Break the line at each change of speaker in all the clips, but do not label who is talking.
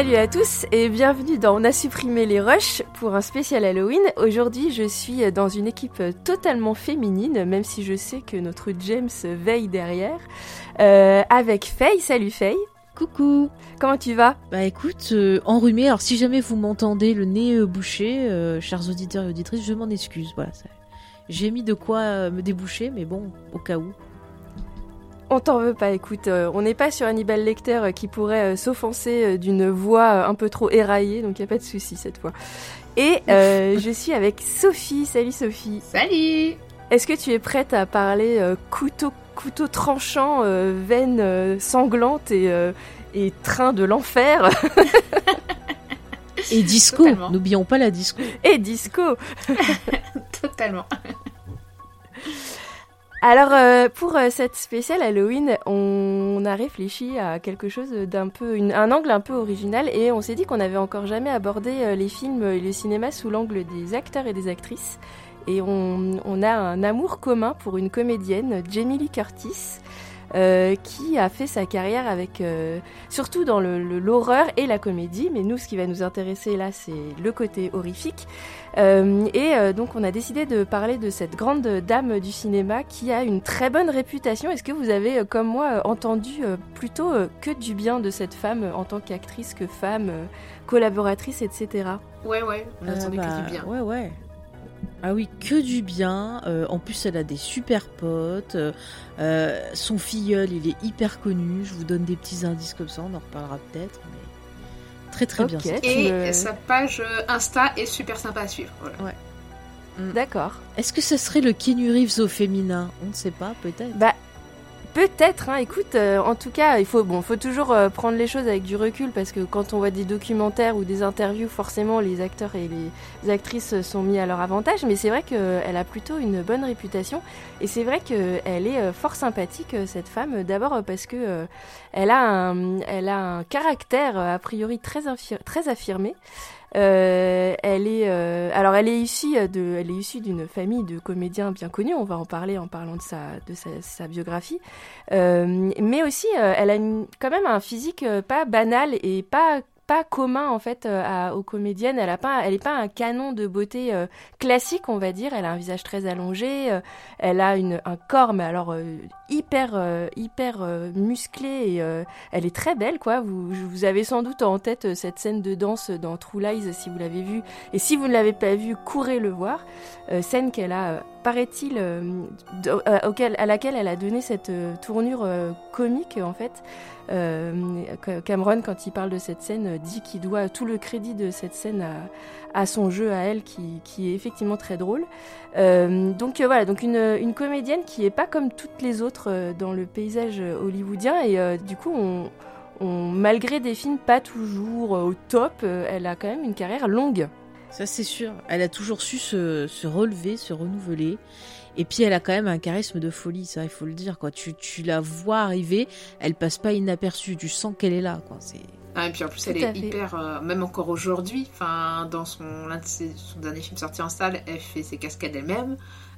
Salut à tous et bienvenue dans On a supprimé les rushs pour un spécial Halloween. Aujourd'hui, je suis dans une équipe totalement féminine, même si je sais que notre James veille derrière, euh, avec Faye. Salut Faye.
Coucou
Comment tu vas?
Bah écoute, euh, enrhumé, alors si jamais vous m'entendez le nez euh, bouché, euh, chers auditeurs et auditrices, je m'en excuse. Voilà, ça- j'ai mis de quoi me déboucher, mais bon, au cas où.
On t'en veut pas, écoute, euh, on n'est pas sur Hannibal Lecter euh, qui pourrait euh, s'offenser d'une voix un peu trop éraillée, donc il a pas de souci cette fois. Et euh, je suis avec Sophie. Salut Sophie.
Salut
Est-ce que tu es prête à parler euh, couteau, couteau tranchant, euh, veine euh, sanglante et, euh, et train de l'enfer?
Et disco, n'oublions pas la disco.
et disco
Totalement.
Alors euh, pour euh, cette spéciale Halloween, on a réfléchi à quelque chose d'un peu, un angle un peu original et on s'est dit qu'on n'avait encore jamais abordé euh, les films et le cinéma sous l'angle des acteurs et des actrices. Et on, on a un amour commun pour une comédienne, Jamie Lee Curtis, euh, qui a fait sa carrière avec, euh, surtout dans le- le- l'horreur et la comédie. Mais nous, ce qui va nous intéresser là, c'est le côté horrifique. Euh, et euh, donc on a décidé de parler de cette grande dame du cinéma qui a une très bonne réputation. Est-ce que vous avez, euh, comme moi, entendu euh, plutôt euh, que du bien de cette femme en tant qu'actrice, que femme, euh, collaboratrice, etc.
Ouais, ouais, on
bah,
que du bien.
Ouais, ouais. Ah oui, que du bien. Euh, en plus, elle a des super potes. Euh, euh, son filleul, il est hyper connu. Je vous donne des petits indices comme ça, on en reparlera peut-être. Mais... Très très bien.
Et
me-
sa page euh, Insta est super sympa à suivre. Voilà.
D'accord.
Est-ce que ce serait le Keanu Reeves au féminin? On ne sait pas, peut-être.
Bah, peut-être, hein, écoute, euh, en tout cas, il faut, bon, faut toujours euh, prendre les choses avec du recul parce que quand on voit des documentaires ou des interviews, forcément, les acteurs et les actrices sont mis à leur avantage, mais c'est vrai qu'elle a plutôt une bonne réputation. Et c'est vrai qu'elle est euh, fort sympathique, euh, cette femme, d'abord euh, parce que euh, elle, a un, elle a un caractère a priori très, très affirmé. Euh, elle est, euh, alors elle est issue de, elle est issue d'une famille de comédiens bien connus. On va en parler en parlant de sa, de sa, biographie. Euh, mais aussi, elle a quand même un physique pas banal et pas pas commun en fait euh, aux comédiennes. Elle a pas, elle pas un canon de beauté euh, classique, on va dire. Elle a un visage très allongé. euh, elle a une, un corps, mais alors hyper hyper musclé et elle est très belle quoi. Vous, vous avez sans doute en tête cette scène de danse dans True Lies si vous l'avez vue. Et si vous ne l'avez pas vue, courez le voir. Scène qu'elle a, paraît-il, euh, euh, à laquelle elle a donné cette euh, tournure comique en fait. Cameron, quand il parle de cette scène, dit qu'il doit tout le crédit de cette scène à, son jeu, à elle, qui, qui est effectivement très drôle. Donc voilà, donc une, une comédienne qui est pas comme toutes les autres dans le paysage hollywoodien et du coup on, on- malgré des films pas toujours au top, elle a quand même une carrière longue.
Ça, c'est sûr. Elle a toujours su se, se relever, se renouveler. Et puis, elle a quand même un charisme de folie, ça, il faut le dire. Quoi. Tu, tu la vois arriver, elle passe pas inaperçue. Tu sens qu'elle est là. Quoi. C'est...
Ah, et puis en plus,
Tout
elle est
fait.
hyper. euh, même encore aujourd'hui, enfin, dans son, l'un de ses, son dernier film sorti en salle, elle fait ses cascades elle-même.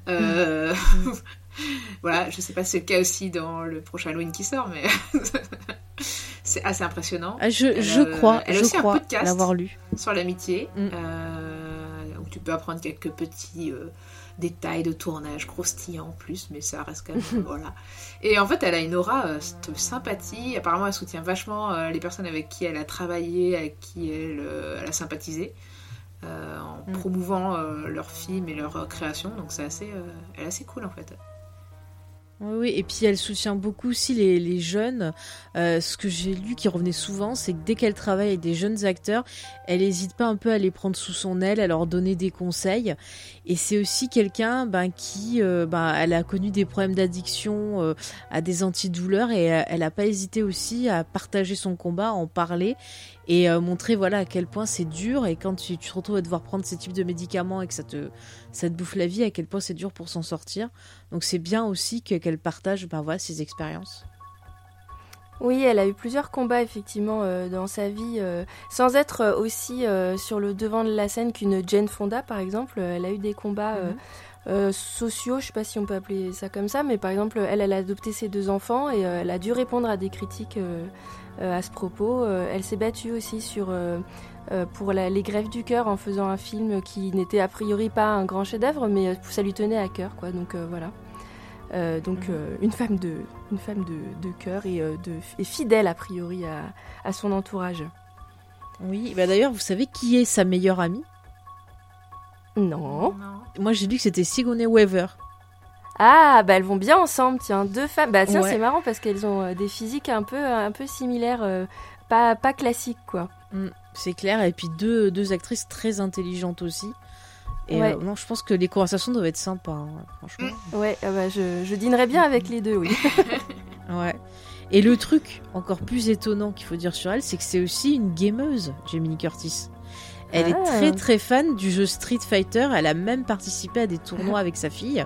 Euh, voilà, je sais pas si c'est le cas aussi dans le prochain Halloween qui sort, mais c'est assez impressionnant.
Ah, je,
Elle,
je
euh,
crois,
elle a
je
aussi un
crois
podcast.
l'avoir lu.
sur l'amitié,
Mm.
euh, tu peux apprendre quelques petits euh, détails de tournage croustillants en plus, mais ça reste quand même voilà. Et en fait, elle a une aura euh, de sympathie. Apparemment, elle soutient vachement euh, les personnes avec qui elle a travaillé, avec qui elle, euh, elle a sympathisé. en
Mm.
promouvant leurs films et leurs créations, donc c'est assez, elle est assez cool en fait.
Oui, et puis elle soutient beaucoup aussi les, jeunes. Euh, ce que j'ai lu qui revenait souvent, c'est que dès qu'elle travaille avec des jeunes acteurs, elle n'hésite pas un peu à les prendre sous son aile, à leur donner des conseils. Et c'est aussi quelqu'un ben, qui, euh, ben, elle a connu des problèmes d'addiction euh, à des antidouleurs et elle n'a pas hésité aussi à partager son combat, à en parler. Et euh, montrer voilà à quel point c'est dur et quand tu, tu te retrouves à devoir prendre ces types de médicaments et que ça te ça te bouffe la vie à quel point c'est dur pour s'en sortir donc c'est bien aussi que- qu'elle partage bah, voilà, ses expériences
Oui, elle a eu plusieurs combats effectivement euh, dans sa vie, euh, sans être aussi sur le devant de la scène qu'une Jane Fonda par exemple. Elle a eu des combats
Mhm.
sociaux, je sais pas si on peut appeler ça comme ça, mais par exemple, elle, elle a adopté ses deux enfants et elle a dû répondre à des critiques à ce propos. Euh, elle s'est battue aussi sur euh, euh, pour la- les grèves du cœur en faisant un film qui n'était a priori pas un grand chef-d'œuvre, mais euh, ça lui tenait à cœur, quoi. Donc euh, voilà. Euh, donc
Mhm.
euh, une femme de une femme de, de cœur et, euh, de, et fidèle a priori à, à son entourage.
oui bah d'ailleurs vous savez qui est sa meilleure amie?
Non.
Non.
moi j'ai lu que c'était Sigourney Weaver
Ah bah elles vont bien ensemble, tiens, deux femmes. Bah tiens,
Ouais.
c'est marrant parce qu'elles ont euh, des physiques un peu un peu similaires, euh, pas pas classiques quoi.
Mm, c'est clair et puis deux, deux actrices très intelligentes aussi et
Ouais.
euh, non je pense que les conversations doivent être sympas hein, franchement
Ouais, ah bah, je, je dînerais bien avec les deux, oui.
Ouais. Et le truc encore plus étonnant qu'il faut dire sur elle, c'est que c'est aussi une gameuse, Jamie Curtis. Elle est
Ah.
très très fan du jeu Street Fighter. Elle a même participé à des tournois avec sa fille.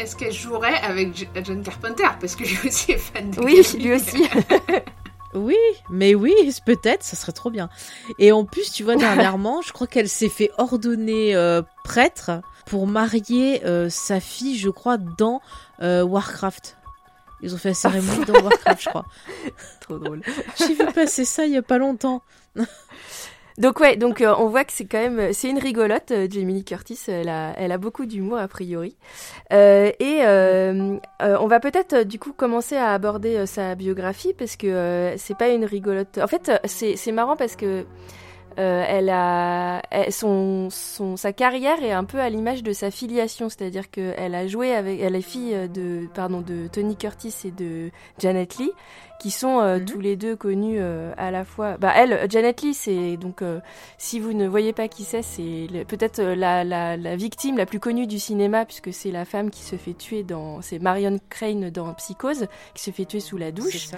Est-ce qu'elle jouerait avec J- John Carpenter? Parce que lui aussi est fan de
Oui, lui aussi.
Oui, mais oui, peut-être, ça serait trop bien. Et en plus, tu vois, dernièrement, je crois qu'elle s'est fait ordonner euh, prêtre pour marier euh, sa fille, je crois, dans euh, Warcraft. Ils ont fait la cérémonie dans Warcraft, je crois.
Trop drôle.
J'ai vu passer ça il y a pas longtemps.
Donc ouais, donc euh, on voit que c'est quand même c'est une rigolote. euh, Jamie Lee Curtis, elle a, elle a beaucoup d'humour a priori. Euh, et euh, euh, on va peut-être euh, du coup commencer à aborder euh, sa biographie parce que euh, c'est pas une rigolote. En fait, euh, c'est marrant parce que euh, elle a elle- son, son sa carrière est un peu à l'image de sa filiation, c'est-à-dire que elle a joué avec elle est fille euh, de pardon de Tony Curtis et de Janet Lee qui sont euh,
Mhm.
tous les deux connus euh, à la fois. Bah elle, Janet Lee, c'est donc si vous ne voyez pas qui c'est, c'est peut-être la, la, la victime la plus connue du cinéma puisque c'est la femme qui se fait tuer dans, c'est Marion Crane dans Psychose qui se fait tuer sous la douche.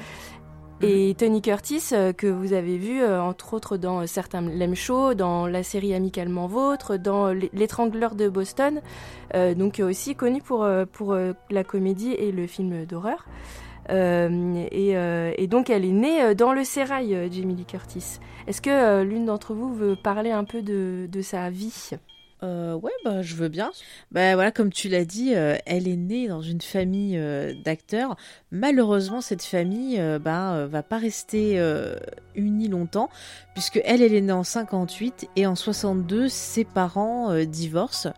Ça.
Et Tony Curtis, euh, que vous avez vu, euh, entre autres, dans certains Lem Show, dans la série Amicalement Vôtre, dans L'étrangleur de Boston, euh, donc aussi connu pour, pour la comédie et le film d'horreur. Et, donc elle est née dans le sérail, Jamie Lee Curtis. Est-ce que l'une d'entre vous veut parler un peu de, de sa vie?
Euh, ouais, bah, je veux bien. Bah, voilà, comme tu l'as dit, euh, elle est née dans une famille euh, d'acteurs. Malheureusement, cette famille euh, bah, va pas rester unie longtemps, puisque elle, elle est née en 58 et en 62, ses parents divorcent.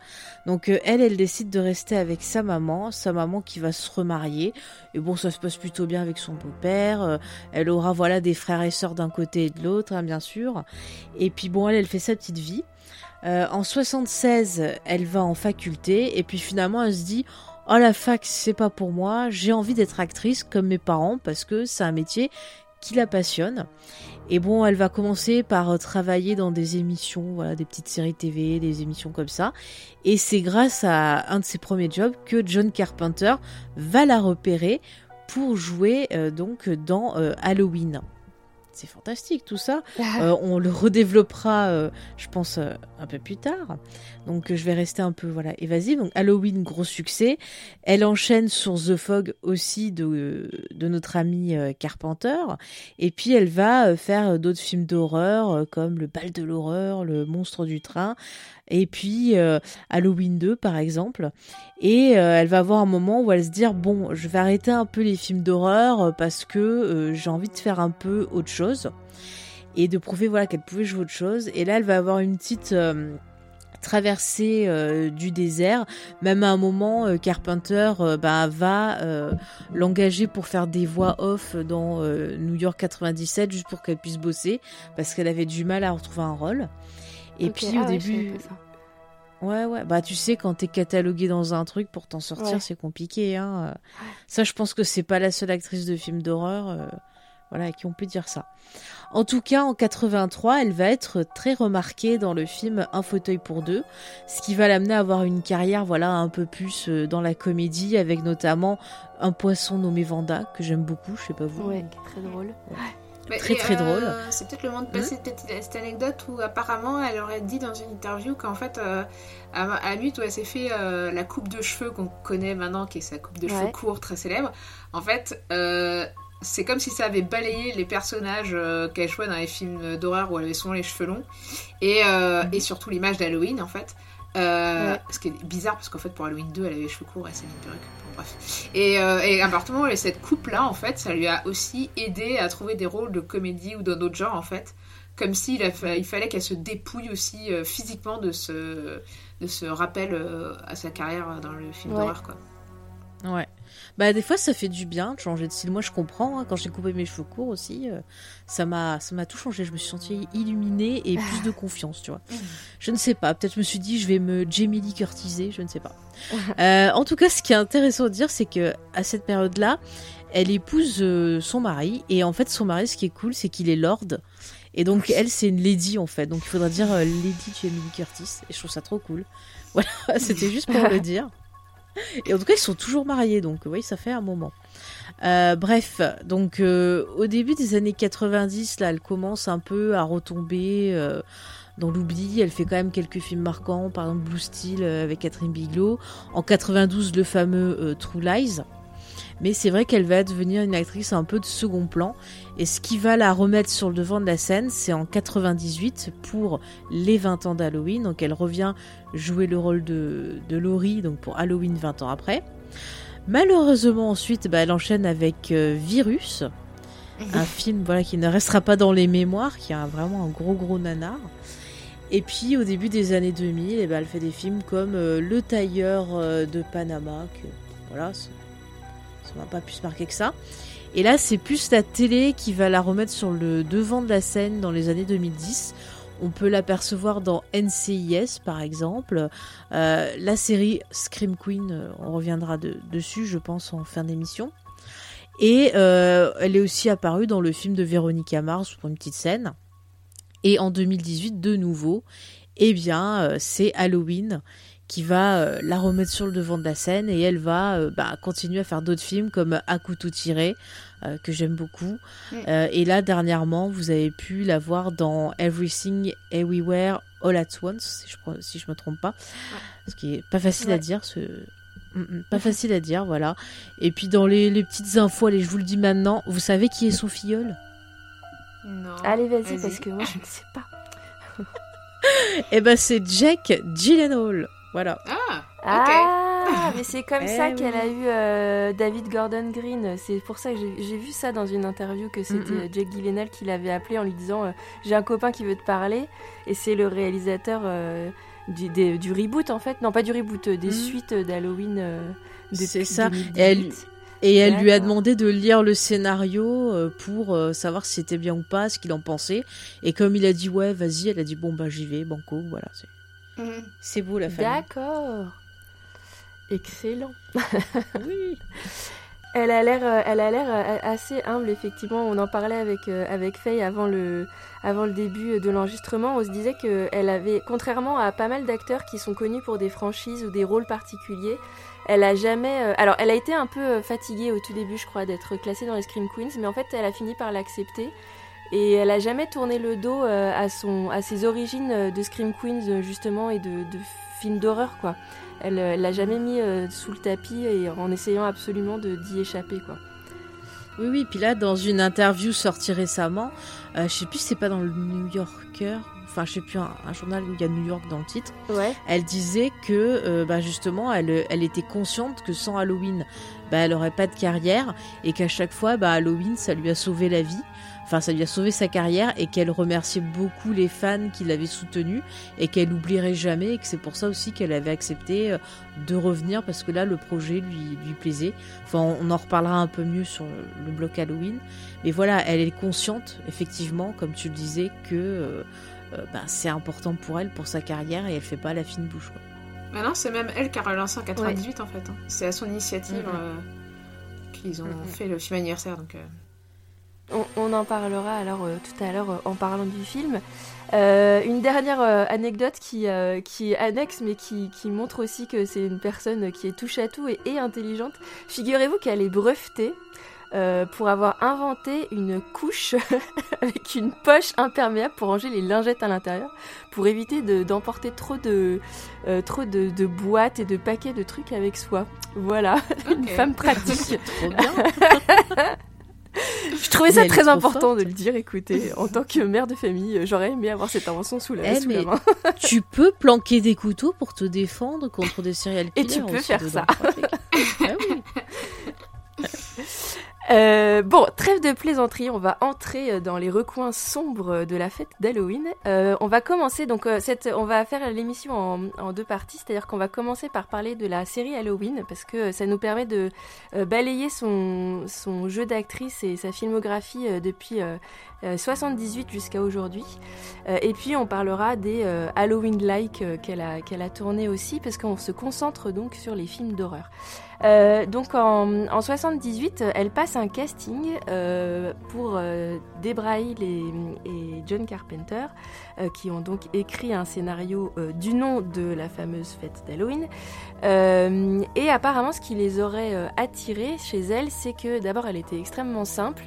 Donc elle, elle décide de rester avec sa maman, sa maman qui va se remarier. Et bon, ça se passe plutôt bien avec son beau-père. Elle aura voilà des frères et sœurs d'un côté et de l'autre, hein, bien sûr. Et puis bon, elle, elle fait sa petite vie. Euh, en 76, elle va en faculté et puis finalement elle se dit "Oh la fac, c'est pas pour moi, j'ai envie d'être actrice comme mes parents parce que c'est un métier qui la passionne." Et bon, elle va commencer par euh, travailler dans des émissions, voilà, des petites séries TV, des émissions comme ça. Et c'est grâce à un de ses premiers jobs que John Carpenter va la repérer pour jouer euh, donc dans Halloween. C'est fantastique tout ça. Euh, on le redéveloppera, euh, je pense, euh, un peu plus tard. Donc je vais rester un peu voilà évasive. Donc Halloween, gros succès. Elle enchaîne sur The Fog aussi de, de notre ami Carpenter. Et puis elle va faire d'autres films d'horreur comme Le Bal de l'horreur, Le Monstre du train. Et puis euh, Halloween 2 par exemple. Et euh, elle va avoir un moment où elle se dire bon, je vais arrêter un peu les films d'horreur euh, parce que j'ai envie de faire un peu autre chose et de prouver voilà qu'elle pouvait jouer autre chose. Et là, elle va avoir une petite traversée du désert. Même à un moment, Carpenter bah, va l'engager pour faire des voix off dans New York 97 juste pour qu'elle puisse bosser parce qu'elle avait du mal à retrouver un rôle. Et puis
ah
au
ouais,
début. Ouais, ouais. Bah, tu sais, quand t'es catalogué dans un truc, pour t'en sortir,
Ouais.
c'est compliqué. Hein. Ça, je pense que c'est pas la seule actrice de film d'horreur euh, voilà, à qui on peut dire ça. En tout cas, en 83, elle va être très remarquée dans le film Un fauteuil pour deux, ce qui va l'amener à avoir une carrière voilà, un peu plus euh, dans la comédie, avec notamment un poisson nommé Vanda, que j'aime beaucoup, je sais pas vous.
Ouais, très drôle.
Mais-
Très, très drôle.
euh, C'est peut-être le moment de passer peut-être cette anecdote où apparemment elle aurait dit dans une interview qu'en fait, euh, à, à minute où elle s'est fait euh, la coupe de cheveux qu'on connaît maintenant, qui est sa coupe de cheveux
Ouais.
court très célèbre, en fait, euh, c'est comme si ça avait balayé les personnages euh, qu'elle jouait dans les films d'horreur où elle avait souvent les cheveux longs et, euh, et surtout l'image d'Halloween en fait. Euh,
Ouais.
Ce qui est bizarre parce qu'en fait pour Halloween 2 elle avait les cheveux courts et c'est une perruque. Bref. Et, euh, et apparemment et cette coupe là en fait ça lui a aussi aidé à trouver des rôles de comédie ou d'un autre genre en fait. Comme s'il a fa- il fallait qu'elle se dépouille aussi euh, physiquement de ce, de ce rappel euh, à sa carrière dans le film
Ouais.
d'horreur quoi.
Ouais. Bah des fois ça fait du bien de changer de style. Moi je comprends, hein, quand j'ai coupé mes cheveux courts aussi, euh, ça m'a ça m'a tout changé. Je me suis sentie illuminée et plus de confiance, tu vois. Je ne sais pas, peut-être je me suis dit je vais me Jamie Lee Curtiser, je ne sais pas. Euh, en tout cas, ce qui est intéressant de dire, c'est que à cette période-là, elle épouse euh, son mari et en fait son mari, ce qui est cool, c'est qu'il est lord. Et donc elle, c'est une lady en fait. Donc il faudra dire euh, Lady Jamie Curtis. Et je trouve ça trop cool. Voilà, c'était juste pour le dire. Et en tout cas, ils sont toujours mariés, donc oui, ça fait un moment. Euh, bref, donc euh, au début des années 90, là, elle commence un peu à retomber euh, dans l'oubli. Elle fait quand même quelques films marquants, par exemple Blue Steel avec Catherine Bigelow. En 92, le fameux True Lies. Mais c'est vrai qu'elle va devenir une actrice un peu de second plan. Et ce qui va la remettre sur le devant de la scène, c'est en 98 pour les 20 ans d'Halloween. Donc elle revient jouer le rôle de, de Laurie, donc pour Halloween 20 ans après. Malheureusement ensuite, bah, elle enchaîne avec euh, Virus, un film voilà qui ne restera pas dans les mémoires, qui a vraiment un gros gros nanar. Et puis au début des années 2000, eh ben, elle fait des films comme euh, Le tailleur euh, de Panama, que voilà, ça m'a pas plus marqué que ça. Et là, c'est plus la télé qui va la remettre sur le devant de la scène dans les années 2010. On peut l'apercevoir dans NCIS par exemple. Euh, la série Scream Queen, euh, on reviendra de- dessus, je pense, en fin d'émission. Et euh, elle est aussi apparue dans le film de Véronica Mars pour une petite scène. Et en 2018, de nouveau, eh bien, c'est Halloween qui va euh, la remettre sur le devant de la scène et elle va euh, bah, continuer à faire d'autres films comme À couteau tiré, euh, que j'aime beaucoup.
Mm.
Euh, et là, dernièrement, vous avez pu la voir dans Everything Everywhere All at Once, si je, pro- si je me trompe pas. Ce qui est pas facile à dire, ce... Mm, mm, Pas facile à dire, voilà. Et puis dans les, les petites infos, allez, je vous le dis maintenant, vous savez qui est son filleul
Non.
Allez, vas-y,
Vas-y.
parce que moi, je ne sais pas.
Eh ben c'est Jack Gyllenhaal. Voilà.
Ah,
Ah, mais c'est comme
Eh
ça
oui.
qu'elle a eu euh, David Gordon Green. C'est pour ça que j'ai vu ça dans une interview que c'était
Mhm.
euh, Jack Gyllenhaal qui l'avait appelé en lui disant euh, J'ai un copain qui veut te parler. Et c'est le réalisateur euh, du, des- du reboot, en fait. Non, pas du reboot, des
Mhm.
suites d'Halloween. euh,
C'est ça.
2018.
Et elle- Et elle lui a demandé de lire le scénario euh, pour euh, savoir si c'était bien ou pas, ce qu'il en pensait. Et comme il a dit ouais, vas-y, elle a dit bon bah j'y vais, banco, voilà. C'est-
Mhm.
C'est beau la famille.
D'accord. Excellent.
Oui.
Elle a l'air, euh, elle a l'air euh, assez humble effectivement. On en parlait avec euh, avec Faye avant le avant le début de l'enregistrement. On se disait que elle avait, contrairement à pas mal d'acteurs qui sont connus pour des franchises ou des rôles particuliers, elle a jamais. alors, elle a été un peu fatiguée au tout début, je crois, d'être classée dans les Scream Queens, mais en fait, elle a fini par l'accepter. Et elle a jamais tourné le dos euh, à son à ses origines euh, de Scream Queens euh, justement et de, de films d'horreur quoi. Elle l'a jamais mis sous le tapis et en essayant absolument de d'y échapper quoi.
Oui, oui. Puis là, dans une interview sortie récemment, euh, je sais plus si c'est pas dans le New Yorker, enfin, je sais plus, un, un journal où il y a New York dans le titre.
Ouais.
Elle disait que, euh, bah, justement, elle, elle était consciente que sans Halloween, bah, elle aurait pas de carrière et qu'à chaque fois, bah, Halloween, ça lui a sauvé la vie. Enfin, ça lui a sauvé sa carrière et qu'elle remerciait beaucoup les fans qui l'avaient soutenue et qu'elle n'oublierait jamais et que c'est pour ça aussi qu'elle avait accepté euh, de revenir parce que là, le projet lui, lui plaisait. Enfin, on en reparlera un peu mieux sur le, le bloc Halloween. Mais voilà, elle est consciente, effectivement, comme tu le disais, que euh, euh, bah, c'est important pour elle, pour sa carrière et elle fait pas la fine bouche. Quoi.
Maintenant, c'est même elle qui a relancé en 98 en fait. hein. C'est à son initiative
Mhm.
euh, qu'ils ont
Mhm.
fait le film anniversaire. Donc, euh,
On, on en parlera alors euh, tout à l'heure euh, en parlant du film. Euh, une dernière anecdote qui, qui est annexe mais qui, qui montre aussi que c'est une personne qui est touche à tout et, et intelligente. Figurez-vous qu'elle est brevetée pour avoir inventé une couche avec une poche imperméable pour ranger les lingettes à l'intérieur, pour éviter d'emporter trop, de, euh, trop de, de, boîtes et de paquets de trucs avec soi. Voilà, une femme pratique.
trop bien.
Je trouvais ça très important de le dire. Écoutez, en tant que mère de famille, j'aurais aimé avoir cette invention sous la,
eh,
main.
tu peux planquer des couteaux pour te défendre contre des céréales
Et tu peux faire ça.
ah oui.
Euh, bon, trêve de plaisanterie, on va entrer euh, dans les recoins sombres de la fête d'Halloween. Euh, on va commencer donc euh, cette, on va faire l'émission en, en, deux parties, c'est-à-dire qu'on va commencer par parler de la série Halloween parce que ça nous permet de balayer son, son jeu d'actrice et sa filmographie depuis 78 jusqu'à aujourd'hui. et puis on parlera des Halloween-like qu'elle a qu'elle a tourné aussi parce qu'on se concentre donc sur les films d'horreur. Euh, donc en, en, 78, elle passe un casting euh, pour euh, Debra Hill et, John Carpenter, euh, qui ont donc écrit un scénario du nom de la fameuse fête d'Halloween. Et apparemment, ce qui les aurait attirés chez elle, c'est que d'abord, elle était extrêmement simple,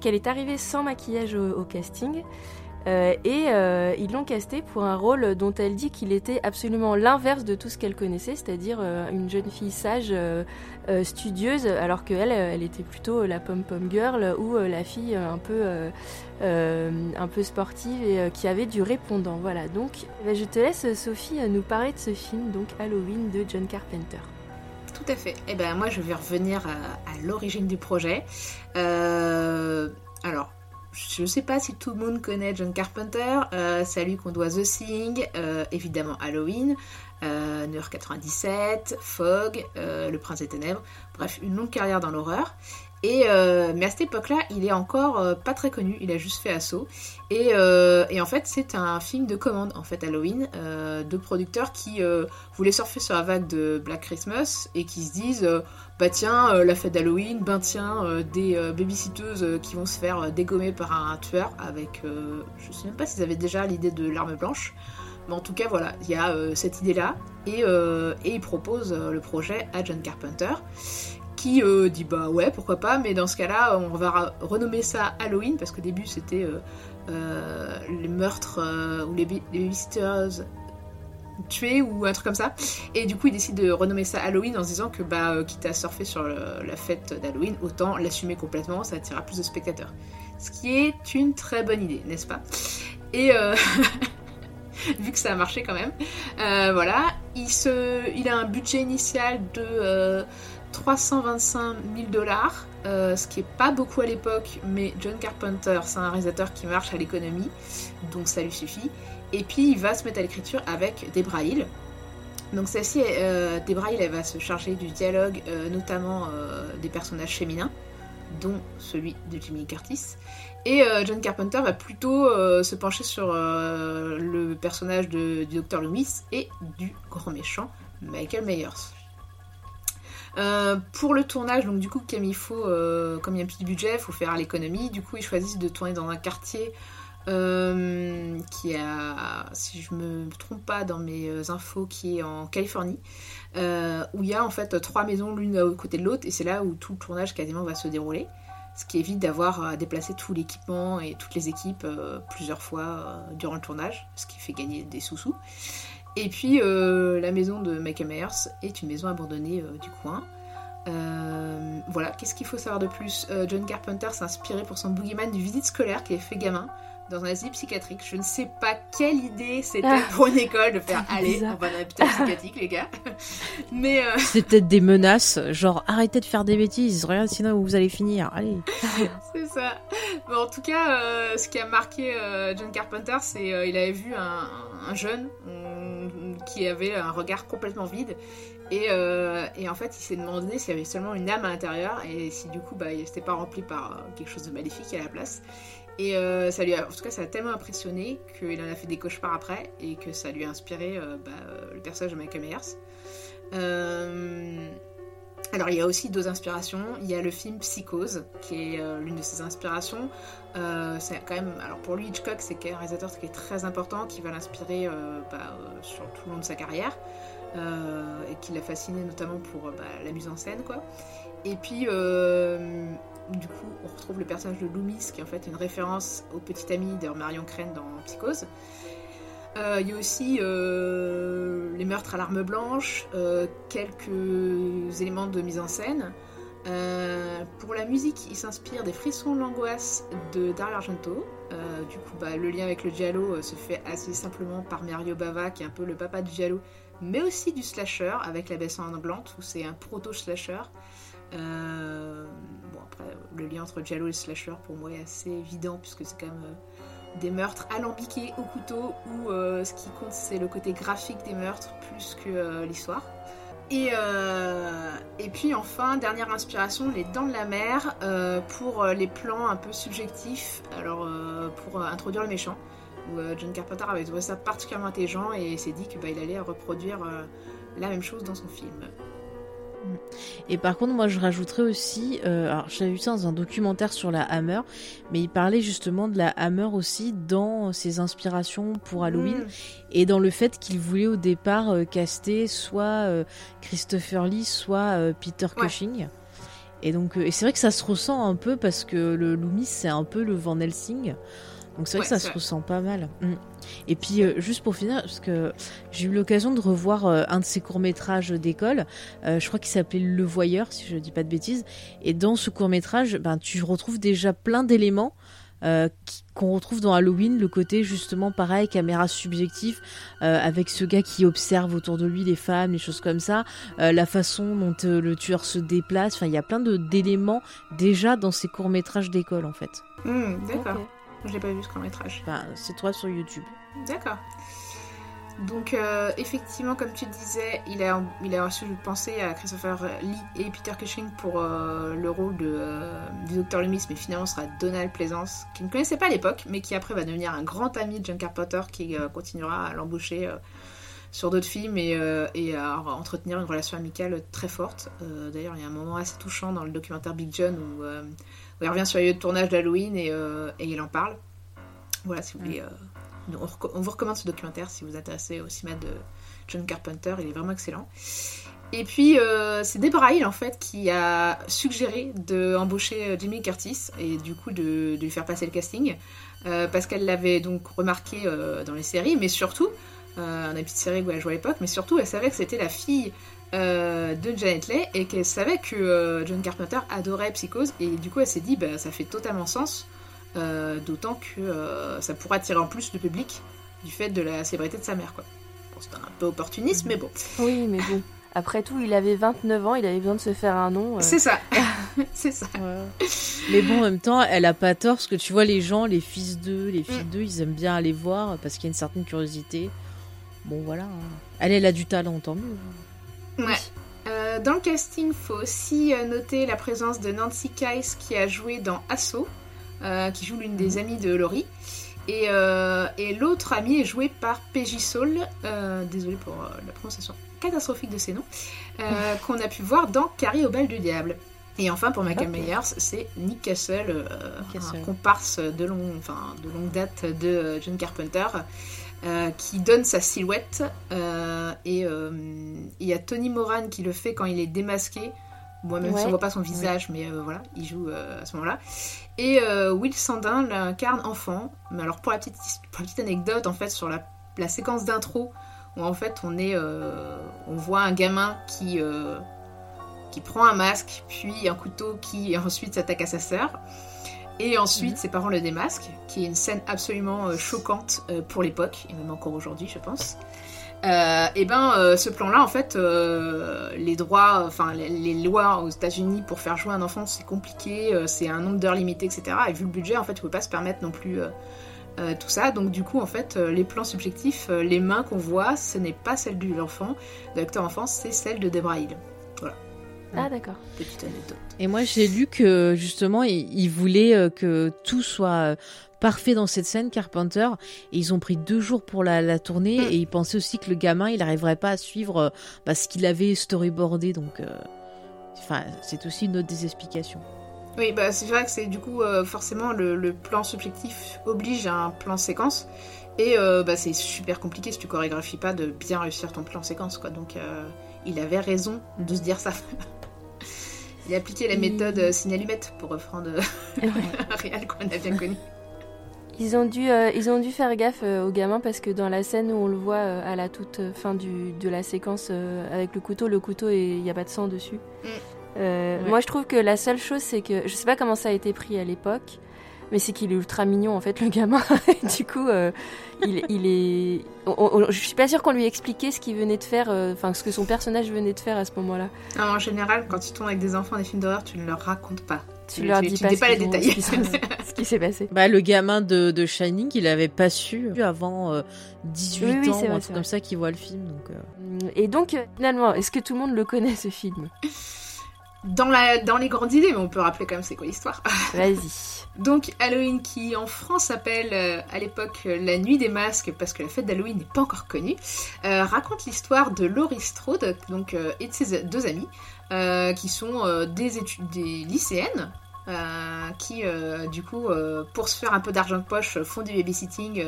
qu'elle est arrivée sans maquillage au casting. Euh, et euh, ils l'ont casté pour un rôle dont elle dit qu'il était absolument l'inverse de tout ce qu'elle connaissait, c'est-à-dire euh, une jeune fille sage, studieuse, alors qu'elle, elle était plutôt la pom-pom girl ou la fille un peu, un peu sportive et qui avait du répondant. Voilà, donc ben, je te laisse Sophie nous parler de ce film, donc Halloween de John Carpenter.
Tout à fait. Eh ben moi je vais revenir à, à l'origine du projet. alors je ne sais pas si tout le monde connaît John Carpenter. C'est lui qu'on doit The Thing, évidemment Halloween, euh, New York 97, Fog, euh, Le Prince des Ténèbres. Bref, une longue carrière dans l'horreur. Euh, mais à cette époque-là, il est encore euh, pas très connu. Il a juste fait assaut. Et, et en fait, c'est un film de commande, en fait, Halloween, de producteurs qui voulaient surfer sur la vague de Black Christmas et qui se disent bah tiens, euh, la fête d'Halloween, ben tiens, euh, des euh, babysitteuses qui vont se faire dégommer par un tueur avec. je sais même pas s'ils avaient déjà l'idée de l'arme blanche. Mais en tout cas, voilà, il y a cette idée-là. Et, et il propose le projet à John Carpenter qui dit bah ouais pourquoi pas mais dans ce cas là on va renommer ça Halloween parce qu'au début c'était les meurtres ou les, les tuer ou un truc comme ça. Et du coup, il décide de renommer ça Halloween en se disant que, bah, euh, quitte à surfer sur la fête d'Halloween, autant l'assumer complètement, ça attirera plus de spectateurs. Ce qui est une très bonne idée, n'est-ce pas? Et euh, vu que ça a marché quand même, euh, voilà, il, se, il a un budget initial de 325 000 dollars, ce qui est pas beaucoup à l'époque, mais John Carpenter, c'est un réalisateur qui marche à l'économie, donc ça lui suffit. Et puis il va se mettre à l'écriture avec Debra Hill. Donc celle-ci, euh, Debra Hill, va se charger du dialogue, euh, notamment euh, des personnages féminins, dont celui de Jimmy Curtis. Et euh, John Carpenter va plutôt euh, se pencher sur le personnage du Dr Loomis et du grand méchant Michael Myers. Pour le tournage, donc du coup, comme il faut, comme il y a un petit budget, il faut faire l'économie. Du coup, ils choisissent de tourner dans un quartier euh, qui a, si je me trompe pas dans mes euh, infos, qui est en Californie, euh, où il y a en fait trois maisons l'une à côté de l'autre, et c'est là où tout le tournage quasiment va se dérouler. Ce qui évite d'avoir à déplacer tout l'équipement et toutes les équipes euh, plusieurs fois euh, durant le tournage, ce qui fait gagner des sous-sous. Et puis la maison de Michael Myers est une maison abandonnée du coin. voilà, qu'est-ce qu'il faut savoir de plus? John Carpenter s'est inspiré pour son boogeyman du visite scolaire qu'il a fait gamin dans un asile psychiatrique. Je ne sais pas quelle idée c'était ah. pour une école de faire aller on va dans l'hôpital psychiatrique, les gars. Mais euh...
c'est peut-être des menaces, genre arrêtez de faire des bêtises, regarde sinon vous allez finir. Allez.
c'est ça. Bon, en tout cas, euh, ce qui a marqué euh, John Carpenter, c'est euh, il avait vu un, un jeune on, qui avait un regard complètement vide. Et, euh, et, en fait, il s'est demandé s'il y avait seulement une âme à l'intérieur et si du coup, bah, il n'était pas rempli par quelque chose de maléfique à la place. Et euh, ça lui a, en tout cas, ça l'a tellement impressionné qu'il en a fait des cauchemars après et que ça lui a inspiré euh, bah, le personnage de Michael Myers. Euh, alors, il y a aussi d'autres inspirations. Il y a le film Psychose, qui est euh, l'une de ses inspirations. c'est quand même, alors pour lui, Hitchcock, c'est un réalisateur qui est très important, qui va l'inspirer bah, sur tout le long de sa carrière et qui l'a fasciné notamment pour bah, la mise en scène, quoi. Et puis du coup, on retrouve le personnage de Loomis, qui est en fait une référence au petit ami de Marion Crane dans Psychose. Euh, Il y a aussi euh, les meurtres à l'arme blanche, euh, quelques éléments de mise en scène. Pour la musique, il s'inspire des frissons de l'angoisse de Dario Argento. Du coup, bah, le lien avec le giallo se fait assez simplement par Mario Bava, qui est un peu le papa du giallo, mais aussi du slasher, avec la baie sanglante, où c'est un proto-slasher. Le lien entre giallo et slasher, pour moi, est assez évident, puisque c'est quand même euh, des meurtres alambiqués au couteau, où euh, ce qui compte, c'est le côté graphique des meurtres, plus que euh, l'histoire. Et, puis enfin, dernière inspiration, les dents de la mer pour les plans un peu subjectifs, alors pour introduire le méchant, où John Carpenter avait trouvé ça particulièrement intelligent et s'est dit qu'il bah, allait reproduire la même chose dans son film.
Et par contre, moi, je rajouterais aussi, euh, alors j'avais vu ça dans un documentaire sur la Hammer, mais il parlait justement de la Hammer aussi dans ses inspirations pour Halloween
Mm.
et dans le fait qu'il voulait au départ euh, caster soit euh, Christopher Lee, soit euh, Peter
Ouais.
Cushing. Et donc, et c'est vrai que ça se ressent un peu parce que le Loomis c'est un peu le Van Helsing. Donc c'est vrai
Ouais,
que ça se
vrai.
ressent pas mal. Mm. Et puis euh, juste pour finir, parce que j'ai eu l'occasion de revoir euh, un de ses courts métrages d'école. Euh, je crois qu'il s'appelait Le Voyeur, si je dis pas de bêtises. Et dans ce court métrage, ben tu retrouves déjà plein d'éléments. euh, qu'on retrouve dans Halloween, le côté justement pareil, caméra subjective, euh, avec ce gars qui observe autour de lui les femmes, les choses comme ça, euh, la façon dont euh, le tueur se déplace, enfin il y a plein de d'éléments déjà dans ces courts métrages d'école en fait.
Mm, D'accord. Je l'ai pas vu ce court métrage.
C'est toi sur YouTube.
D'accord. Donc euh, effectivement, comme tu disais, il a, il a reçu penser à Christopher Lee et Peter Cushing pour euh, le rôle de, euh, du Docteur Loomis, mais finalement ce sera Donald Pleasance, qui ne connaissait pas à l'époque, mais qui après va devenir un grand ami de John Carpenter, qui continuera à l'embaucher sur d'autres films et, et à entretenir une relation amicale très forte. D'ailleurs, il y a un moment assez touchant dans le documentaire Big John où il revient sur les lieux de tournage d'Halloween et, euh, et il en parle. Voilà, si vous voulez... euh, on, vous recommande ce documentaire si vous vous intéressez au cinéma de John Carpenter, il est vraiment excellent. Et puis euh, c'est Deborah Hill en fait qui a suggéré d'embaucher euh, Jimmy Curtis et du coup de, de lui faire passer le casting euh, parce qu'elle l'avait donc remarqué euh, dans les séries, mais surtout dans les petites séries où elle jouait à l'époque, mais surtout elle savait que c'était la fille euh, de Janet Leigh et qu'elle savait que euh, John Carpenter adorait Psychose et du coup elle s'est dit bah, ça fait totalement sens euh, d'autant que euh, ça pourrait attirer en plus le public du fait de la célébrité de sa mère. Quoi. Bon, c'est un peu opportuniste, mais bon.
Oui, mais bon. Après tout, il avait 29 ans, il avait besoin de se faire un nom. euh.
C'est ça. c'est ça.
Mais bon, en même temps, elle a pas tort parce que tu vois les gens, les fils d'eux, les filles d'eux, ils aiment bien aller voir parce qu'il y a une certaine curiosité. Bon, voilà. hein. Elle, elle a du talent, tant mieux.
Ouais. Euh, dans le casting, faut aussi euh, noter la présence de Nancy Kice qui a joué dans Assaut, euh, qui joue l'une des amies de Laurie. Et, euh, et l'autre amie est jouée par Peggy Saul, désolée pour la prononciation catastrophique de ces noms, qu'on a pu voir dans Carrie au bal du diable. Et enfin, pour Michael
Ok.
Myers, c'est Nick Castle,
Castle.
un comparse de, long, enfin, de longue date de John Carpenter, qui donne sa silhouette. Euh, et euh, il y a Tony Moran qui le fait quand il est démasqué. Bon, même si
Ouais.
on voit pas son visage, mais euh, voilà, il joue euh, à ce moment-là. Et euh, Will Sandin l'incarne enfant. Mais alors, pour la petite, pour la petite anecdote, en fait, sur la, la séquence d'intro, où en fait, on est, on voit un gamin qui, qui prend un masque, puis un couteau qui ensuite s'attaque à sa sœur. Et ensuite, ses parents le démasquent, qui est une scène absolument choquante pour l'époque, et même encore aujourd'hui, je pense. Euh, et ben, euh, ce plan-là, en fait, euh, les droits, enfin, les, les lois aux États-Unis pour faire jouer un enfant, c'est compliqué, euh, c'est un nombre d'heures limité, etc. Et vu le budget, en fait, tu peux pas se permettre non plus euh, euh, tout ça. Donc, du coup, en fait, euh, les plans subjectifs, euh, les mains qu'on voit, ce n'est pas celle de l'enfant, de l'acteur enfant, c'est celle de Deborah Hill.
Ah, d'accord.
Petite anecdote.
Et moi, j'ai lu que justement, il, il voulait euh, que tout soit euh, parfait dans cette scène, Carpenter. Et ils ont pris deux jours pour la, la tourner.
Mm.
Et ils pensaient aussi que le gamin, il n'arriverait pas à suivre euh, bah, ce qu'il avait storyboardé. Donc, euh, c'est aussi une autre des explications.
Oui, bah, c'est vrai que c'est du coup euh, forcément le, le plan subjectif oblige à un plan séquence et euh, bah, c'est super compliqué si tu chorégraphies pas de bien réussir ton plan séquence quoi. Donc il avait raison de se dire ça. Il a appliqué la
Il-
méthode signalumette pour reprendre un réel qu'on a bien connu.
Ils ont dû, euh, ils ont dû faire gaffe euh, au gamin parce que dans la scène où on le voit euh, à la toute fin du, de la séquence euh, avec le couteau, le couteau et il n'y a pas de sang dessus.
Mm.
Euh,
Ouais.
Moi, je trouve que la seule chose, c'est que je sais pas comment ça a été pris à l'époque, mais c'est qu'il est ultra mignon en fait, le gamin. Et du coup, euh, il, il est. on- on- je suis pas sûre qu'on lui expliquait ce qu'il venait de faire, euh, enfin ce que son personnage venait de faire à ce moment-là.
En général, quand tu tournes avec des enfants des films d'horreur, tu ne leur racontes pas.
Tu,
Tu-
leur
tu-
dis pas,
les détails.
ce qui s'est- ce qui s'est passé.
Bah, le gamin de, de Shining, il avait pas su avant euh, 18
Oui, oui,
ans
c'est
ou
vrai,
un truc comme ça qu'il voit le film. Donc, euh.
Et donc, euh, finalement, est-ce que tout le monde le connaît ce film?
Dans, la, dans les grandes idées, mais on peut rappeler quand même c'est quoi l'histoire.
Vas-y.
Donc Halloween qui en France s'appelle euh, à l'époque euh, la nuit des masques parce que la fête d'Halloween n'est pas encore connue, euh, raconte l'histoire de Laurie Strode donc, euh, et de ses deux amis euh, qui sont euh, des, études, des lycéennes euh, qui du coup pour se faire un peu d'argent de poche font du babysitting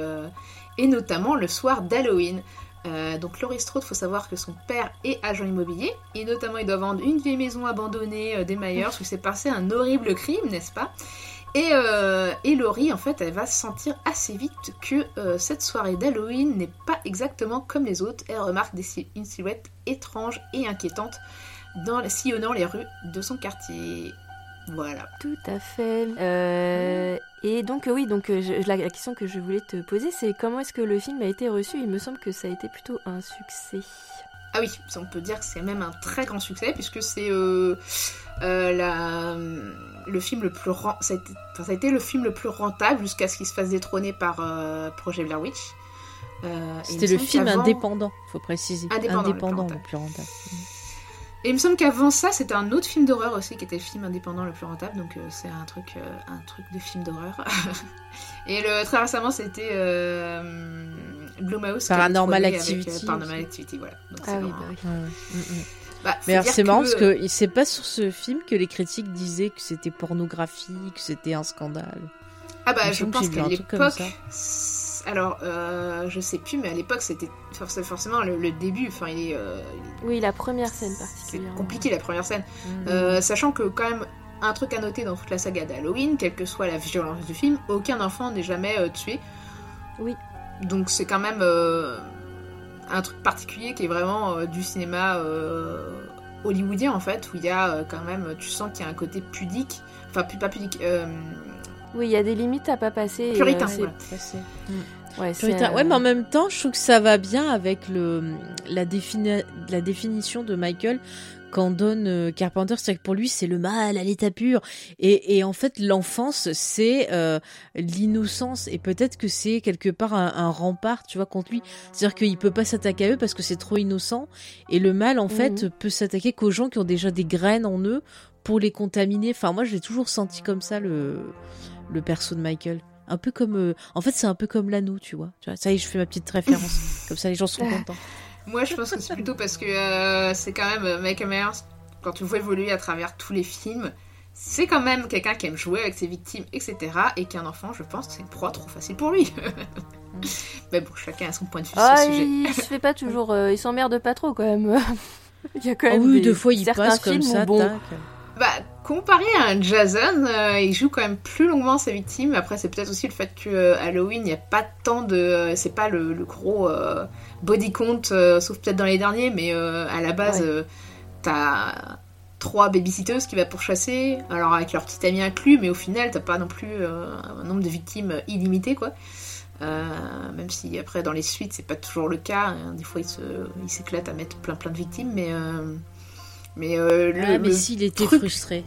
et notamment le soir d'Halloween. Donc Laurie Strode, faut savoir que son père est agent immobilier et notamment il doit vendre une vieille maison abandonnée des Myers où s'est passé un horrible crime, n'est-ce pas? Et, euh, Laurie, en fait, elle va sentir assez vite que cette soirée d'Halloween n'est pas exactement comme les autres. Elle remarque des une silhouette étrange et inquiétante dans, sillonnant les rues de son quartier. Voilà.
Tout à fait. Euh, et donc euh, oui, donc euh, je- la, la question que je voulais te poser, c'est comment est-ce que le film a été reçu? Il me semble que ça a été plutôt un succès.
Ah oui, on peut dire que c'est même un très grand succès puisque c'est euh, euh, la, le film le plus ren- ça, a été, enfin, ça a été le film le plus rentable jusqu'à ce qu'il se fasse détrôner par euh, Projet Blair Witch. Euh,
C'était le film indépendant, faut préciser.
Indépendant, le plus
Indépendant,
rentable.
le plus rentable.
Et il me semble qu'avant ça, c'était un autre film d'horreur aussi qui était le film indépendant le plus rentable, donc euh, c'est un truc, euh, un truc de film d'horreur. Et le, très récemment, c'était euh, Blumhouse. qui a
Paranormal
avec,
Activity
euh, Paranormal. Activity, voilà. Donc,
Ah oui, bah oui.
Ouais, ouais. Mm, mm.
bah,
Mais alors c'est marrant
que-
parce que c'est pas sur ce film que les critiques disaient que c'était pornographique, que c'était un scandale.
Ah bah, je pense qu'à l'époque. C'est- Alors, euh, je sais plus, mais à l'époque, c'était forc- forcément le, le début. Enfin, il est, euh, il est-
Oui, la première scène
c'est
particulièrement.
compliqué la première scène.
Mm.
Euh, sachant que quand même un truc à noter dans toute la saga d'Halloween, quelle que soit la violence du film, aucun enfant n'est jamais tué.
Oui.
Donc c'est quand même un truc particulier qui est vraiment du cinéma hollywoodien en fait, où il y a quand même, tu sens qu'il y a un côté pudique, enfin pas pudique,
Oui, il y a des limites à pas passer. et,
Puritain,
euh, c'est-.
Passé.
Ouais, c'est,
Puritain.
euh,
Ouais, mais en même temps, je trouve que ça va bien avec le, la, défini- la définition de Michael qu'en donne euh, Carpenter. C'est-à-dire que pour lui, c'est le mal à l'état pur. Et, et en fait, l'enfance, c'est euh, l'innocence. Et peut-être que c'est quelque part un, un rempart, tu vois, contre lui. C'est-à-dire qu'il peut pas s'attaquer à eux parce que c'est trop innocent. Et le mal, en fait,
Mhm.
peut s'attaquer qu'aux gens qui ont déjà des graines en eux pour les contaminer. Enfin, moi, je l'ai toujours senti comme ça, le, le perso de Michael. Un peu comme. euh, En fait, c'est un peu comme l'anneau, tu vois. Tu vois. Ça y est, je fais ma petite référence. comme ça, les gens sont contents.
Moi, je pense que c'est plutôt parce que euh, c'est quand même euh, Michael Myers, quand tu le vois évoluer à travers tous les films, c'est quand même quelqu'un qui aime jouer avec ses victimes, etc. Et qu'un enfant, je pense que c'est une proie trop facile pour lui. Mais bon, chacun a son point de vue
Ah,
sur ce sujet.
il se fait pas toujours. euh, il s'emmerde pas trop quand même. il y a quand
Ah
même.
oui,
des-
deux fois, il
certains
passe comme
films où,
ça.
bon,
tac.
Bah, comparé à un Jason, euh, il joue quand même plus longuement ses victimes. Après, c'est peut-être aussi le fait que euh, Halloween, il n'y a pas tant de. C'est pas le, le gros euh, body count, euh, sauf peut-être dans les derniers, mais euh, à la base,
Ouais.
euh, t'as trois babysitteuses qui va pourchasser, alors avec leur petit ami inclus, mais au final, t'as pas non plus euh, un nombre de victimes illimité, quoi. Euh, même si après dans les suites c'est pas toujours le cas, hein. des fois il s'éclate à mettre plein plein de victimes, mais euh, mais euh, le,
Ah, mais s'il était
truc-
frustré.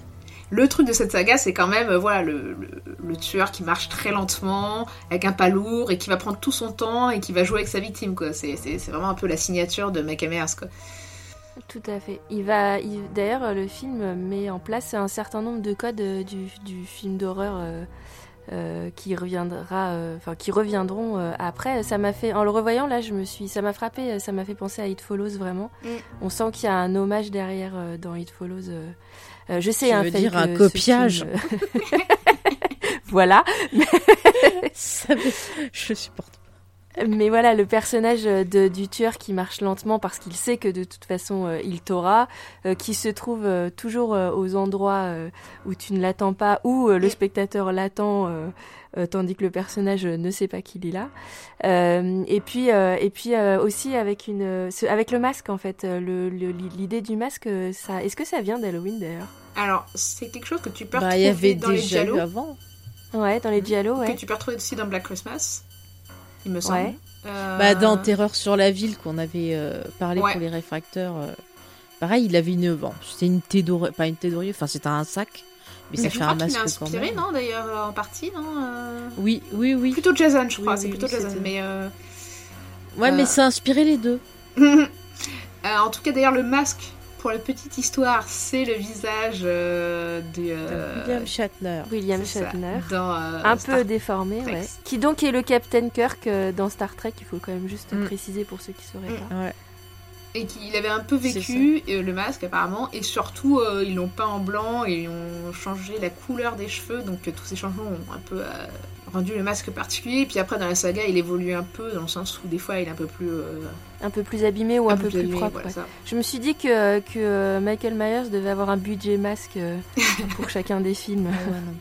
Le truc de cette saga, c'est quand même euh, voilà le, le- le tueur qui marche très lentement, avec un pas lourd et qui va prendre tout son temps et qui va jouer avec sa victime quoi. C'est, vraiment un peu la signature de Michael Myers quoi.
Tout à fait. Il va, il- d'ailleurs, le film met en place un certain nombre de codes euh, du, du film d'horreur euh, euh, qui reviendra, euh, enfin qui reviendront euh, après. Ça m'a fait, en le revoyant là, je me suis, ça m'a frappé, ça m'a fait penser à It Follows vraiment.
Mm.
On sent qu'il y a un hommage derrière euh, dans It Follows. Euh. Je sais un
veux
fake,
dire un copiage.
film, voilà.
Ça Je supporte.
Mais voilà, le personnage de, du tueur qui marche lentement parce qu'il sait que de toute façon euh, il t'aura, euh, qui se trouve euh, toujours euh, aux endroits euh, où tu ne l'attends pas, où euh, le spectateur l'attend, euh, euh, tandis que le personnage euh, ne sait pas qu'il est là. Euh, et puis, euh, et puis euh, aussi avec une, euh, ce- avec le masque en fait, euh, l'idée du masque, euh, ça, est-ce que ça vient d'Halloween d'ailleurs?
Alors, c'est quelque chose que tu peux
Bah, il y
retrouver
avait
dans les
déjà
Giallo,
eu avant.
Ouais, dans les Giallo,
que
ouais.
tu peux retrouver aussi dans Black Christmas, il me semble.
Ouais.
Euh,
Bah, dans Terreur sur la ville qu'on avait euh, parlé
Ouais.
pour les réfracteurs. euh, pareil, il avait une. Bon, c'était une thé d'oreiller. Pas une thé d'oreiller, enfin, c'était un sac. Mais
mais
ça
je
fait
crois
un masque quand
inspiré,
même.
non D'ailleurs, euh, en partie, non euh,
Oui, oui, oui.
Plutôt Jason, je crois.
Oui,
c'est
oui,
plutôt
oui,
Jason. Mais euh,
Ouais, mais
Euh.
ça a inspiré les deux.
euh, en tout cas, d'ailleurs, le masque, pour la petite histoire, c'est le visage euh, de euh,
William Shatner.
William
ça,
Shatner.
dans euh,
un
Star
peu déformé,
Trek.
ouais. Qui donc est le Captain Kirk euh, dans Star Trek, il faut quand même juste
Mm.
préciser pour ceux qui sauraient
Mm.
pas.
Ouais.
et qu'il avait un peu vécu euh, le masque apparemment et surtout euh, ils l'ont peint en blanc et ils ont changé la couleur des cheveux donc euh, tous ces changements ont un peu euh, rendu le masque particulier puis après dans la saga il évolue un peu dans le sens où des fois il est un peu plus euh,
Un peu plus abîmé ou un, peu, plus
abîmé,
propre.
voilà,
ouais.
ça.
Je me suis dit que, que euh, Michael Myers devait avoir un budget masque euh, pour chacun des films.
Ah ouais, non.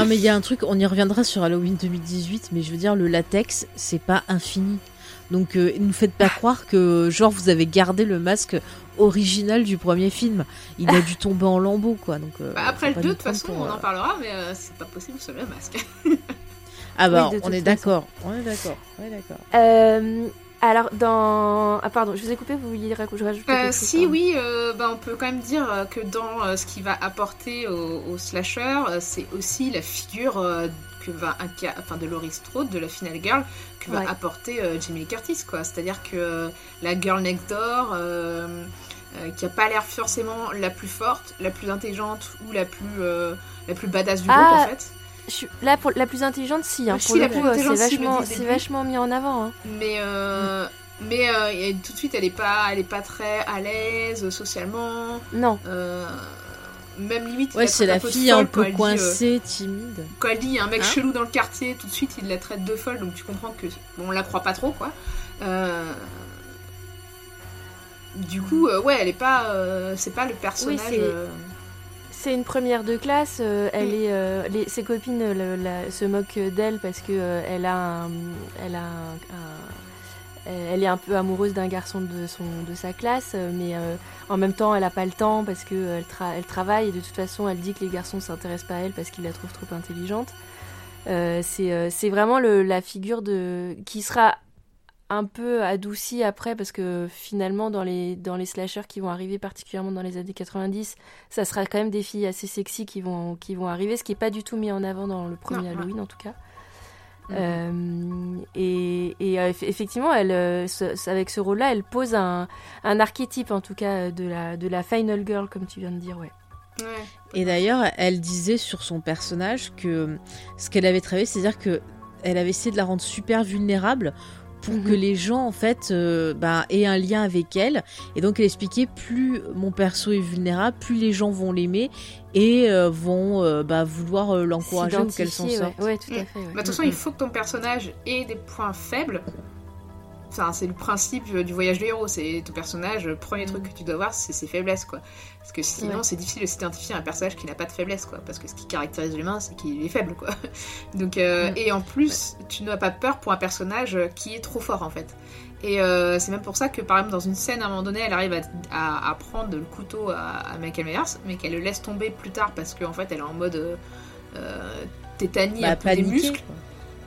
Non, mais il y a un truc, on y reviendra sur Halloween 2018, mais je veux dire, le latex, c'est pas infini. Donc, euh, ne nous faites pas croire que, genre, vous avez gardé le masque original du premier film. Il a dû tomber en lambeaux, quoi. Donc, euh,
Bah, après le
pas
2 de toute façon
pour,
on en parlera mais euh, c'est pas possible sur le masque
Ah bah,
Oui,
on est d'accord. On est d'accord. On est d'accord.
Euh, alors, dans. Ah, pardon, je vous ai coupé, vous vouliez rajouter
Euh,
quelque chose
si oui, euh, bah, on peut quand même dire euh, que dans euh, ce qui va apporter au, au slasher, euh, c'est aussi la figure euh, que va inca- enfin de Laurie Strode, de la Final Girl, que va apporter euh, Jamie Lee Curtis, quoi. C'est-à-dire que euh, la girl next door, euh, euh, qui a pas l'air forcément la plus forte, la plus intelligente ou la plus euh, la plus badass du
Ah,
groupe en fait.
Je suis- Là, pour la plus intelligente, si. Hein, pour
si,
le
la
coup,
plus
euh, c'est
intelligente, si,
vachement, vachement mis en avant. hein.
Mais euh, mais euh, et tout de suite, elle est pas elle est pas très à l'aise euh, socialement.
Non.
Euh, même limite,
Ouais, c'est la fille
folle
un peu
dit, euh,
coincée, timide.
quand elle dit il y a un mec
Hein
chelou dans le quartier, tout de suite il la traite de folle, donc tu comprends que bon, on la croit pas trop quoi. Euh, Du coup, euh, ouais, elle est pas, euh, c'est pas le personnage. euh,
C'est une première de classe. euh, elle
Mm.
est, euh, les- ses copines euh, le- la- se moquent d'elle parce que euh, elle a, un, elle a un, un- elle est un peu amoureuse d'un garçon de son, de sa classe, euh, mais euh, en même temps, elle a pas le temps parce que euh, elle, tra- elle travaille et de toute façon, elle dit que les garçons s'intéressent pas à elle parce qu'ils la trouvent trop intelligente. Euh, c'est, euh, c'est vraiment le, la figure de qui sera un peu adoucie après parce que finalement dans les dans les slashers qui vont arriver particulièrement dans les années 90 ça sera quand même des filles assez sexy qui vont, qui vont arriver, ce qui n'est pas du tout mis en avant dans le premier
Non.
Halloween en tout cas. Euh, et et, euh, eff- effectivement, elle, euh, ce- avec ce rôle-là, elle pose un, un archétype en tout cas de la, de la final girl, comme tu viens de dire. Ouais.
Et d'ailleurs, elle disait sur son personnage que ce qu'elle avait travaillé, c'est-à-dire que elle avait essayé de la rendre super vulnérable pour
Mhm.
que les gens en fait euh, bah, aient un lien avec elle. Et donc elle expliquait plus mon perso est vulnérable, plus les gens vont l'aimer et euh, vont euh, bah, vouloir euh, l'encourager ou qu'elle s'en sorte.
ouais. Ouais, tout à
Mm.
fait. ouais.
Bah, de toute façon, il faut que ton personnage ait des points faibles. Enfin, c'est le principe du voyage du héros. C'est ton personnage, le premier truc que tu dois voir, c'est ses faiblesses, quoi. Parce que sinon,
Ouais.
c'est difficile de s'identifier à un personnage qui n'a pas de faiblesse, quoi. Parce que ce qui caractérise l'humain, c'est qu'il est faible, quoi. Donc, euh,
Mm.
et en plus, tu n'as pas peur pour un personnage qui est trop fort, en fait. Et euh, c'est même pour ça que, par exemple, dans une scène, à un moment donné, elle arrive à, à- à prendre le couteau à, à Michael Myers, mais qu'elle le laisse tomber plus tard parce qu'en fait, elle est en mode euh, euh, tétanie
Bah, paniquer,
muscles.
quoi.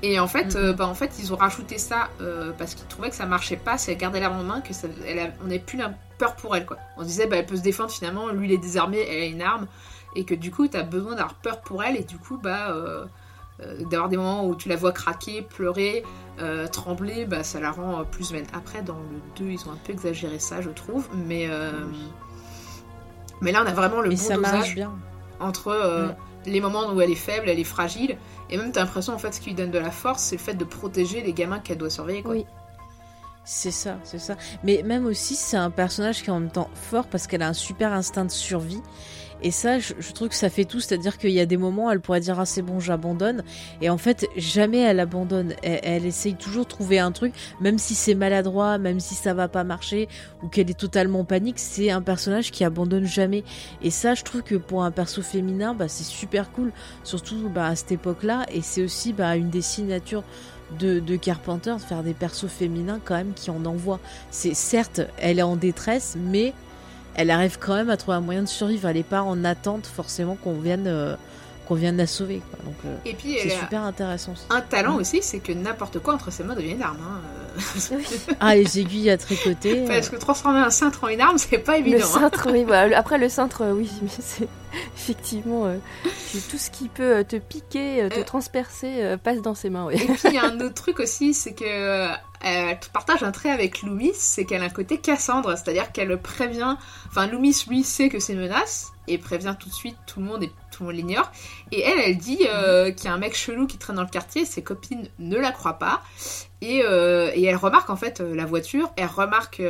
Et en fait,
Mhm.
euh, bah, en fait, ils ont rajouté ça euh, parce qu'ils trouvaient que ça marchait pas, si elle gardait l'arme en main, que ça, elle a- on n'avait plus la peur pour elle, quoi. On disait, bah, elle peut se défendre finalement, lui il est désarmé, elle a une arme, et que du coup, t'as besoin d'avoir peur pour elle, et du coup, bah, euh, d'avoir des moments où tu la vois craquer, pleurer, trembler, bah, ça la rend plus humaine. Après, dans le 2, ils ont un peu exagéré ça, je trouve, mais, mais là, on a vraiment le
Mais
bon
ça
dosage
bien.
entre
Mm.
Les moments où elle est faible, elle est fragile, et même t'as l'impression en fait ce qui lui donne de la force, c'est le fait de protéger les gamins qu'elle doit surveiller. Quoi.
Oui.
C'est ça, c'est ça. Mais même aussi, c'est un personnage qui est en même temps fort parce qu'elle a un super instinct de survie. Et ça, je, trouve que ça fait tout. C'est-à-dire qu'il y a des moments, elle pourrait dire ah c'est bon, j'abandonne. Et en fait, jamais elle abandonne. Elle, essaye toujours de trouver un truc, même si c'est maladroit, même si ça va pas marcher ou qu'elle est totalement panique. C'est un personnage qui abandonne jamais. Et ça, je trouve que pour un perso féminin, bah, c'est super cool, surtout bah, à cette époque-là. Et c'est aussi bah, une des signatures de, de, Carpenter de faire des persos féminins quand même qui en envoient. C'est certes, elle est en détresse, mais elle arrive quand même à trouver un moyen de survivre. Elle n'est pas en attente forcément qu'on vienne, euh, qu'on vienne la sauver. Donc, euh,
et puis
c'est super intéressant.
Un talent aussi, c'est que n'importe quoi entre ses mains devient une arme. Hein.
ah, les aiguilles à tricoter.
Parce que transformer un cintre en une arme, c'est pas évident. Le
hein. cintre, oui. Bah, après, le cintre, oui, mais c'est effectivement euh, tout ce qui peut te piquer, te transpercer, passe dans ses mains.
Et puis, il y a un autre truc aussi, c'est que elle partage un trait avec Loomis, c'est qu'elle a un côté Cassandre, c'est-à-dire qu'elle prévient. Enfin, Loomis, lui, sait que c'est menace et prévient tout de suite tout le monde et tout le monde l'ignore. Et elle, elle dit euh, mhm. qu'il y a un mec chelou qui traîne dans le quartier, ses copines ne la croient pas. Et, euh, et elle remarque en fait euh, la voiture, elle remarque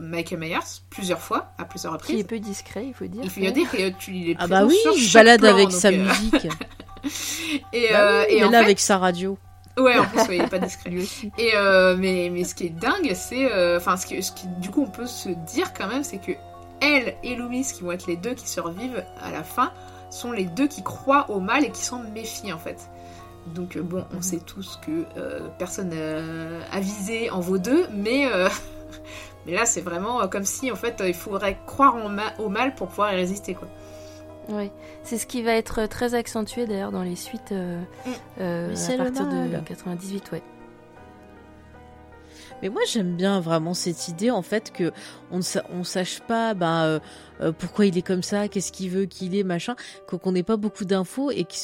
Michael Myers plusieurs fois, à plusieurs reprises.
Qui est peu discret, il faut dire.
Il faut dire que tu il est
Ah bah oui, il balade avec sa musique.
et, bah
et là avec sa radio.
Ouais, en plus, il est pas discret. Et euh, mais, mais ce qui est dingue, c'est. Euh, enfin, ce, qui, ce qui, du coup, on peut se dire quand même, c'est que elle et Loomis, qui vont être les deux qui survivent à la fin, sont les deux qui croient au mal et qui s'en méfient, en fait. Donc, euh, bon, on mhm. sait tous que personne avisé en vaut deux, mais. mais là, c'est vraiment comme si, en fait, il faudrait croire au mal pour pouvoir y résister, quoi.
Oui, c'est ce qui va être très accentué d'ailleurs dans les suites euh, mm. euh, à partir de 98, ouais.
Mais moi j'aime bien vraiment cette idée en fait que on ne sache pas bah, euh, pourquoi il est comme ça, qu'est-ce qu'il veut qu'il est, machin, qu'on n'ait pas beaucoup d'infos et que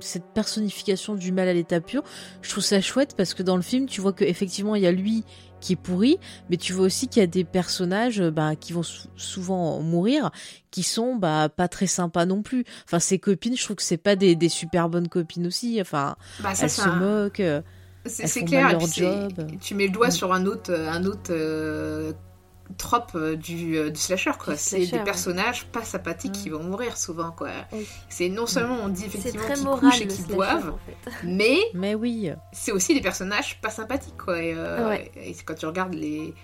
cette personnification du mal à l'état pur, je trouve ça chouette parce que dans le film tu vois qu'effectivement il y a lui qui est pourri, mais tu vois aussi qu'il y a des personnages euh, bah, qui vont souvent mourir, qui sont bah, pas très sympas non plus. Enfin, ses copines, je trouve que c'est pas des, des, super bonnes copines aussi. Enfin, bah, elles se moquent. Euh, c'est clair. Leur job.
Tu mets le doigt sur un autre, un autre euh, trope euh, du, euh, du slasher quoi. C'est des personnages pas sympathiques qui mm. vont mourir souvent quoi. C'est non seulement on dit effectivement qu'ils couchent et qu'ils boivent, mais
mais oui,
c'est aussi des personnages pas sympathiques quoi. Et, euh, quand tu regardes les,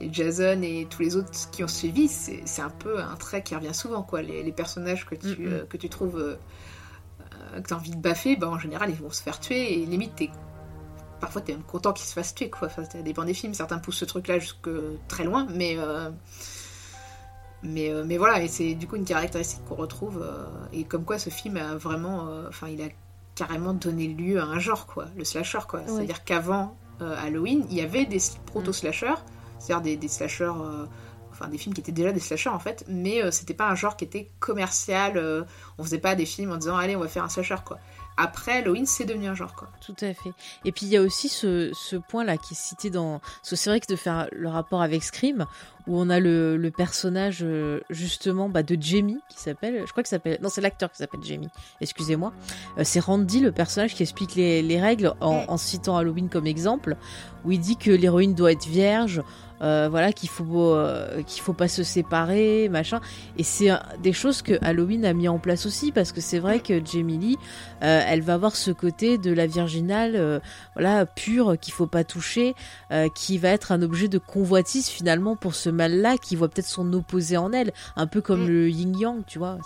Jason et tous les autres qui ont suivi, c'est un peu un trait qui revient souvent quoi. Les, personnages que tu que tu trouves que tu as envie de baffer, bah, en général ils vont se faire tuer et limite t'es parfois t'es même content qu'il se fasse tuer quoi. Enfin, ça dépend des films, certains poussent ce truc-là jusque très loin, mais euh, mais euh, mais voilà, et c'est du coup une caractéristique qu'on retrouve euh, et comme quoi ce film a vraiment, enfin il a carrément donné lieu à un genre quoi, le slasher quoi. C'est-à-dire qu'avant Halloween, il y avait des proto slashers, c'est-à-dire des, des slashers enfin des films qui étaient déjà des slashers en fait, mais c'était pas un genre qui était commercial. on faisait pas des films en disant allez on va faire un slasher quoi après Halloween, c'est devenu un genre, quoi.
Tout à fait. Et puis il y a aussi ce, ce point-là qui est cité dans. C'est vrai que de faire le rapport avec Scream, où on a le, le personnage euh, justement bah, de Jamie qui s'appelle. Je crois que s'appelle. Non, c'est l'acteur qui s'appelle Jamie. Excusez-moi. Euh, c'est Randy, le personnage qui explique les, les règles en, en citant Halloween comme exemple, où il dit que l'héroïne doit être vierge. Euh, voilà qu'il faut euh, qu'il faut pas se séparer machin et c'est des choses que Halloween a mis en place aussi parce que c'est vrai que Jamie Lee euh, elle va avoir ce côté de la virginale voilà pure qu'il faut pas toucher qui va être un objet de convoitise finalement pour ce mal là qui voit peut-être son opposé en elle un peu comme mm. le yin yang tu vois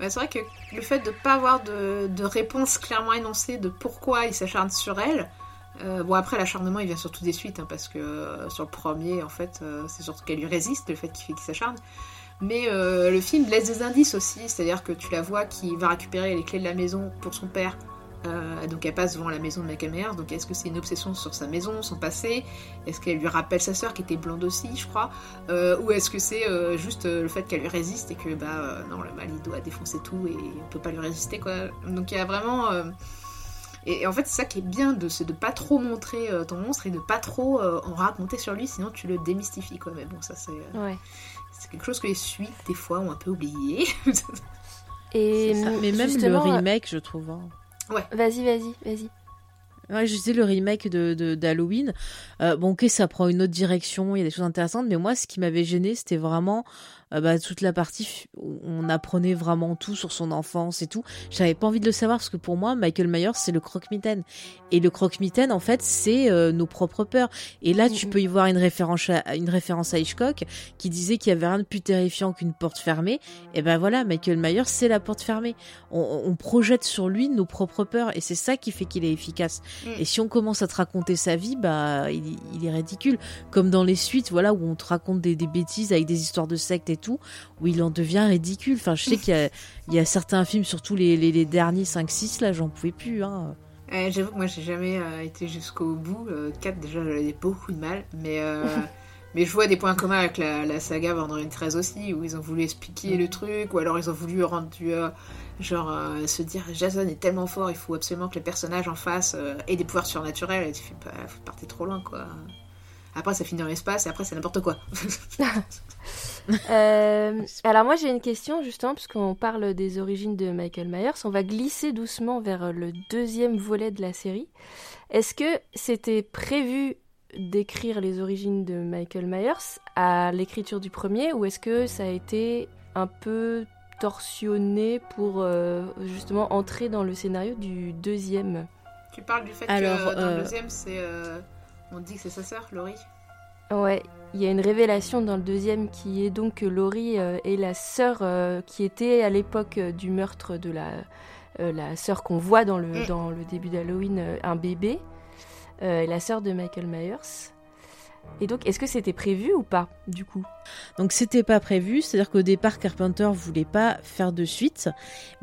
c'est vrai que le fait de pas avoir de, de réponse clairement énoncée de pourquoi il s'acharne sur elle euh, bon après l'acharnement il vient surtout des suites hein, parce que euh, sur le premier en fait euh, c'est surtout qu'elle lui résiste le fait qu'il fait qu'il s'acharne. Mais le film laisse des indices aussi c'est à dire que tu la vois qui va récupérer les clés de la maison pour son père. Donc elle passe devant la maison de Michael Myers. Donc est-ce que c'est une obsession sur sa maison son passé? Est-ce qu'elle lui rappelle sa sœur qui était blonde aussi je crois? Ou est-ce que c'est juste le fait qu'elle lui résiste et que bah non le mal il doit défoncer tout et on peut pas lui résister quoi. Donc il y a vraiment et, en fait, c'est ça qui est bien, de, de pas trop montrer euh, ton monstre et de pas trop euh, en raconter sur lui, sinon tu le démystifies, quoi. Mais bon, ça, c'est euh, c'est quelque chose que les suites, des fois, ont un peu oublié.
et mais même le remake, je trouve. Hein.
Ouais. Vas-y, vas-y, vas-y.
Ouais, je disais le remake de d'Halloween. Euh, bon, ok, ça prend une autre direction, il y a des choses intéressantes, mais moi, ce qui m'avait gêné, c'était vraiment euh, bah, toute la partie où on apprenait vraiment tout sur son enfance et tout. J'avais pas envie de le savoir parce que pour moi, Michael Myers, c'est le croque-mitaine. Et le croque-mitaine, en fait, c'est euh, nos propres peurs. Et là, tu peux y voir une référence à, une référence à Hitchcock qui disait qu'il y avait rien de plus terrifiant qu'une porte fermée. Et ben voilà, Michael Myers, c'est la porte fermée. On, on, projette sur lui nos propres peurs et c'est ça qui fait qu'il est efficace. Mm. Et si on commence à te raconter sa vie, bah, il, il, est ridicule. Comme dans les suites, voilà, où on te raconte des, des bêtises avec des histoires de sectes et tout, où il en devient ridicule. Enfin, je sais qu'il y, y, a certains films, surtout les, les, les derniers 5-6, là, j'en pouvais plus. Hein.
J'avoue que moi, j'ai jamais euh, été jusqu'au bout. 4, euh, déjà, j'avais beaucoup de mal. Mais, euh, mais je vois des points communs avec la, la saga Vendredi 13 aussi, où ils ont voulu expliquer le truc, ou alors ils ont voulu rendre genre se dire Jason est tellement fort, il faut absolument que les personnages en face aient des pouvoirs surnaturels. Et tu fais pas, faut partir trop loin, quoi. Après, ça finit dans l'espace, et après, c'est n'importe quoi.
euh, alors moi j'ai une question justement puisqu'on parle des origines de Michael Myers, on va glisser doucement vers le deuxième volet de la série. Est-ce que c'était prévu d'écrire les origines de Michael Myers à l'écriture du premier ou est-ce que ça a été un peu torsionné pour euh, justement entrer dans le scénario du deuxième?
Tu parles du fait Alors, que dans le euh, deuxième c'est euh, on dit que c'est sa sœur Laurie.
Ouais, il y a une révélation dans le deuxième qui est donc que Laurie euh, est la sœur euh, qui était à l'époque euh, du meurtre de la, la sœur qu'on voit dans le, mm. dans le début d'Halloween, un bébé, la sœur de Michael Myers. Et donc, est-ce que c'était prévu ou pas, du coup?
Donc, c'était pas prévu, c'est-à-dire qu'au départ, Carpenter voulait pas faire de suite,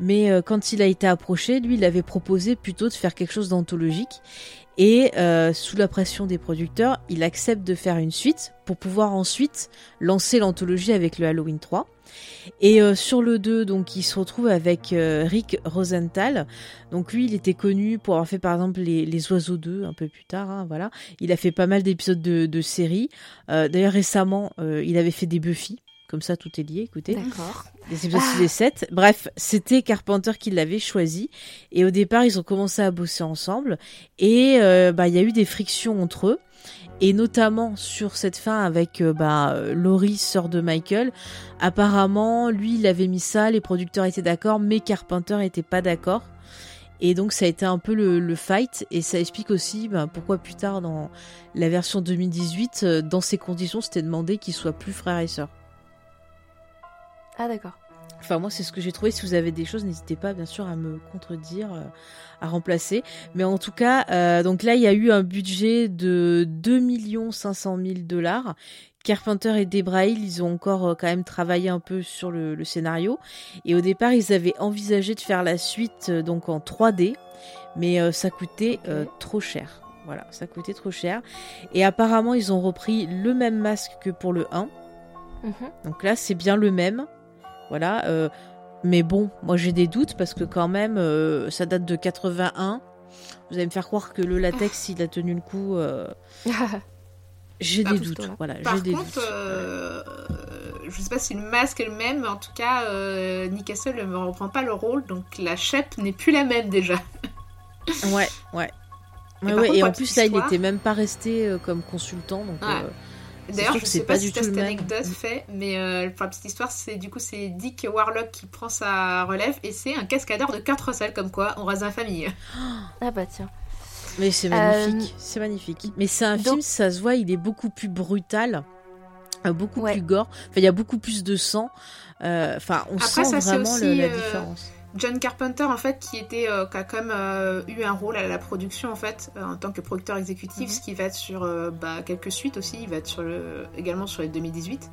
mais quand il a été approché, lui, il avait proposé plutôt de faire quelque chose d'anthologique. Et euh, sous la pression des producteurs, il accepte de faire une suite pour pouvoir ensuite lancer l'anthologie avec le Halloween 3. Et euh, sur le 2, donc, il se retrouve avec euh, Rick Rosenthal. Donc lui, il était connu pour avoir fait par exemple les, les Oiseaux 2 un peu plus tard. Hein, voilà, il a fait pas mal d'épisodes de, de séries. D'ailleurs récemment, il avait fait des Buffy. Comme ça, tout est lié, écoutez.
D'accord.
Les épisodes 6 et 7. Bref, c'était Carpenter qui l'avait choisi. Et au départ, ils ont commencé à bosser ensemble. Et euh, bah, il y a eu des frictions entre eux. Et notamment sur cette fin avec euh, bah, Laurie, sœur de Michael. Apparemment, lui, il avait mis ça, les producteurs étaient d'accord, mais Carpenter n'était pas d'accord. Et donc ça a été un peu le, le fight et ça explique aussi bah, pourquoi plus tard dans la version 2018, euh, dans ces conditions, c'était demandé qu'ils soient plus frères et sœurs.
Ah d'accord.
Enfin moi c'est ce que j'ai trouvé. Si vous avez des choses, n'hésitez pas bien sûr à me contredire, euh, à remplacer. Mais en tout cas, euh, donc là il y a eu un budget de 2 500 000 dollars. Carpenter et Debrail, ils ont encore euh, quand même travaillé un peu sur le, le, scénario. Et au départ, ils avaient envisagé de faire la suite donc en 3D, mais ça coûtait trop cher. Voilà, ça coûtait trop cher. Et apparemment, ils ont repris le même masque que pour le 1. Mhm. Donc là, c'est bien le même. Voilà. Euh, mais bon, moi j'ai des doutes parce que quand même, euh, ça date de 81. Vous allez me faire croire que le latex, il a tenu le coup. Euh, j'ai des doutes. Voilà,
Par
des
contre, je sais pas si le masque est le même, mais en tout cas, Nick Castle ne reprend pas le rôle, donc la chèpe n'est plus la même déjà.
ouais, ouais. Et, en plus, là, il était même pas resté comme consultant, donc.
D'ailleurs, je sais pas, si cette anecdote fait, mais euh, pour la petite histoire, c'est du coup c'est Dick Warlock qui prend sa relève et c'est un cascadeur de 4 Russell comme quoi on reste la famille.
Ah bah tiens.
Mais c'est magnifique, euh, c'est magnifique. Mais c'est un film, ça se voit, il est beaucoup plus brutal, euh, beaucoup plus gore. Enfin, il y a beaucoup plus de sang. Enfin, on sent vraiment la différence.
John Carpenter en fait qui était euh, qui a quand même euh, eu un rôle à la production en fait euh, en tant que producteur exécutif mhm. ce qui va être sur bah, quelques suites aussi. Il va être sur le, également sur les 2018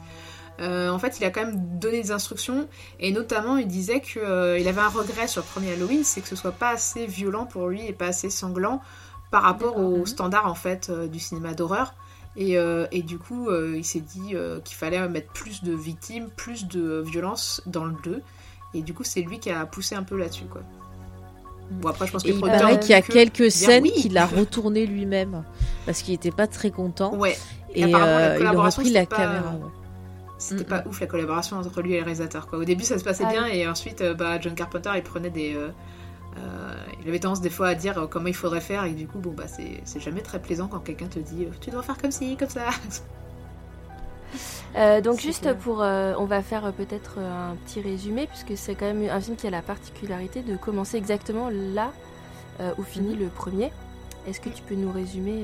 en fait il a quand même donné des instructions. Et notamment il disait qu'il il avait un regret sur le premier Halloween c'est que ce soit pas assez violent pour lui et pas assez sanglant par rapport aux mhm. standards en fait du cinéma d'horreur. Et, et, du coup il s'est dit qu'il fallait mettre plus de victimes plus de violence dans le 2 et du coup, c'est lui qui a poussé un peu là-dessus, quoi.
Bon, après, je pense que il paraît qu'il y a quelques scènes qu'il a retourné lui-même parce qu'il était pas très content.
Ouais.
Et, euh, il a repris la caméra.
C'était pas ouf la collaboration entre lui et le réalisateur. Quoi. Au début, ça se passait ah bien et ensuite, euh, bah, John Carpenter, il prenait des, euh, il avait tendance des fois à dire comment il faudrait faire et du coup bon bah c'est c'est jamais très plaisant quand quelqu'un te dit tu dois faire comme ci comme ça.
Euh, donc juste
clair.
pour, euh, on va faire euh, peut-être un petit résumé puisque c'est quand même un film qui a la particularité de commencer exactement là euh, où finit le premier. Est-ce que tu peux nous résumer,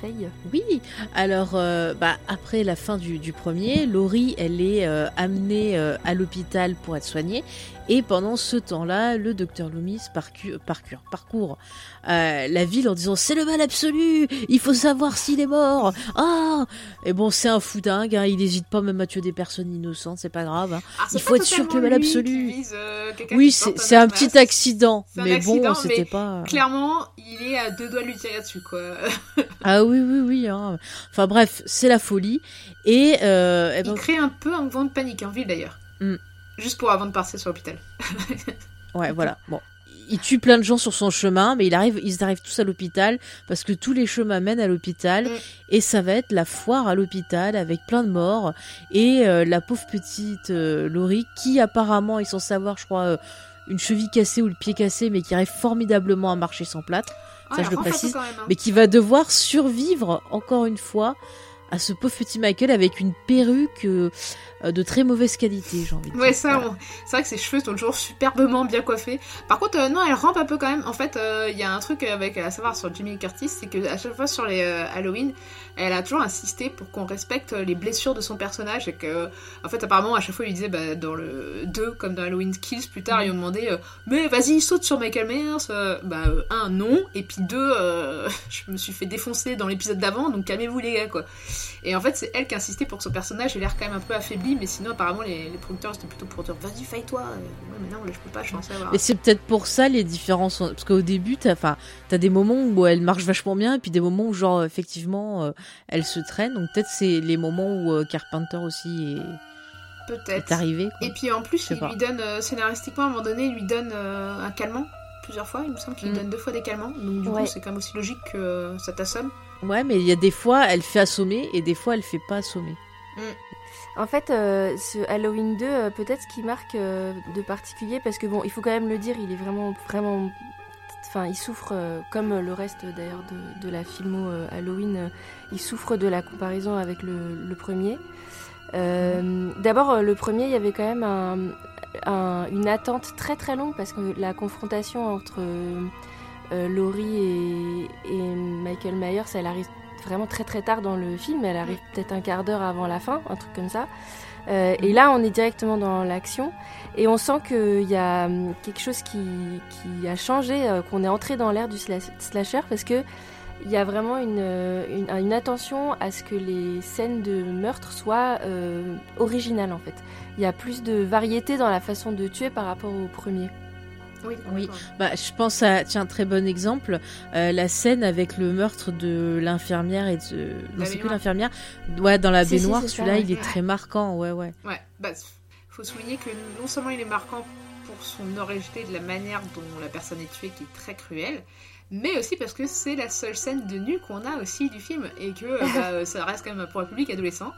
Faye?
Oui, alors bah, après la fin du, du premier, Laurie, elle est amenée à l'hôpital pour être soignée. Et pendant ce temps-là, le docteur Loomis parcourt, parcourt, parcourt euh, la ville en disant c'est le mal absolu, il faut savoir s'il est mort. Ah Et bon, c'est un fou dingue, hein, il n'hésite pas même à tuer des personnes innocentes, c'est pas grave. hein.
Alors, c'est
Il faut être sûr que le mal absolu-
vise, euh,
Oui, c'est un petit accident,
un
mais
accident,
bon, c'était pas.
Clairement, il est à deux doigts de lui tirer dessus quoi.
Ah oui, oui, oui. hein. Enfin bref, c'est la folie. Et, euh, eh ben,
Il crée un peu un vent de panique en ville d'ailleurs.
Mm.
Juste pour avant de partir sur l'hôpital.
Ouais, voilà. Bon. Il tue plein de gens sur son chemin, mais il arrive, ils arrivent tous à l'hôpital parce que tous les chemins mènent à l'hôpital
Mm.
et ça va être la foire à l'hôpital avec plein de morts et euh, la pauvre petite euh, Laurie qui apparemment est censée avoir, je crois, euh, une cheville cassée ou le pied cassé, mais qui arrive formidablement à marcher sans plâtre,
Ah,
Ça,
il
je le précise,
même, hein.
mais qui va devoir survivre encore une fois à ce pauvre petit Michael avec une perruque euh, de très mauvaise qualité, j'ai envie de
Ouais,
dire.
ça,
Voilà.
on- c'est vrai que ses cheveux sont toujours superbement bien coiffés. Par contre, euh, non, elle rampe un peu quand même. En fait, euh, il y a un truc avec à savoir sur Jimmy Curtis, c'est que à chaque fois sur les Halloween, elle a toujours insisté pour qu'on respecte les blessures de son personnage et que, en fait, apparemment, à chaque fois, il disait bah, dans le 2 comme dans Halloween Kills, plus tard, ils ont demandé euh, mais vas-y, saute sur Michael Myers. Euh, bah, euh, un, non, et puis deux, euh, je me suis fait défoncer dans l'épisode d'avant, donc calmez-vous les gars, quoi. Et en fait, c'est elle qui insistait pour que son personnage ait l'air quand même un peu affaibli, mais sinon, apparemment, les, les producteurs c'était plutôt pour dire vas-y, faille-toi. Et, Ouais, mais non, là, je peux pas, je suis avoir.
Mais c'est peut-être pour ça les différences. Parce qu'au début, t'as enfin, t'as des moments où elle marche vachement bien, et puis des moments où, genre, effectivement, euh, elle se traîne. Donc peut-être c'est les moments où euh, Carpenter aussi est,
Peut-être.
est arrivé. quoi.
Et puis en plus, il
pas.
lui donne, euh, scénaristiquement, à un moment donné, il lui donne euh, un calmant. Plusieurs fois, il me semble qu'il lui
Mm.
donne deux fois des calmants. Donc du
Ouais.
coup, c'est quand même aussi logique que euh, ça t'assomme.
Ouais, mais il y a des fois, elle fait assommer, et des fois, elle fait pas assommer.
En fait, euh, ce Halloween 2, euh, peut-être ce qui marque euh, de particulier, parce que bon, il faut quand même le dire, il est vraiment, vraiment, enfin, il souffre euh, comme le reste d'ailleurs de, de la filmo euh, Halloween, euh, il souffre de la comparaison avec le, le premier. Euh, D'abord, le premier, il y avait quand même un- un- une attente très très longue parce que la confrontation entre euh, Laurie et, et Michael Myers, elle arrive vraiment très très tard dans le film. Elle arrive peut-être un quart d'heure avant la fin, un truc comme ça. Euh, et là, on est directement dans l'action et on sent qu'il y a hum, quelque chose qui, a changé, euh, qu'on est entré dans l'ère du sla- slasher parce que il y a vraiment une, euh, attention à ce que les scènes de meurtre soient euh, originales en fait. Il y a plus de variété dans la façon de tuer par rapport au premier.
Oui,
Oui. Bah, je pense à, tiens, très bon exemple, euh, la scène avec le meurtre de l'infirmière et de. Non, c'est plus
baignoire.
l'infirmière. Ouais, dans la
Si,
baignoire, celui-là, il est très marquant, ouais, ouais.
Ouais, bah, faut souligner que non seulement il est marquant pour son originalité de la manière dont la personne est tuée, qui est très cruelle, mais aussi parce que c'est la seule scène de nu qu'on a aussi du film et que euh, bah, ça reste quand même pour un public adolescent.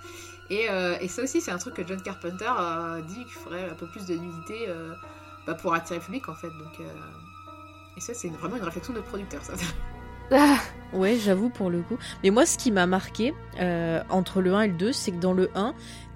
Et, euh, et ça aussi, c'est un truc que John Carpenter a dit qu'il faudrait un peu plus de nudité bah, pour attirer le public en fait. Donc, euh, Et ça, c'est vraiment une réflexion de producteur, ça.
Ouais, j'avoue pour le coup. Mais moi, ce qui m'a marqué euh, entre le 1 et le 2, c'est que dans le 1,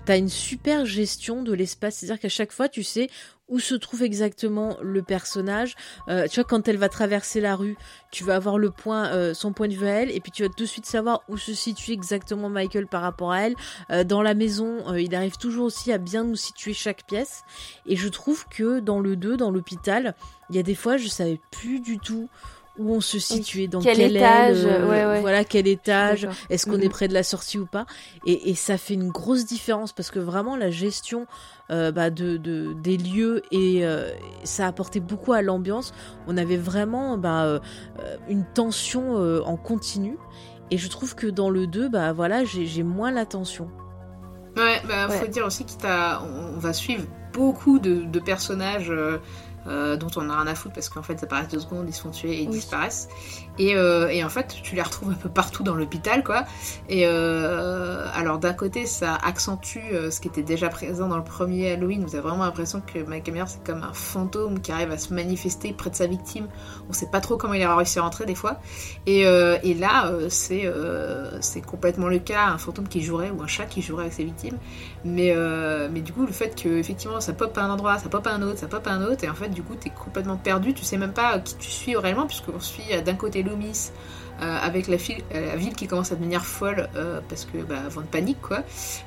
t'as une super gestion de l'espace. C'est-à-dire qu'à chaque fois, tu sais où se trouve exactement le personnage. Euh, tu vois, quand elle va traverser la rue, tu vas avoir euh, son point de vue à elle, et puis tu vas tout de suite savoir où se situe exactement Michael par rapport à elle. Euh, dans la maison, il arrive toujours aussi à bien nous situer chaque pièce. Et je trouve que dans le 2, dans l'hôpital, il y a des fois, je savais plus du tout où on se situait, dans
Quel étage,
aile, euh,
ouais, ouais.
voilà quel étage, est-ce qu'on
Mhm.
est près de la sortie ou pas, et, et ça fait une grosse différence parce que vraiment la gestion euh, bah, de, de- des lieux et euh, ça a apporté beaucoup à l'ambiance. On avait vraiment bah, euh, une tension euh, en continu, et je trouve que dans le 2, bah voilà, j'ai moins la tension.
Ouais, bah, faut
Ouais.
dire aussi qu'on on va suivre beaucoup de, de personnages euh, dont on a rien à foutre parce qu'en fait, ça paraît deux secondes, ils se font tuer et ils
Oui.
disparaissent. Et, euh, et en fait, tu les retrouves un peu partout dans l'hôpital, quoi. Et euh, alors, d'un côté, ça accentue ce qui était déjà présent dans le premier Halloween. Vous avez vraiment l'impression que Michael Myers, c'est comme un fantôme qui arrive à se manifester près de sa victime. On sait pas trop comment il a réussi à rentrer des fois. Et, et là, c'est c'est complètement le cas, un fantôme qui jouerait ou un chat qui jouerait avec ses victimes. Mais, euh, mais du coup, le fait que effectivement ça pop à un endroit, ça pop à un autre, ça pop à un autre, et en fait, du coup, t'es complètement perdu. Tu sais même pas qui tu suis réellement, puisqu'on suit euh, d'un côté Loomis. Euh, avec la, file- euh, la ville qui commence à devenir folle euh, parce que bah, avant de panique quoi.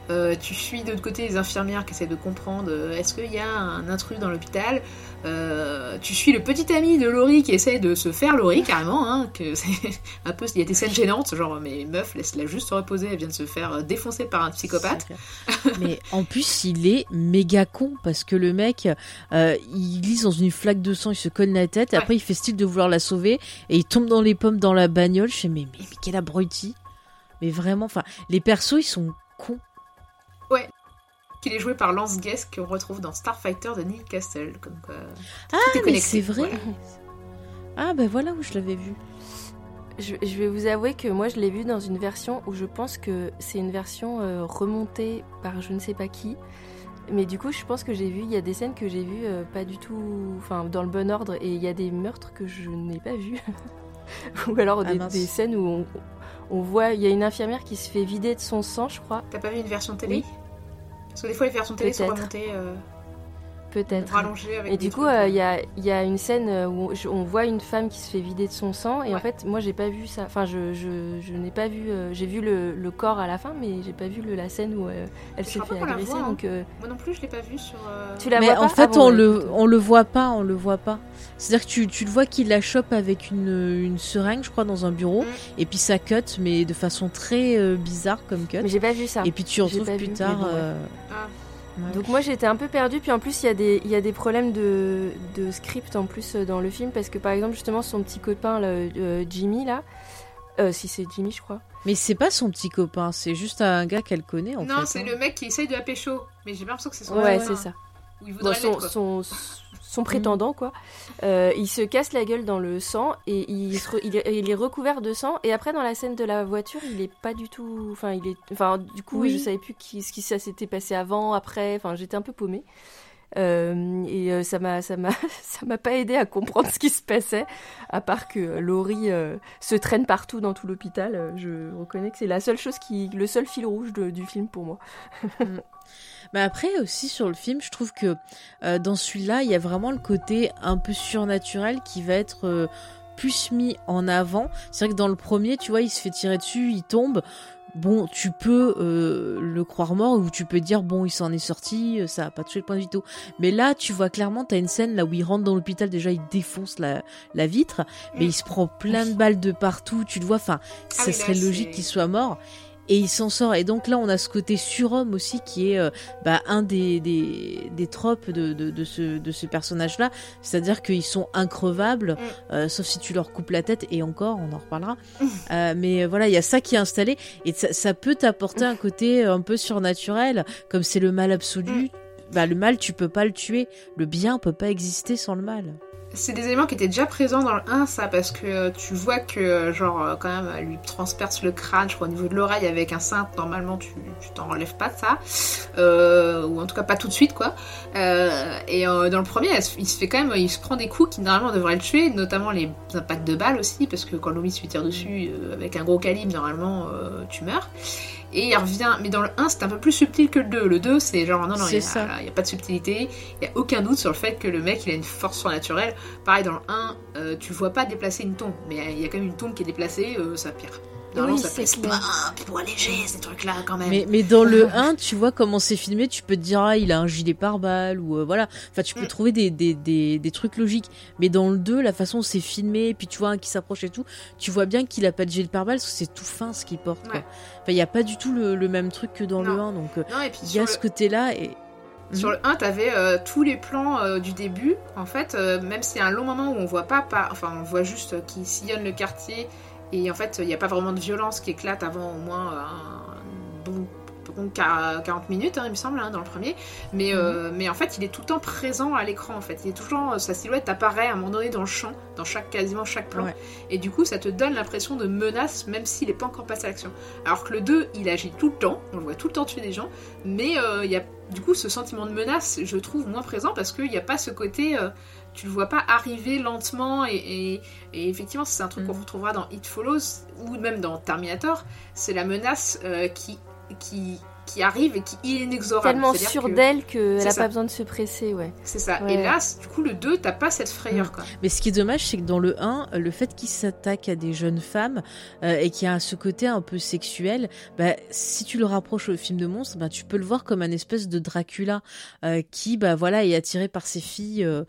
Euh, tu suis de l'autre côté les infirmières qui essaient de comprendre est-ce qu'il y a un intrus dans l'hôpital? Tu suis le petit ami de Laurie qui essaie de se faire Laurie carrément. Hein, que un peu, il y a des scènes gênantes genre mais meuf laisse-la juste se reposer, elle vient de se faire défoncer par un psychopathe.
Mais en plus, il est méga con parce que le mec, il glisse dans une flaque de sang, il se cogne la tête, et
Ouais.
après il fait style de vouloir la sauver, et il tombe dans les pommes dans la bagnole. Je fais, mais, mais, mais quel abruti! Mais vraiment, enfin, les persos, ils sont cons.
Qu'il est joué par Lance Guest qu'on retrouve dans Starfighter de Neil Castle. Comme quoi,
Ah, mais c'est vrai!
voilà.
Ah, ben voilà où je l'avais vu.
Je, je vais vous avouer que moi je l'ai vu dans une version où je pense que c'est une version euh, remontée par je ne sais pas qui. Mais du coup, je pense que j'ai vu, il y a des scènes que j'ai vues euh, pas du tout, enfin dans le bon ordre, et il y a des meurtres que je n'ai pas vus. Ou alors
Ah,
des, scènes où on, on voit, il y a une infirmière qui se fait vider de son sang, je crois,
T'as pas vu une version télé?
Oui.
Parce que des fois les versions télé sont remontées, euh,
peut-être. Et du coup, euh, il y, a, il y a une scène euh, où je- on voit une femme qui se fait vider de son sang, et en fait, moi j'ai pas vu ça. Enfin, je, je, je n'ai pas vu. euh, j'ai vu le, le corps à la fin, mais j'ai pas vu le, la scène où euh, elle
Je
se
crois
fait
pas
agresser.
voit, hein.
donc, euh,
Moi non plus, je l'ai pas vu sur. euh,
tu la
mais
vois pas
en fait,
Ah bon,
on, le, on le voit pas, on le voit pas. C'est-à-dire que tu, tu le vois qu'il la chope avec une, une seringue, je crois, dans un bureau,
Mm.
et puis ça cut, mais de façon très euh, bizarre comme cut.
Mais j'ai pas vu ça.
Et puis tu retrouves
pas
plus
vu,
tard.
bon, ouais.
euh,
Ah,
ouais.
Donc moi j'étais un peu perdue, puis en plus il y, a des- il y a des problèmes de, de script en plus euh, dans le film, parce que par exemple justement son petit copain là, euh, Jimmy là, euh, si c'est Jimmy je crois,
Mais c'est pas son petit copain, c'est juste un gars qu'elle connaît en
non,
fait.
c'est
hein.
le mec qui essaye de la pécho. Mais j'ai pas l'impression que c'est son
ouais,
copain,
c'est ça.
Ou il
Bon,
voudrait
son,
l'être, quoi.
son, son prétendant quoi, Euh, il se casse la gueule dans le sang et il, se re- il, est, il est recouvert de sang. Et après dans la scène de la voiture il est pas du tout, enfin il est, enfin du coup
Oui.
je savais plus qui, ce qui ça s'était passé avant, après, enfin j'étais un peu paumée. Euh, et euh, ça m'a ça m'a ça m'a pas aidé à comprendre ce qui se passait. À part que Laurie euh, se traîne partout dans tout l'hôpital. Je reconnais que c'est la seule chose qui le seul fil rouge de- du film pour moi
Mais après aussi sur le film, je trouve que euh, dans celui-là, il y a vraiment le côté un peu surnaturel qui va être euh, plus mis en avant. C'est vrai que dans le premier, tu vois, il se fait tirer dessus, il tombe. Bon, tu peux euh, le croire mort ou tu peux dire bon, il s'en est sorti, euh, ça a pas touché le point de vue tout. Mais là, tu vois clairement, t'as une scène là où il rentre dans l'hôpital, déjà il défonce la, la vitre, mais
Mm.
il se prend plein de balles de partout. Tu le vois, enfin, ça
Ah oui, là,
serait logique qu'il soit mort. Et il s'en sort. Et donc là, on a ce côté surhomme aussi qui est euh, bah, un des, des, des tropes de, de, de ce, de ce personnage-là. C'est-à-dire qu'ils sont increvables,
Mm.
euh, sauf si tu leur coupes la tête. Et encore, on en reparlera. Euh, mais voilà, il y a ça qui est installé. Et ça, ça peut t'apporter un côté un peu surnaturel, comme c'est le mal absolu. Bah, le mal, tu peux pas le tuer. Le bien peut pas exister sans le mal.
C'est des éléments qui étaient déjà présents dans le 1, ça, parce que euh, tu vois que, euh, genre, euh, quand même, elle lui transperce le crâne, je crois, au niveau de l'oreille avec un cintre. Normalement, tu t'en relèves pas ça. Ou en tout cas, pas tout de suite, quoi. Et dans le premier, il se fait quand il se prend des coups qui, normalement, devraient le tuer, notamment les impacts de balles aussi, parce que quand Louis lui tire dessus avec un gros calibre, normalement, tu meurs. Et il revient, mais dans le 1, c'est un peu plus subtil que le 2. Le 2, c'est genre, non, non, il n'y a, a pas de subtilité. Il n'y a aucun doute sur le fait que le mec, il a une force surnaturelle. Pareil, dans le 1, euh, tu le vois pas déplacer une tombe, mais il y a quand même une tombe qui est déplacée, euh, ça pire. Normalement,
Oui,
ça
c'est
pèse
clair.
pas, puis pour alléger ces trucs-là quand même.
Mais, mais dans le 1, tu vois comment c'est filmé, tu peux te dire, ah, il a un gilet pare-balles, ou euh, voilà. Enfin, tu peux
Mm.
trouver des, des, des, des trucs logiques. Mais dans le 2, la façon c'est filmé, puis tu vois un qui s'approche et tout, tu vois bien qu'il a pas de gilet pare-balles, parce que c'est tout fin ce qu'il porte, quoi. Enfin, il y a pas du tout le, le même truc que dans le
Non.
1, donc euh, il y a
le,
ce côté-là, et.
sur le 1, t'avais euh, tous les plans euh, du début. En fait, euh, même s'il y a un long moment où on voit pas, pas enfin, on voit juste qu'il sillonne le quartier, et en fait, il n'y a pas vraiment de violence qui éclate avant au moins euh, un bon environ 40 minutes, hein, il me semble, hein, dans le premier. Mais, euh, mais en fait, il est tout le temps présent à l'écran. En fait, il est toujours sa silhouette apparaît à un moment donné dans le champ, dans chaque quasiment chaque plan. Et du coup, ça te donne l'impression de menace, même s'il n'est pas encore passé à l'action. Alors que le 2, il agit tout le temps, on le voit tout le temps tuer des gens, mais euh, il y a du coup ce sentiment de menace, je trouve moins présent parce qu'il n'y a pas ce côté tu le vois pas arriver lentement et, effectivement c'est un truc qu'on mm. retrouvera dans It Follows ou même dans Terminator c'est la menace euh, qui, qui qui arrive et qui est inexorable.
Tellement sûre d'elle qu'elle n'a pas besoin de se presser, ouais.
C'est ça. Et là, du coup, le 2, t'as pas cette frayeur, mm. quoi.
Mais ce qui est dommage, c'est que dans le 1, le fait qu'il s'attaque à des jeunes femmes euh, et qu'il y a ce côté un peu sexuel, bah, si tu le rapproches au film de monstre, bah, tu peux le voir comme un espèce de Dracula euh, qui, bah, voilà, est attiré par ses filles, euh,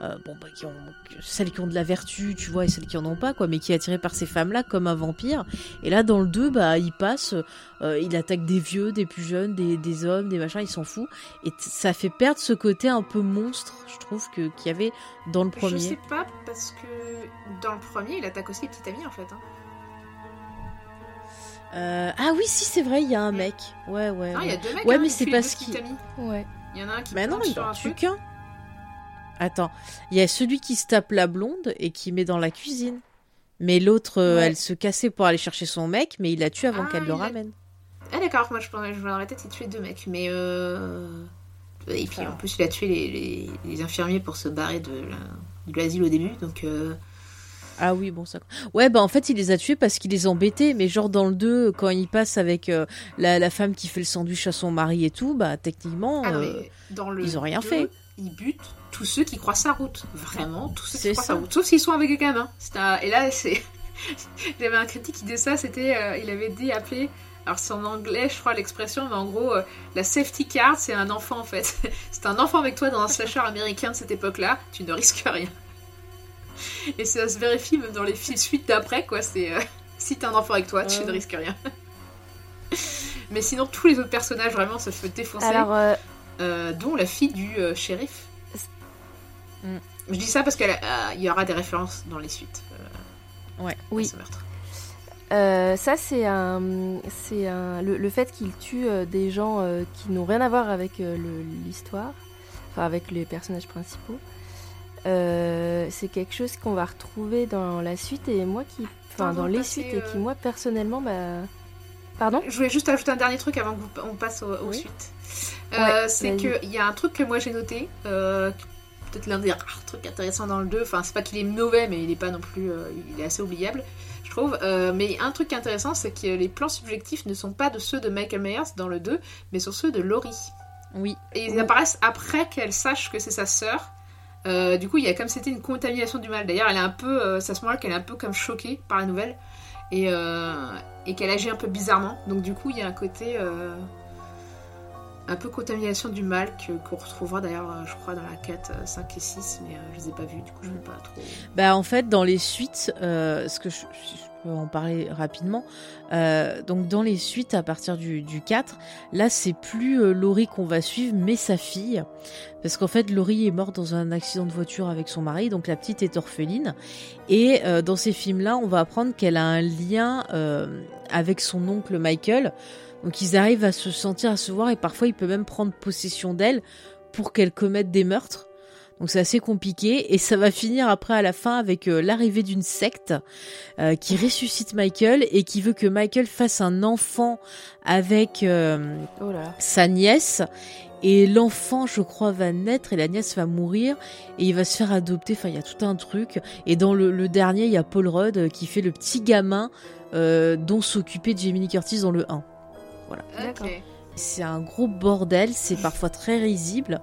bon, bah, qui ont, celles qui ont de la vertu, tu vois, et celles qui en ont pas, quoi, mais qui est attiré par ces femmes-là comme un vampire. Et là, dans le 2, bah, il passe, il attaque des vieux, des plus jeunes, des, hommes, des machins, il s'en fout. Et ça fait perdre ce côté un peu monstre, je trouve, que qu'il y avait dans le premier. Je
sais pas, parce que dans le premier, il attaque aussi les petites amies, en fait. Hein.
Euh, ah oui, si, c'est vrai, il y a un mec. Ouais, ouais.
Non, il y a deux mecs.
Ouais,
hein,
mais c'est parce qu'il.
Ouais.
Il y en a un qui.
Mais non, il en tue qu'un. Attends, il y a celui qui se tape la blonde et qui met dans la cuisine. Mais l'autre, euh, elle se cassait pour aller chercher son mec, mais il la tue avant ah, qu'elle le ramène.
Ah d'accord, moi je pensais je dans la tête il tuait deux mecs, mais euh... Et puis en plus il a tué les, les, infirmiers pour se barrer de l'asile au début, donc... Euh...
Ah oui, bon, ça. Ouais, bah en fait, il les a tués parce qu'il les embêtait, mais genre dans le 2, quand il passe avec euh, la, la, femme qui fait le sandwich à son mari et tout, bah techniquement, ah, dans le ils ont rien fait.
Il bute tous ceux qui croisent sa route. Vraiment, tous ceux qui croisent sa route. Sauf s'ils sont avec des gamins. Et là, c'est. il y avait un critique qui disait ça, c'était. Il avait dit appeler alors c'est en anglais, je crois l'expression, mais en gros, euh, la safety card, c'est un enfant en fait. c'est un enfant avec toi dans un slasher américain de cette époque-là, tu ne risques rien. Et ça se vérifie même dans les suites d'après, quoi. C'est euh, si t'as un enfant avec toi, tu ne risques rien. mais sinon, tous les autres personnages vraiment se font défoncer. Alors, euh, dont la fille du shérif. Mm. Je dis ça parce qu'il y aura des références dans les suites.
ouais.
Oui. Ce meurtre. Euh, ça, c'est un, c'est un, le, fait qu'il tue euh, des gens euh, qui n'ont rien à voir avec l'histoire, enfin avec les personnages principaux. c'est quelque chose qu'on va retrouver dans la suite et moi qui, enfin dans les suites et qui moi personnellement, bah, pardon?
Je voulais juste ajouter un dernier truc avant qu'on passe aux, suites. c'est qu'il y a un truc que moi j'ai noté, peut-être l'un des rares trucs intéressants dans le 2. Enfin, c'est pas qu'il est mauvais, mais il est pas non plus, il est assez oubliable trouve. Euh, mais un truc intéressant, c'est que les plans subjectifs ne sont pas de ceux de Michael Myers dans le 2, mais sont ceux de Laurie.
Oui.
Et ils apparaissent après qu'elle sache que c'est sa sœur. Euh, du coup, il y a comme c'était une contamination du mal. D'ailleurs, elle est un peu, euh, ça se moment qu'elle est un peu comme choquée par la nouvelle et, et qu'elle agit un peu bizarrement. Donc, du coup, il y a un côté un peu contamination du mal qu'on retrouvera d'ailleurs, je crois, dans la 4, 5 et 6, mais je les ai pas vus, du coup, je ne pas trop.
Bah, en fait, dans les suites, ce que je, peux en parler rapidement. Euh, donc dans les suites à partir du, du 4, là c'est plus euh, Laurie qu'on va suivre, mais sa fille. Parce qu'en fait Laurie est morte dans un accident de voiture avec son mari, donc la petite est orpheline. Et euh, dans ces films-là, on va apprendre qu'elle a un lien avec son oncle Michael. Donc ils arrivent à se sentir, à se voir, et parfois il peut même prendre possession d'elle pour qu'elle commette des meurtres. Donc c'est assez compliqué. Et ça va finir après à la fin avec euh, l'arrivée d'une secte euh, qui ressuscite Michael et qui veut que Michael fasse un enfant avec euh, oh sa nièce. Et l'enfant je crois va naître et la nièce va mourir. Et il va se faire adopter. Enfin il y a tout un truc. Et dans le, dernier il y a Paul Rudd qui fait le petit gamin dont s'occupait Jamie Curtis dans le 1. Voilà. C'est un gros bordel, c'est parfois très risible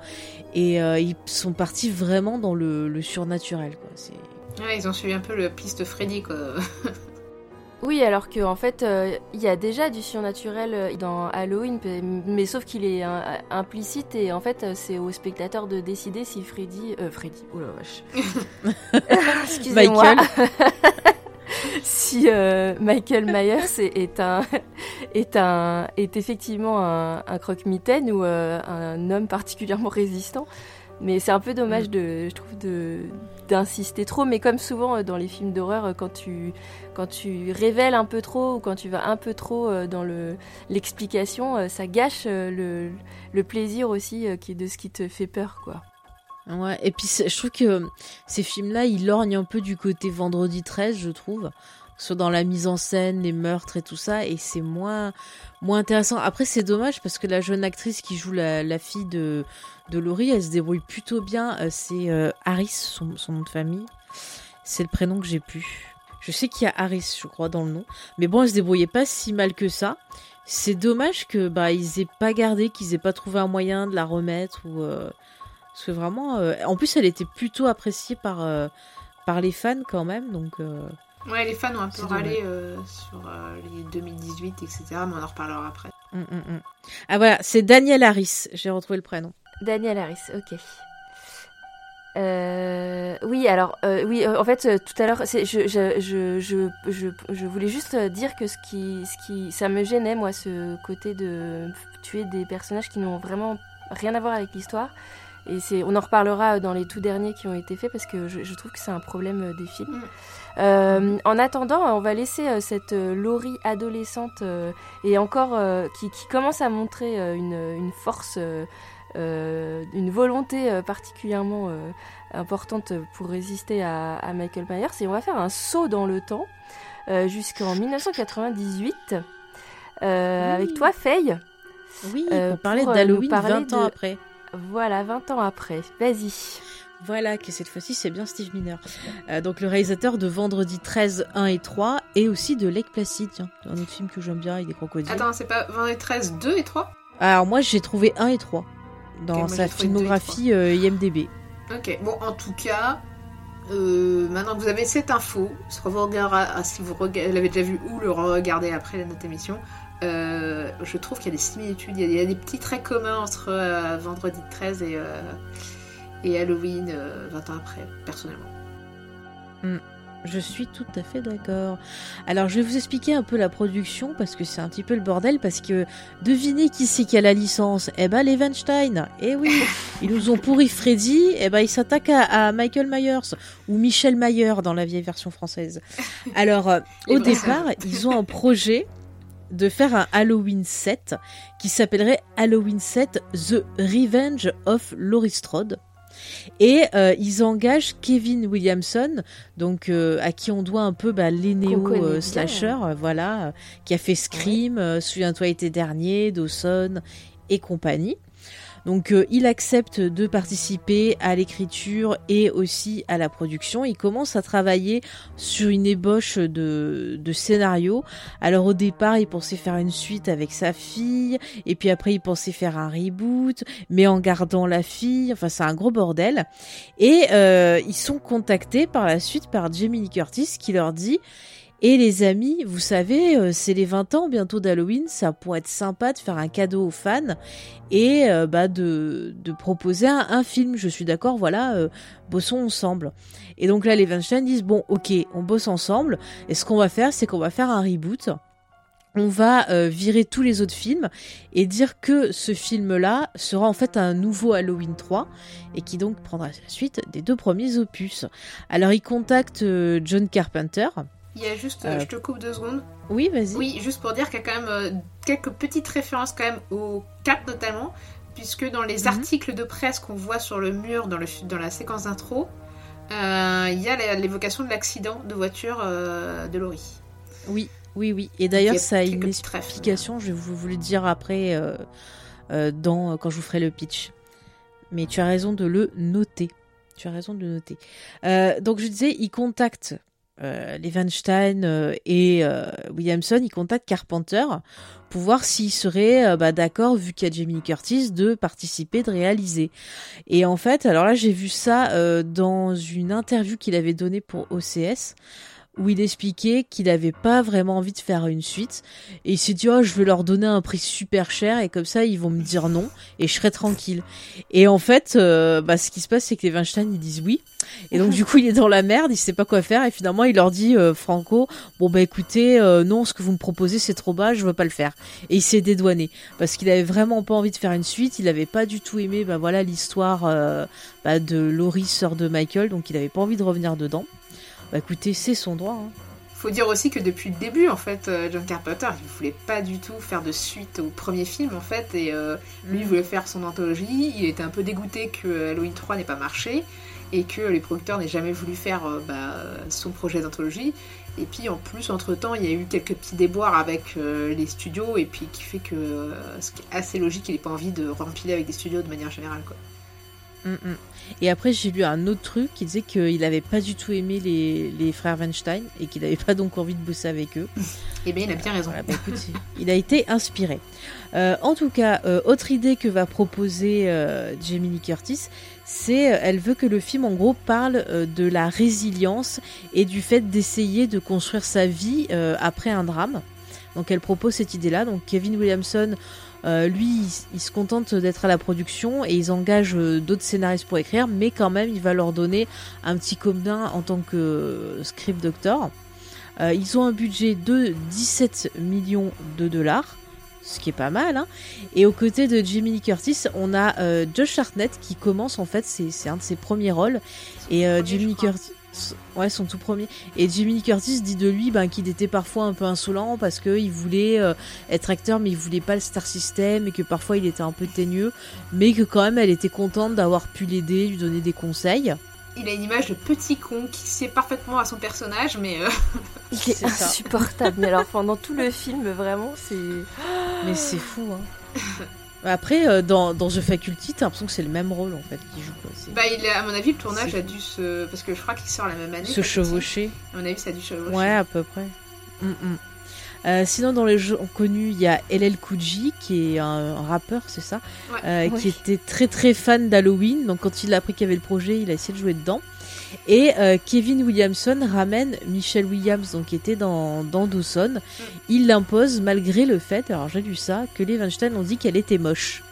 et euh, ils sont partis vraiment dans le, surnaturel. Quoi.
Ouais, ils ont suivi un peu le piste Freddy quoi.
Oui, alors qu'en en fait, euh, il y a déjà du surnaturel euh, dans Halloween, mais sauf qu'il est implicite et en fait, c'est au spectateur de décider si Freddy. Euh, Freddy, oh la vache. Excusez-moi. si euh, Michael Myers est, un, est, un, est effectivement un, croque-mitaine ou euh, un homme particulièrement résistant. Mais c'est un peu dommage de, je trouve, de d'insister trop. Mais comme souvent euh, dans les films d'horreur, quand tu quand tu révèles un peu trop ou quand tu vas un peu trop dans le l'explication, ça gâche le, le plaisir aussi de ce qui te fait peur, quoi.
Ouais, et puis je trouve que ces films-là, ils lorgnent un peu du côté Vendredi 13, je trouve soit dans la mise en scène, les meurtres et tout ça, et c'est moins moins intéressant. Après, c'est dommage parce que la jeune actrice qui joue la, la fille de de Laurie, elle se débrouille plutôt bien. Euh, c'est euh, Harris, son, nom de famille. C'est le prénom que j'ai pu. Je sais qu'il y a Harris, je crois, dans le nom. Mais bon, elle se débrouillait pas si mal que ça. C'est dommage que bah ils aient pas gardé, qu'ils aient pas trouvé un moyen de la remettre ou euh... parce que vraiment. Euh... En plus, elle était plutôt appréciée par euh, par les fans quand même, donc. Euh,
Ouais, les fans ont un peu râlé euh, sur euh, les 2018, etc. Mais on en reparlera après.
Mm, mm, mm. Ah voilà, c'est Daniel Harris. J'ai retrouvé le prénom.
Daniel Harris, ok. Euh, oui, alors, euh, oui, euh, en fait, euh, tout à l'heure, je, je, je, je, je, je voulais juste dire que ce qui, ce qui, ça me gênait, moi, ce côté de tuer des personnages qui n'ont vraiment rien à voir avec l'histoire. Et c'est, on en reparlera dans les tout derniers qui ont été faits parce que je, je trouve que c'est un problème des films.
Mm.
Euh, en attendant, on va laisser euh, cette euh, Laurie adolescente et encore qui, qui, commence à montrer une, une force, une volonté particulièrement importante pour résister à, à, Michael Myers. Et on va faire un saut dans le temps jusqu'en 1998 oui. avec toi, Faye.
Oui, pour parler d'Halloween 20 ans
de...
après.
Voilà, 20 ans après. Vas-y.
Voilà, que cette fois-ci c'est bien Steve Miner. Euh, donc le réalisateur de Vendredi 13, 1 et 3, et aussi de Lake Placid, tiens, un autre film que j'aime bien avec des crocodiles.
Attends, c'est pas Vendredi 13, 2 et 3
Alors moi j'ai trouvé 1 et 3 dans okay, sa filmographie euh, IMDB.
Ok, bon en tout cas, euh, maintenant que vous avez cette info, si vous, regardez, si vous l'avez déjà vu ou le regardez après notre émission, euh, je trouve qu'il y a des similitudes, il y a, il y a, des petits traits communs entre euh, Vendredi 13 et, euh, et Halloween 20 ans après, personnellement.
Mm. Je suis tout à fait d'accord. Alors, je vais vous expliquer un peu la production parce que c'est un petit peu le bordel. Parce que devinez qui c'est qui a la licence? Eh ben, les Weinstein. Eh oui, ils nous ont pourri Freddy. Eh ben, ils s'attaquent à, à, Michael Myers ou Michel Mayer dans la vieille version française. Alors, euh, au départ, ils ont un projet de faire un Halloween 7 qui s'appellerait Halloween 7 The Revenge of Laurie Strode. Et euh, ils engagent Kevin Williamson, donc euh, à qui on doit un peu bah, les néo euh, slasher, voilà, qui a fait Scream, ouais. souviens-toi été dernier, Dawson et compagnie. Donc euh, il accepte de participer à l'écriture et aussi à la production. Il commence à travailler sur une ébauche de, scénario. Alors au départ, il pensait faire une suite avec sa fille, et puis après il pensait faire un reboot, mais en gardant la fille. Enfin, c'est un gros bordel. Et euh, ils sont contactés par la suite par Jamie Curtis qui leur dit et les amis, vous savez, euh, c'est les 20 ans bientôt d'Halloween, ça pourrait être sympa de faire un cadeau aux fans et euh, bah de, de proposer un, film. Je suis d'accord, voilà, euh, bossons ensemble. Et donc là, les Weinstein disent, bon, ok, on bosse ensemble, et ce qu'on va faire, c'est qu'on va faire un reboot. On va virer tous les autres films et dire que ce film-là sera en fait un nouveau Halloween 3 et qui donc prendra la suite des deux premiers opus. Alors il contacte euh, John Carpenter,
il y a juste, euh, je te coupe deux secondes.
Oui, vas-y.
Oui, juste pour dire qu'il y a quand même euh, quelques petites références quand même au cap notamment, puisque dans les mm -hmm. articles de presse qu'on voit sur le mur dans, le, dans la séquence d'intro, euh, il y a l'évocation de l'accident de voiture euh, de Laurie.
Oui, oui, oui. Et d'ailleurs, ça a une explication, je vais vous le dire après euh, dans, quand je vous ferai le pitch. Mais tu as raison de le noter. Tu as raison de le noter. donc je disais, il contacte euh, les Weinstein euh, et euh, Williamson, ils contactent Carpenter pour voir s'il serait euh, bah, d'accord, vu qu'il y a Jamie Curtis, de participer, de réaliser. Et en fait, alors là, j'ai vu ça dans une interview qu'il avait donnée pour OCS, où il expliquait qu'il n'avait pas vraiment envie de faire une suite. Et il s'est dit, oh, je vais leur donner un prix super cher et comme ça, ils vont me dire non et je serai tranquille. Et en fait, euh, bah, ce qui se passe, c'est que les Weinstein, ils disent oui. Et donc, du coup, il est dans la merde, il sait pas quoi faire. Et finalement, il leur dit, euh, Franco, bon, bah écoutez, euh, non, ce que vous me proposez, c'est trop bas, je veux pas le faire. Et il s'est dédouané. Parce qu'il avait vraiment pas envie de faire une suite. Il avait pas du tout aimé, bah voilà, l'histoire bah, de Laurie, sœur de Michael. Donc, il avait pas envie de revenir dedans. Bah écoutez, c'est son droit. Hein.
Faut dire aussi que depuis le début, en fait, euh, John Carpenter, il voulait pas du tout faire de suite au premier film, en fait, et euh, lui, il mm. voulait faire son anthologie. Il était un peu dégoûté que Halloween 3 n'ait pas marché et que les producteurs n'aient jamais voulu faire euh, bah, son projet d'anthologie. Et puis en plus, entre-temps, il y a eu quelques petits déboires avec les studios, et puis qui fait que, ce qui est assez logique, il n'ait pas envie de rempiler avec des studios de manière générale. Quoi.
Mm, mm. Et après, j'ai lu un autre truc qui disait qu'il n'avait pas du tout aimé les, les frères Weinstein et qu'il n'avait pas donc envie de bosser avec eux.
Eh bien, il a bien raison.
Bah, il a été inspiré. Euh, en tout cas, euh, autre idée que va proposer euh, Jamie Lee Curtis, c'est elle veut que le film en gros parle de la résilience et du fait d'essayer de construire sa vie après un drame. Donc elle propose cette idée-là. Donc Kevin Williamson euh, lui, il, se contente d'être à la production et ils engagent euh, d'autres scénaristes pour écrire, mais quand même, il va leur donner un petit commun en tant que script doctor. Euh, ils ont un budget de 17 millions de dollars, ce qui est pas mal. Hein. Et aux côtés de Jimmy Lee Curtis, on a Josh Hartnett qui commence en fait, c'est un de ses premiers rôles. Et Jimmy Curtis. Ouais, son tout premier. Et Jimmy Curtis dit de lui ben, qu'il était parfois un peu insolent parce qu'il voulait euh, être acteur, mais il voulait pas le star system et que parfois il était un peu teigneux, mais que quand même elle était contente d'avoir pu l'aider, lui donner des conseils.
Il a une image de petit con qui sait parfaitement à son personnage, mais. Euh,
il est, insupportable. mais alors pendant tout le film, vraiment, c'est.
Mais c'est fou, hein. Après, euh, dans, dans The Faculty, t'as l'impression que c'est le même rôle en fait qu'il joue. Quoi.
Bah, il à mon avis, le tournage a dû se. Parce que je crois qu'il sort la même année.
Se chevaucher.
À mon avis, ça a dû chevaucher.
Ouais, à peu près. Mm, mm. Euh, sinon, dans les jeux connus, il y a LL Cool qui est un, rappeur, c'est ça euh, Qui était très très fan d'Halloween. Donc, quand il a appris qu'il y avait le projet, il a essayé de jouer dedans. Et euh, Kevin Williamson ramène Michelle Williams, donc qui était dans, dans Dawson. Mm. Il l'impose malgré le fait, alors j'ai lu ça, que les Weinstein ont dit qu'elle était moche.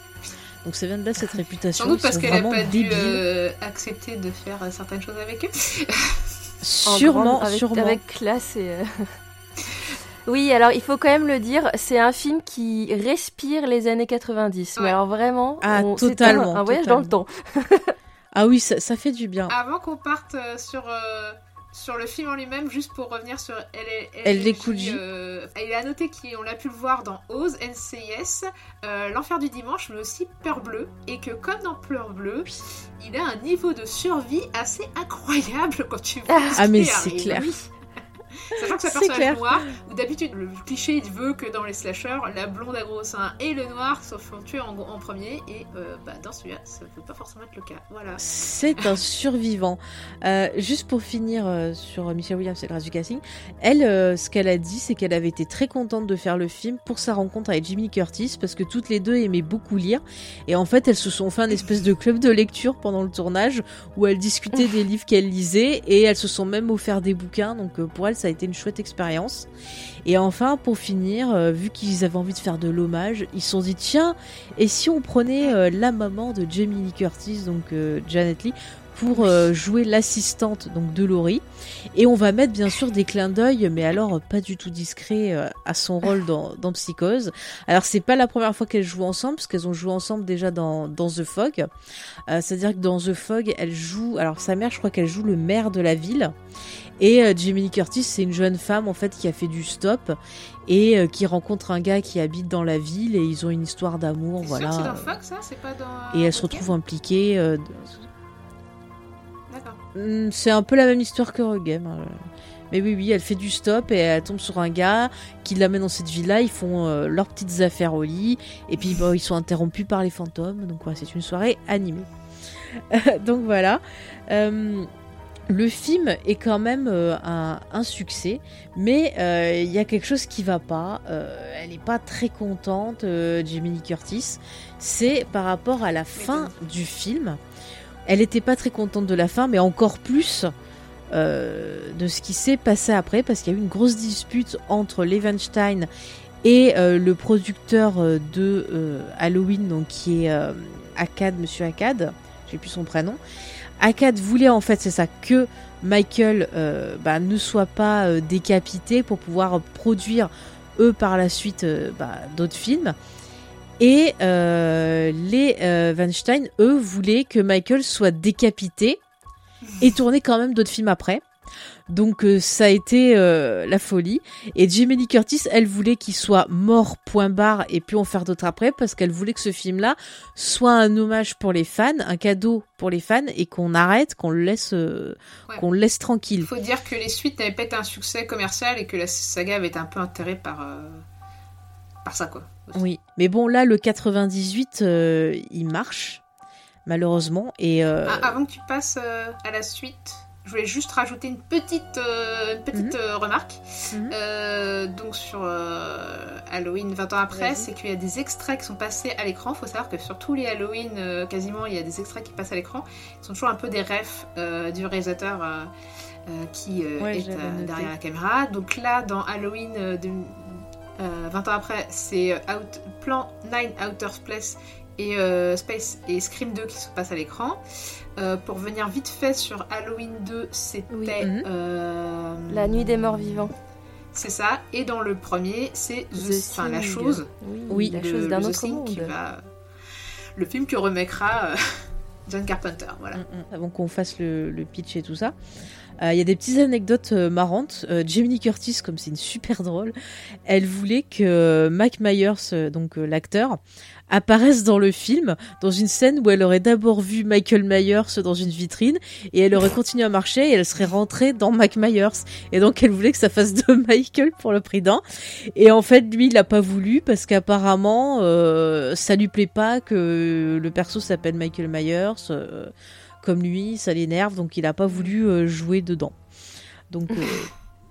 Donc ça vient de là cette réputation.
Sans doute parce qu'elle n'a pas dû euh, accepter de faire euh, certaines choses avec eux.
sûrement,
avec,
sûrement.
Avec classe et. Oui, alors il faut quand même le dire, c'est un film qui respire les années 90. Mais alors vraiment,
ah, totalement,
un, voyage dans le temps.
Ah oui, ça, ça fait du bien.
Avant qu'on parte euh, sur, euh, sur le film en lui-même, juste pour revenir sur
Elle, elle, elle
euh, il a noté qu'on l'a pu le voir dans Oz, NCIS, L'Enfer du Dimanche, mais aussi Peur Bleue, et que comme dans Peur Bleue, il a un niveau de survie assez incroyable quand tu vois.
Ah, mais c'est clair.
Sachant que sa personnage noir, où d'habitude le cliché il veut que dans les slashers, la blonde à gros seins et le noir se font tuer en, premier, et euh, bah, dans celui-là, ça ne peut pas forcément être le cas. Voilà.
C'est un survivant. Euh, juste pour finir euh, sur Michelle Williams et le reste du casting, elle, ce qu'elle a dit, c'est qu'elle avait été très contente de faire le film pour sa rencontre avec Jimmy Curtis, parce que toutes les deux aimaient beaucoup lire, et en fait, elles se sont fait un espèce de club de lecture pendant le tournage, où elles discutaient des livres qu'elles lisaient, et elles se sont même offert des bouquins, donc pour elles, ça a été une chouette expérience. Et enfin, pour finir, euh, vu qu'ils avaient envie de faire de l'hommage, ils se sont dit tiens, et si on prenait euh, la maman de Jamie Lee Curtis, donc euh, Janet Lee, pour jouer l'assistante donc de Laurie. Et on va mettre bien sûr des clins d'œil mais alors pas du tout discret à son rôle dans, dans Psychose. Alors c'est pas la première fois qu'elles jouent ensemble parce qu'elles ont joué ensemble déjà dans, dans The Fog. C'est à dire que dans The Fog elle joue alors sa mère je crois qu'elle joue le maire de la ville et euh, Jamie Lee Curtis, c'est une jeune femme en fait qui a fait du stop et euh, qui rencontre un gars qui habite dans la ville et ils ont une histoire d'amour, voilà.
Dans Fox, ça C'est pas dans.
Et elle se retrouve impliquée.
Euh, D'accord.
Hmm, c'est un peu la même histoire que Regame. Hein. Mais oui, oui, elle fait du stop et elle tombe sur un gars qui l'amène dans cette ville-là. Ils font leurs petites affaires au lit. Et puis, ils sont interrompus par les fantômes. Donc, voilà, c'est une soirée animée. donc, voilà. Le film est quand même euh, un, succès, mais euh, il y a quelque chose qui va pas. Euh, elle n'est pas très contente, Lee Curtis. C'est par rapport à la fin du film. Elle n'était pas très contente de la fin, mais encore plus de ce qui s'est passé après, parce qu'il y a eu une grosse dispute entre Levenstein et le producteur de Halloween, donc qui est Akkad, Monsieur Akkad, j'ai plus son prénom. Akkad voulait en fait, c'est ça, que Michael euh, bah, ne soit pas euh, décapité pour pouvoir produire eux par la suite euh, bah, d'autres films. Et les Weinstein, eux, voulaient que Michael soit décapité et tourner quand même d'autres films après. Donc euh, ça a été euh, la folie. Et Jamie Lee Curtis, elle voulait qu'il soit mort point barre et puis en faire d'autres après parce qu'elle voulait que ce film-là soit un hommage pour les fans, un cadeau pour les fans et qu'on arrête, qu'on le laisse, euh,
Ouais.
qu'on le laisse
Il
tranquille.
faut dire que les suites n'avaient pas été un succès commercial et que la saga avait été un peu enterrée par, par ça, quoi. aussi.
Oui, mais bon là le 98, euh, il marche malheureusement et
Ah, avant que tu passes à la suite, je voulais juste rajouter une petite, euh, une petite euh, remarque.
Mhm.
Euh, donc sur euh, Halloween 20 ans après, c'est qu'il y a des extraits qui sont passés à l'écran. Il faut savoir que sur tous les Halloween, quasiment, il y a des extraits qui passent à l'écran. Ils sont toujours un peu des refs du réalisateur qui
Ouais,
est derrière la caméra. Donc là, dans Halloween euh, de- euh, 20 ans après, c'est Out- Plan 9 Outer Space et Space et Scream 2 qui se passent à l'écran. Euh, pour venir vite fait sur Halloween 2, c'était
Oui.
Euh,
La nuit des morts vivants.
c'est ça. Et dans le premier, c'est enfin, la chose,
Oui, la chose d'un autre monde.
qui va- le film que remakera euh, John Carpenter. Voilà.
Mm, mm. avant qu'on fasse le, le pitch et tout ça. Euh, Il y a des petites anecdotes euh, marrantes. Euh, Jamie Curtis, comme c'est une super drôle, elle voulait que Mike Myers, donc l'acteur, apparaisse dans le film dans une scène où elle aurait d'abord vu Michael Myers dans une vitrine et elle aurait continué à marcher et elle serait rentrée dans Mike Myers. Et donc elle voulait que ça fasse de Michael pour le prix d'un. Et en fait, lui, il a pas voulu parce qu'apparemment, ça lui plaît pas que le perso s'appelle Michael Myers. Comme lui, ça l'énerve, donc il a pas voulu euh, jouer dedans. Donc euh,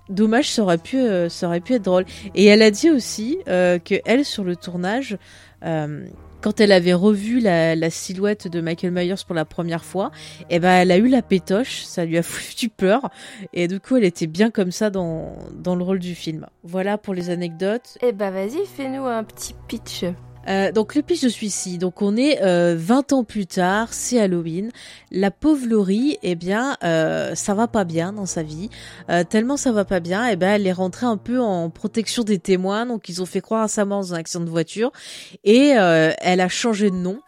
dommage, ça aurait pu, euh, ça aurait pu être drôle. Et elle a dit aussi que elle sur le tournage, quand elle avait revu la, la silhouette de Michael Myers pour la première fois, eh ben elle a eu la pétoche, ça lui a foutu peur, et du coup elle était bien comme ça dans dans le rôle du film. Voilà pour les anecdotes.
Eh bah vas-y, fais-nous un petit pitch.
Euh, donc le pitch de celui-ci, donc on est euh, 20 ans plus tard, c'est Halloween. La pauvre Laurie, eh bien, euh, ça va pas bien dans sa vie. Euh, tellement ça va pas bien, eh ben, elle est rentrée un peu en protection des témoins, donc ils ont fait croire à sa mort dans un accident de voiture, et euh, elle a changé de nom.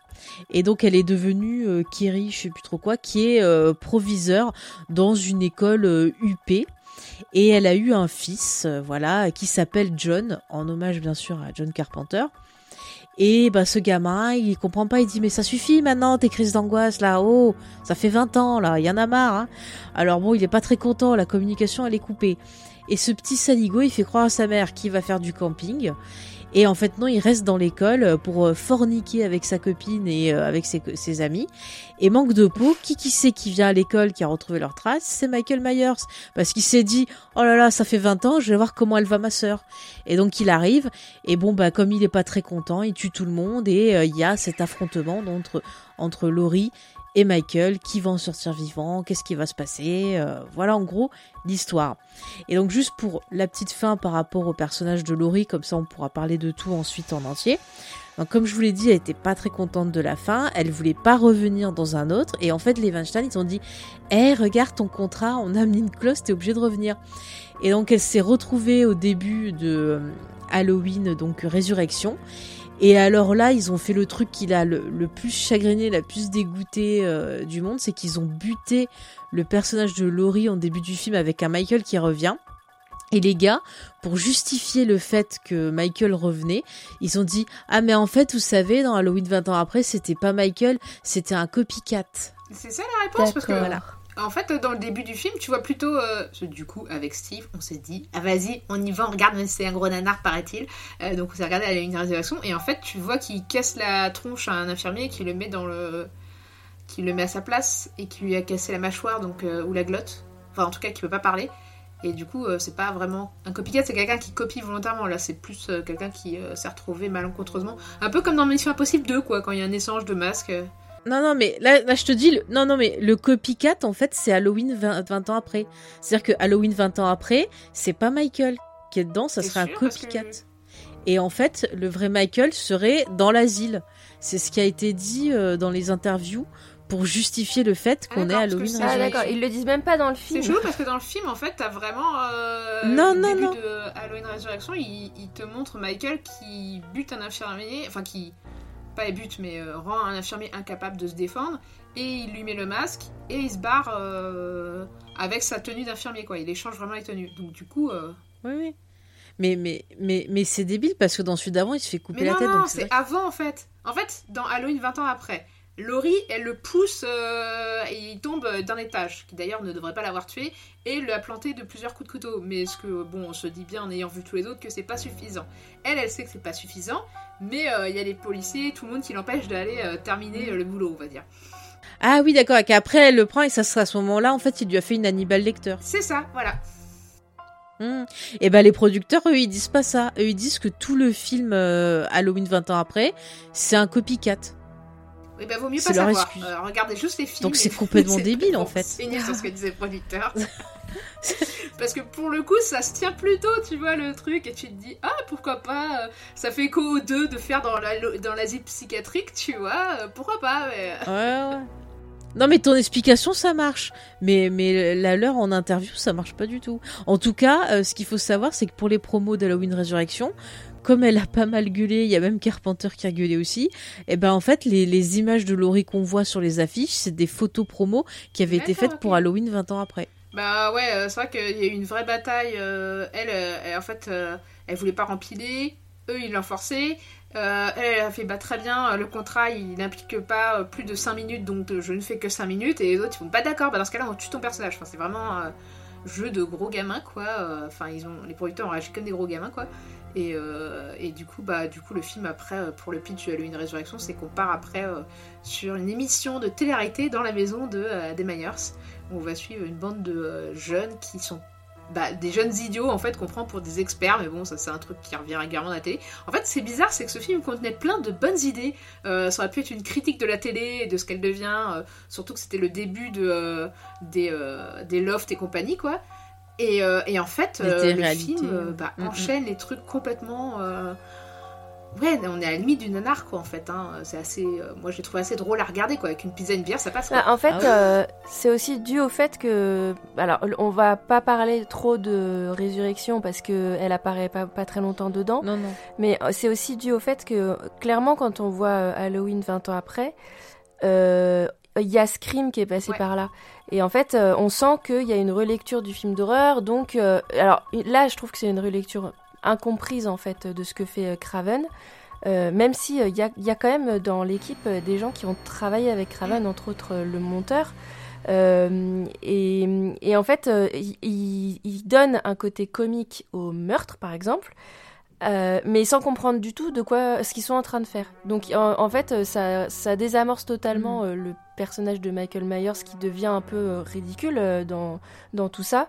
Et donc elle est devenue Kerry, je sais plus trop quoi, qui est proviseur dans une école UP. Et elle a eu un fils, voilà, qui s'appelle John, en hommage bien sûr à John Carpenter. Et bah ce gamin, il comprend pas, il dit mais ça suffit maintenant tes crises d'angoisse là, oh, ça fait 20 ans là, il y en a marre. Hein. Alors bon, il est pas très content, la communication elle est coupée. Et ce petit saligo, il fait croire à sa mère qu'il va faire du camping. Et en fait non, il reste dans l'école pour euh, forniquer avec sa copine et euh, avec ses, amis. Et manque de peau, qui qui sait qui vient à l'école, qui a retrouvé leurs traces, c'est Michael Myers. Parce qu'il s'est dit, oh là là, ça fait 20 ans, je vais voir comment elle va ma sœur. Et donc il arrive, et bon, bah, comme il est pas très content, il tue tout le monde et euh, il y a cet affrontement entre, entre Laurie et Michael qui va en sortir vivant, qu'est-ce qui va se passer, euh, voilà en gros l'histoire. Et donc juste pour la petite fin par rapport au personnage de Laurie, comme ça on pourra parler de tout ensuite en entier. Donc comme je vous l'ai dit, elle était pas très contente de la fin, elle voulait pas revenir dans un autre, et en fait les Weinstein ils ont dit, eh regarde ton contrat, on a mis une clause, t'es obligé de revenir. Et donc elle s'est retrouvée au début de euh, Halloween, donc Résurrection. Et alors là, ils ont fait le truc qui l'a le, le plus chagriné, la plus dégoûté euh, du monde, c'est qu'ils ont buté le personnage de Laurie en début du film avec un Michael qui revient. Et les gars, pour justifier le fait que Michael revenait, ils ont dit ah mais en fait vous savez dans Halloween 20 ans après c'était pas Michael, c'était un copycat.
C'est ça la réponse parce que
voilà.
En fait, dans le début du film, tu vois plutôt. euh, du coup, avec Steve, on s'est dit Ah, vas-y, on y va, on regarde, mais c'est un gros nanar, paraît-il. Euh, donc, on s'est regardé à une réservation. Et en fait, tu vois qu'il casse la tronche à un infirmier et qu'il le met dans le. qui le met à sa place et qui lui a cassé la mâchoire donc euh, ou la glotte. Enfin, en tout cas, qui peut pas parler. Et du coup, c'est pas vraiment. Un copycat, c'est quelqu'un qui copie volontairement. Là, c'est plus quelqu'un qui s'est retrouvé malencontreusement. Un peu comme dans Mission Impossible 2, quoi, quand il y a un échange de masques.
Non, non, mais là, là, je te dis, le... non, non, mais le copycat, en fait, c'est Halloween 20, 20 ans après. C'est-à-dire que Halloween 20 ans après, c'est pas Michael qui est dedans, ça serait un copycat.
que-
Et en fait, le vrai Michael serait dans l'asile. C'est ce qui a été dit euh, dans les interviews pour justifier le fait qu'on
Ah,
est
d'accord,
Halloween
Ah
c'est-
Resurrection.
d'accord, ils le disent même pas dans le
C'est
film.
chelou parce que dans le film, en fait, t'as vraiment. euh,
Non,
le
non,
début
non.
de Halloween Resurrection, il, il te montre Michael qui bute un infirmier, enfin qui. Pas bute, mais euh, rend un infirmier incapable de se défendre, et il lui met le masque, et il se barre euh, avec sa tenue d'infirmier, quoi. Il échange vraiment les tenues. Donc, du coup. euh,
Oui, oui. Mais, mais, mais, mais c'est débile parce que dans celui d'avant, il se fait couper
Mais
la
non,
tête.
non,
donc c'est
avant en fait. En fait, dans Halloween 20 ans après, Laurie, elle le pousse et il tombe d'un étage, qui d'ailleurs ne devrait pas l'avoir tué, et l'a planté de plusieurs coups de couteau. Mais ce que, bon, on se dit bien en ayant vu tous les autres que c'est pas suffisant. Elle, elle sait que c'est pas suffisant, mais euh, il y a les policiers, tout le monde qui l'empêche d'aller euh, terminer euh, le boulot, on va dire.
Ah oui, d'accord. Et qu'après, elle le prend et ça sera à ce moment-là, en fait, il lui a fait une Hannibal Lecter.
C'est ça, voilà.
Et ben les producteurs, eux, ils disent pas ça. Eux, ils disent que tout le film euh, Halloween 20 ans après, c'est un copycat.
Oui, bah vaut mieux pas savoir. Euh, regardez juste les films.
Donc c'est complètement débile, en fait.
c'est ce que disaient les producteurs. Parce que pour le coup, ça se tient plutôt, tu vois, le truc, et tu te dis, ah, pourquoi pas, euh, ça fait écho aux deux de faire dans la- dans l'asile psychiatrique, tu vois, euh, pourquoi pas, mais...
Ouais, ouais. Non, mais ton explication, ça marche. Mais, mais la leur en interview, ça marche pas du tout. En tout cas, euh, ce qu'il faut savoir, c'est que pour les promos d'Halloween Resurrection, comme elle a pas mal gueulé, il y a même Carpenter qui a gueulé aussi, et ben en fait, les, les images de Laurie qu'on voit sur les affiches, c'est des photos promos qui avaient été faites pour Halloween 20 ans après.
Bah ouais, euh, c'est vrai qu'il y a eu une vraie bataille. euh, elle, euh, elle, en fait, elle voulait pas rempiler. Eux, ils l'ont forcé. Elle, a fait bah très bien, le contrat il n'implique pas plus de 5 minutes, donc je ne fais que 5 minutes. Et les autres, ils font pas d'accord, bah dans ce cas-là, on tue ton personnage. C'est vraiment euh, jeu de gros gamins, quoi. Enfin, ils ont, les producteurs ont réagi comme des gros gamins, quoi. Et, du coup, bah, du coup, le film après, pour le pitch de Halloween Résurrection, c'est qu'on part après sur une émission de télé-réalité dans la maison de des Myers. On va suivre une bande de euh, jeunes qui sont bah, des jeunes idiots en fait qu'on prend pour des experts, mais bon, ça c'est un truc qui revient régulièrement à la télé. En fait, c'est bizarre, c'est que ce film contenait plein de bonnes idées. Euh, ça aurait pu être une critique de la télé et de ce qu'elle devient, euh, surtout que c'était le début de, euh, des, des lofts et compagnie, quoi. Et, et en fait, le film bah,
Mm, mm.
enchaîne les trucs complètement. Ouais, on est à la limite du nanar, quoi, en fait. Hein. C'est assez. euh, moi, je l'ai trouvé assez drôle à regarder, quoi. Avec une pizza et une bière, ça passe, quoi.
Bah, en fait,
Ah ouais.
euh, c'est aussi dû au fait que, alors, on va pas parler trop de résurrection parce que elle apparaît pas, pas très longtemps dedans,
Non, non.
mais euh, c'est aussi dû au fait que, clairement, quand on voit Halloween 20 ans après, euh, il y a Scream qui est passé
Ouais.
par là. Et en fait, euh, on sent qu'il y a une relecture du film d'horreur. Donc, euh, alors là, je trouve que c'est une relecture incomprise en fait de ce que fait euh, Craven. Euh, même si il y, a, y a quand même dans l'équipe euh, des gens qui ont travaillé avec Craven, entre autres euh, le monteur. Euh, et, et en fait, euh, il, donne un côté comique au meurtre, par exemple, euh, mais sans comprendre du tout de quoi ce qu'ils sont en train de faire. Donc, en, en fait, euh, ça, ça désamorce totalement euh, le personnage de Michael Myers qui devient un peu euh, ridicule euh, dans, dans tout ça.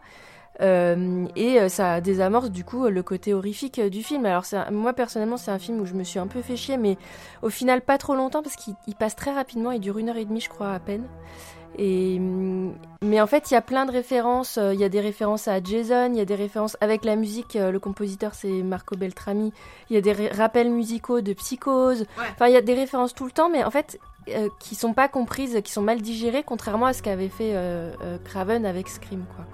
Euh, et euh, ça désamorce du coup le côté horrifique euh, du film. Alors moi personnellement c'est un film où je me suis un peu fait chier, mais au final pas trop longtemps parce qu'il il passe très rapidement, il dure une heure et demie je crois à peine. Et, hum, mais en fait il y a plein de références, il y a des références à Jason, il y a des références avec la musique, le compositeur c'est Marco Beltrami, il y a des rappels musicaux de Psychose,
Ouais.
enfin il y a des références tout le temps, mais en fait euh, qui sont pas comprises, qui sont mal digérées, contrairement à ce qu'avait fait euh, euh, Craven avec Scream quoi.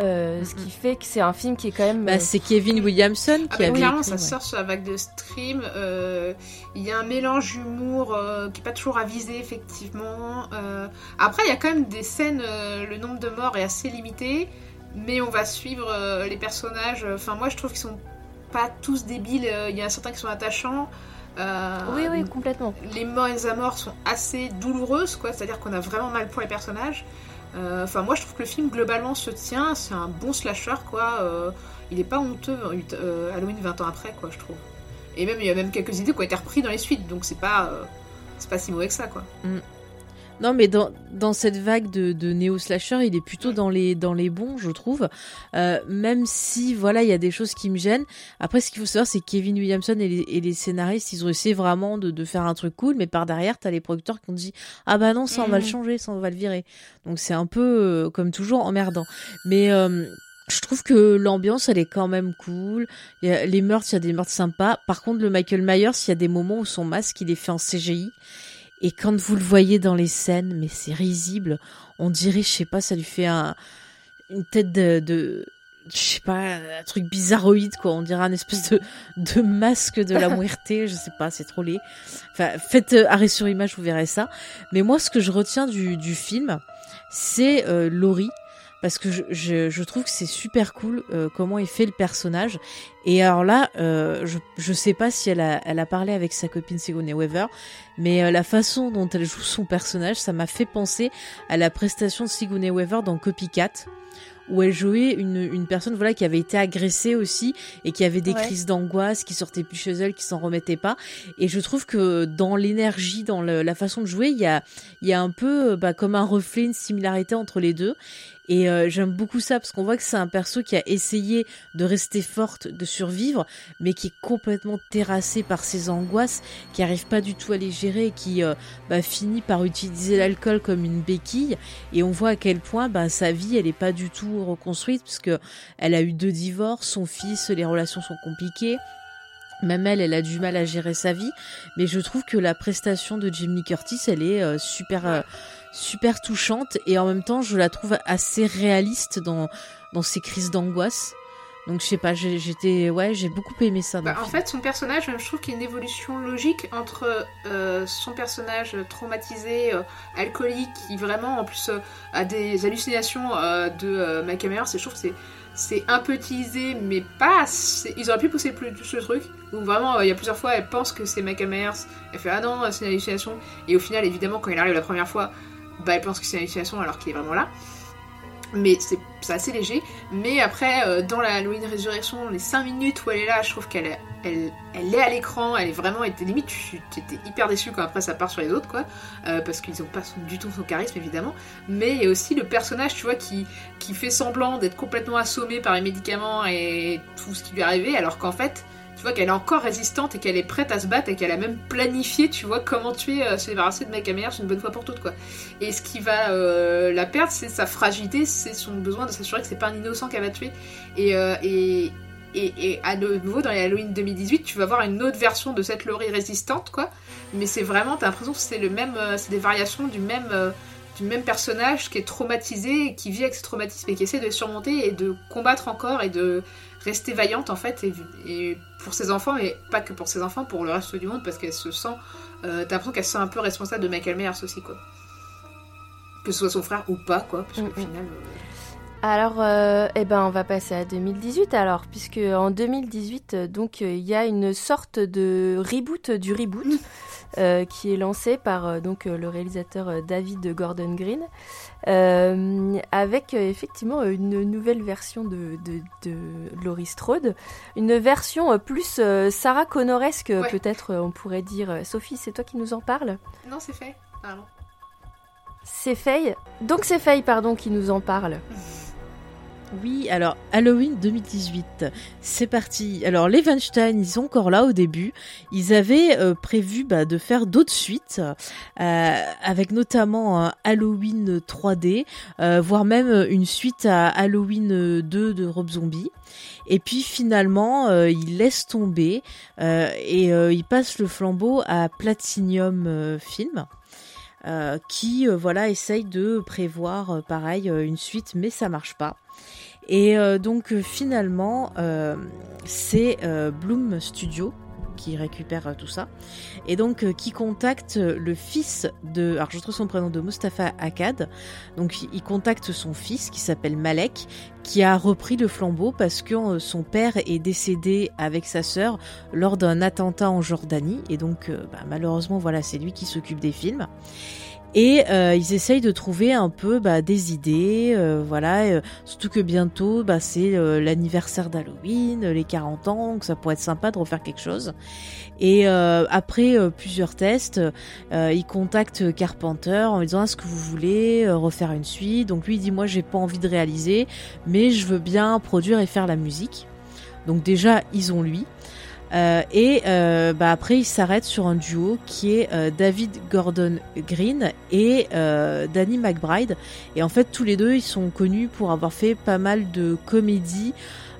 Euh, Ce qui fait que c'est un film qui est quand même.
Bah,
euh,
c'est Kevin Williamson
Ah
qui
bah,
avait
clairement, ça
ouais.
sort sur la vague de stream. euh, Il y a un mélange d'humour euh, qui est pas toujours avisé, effectivement. Euh, après, il y a quand même des scènes, euh, le nombre de morts est assez limité, mais on va suivre euh, les personnages. Enfin, moi, je trouve qu'ils sont pas tous débiles. euh, Il y en a certains qui sont attachants. Euh,
Oui, oui, complètement.
les morts et les amorts sont assez douloureuses, quoi. C'est-à-dire qu'on a vraiment mal pour les personnages. Euh, Enfin, moi, je trouve que le film globalement se tient. C'est un bon slasher, quoi. Euh, il est pas honteux. euh, Halloween 20 ans après, quoi, je trouve. Et même, il y a même quelques idées qui ont été reprises dans les suites, donc c'est pas, c'est pas si mauvais que ça, quoi.
Non, mais dans, dans cette vague de, de néo-slasher, il est plutôt dans les, dans les bons, je trouve. Euh, même si, voilà, il y a des choses qui me gênent. Après, ce qu'il faut savoir, c'est que Kevin Williamson et les, et les, scénaristes, ils ont essayé vraiment de, de faire un truc cool, mais par derrière, t'as les producteurs qui ont dit Ah bah non, ça, on va le mhm. changer, ça, on va le virer. Donc c'est un peu, euh, comme toujours, emmerdant. Mais. Euh, je trouve que l'ambiance elle est quand même cool. Il y a les meurtres, il y a des meurtres sympas. Par contre, le Michael Myers, il y a des moments où son masque il est fait en CGI et quand vous le voyez dans les scènes, mais c'est risible. On dirait, je sais pas, ça lui fait un, une tête de, de je sais pas, un truc bizarroïde, quoi. On dirait un espèce de, de masque de la muerte, je sais pas, c'est trop laid. Enfin, faites euh, arrêt sur image, vous verrez ça. Mais moi, ce que je retiens du, du film, c'est euh, Laurie parce que je, je, je trouve que c'est super cool euh, comment il fait le personnage. Et alors là, euh, je, je sais pas si elle a, elle a parlé avec sa copine Sigourney Weaver, mais euh, la façon dont elle joue son personnage, ça m'a fait penser à la prestation de Sigourney Weaver dans Copycat où elle jouait une, une personne voilà qui avait été agressée aussi et qui avait des crises d'angoisse, qui sortait plus chez elle, qui s'en remettait pas. Et je trouve que dans l'énergie, dans la façon de jouer, il y a, il y a un peu bah, comme un reflet, une similarité entre les deux. Et euh, j'aime beaucoup ça parce qu'on voit que c'est un perso qui a essayé de rester forte, de survivre, mais qui est complètement terrassé par ses angoisses, qui arrive pas du tout à les gérer qui euh, bah, finit par utiliser l'alcool comme une béquille. Et on voit à quel point bah, sa vie, elle est pas du tout reconstruite parce que elle a eu deux divorces, son fils, les relations sont compliquées. Même elle, elle a du mal à gérer sa vie, mais je trouve que la prestation de Jimmy Curtis, elle est euh, super super touchante et en même temps je la trouve assez réaliste dans, dans ses crises d'angoisse. Donc je sais pas, j'étais ouais, j'ai beaucoup aimé ça.
Bah, en fait, son personnage, je trouve qu'il y a une évolution logique entre euh, son personnage traumatisé, euh, alcoolique, qui vraiment en plus euh, a des hallucinations de Michael Myers. Et je trouve que c'est c'est un peu utilisé, mais pas. Ils auraient pu pousser plus le truc. Donc vraiment, il y a plusieurs fois, elle pense que c'est Myers. Elle fait ah non, c'est une hallucination. Et au final, évidemment, quand il arrive la première fois, bah, elle pense que c'est une hallucination alors qu'il est vraiment là. Mais c'est assez léger. Mais après, euh, dans la Halloween Résurrection, les 5 minutes où elle est là, je trouve qu'elle elle, elle est à l'écran, elle est vraiment. Limite, tu étais hyper déçu quand après ça part sur les autres, quoi. Euh, parce qu'ils n'ont pas du tout son charisme, évidemment. Mais il y a aussi le personnage, tu vois, qui, qui fait semblant d'être complètement assommé par les médicaments et tout ce qui lui est arrivé, alors qu'en fait, tu vois qu'elle est encore résistante et qu'elle est prête à se battre et qu'elle a même planifié, tu vois, comment tuer, euh, se débarrasser de Mike une bonne fois pour toutes, quoi. Et ce qui va euh, la perdre, c'est sa fragilité, c'est son besoin de s'assurer que c'est pas un innocent qu'elle va tuer. Et, euh, et, et, à nouveau, dans les Halloween 2018, tu vas voir une autre version de cette Laurie résistante, quoi. Mais c'est vraiment, t'as l'impression que c'est le même, c'est des variations du même même personnage qui est traumatisé, qui vit avec ce traumatisme et qui essaie de surmonter et de combattre encore et de rester vaillante en fait et, pour ses enfants et pas que pour ses enfants pour le reste du monde parce qu'elle se sent euh, t'as l'impression qu'elle se sent un peu responsable de Michael Myers aussi quoi que ce soit son frère ou pas quoi parce qu'au mm, mm. final euh,
alors, euh, eh ben, on va passer à 2018 alors, puisque en 2018, donc, il y a une sorte de reboot du reboot qui est lancé par donc le réalisateur David Gordon Green. Euh, avec euh, effectivement une nouvelle version de, de, de, Laurie Strode, une version euh, plus Sarah Connoresque peut-être on pourrait dire. Sophie, c'est toi qui nous en parle
Non, c'est fait. Pardon.
C'est Faye. Donc c'est Faye, pardon, qui nous en parle.
Oui, alors Halloween 2018, c'est parti. Alors les Weinstein, ils sont encore là au début. Ils avaient euh, prévu bah, de faire d'autres suites, euh, avec notamment Halloween 3D, euh, voire même une suite à Halloween 2 de Rob Zombie. Et puis finalement, ils laissent tomber et ils passent le flambeau à Platinum Film. Qui voilà essaye de prévoir pareil une suite mais ça marche pas. Et euh, donc euh, finalement, euh, c'est Bloom Studio qui récupère tout ça. Et donc qui contacte le fils de... Alors je trouve son prénom de Mustafa Akkad. Donc il contacte son fils qui s'appelle Malek, qui a repris le flambeau parce que son père est décédé avec sa sœur lors d'un attentat en Jordanie. Et donc bah, malheureusement voilà c'est lui qui s'occupe des films. Et euh, ils essayent de trouver un peu bah, des idées, euh, voilà. euh, surtout que bientôt, bah, c'est euh, l'anniversaire d'Halloween, les 40 ans, donc ça pourrait être sympa de refaire quelque chose. Et euh, après euh, plusieurs tests, euh, ils contactent Carpenter en lui disant est-ce que vous voulez euh, refaire une suite? Donc lui il dit moi j'ai pas envie de réaliser, mais je veux bien produire et faire la musique. Donc déjà ils ont lui. Euh, et euh, bah après, il s'arrête sur un duo qui est euh, David Gordon Green et euh, Danny McBride. Et en fait, tous les deux, ils sont connus pour avoir fait pas mal de comédies.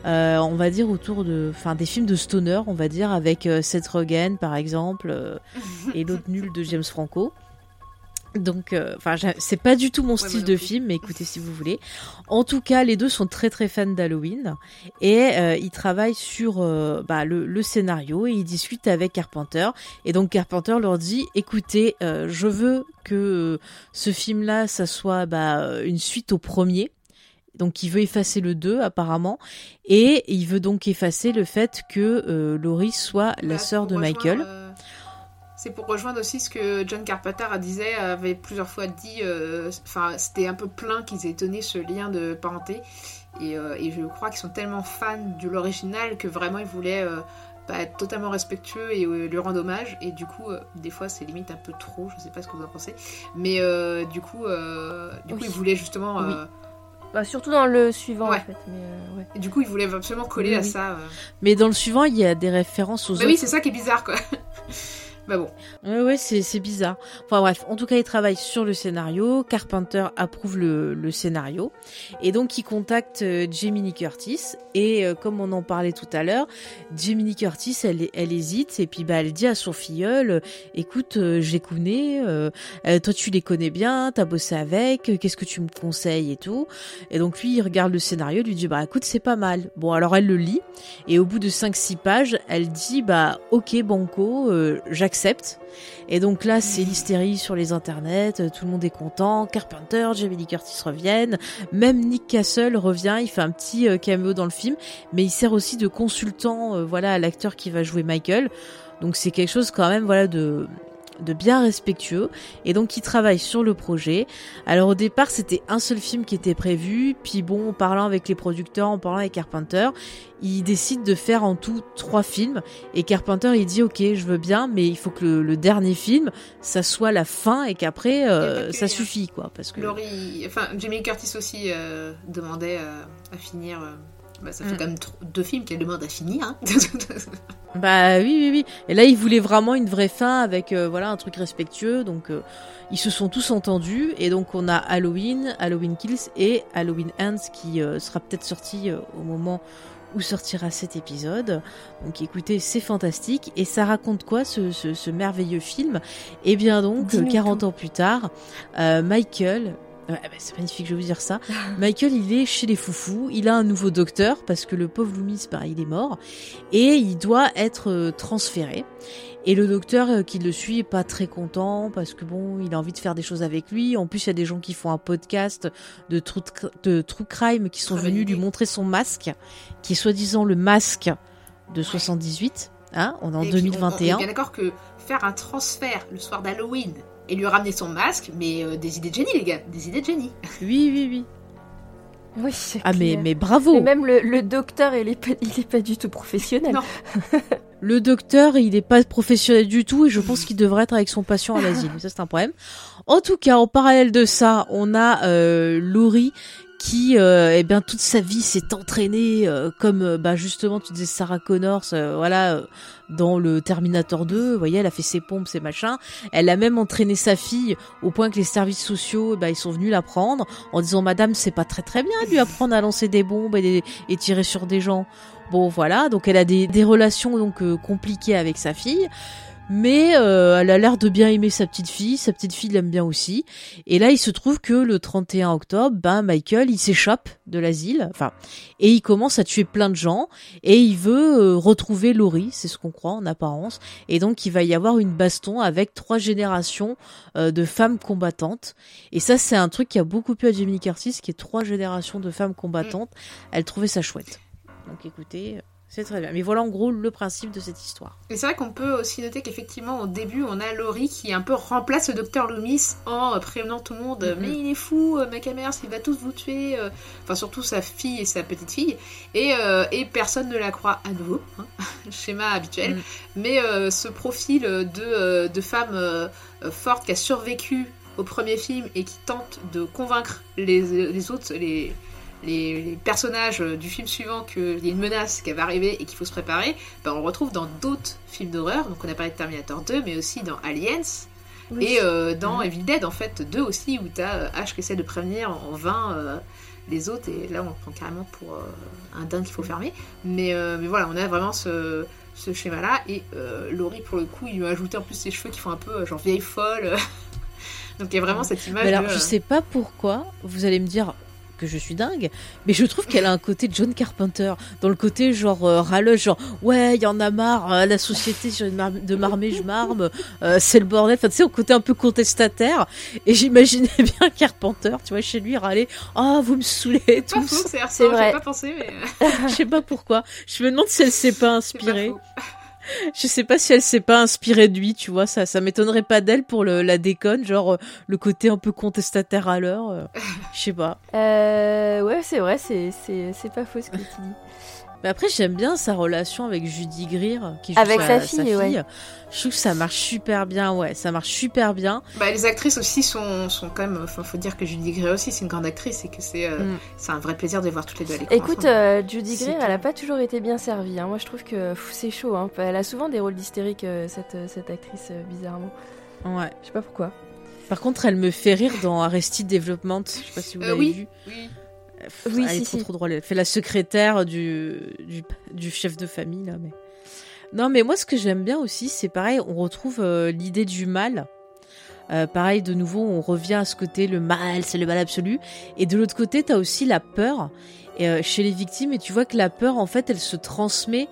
on va dire autour de, enfin des films de stoner, on va dire avec Seth Rogen par exemple et l'autre nul de James Franco. Donc, euh, enfin, c'est pas du tout mon style de film, mais écoutez si vous voulez. En tout cas, les deux sont très très fans d'Halloween et euh, ils travaillent sur euh, bah, le, le scénario et ils discutent avec Carpenter. Et donc Carpenter leur dit "Écoutez, euh, je veux que ce film-là, ça soit bah, une suite au premier." Donc il veut effacer le 2 apparemment et il veut donc effacer le fait que euh, Laurie soit la
Bah,
sœur de Michael.
C'est pour rejoindre aussi ce que John Carpenter a disait, avait plusieurs fois dit, euh, enfin c'était un peu plein qu'ils aient donné ce lien de parenté. Et, euh, et je crois qu'ils sont tellement fans de l'original que vraiment ils voulaient euh, bah, être totalement respectueux et euh, lui rendre hommage. Et du coup, euh, des fois c'est limite un peu trop, je sais pas ce que vous en pensez. Mais euh, du coup, euh, du coup
Oui.
ils voulaient justement... euh,
Bah, surtout dans le suivant
Ouais.
en fait. Mais, euh, ouais.
et du coup ils voulaient absolument coller
Oui,
à
oui.
ça. euh.
Mais dans le suivant, il y a des références aux
Bah
autres.
oui, c'est ça qui est bizarre quoi. Bah bon.
Ouais, ouais, c'est, bizarre. Enfin bref, en tout cas, il travaille sur le scénario. Carpenter approuve le, scénario. Et donc, il contacte euh, Curtis. Et euh, comme on en parlait tout à l'heure, Lee Curtis, elle, elle hésite. Et puis, bah, elle dit à son filleul, écoute, euh, je les connais. toi, tu les connais bien. T'as bossé avec. euh, Qu'est-ce que tu me conseilles et tout. Et donc, lui, il regarde le scénario. lui dit, bah, écoute, c'est pas mal. Bon, alors, elle le lit. Et au bout de 5-6 pages, elle dit, bah, ok, banco, euh, j'accepte. Et donc là, c'est l'hystérie sur les internets, euh, tout le monde est content, Carpenter, Jamie Lee Curtis reviennent, même Nick Castle revient, il fait un petit euh, caméo dans le film, mais il sert aussi de consultant, euh, voilà, à l'acteur qui va jouer Michael. Donc c'est quelque chose quand même, voilà, de de bien respectueux et donc il travaille sur le projet. Alors au départ c'était un seul film qui était prévu, puis bon en parlant avec les producteurs, en parlant avec Carpenter, il décide de faire en tout trois films et Carpenter il dit ok je veux bien mais il faut que le, le dernier film ça soit la fin et qu'après euh, ça suffit quoi parce que
Laurie, enfin Jamie Curtis aussi euh, demandait euh, à finir. bah, ça fait
Mm.
quand même deux films qu'elle demande à finir. hein.
bah oui oui oui et là il voulait vraiment une vraie fin avec euh, voilà un truc respectueux donc euh, ils se sont tous entendus et donc on a Halloween Halloween Kills et Halloween Ends qui euh, sera peut-être sorti au moment où sortira cet épisode. Donc écoutez, c'est fantastique. Et ça raconte quoi ce, ce, ce merveilleux film? Eh bien donc,
Dis-nous
40
tout.
ans plus tard, euh, Michael... Ouais, bah, c'est magnifique, je vais vous dire ça. Michael, il est chez les foufous. Il a un nouveau docteur parce que le pauvre Loomis, bah, il est mort et il doit être euh, transféré. Et le docteur euh, qui le suit est pas très content parce que bon, il a envie de faire des choses avec lui. En plus, il y a des gens qui font un podcast de true, de true crime qui sont venus lui montrer son masque, qui est soi-disant le masque de 78. Hein, on est en
Et puis, on- On,
2021.
est bien d'accord que faire un transfert le soir d'Halloween et lui ramener son masque, mais euh, des idées de génie, les gars, des idées de génie.
Oui, oui, oui.
Oui,
Ah mais
clair.
mais bravo.
Et même le, le docteur, il est, pas, il est pas du tout professionnel.
Non.
Le docteur, il est pas professionnel du tout et je pense qu'il devrait être avec son patient à l'asile. Ça, c'est un problème. En tout cas, en parallèle de ça, on a euh, Laurie qui, euh, eh bien, toute sa vie s'est entraînée euh, comme, bah, justement, tu disais Sarah Connors, euh, voilà, euh, dans le Terminator 2. Vous voyez, elle a fait ses pompes, ses machins. Elle a même entraîné sa fille au point que les services sociaux, bah, ils sont venus la prendre en disant, Madame, c'est pas très très bien lui apprendre à lancer des bombes et, tirer sur des gens. Bon voilà, donc elle a des, des relations donc euh, compliquées avec sa fille, mais euh, elle a l'air de bien aimer sa petite fille, sa petite fille l'aime bien aussi. Et là, il se trouve que le 31 octobre, ben Michael, il s'échappe de l'asile, enfin, et il commence à tuer plein de gens et il veut euh, retrouver Laurie, c'est ce qu'on croit en apparence. Et donc il va y avoir une baston avec trois générations euh, de femmes combattantes. Et ça, c'est un truc qui a beaucoup plu à Jamie Curtis, qui est trois générations de femmes combattantes. Elle trouvait ça chouette. Donc écoutez, C'est très bien. Mais voilà en gros le principe de cette histoire.
Et c'est vrai qu'on peut aussi noter qu'effectivement, au début, on a Laurie qui un peu remplace le docteur Loomis en prévenant tout le monde
Mhm.
Mais il est fou, euh, Macamers, il va tous vous tuer. euh. Enfin, surtout sa fille et sa petite fille. Et, euh, et personne ne la croit à nouveau. hein. Schéma habituel.
Mhm.
Mais euh, ce profil de, de femme euh, forte qui a survécu au premier film et qui tente de convaincre les, les autres, les, les, les personnages du film suivant qu'il y a une menace qui va arriver et qu'il faut se préparer, ben, on le retrouve dans d'autres films d'horreur. Donc on a parlé de Terminator 2, mais aussi dans Aliens
Oui.
et euh, dans. Evil Dead en fait 2 aussi, où t'as euh, Ash qui essaie de prévenir en vain euh, les autres, et là on le prend carrément pour euh, un dingue qu'il faut fermer. Mais, mais voilà, on a vraiment ce, ce schéma-là, et Laurie pour le coup, il lui a ajouté en plus ses cheveux qui font un peu genre vieille folle. Donc il y a vraiment cette image
Mais alors,
de,
je sais pas pourquoi, vous allez me dire que je suis dingue, mais je trouve qu'elle a un côté John Carpenter, dans le côté genre euh, râleuse, genre ouais, il y en a marre, euh, la société de marmer, je marme, euh, c'est le bordel, enfin tu sais, au côté un peu contestataire, et j'imaginais bien Carpenter, tu vois, chez lui râler, ah vous me saoulez
faux, c'est
vrai.
J'ai pas pensé, mais euh,
je sais pas pourquoi, je me demande si elle s'est pas
c'est pas
inspirée. Je sais pas si elle s'est pas inspirée de lui, tu vois, ça, ça m'étonnerait pas d'elle pour la déconne, genre euh, le côté un peu contestataire à l'heure, euh, je sais pas.
Euh, ouais, c'est vrai, c'est pas faux ce que tu dis.
Mais après, j'aime bien sa relation avec Judy Greer, qui joue
Avec sa fille, ouais.
Je trouve que ça marche super bien, ouais, ça marche super bien.
Bah, les actrices aussi sont, sont quand même. Enfin, faut dire que Judy Greer aussi, c'est une grande actrice et que c'est euh,
Mm.
c'est un vrai plaisir de les voir toutes les deux à l'écran.
Écoute, euh, Judy Greer, elle a pas toujours été bien servie. hein. Moi, je trouve que c'est chaud. Hein. Elle a souvent des rôles d'hystérique, euh, cette, euh, cette actrice, euh, bizarrement.
Ouais.
Je sais pas pourquoi.
Par contre, elle me fait rire dans Arrested Development. Je sais pas si vous
Euh,
l'avez
oui.
vu.
oui.
Pff,
Oui,
elle
si,
est trop
si.
trop drôle. Elle fait la secrétaire du, du, du chef de famille là, mais. Non, mais moi, ce que j'aime bien aussi, c'est pareil, on retrouve euh, l'idée du mal. Euh, pareil, de nouveau, on revient à ce côté, le mal, c'est le mal absolu. Et de l'autre côté, t'as aussi la peur et, euh, chez les victimes. Et tu vois que la peur, en fait, elle se transmet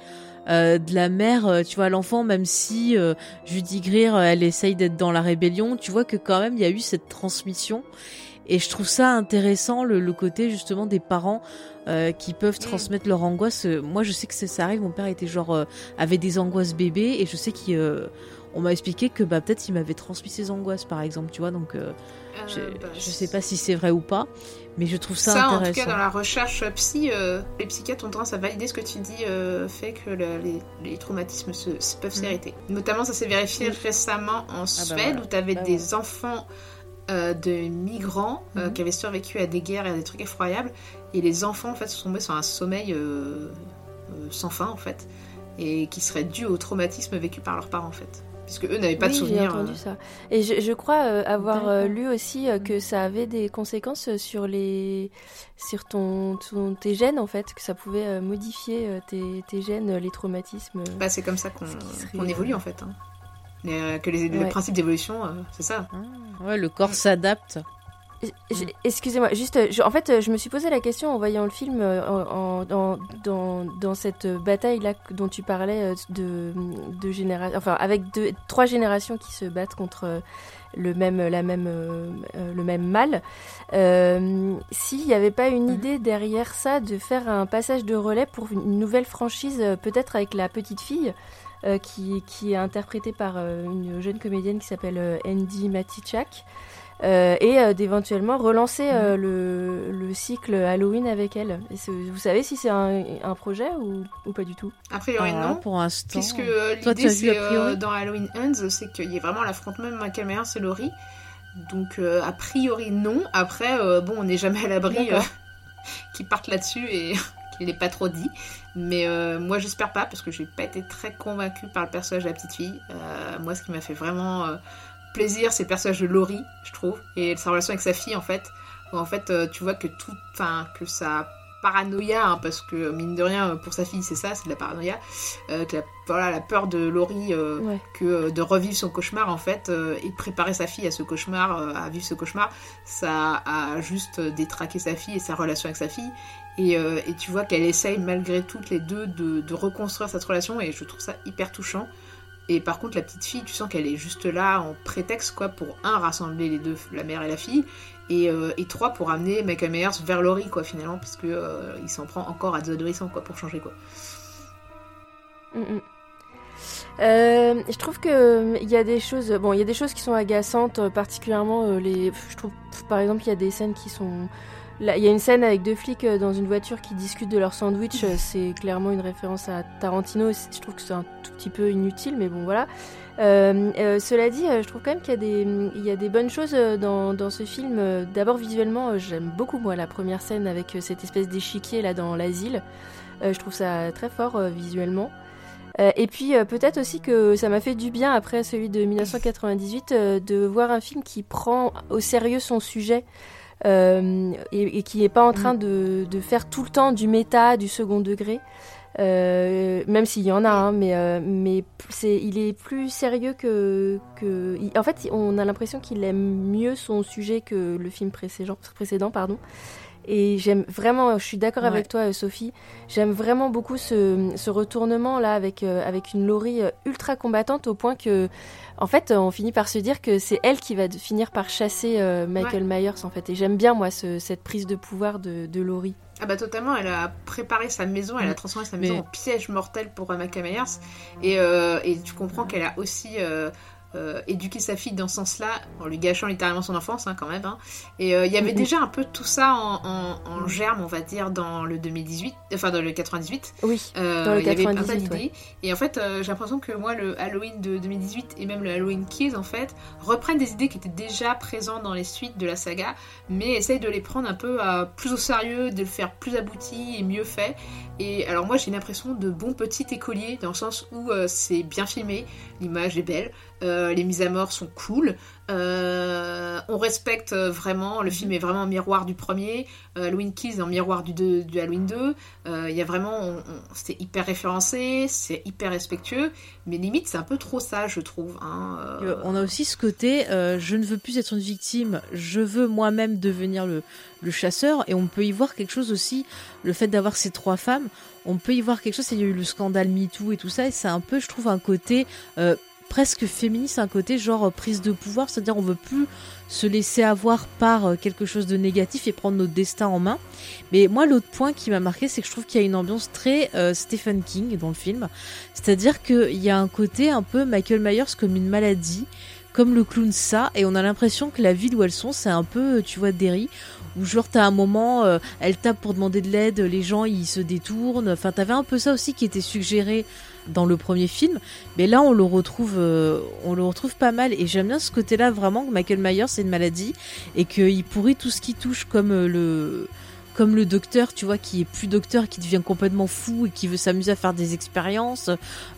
euh, de la mère, euh, tu vois, à l'enfant, même si euh, Judy Greer, elle essaye d'être dans la rébellion. Tu vois que quand même, il y a eu cette transmission. Et je trouve ça intéressant, le, le côté justement des parents euh, qui peuvent transmettre leur angoisse. Euh, Moi, je sais que ça, arrive. Mon père était genre euh, avait des angoisses bébés, et je sais qu'on m'a expliqué que bah peut-être il m'avait transmis ses angoisses, par exemple. Tu vois, donc euh, je,
Euh, bah,
je sais pas si c'est vrai ou pas, mais je trouve ça,
Ça, en tout
intéressant.
cas, dans la recherche psy, euh, les psychiatres ont tendance à valider ce que tu dis, euh, fait que le- les, les traumatismes se, se- peuvent
Mm.
s'hériter. Notamment, ça s'est vérifié récemment en Suède,
voilà.
où tu avais
Bah
des enfants euh, de migrants euh,
Mhm.
qui avaient survécu à des guerres et à des trucs effroyables, et les enfants, en fait, se sont tombés sur un sommeil euh, sans fin, en fait, et qui serait dû au traumatisme vécu par leurs parents, en fait. Puisque eux n'avaient pas
oui,
de
j'ai
souvenir.
entendu ça. Et je, je crois avoir lu aussi que ça avait des conséquences sur les, sur ton, ton- tes gènes en fait, que ça pouvait modifier tes, tes gènes, les traumatismes.
Bah, c'est comme ça qu'on évolue, en fait. hein. Mais, euh, que les, le
Ouais.
principe d'évolution, euh, c'est ça.
Ah, ouais, le corps s'adapte.
Excusez-moi, juste, euh, je- en fait, je me suis posé la question en voyant le film, en, en- dans, dans, dans cette bataille là dont tu parlais de, de génération, enfin avec deux, trois générations qui se battent contre le même, la même, euh, le même mal. Euh, S'il n'y avait pas une
Mhm.
idée derrière ça de faire un passage de relais pour une nouvelle franchise, peut-être avec la petite fille. Euh, qui, qui est interprétée par euh, une jeune comédienne qui s'appelle euh, Andy Matichak. Euh, et euh, d'éventuellement relancer euh, le, le cycle Halloween avec elle. Et c'est- vous savez si c'est un, un projet ou, ou pas du tout?
A priori,
là,
non.
Ah, pour l'instant.
Puisque euh, l'idée,
as vu a
c'est euh, dans Halloween Ends, c'est qu'il y ait vraiment l'affrontement de Michael Myers et Laurie. Donc, euh, a priori, non. Après, euh, bon, on n'est jamais à l'abri euh, qu'ils partent là-dessus et qu'il n'ait pas trop dit. Mais euh, moi, j'espère pas, parce que j'ai pas été très convaincue par le personnage de la petite fille. Euh, moi, ce qui m'a fait vraiment euh, plaisir, c'est le personnage de Laurie, je trouve, et sa relation avec sa fille, en fait. Où, en fait, tu vois que tout, enfin, que sa paranoïa, hein, parce que mine de rien, pour sa fille, c'est ça, c'est de la paranoïa. Que la, voilà, la peur de Laurie
Ouais.
que de revivre son cauchemar en fait et de préparer sa fille à ce cauchemar, à vivre ce cauchemar, ça a juste détraqué sa fille et sa relation avec sa fille. Et, euh, et tu vois qu'elle essaye malgré toutes les deux de, reconstruire cette relation et je trouve ça hyper touchant. Et par contre, la petite fille, tu sens qu'elle est juste là en prétexte quoi pour un rassembler les deux, la mère et la fille, et, euh, et trois pour amener Michael Myers vers Laurie quoi finalement parce que euh, il s'en prend encore à des adolescents quoi pour changer quoi.
Mm, mm. Euh, je trouve que il y a des choses, bon, il y a des choses qui sont agaçantes, particulièrement les. Je trouve, par exemple, il y a des scènes qui sont. Il y a une scène avec deux flics euh, dans une voiture qui discutent de leur sandwich. euh, C'est clairement une référence à Tarantino. Je trouve que c'est un tout petit peu inutile, mais bon, voilà. Euh, cela dit, je trouve quand même qu'il y a des, bonnes choses dans, ce film. D'abord, visuellement, j'aime beaucoup moi la première scène avec cette espèce d'échiquier là dans l'asile. Je trouve ça très fort visuellement. Et puis peut-être aussi que ça m'a fait du bien après celui de 1998 euh, de voir un film qui prend au sérieux son sujet euh, et, qui n'est pas en train de, faire tout le temps du méta, du second degré. Euh, même s'il y en a, hein, mais, euh, il est plus sérieux que, En fait, on a l'impression qu'il aime mieux son sujet que le film précédent, précédent pardon. Et j'aime vraiment, je suis d'accord
Ouais.
avec toi, euh, Sophie, j'aime vraiment beaucoup ce, ce retournement là avec, euh, avec une Laurie euh, ultra combattante au point que, en fait, on finit par se dire que c'est elle qui va finir par chasser euh, Michael Myers en fait. Et j'aime bien moi ce- cette prise de pouvoir de, de Laurie.
Ah bah totalement, elle a préparé sa maison, elle a transformé sa maison
Mais-
en piège mortel pour euh, Michael Myers. Et, euh, et tu comprends qu'elle a aussi euh, euh, éduqué sa fille dans ce sens-là, en lui gâchant littéralement son enfance hein, quand même. hein. Et euh, il y avait déjà un peu tout ça en, en- en germe, on va dire, dans le 2018, enfin dans le 98.
Oui,
Euh,
Dans le
il y avait pas mal
98,
d'idées. Et en fait, euh, j'ai l'impression que moi, le Halloween de 2018 et même le Halloween Kills, en fait, reprennent des idées qui étaient déjà présentes dans les suites de la saga, mais essayent de les prendre un peu plus au sérieux, de le faire plus abouti et mieux fait. Et alors moi, j'ai l'impression de bon petit écolier, dans le sens où c'est bien filmé, l'image est belle, euh, les mises à mort sont cool, euh, on respecte euh, vraiment, le film est vraiment en miroir du premier, euh, Halloween Kills est en miroir du, deux- Halloween 2, euh, il y a vraiment, c'est hyper référencé, c'est hyper respectueux, mais limite c'est un peu trop ça, je trouve. hein, euh.
Euh, On a aussi ce côté, euh, je ne veux plus être une victime, je veux moi-même devenir le, chasseur, et on peut y voir quelque chose aussi, le fait d'avoir ces trois femmes, on peut y voir quelque chose, il y a eu le scandale MeToo et tout ça, et c'est un peu, je trouve, un côté euh, presque féministe, un côté genre euh, prise de pouvoir, c'est-à-dire on veut plus se laisser avoir par euh, quelque chose de négatif et prendre notre destin en main. Mais moi, l'autre point qui m'a marqué, c'est que je trouve qu'il y a une ambiance très euh, Stephen King dans le film. C'est-à-dire qu'il y a un côté un peu Michael Myers comme une maladie, comme le clown ça, et on a l'impression que la ville où elles sont, c'est un peu, tu vois, Derry, où genre t'as un moment, euh, elle tape pour demander de l'aide, les gens ils se détournent. Enfin, t'avais un peu ça aussi qui était suggéré dans le premier film, mais là on le retrouve, euh, on le retrouve pas mal, et j'aime bien ce côté-là vraiment que Michael Myers c'est une maladie et qu'il pourrit tout ce qui touche comme euh, le comme le docteur, tu vois, qui est plus docteur, qui devient complètement fou et qui veut s'amuser à faire des expériences,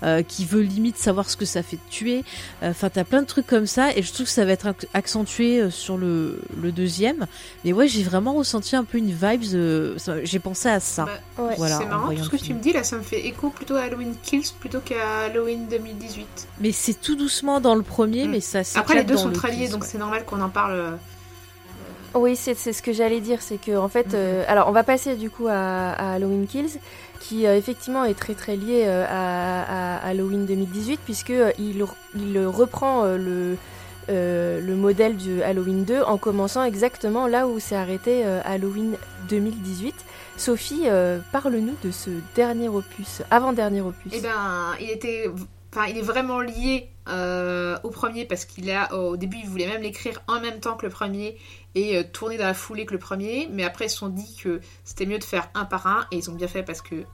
euh, qui veut limite savoir ce que ça fait de tuer. Enfin, t'as plein de trucs comme ça et je trouve que ça va être ac- accentué euh, sur le, le deuxième. Mais ouais, j'ai vraiment ressenti un peu une vibe. euh, j'ai pensé à ça.
Bah,
ouais.
Voilà,
c'est marrant, tout ce que tu me dis là, ça me fait écho plutôt à Halloween Kills plutôt qu'à Halloween 2018.
Mais c'est tout doucement dans le premier,
Mm.
mais ça
Après, les deux sont
le
très liés,
Kiss,
donc
ouais.
c'est normal qu'on en parle.
Oui, c'est ce que j'allais dire, c'est que en fait,
Mhm.
euh, alors on va passer du coup à, à Halloween Kills, qui euh, effectivement est très très lié euh, à, à Halloween 2018 puisque il, il reprend le le modèle du Halloween 2 en commençant exactement là où s'est arrêté Halloween 2018. Sophie, parle-nous de ce dernier opus, avant-dernier opus.
Eh ben, il était, enfin, il est vraiment lié euh, au premier parce qu'il a, au début, il voulait même l'écrire en même temps que le premier et euh, tourner dans la foulée que le premier, mais après ils se sont dit que c'était mieux de faire un par un et ils ont bien fait parce que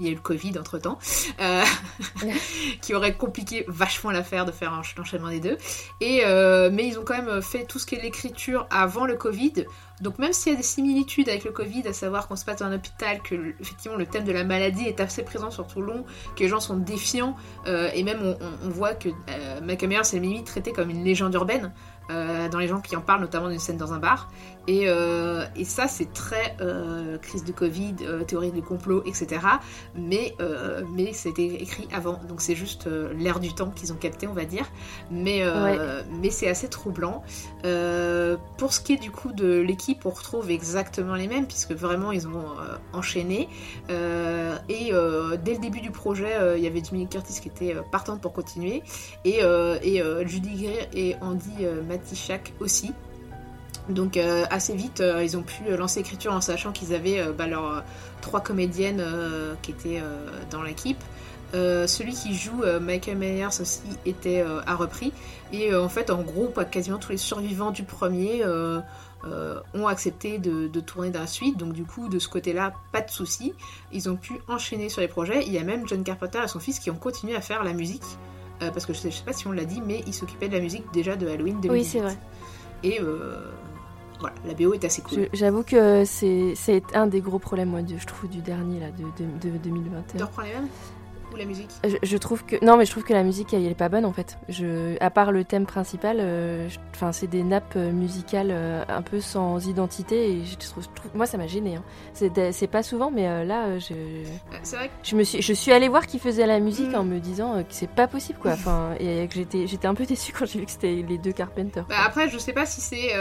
il y a eu le Covid entre temps, qui aurait compliqué vachement l'affaire de faire un enchaînement des deux. Et euh, mais ils ont quand même fait tout ce qui est l'écriture avant le Covid. Donc même s'il y a des similitudes avec le Covid, à savoir qu'on se passe dans un hôpital, que effectivement le thème de la maladie est assez présent sur tout le long, que les gens sont défiants, euh, et même on, on- on voit que euh, Michael Myers est limite traité comme une légende urbaine euh, dans les gens qui en parlent, notamment d'une scène dans un bar. Et, euh, et ça c'est très euh, crise de Covid, euh, théorie du complot, etc. Mais, mais c'était écrit avant, donc c'est juste l'air du temps qu'ils ont capté, on va dire. Mais, mais c'est assez troublant. Pour ce qui est du coup de l'équipe, on retrouve exactement les mêmes, puisque vraiment ils ont enchaîné. Et dès le début du projet, il y avait Jimmy Curtis qui était partante pour continuer, et, et Judy Greer et Andy Matichak aussi. Donc euh, assez vite, euh, ils ont pu lancer l'écriture en sachant qu'ils avaient euh, bah, leurs trois comédiennes qui étaient dans l'équipe. Celui qui joue Michael Myers aussi était a repris. Et en fait, en gros, quasiment tous les survivants du premier ont accepté de, tourner dans la suite. Donc du coup, de ce côté-là, pas de souci. Ils ont pu enchaîner sur les projets. Il y a même John Carpenter et son fils qui ont continué à faire la musique. parce que je sais, sais, pas si on l'a dit, mais ils s'occupaient de la musique déjà de Halloween 2018.
Oui, c'est vrai.
Et voilà, la BO est assez cool.
J'avoue que c'est un des gros problèmes, moi, je trouve, du dernier, là, de, de, de 2021.
Tu reprends les mêmes Ou la musique?
Je, trouve que non mais je trouve que la musique elle, est pas bonne en fait je à part le thème principal euh, c'est des nappes euh, musicales euh, un peu sans identité et je trouve, moi ça m'a gêné hein. c'est pas souvent mais là je
vrai
je me suis je suis allée voir qui faisait la musique mm. en me disant que c'est pas possible quoi enfin et que j'étais un peu déçue quand j'ai vu que c'était les deux Carpenter
bah, après je sais pas si c'est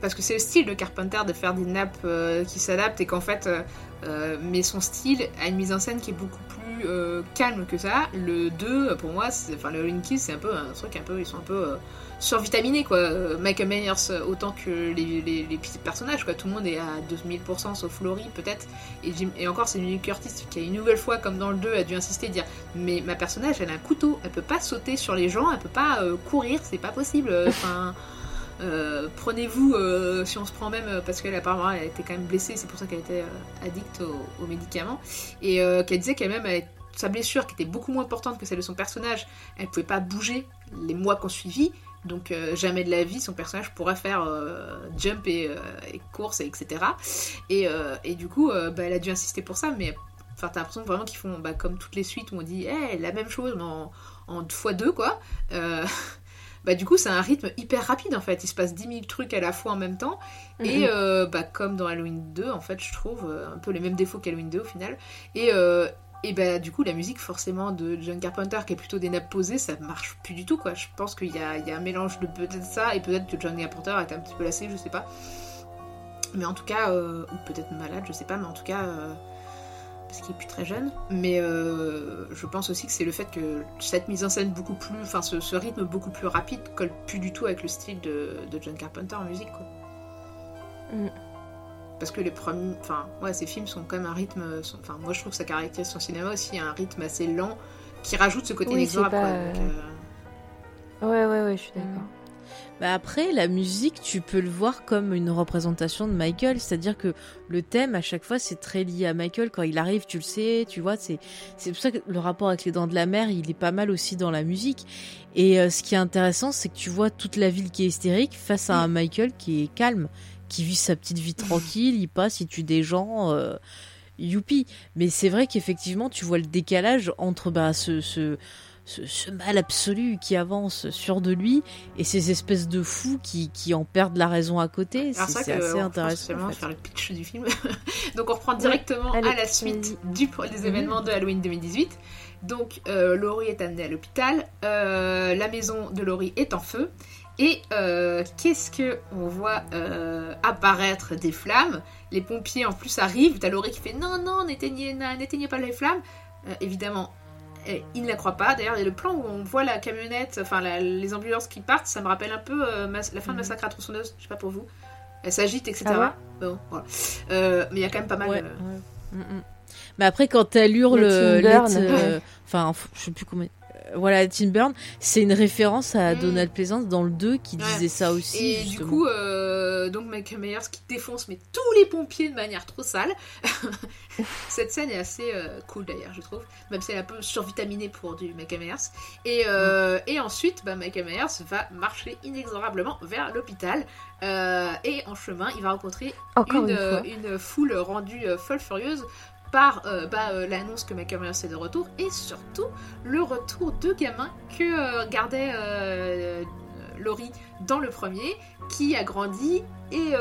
parce que c'est le style de Carpenter de faire des nappes euh, qui s'adaptent et qu'en fait, euh, euh, mais son style a une mise en scène qui est beaucoup plus calme que ça. Le 2, pour moi, enfin le Linky, c'est un peu un truc un peu, ils sont un peu survitaminés quoi. Michael Myers autant que les, les, les, personnages quoi. Tout le monde est à 2000% sauf Laurie peut-être. Et, encore, c'est Jamie Curtis qui a une nouvelle fois, comme dans le 2, a dû insister dire mais ma personnage, elle a un couteau, elle peut pas sauter sur les gens, elle peut pas courir, c'est pas possible. Enfin. Euh, prenez-vous, euh, si on se prend même, euh, parce qu'elle apparemment elle était quand même blessée, c'est pour ça qu'elle était addicte aux, médicaments, et qu'elle disait qu'elle-même, sa blessure qui était beaucoup moins importante que celle de son personnage, elle pouvait pas bouger les mois qu'on suivit, donc jamais de la vie son personnage pourra faire jump et, course, et etc. Et, du coup, bah, elle a dû insister pour ça, mais enfin, t'as l'impression vraiment qu'ils font bah, comme toutes les suites où on dit hey, la même chose mais en, en x2 quoi bah du coup c'est un rythme hyper rapide en fait. Il se passe 10 000 trucs à la fois en même temps. Et mhm. euh, bah, comme dans Halloween 2, en fait, je trouve euh, un peu les mêmes défauts qu'Halloween 2 au final. Et, euh, et bah du coup la musique forcément de John Carpenter qui est plutôt des nappes posées, ça marche plus du tout quoi. Je pense qu'il y a, y a, un mélange de peut-être ça et peut-être que John Carpenter était un petit peu lassé, je sais pas. Mais en tout cas, ou peut-être malade, je sais pas, mais en tout cas parce qu'il est plus très jeune. Mais euh, je pense aussi que c'est le fait que cette mise en scène beaucoup plus, enfin ce, rythme beaucoup plus rapide colle plus du tout avec le style de, John Carpenter en musique, quoi. Mm. Parce que les premiers, enfin ouais, ces films sont quand même un rythme, enfin moi je trouve que ça caractérise son cinéma aussi, un rythme assez lent qui rajoute ce côté
oui,
inexorable.
Euh, ouais ouais ouais, je suis d'accord. Mm.
Bah après, la musique, tu peux le voir comme une représentation de Michael, c'est-à-dire que le thème à chaque fois c'est très lié à Michael. Quand il arrive, tu le sais, tu vois. C'est c'est pour ça que le rapport avec les Dents de la Mer, il est pas mal aussi dans la musique. Et euh, ce qui est intéressant, c'est que tu vois toute la ville qui est hystérique face à un Michael qui est calme, qui vit sa petite vie tranquille. Il passe, il tue des gens. Euh, youpi. Mais c'est vrai qu'effectivement, tu vois le décalage entre bah, ce, ce, ce, mal absolu qui avance sur de lui et ces espèces de fous qui, qui en perdent la raison à côté. C'est assez intéressant.
En faire le pitch du film. Donc on reprend directement à la suite du, des mhm. événements de Halloween 2018. Donc euh, Laurie est amenée à l'hôpital, euh, la maison de Laurie est en feu. Et euh, qu'est-ce que on voit apparaître des flammes? Les pompiers en plus arrivent. T'as Laurie qui fait non non n'éteignez pas les flammes. évidemment, il ne la croit pas. D'ailleurs, il y a le plan où on voit la camionnette, enfin les ambulances qui partent, ça me rappelle un peu euh, la fin de mhm. Massacre à tronçonneuse, je sais pas pour vous. Elle s'agite, etc. Ah bon, voilà. euh, mais il y a quand même pas mal.
Ouais, mm, mm. Mais après, quand elle hurle, euh, enfin, je sais plus comment voilà, Tim Burn, c'est une référence à mm. Donald Pleasance dans le 2 qui disait ça aussi.
Et du coup, euh, donc Michael Myers qui défonce mais tous les pompiers de manière trop sale. Cette scène est assez euh, cool d'ailleurs, je trouve, même si elle est un peu survitaminée pour du Michael Myers. Et, euh, mm. et ensuite, bah, Michael Myers va marcher inexorablement vers l'hôpital. et en chemin, il va rencontrer une, une, une, foule rendue folle furieuse par euh, bah, euh, l'annonce que Michael Myers est de retour et surtout le retour de gamins que euh, gardait Laurie dans le premier, qui a grandi et,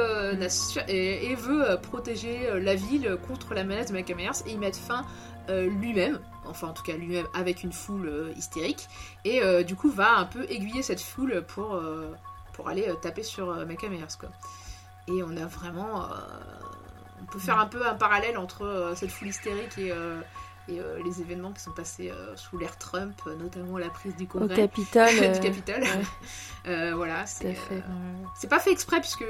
et, veut protéger la ville contre la menace de Michael Myers et y mettre fin lui-même, enfin en tout cas lui-même avec une foule hystérique, et du coup va un peu aiguiller cette foule pour, pour aller taper sur Michael Myers. Quoi. Et on a vraiment on peut faire un peu un parallèle entre euh, cette foule hystérique et, euh, euh, les événements qui sont passés sous l'ère Trump, notamment la prise du Congrès.
Au Capitole.
du Capitole. voilà, c'est c'est pas fait exprès puisque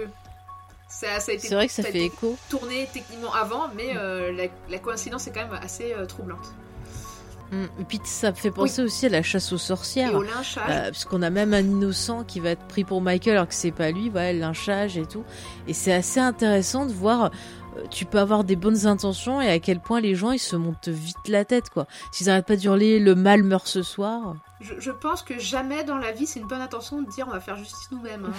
ça, a été,
vrai que ça, fait écho.
tourné techniquement avant, mais la, coïncidence est quand même assez troublante.
Mm. Et puis ça me fait penser aussi à la chasse aux sorcières.
Et au lynchage.
Euh, parce qu'on a même un innocent qui va être pris pour Michael alors que c'est pas lui, voilà, le lynchage et tout. Et c'est assez intéressant de voir euh, tu peux avoir des bonnes intentions et à quel point les gens ils se montent vite la tête quoi. S'ils arrêtent pas d'hurler le mal meurt ce soir.
Je, je pense que jamais dans la vie c'est une bonne intention de dire on va faire justice nous-mêmes. hein.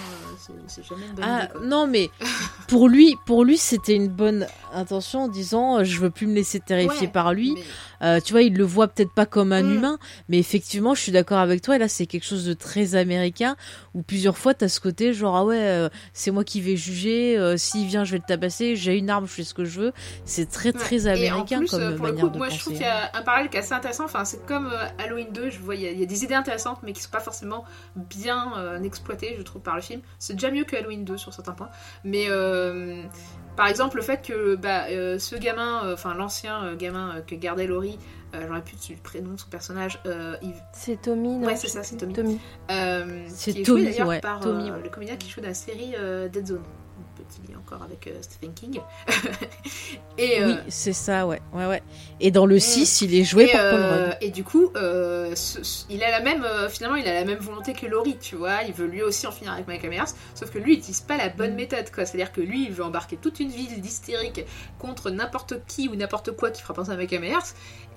Euh, C'est- jamais une bonne
Ah
idée. quoi.
non mais pour lui pour lui c'était une bonne intention en disant euh, je veux plus me laisser terrifier
Ouais,
par lui.
mais-
Euh, tu vois, il le voit peut-être pas comme un
Mm.
humain, mais effectivement, je suis d'accord avec toi. Et là, c'est quelque chose de très américain où plusieurs fois, t'as ce côté genre ah ouais, euh, c'est moi qui vais juger. euh, S'il vient, je vais le tabasser. J'ai une arme, je fais ce que je veux. C'est très très
Ouais. Et en
américain
plus,
comme
pour le coup,
de
moi
penser.
je trouve qu'il y a un parallèle qui est assez intéressant. Enfin, c'est comme Halloween 2, je vois, il y, y a des idées intéressantes, mais qui sont pas forcément bien exploitées, je trouve, par le film. C'est déjà mieux que Halloween 2 sur certains points. Mais par exemple, le fait que bah, euh, ce gamin, euh, enfin l'ancien euh, gamin que gardait Laurie, j'aurais plus le prénom de son personnage, il-
C'est Tommy, non
Ouais, c'est ça, c'est Tommy.
Tommy.
C'est Tommy,
joué
ouais,
par
Tommy, ouais.
le comédien qui joue dans la série Dead Zone. Petit lien encore avec euh, Stephen King. et, euh,
Oui, c'est ça, ouais, ouais, ouais. Et dans le 6, il est joué
et,
par Paul
euh,
Rudd.
et du coup, euh, ce- ce- il a la même, euh, finalement, il a la même volonté que Laurie, tu vois. Il veut lui aussi en finir avec Michael Myers, sauf que lui, il utilise pas la bonne
Mm.
méthode, quoi. C'est-à-dire que lui, il veut embarquer toute une ville d'hystériques contre n'importe qui ou n'importe quoi qui fera penser à Michael Myers.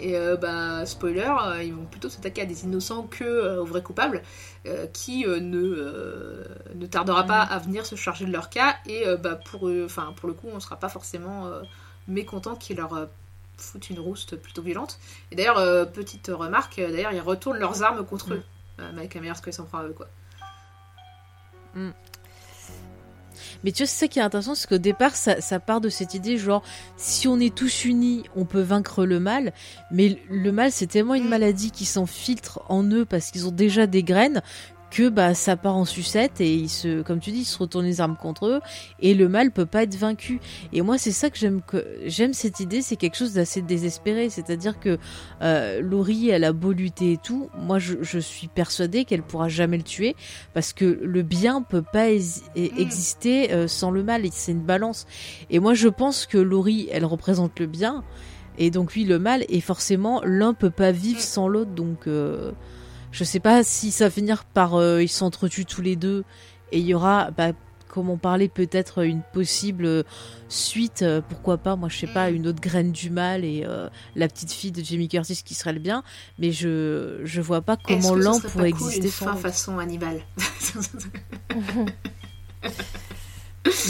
Et euh, bah, spoiler, euh, ils vont plutôt s'attaquer à des innocents que euh, aux vrais coupables, euh, qui euh, ne, euh, ne tardera pas à venir se charger de leur cas. Et bah, pour, eux- enfin, pour le coup, on sera pas forcément mécontent qu'ils leur foutent une rouste plutôt violente. Et d'ailleurs, petite remarque, d'ailleurs, ils retournent leurs armes contre
Mm.
eux. Michael Myers ils s'en prend à eux, quoi.
Mais tu vois, c'est ça qui est intéressant, c'est qu'au départ, ça, ça part de cette idée, genre, si on est tous unis, on peut vaincre le mal. Mais le mal, c'est tellement une
Mm.
maladie qui s'infiltre en eux parce qu'ils ont déjà des graines que bah ça part en sucette et ils se comme tu dis ils se retournent les armes contre eux et le mal peut pas être vaincu et moi c'est ça que j'aime que j'aime cette idée c'est quelque chose d'assez désespéré c'est-à-dire que euh, Laurie elle a beau lutter et tout moi je, je suis persuadée qu'elle pourra jamais le tuer parce que le bien peut pas
Mm.
exister euh, sans le mal et c'est une balance et moi je pense que Laurie elle représente le bien et donc lui le mal et forcément l'un peut pas vivre
Mm.
sans l'autre donc euh, je sais pas si ça va finir par euh, ils s'entretuent tous les deux et il y aura bah, comme on parlait peut-être une possible euh, suite euh, pourquoi pas. Moi je sais pas une autre graine du mal et euh, la petite fille de Jamie Curtis qui serait le bien. Mais je je vois pas comment l'un pourrait
cool,
exister
une fin façon Hannibal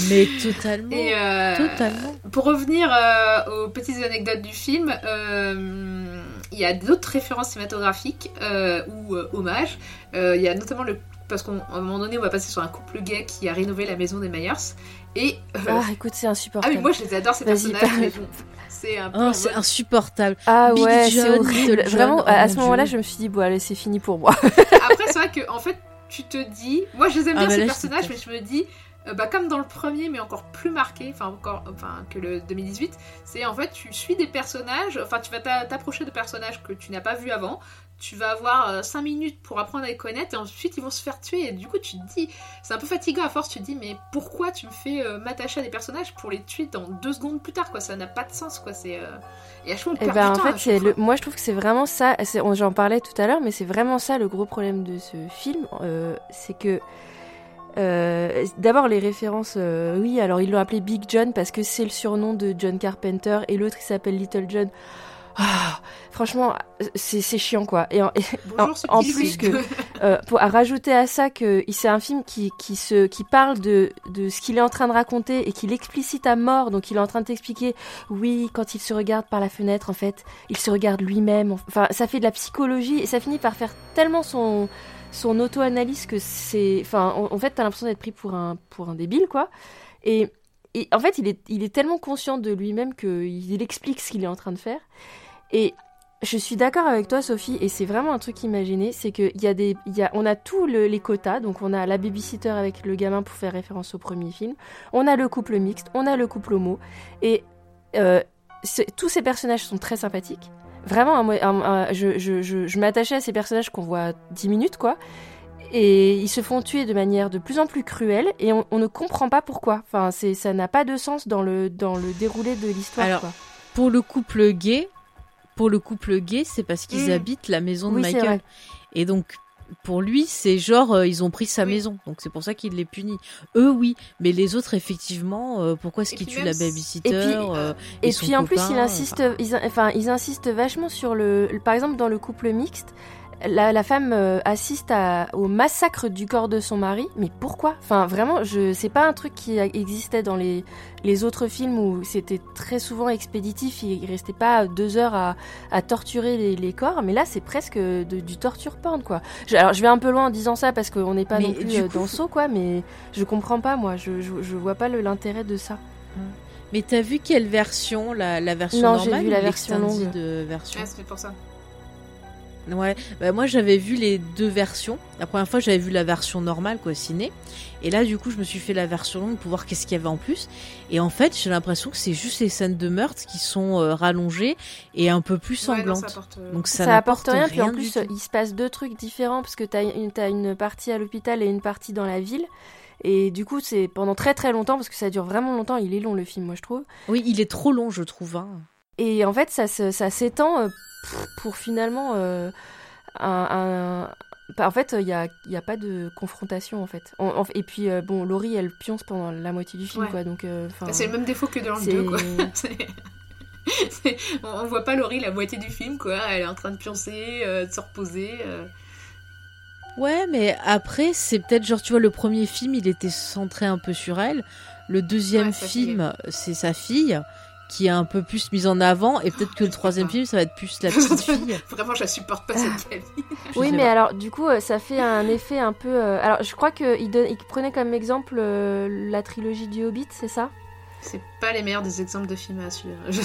mais totalement
Et euh,
totalement.
Pour revenir euh, aux petites anecdotes du film, euh, il y a d'autres références cinématographiques euh, ou euh, hommages. Euh, Il y a notamment le. Parce qu'à un moment donné, on va passer sur un couple gay qui a rénové la maison des Myers. Et. euh,
Ah, écoute, c'est
ah
insupportable.
oui, moi je les adore ces personnages. C'est un peu.
Oh, c'est insupportable
Ah
Big
ouais, c'est horrible.
John,
Vraiment,
oh
à,
mon
ce moment-là, je me suis dit, bon, allez, c'est fini pour moi.
Après, c'est vrai que en fait, tu te dis, moi je les aime
Ah,
bien
bah
ces
là,
personnages, mais je me dis, euh, bah, comme dans le premier, mais encore plus marqué, enfin encore, enfin que le 2018, c'est en fait tu suis des personnages, enfin tu vas t'a- t'approcher de personnages que tu n'as pas vus avant. Tu vas avoir 5 minutes pour apprendre à les connaître et ensuite ils vont se faire tuer. Et du coup, tu te dis, c'est un peu fatigant à force. Tu te dis, mais pourquoi tu me fais euh, m'attacher à des personnages pour les tuer dans deux secondes plus tard, quoi? Ça n'a pas de sens, quoi. C'est euh, et à chaque fois, on
Et
perd
ben,
du
en
temps, à
fait, c'est le... moi, je trouve que c'est vraiment ça. J'en parlais tout à l'heure, mais c'est vraiment ça le gros problème de ce film. euh, c'est que. Euh, D'abord, les références. euh, oui, alors ils l'ont appelé Big John parce que c'est le surnom de John Carpenter et l'autre il s'appelle Little John. Ah, franchement, c'est chiant quoi. Et, en- et
Bonjour, c'est
en
Kill
plus que- euh, pour à rajouter à ça que c'est un film qui, qui se qui parle de de ce qu'il est en train de raconter et qu'il explicite à mort donc il est en train de t'expliquer oui quand il se regarde par la fenêtre en fait il se regarde lui-même enfin ça fait de la psychologie et ça finit par faire tellement son son auto-analyse que c'est enfin en, fait t'as l'impression d'être pris pour un pour un débile quoi et et en fait, il est, il est tellement conscient de lui-même qu'il il explique ce qu'il est en train de faire. Et je suis d'accord avec toi, Sophie, et c'est vraiment un truc imaginé, c'est qu'il y a des, y a, on a tous le- les quotas, donc on a la babysitter avec le gamin pour faire référence au premier film, on a le couple mixte, on a le couple homo, et euh, tous ces personnages sont très sympathiques. Vraiment, un mo- un- un- je, je, je, je m'attachais à ces personnages qu'on voit 10 minutes, quoi. Et ils se font tuer de manière de plus en plus cruelle et on, on ne comprend pas pourquoi. Enfin, c'est, ça n'a pas de sens dans le, dans le déroulé de l'histoire.
Pour le couple gay pour le couple gay, c'est parce qu'ils
Mm.
habitent la maison de
Oui,
Michael. Et donc, pour lui, c'est genre, euh, ils ont pris sa
Oui.
maison. Donc, c'est pour ça qu'il les punit. Eux, oui. Mais les autres, effectivement, euh, pourquoi est-ce
Et
qu'ils tuent la
si-
babysitter
et puis,
euh,
Et
son
puis en plus,
copain,
il insiste,
enfin.
ils, enfin, ils insistent vachement sur le, le- par exemple, dans le couple mixte, la, la femme euh, assiste à- au massacre du corps de son mari. Mais pourquoi? Enfin, vraiment, je, c'est pas un truc qui existait dans les, les autres films où c'était très souvent expéditif. Il restait pas deux heures à, à torturer les, les corps. Mais là, c'est presque de- du torture porn, quoi. Je- alors, je vais un peu loin en disant ça parce qu'on n'est pas
Mais
non plus euh,
coup-
dans le saut, quoi. Mais je comprends pas, moi. Je, je, je vois pas l'intérêt de ça.
Mais t'as vu quelle version la, la version
Non, j'ai
normale
vu la version longue.
euh, version
Ouais, c'est pour ça.
Ouais, bah moi j'avais vu les deux versions. La première fois j'avais vu la version normale quoi, ciné. Et là du coup je me suis fait la version longue pour voir qu'est-ce qu'il y avait en plus. Et en fait j'ai l'impression que c'est juste les scènes de meurtre qui sont euh, rallongées et un peu plus
Ouais, non,
sanglantes.
ça apporte, euh,
Donc ça,
ça, apporte rien, puis en plus
tout.
il se passe deux trucs différents parce que t'as une, t'as une partie à l'hôpital et une partie dans la ville. Et du coup, c'est pendant très très longtemps, parce que ça dure vraiment longtemps, il est long le film, moi je trouve.
Oui, il est trop long je trouve. Hein.
Et en fait, ça, ça s'étend euh, pour finalement euh, un, un- bah, En fait, il n'y a, y a pas de confrontation en fait. En- en- et puis, euh, bon, Laurie, elle pionce pendant la moitié du film,
Ouais.
quoi. Donc, euh,
c'est le même défaut que dans le
c'est-
2, quoi. C'est- c'est- on, on voit pas Laurie la moitié du film, quoi. Elle est en train de pioncer, euh, de se reposer. euh.
Ouais, mais après c'est peut-être genre tu vois le premier film il était centré un peu sur elle. Le deuxième
Ouais,
film c'est sa fille qui est un peu plus mise en avant et peut-être que le troisième film ça va être plus la petite fille.
Vraiment, je la supporte pas cette Camille.
Je
Oui, mais
pas.
alors, du coup, euh, ça fait un effet un peu. euh, Alors, je crois qu'il il prenait comme exemple euh, la trilogie du Hobbit, c'est ça?
C'est pas les meilleurs des exemples de films à suivre. Je-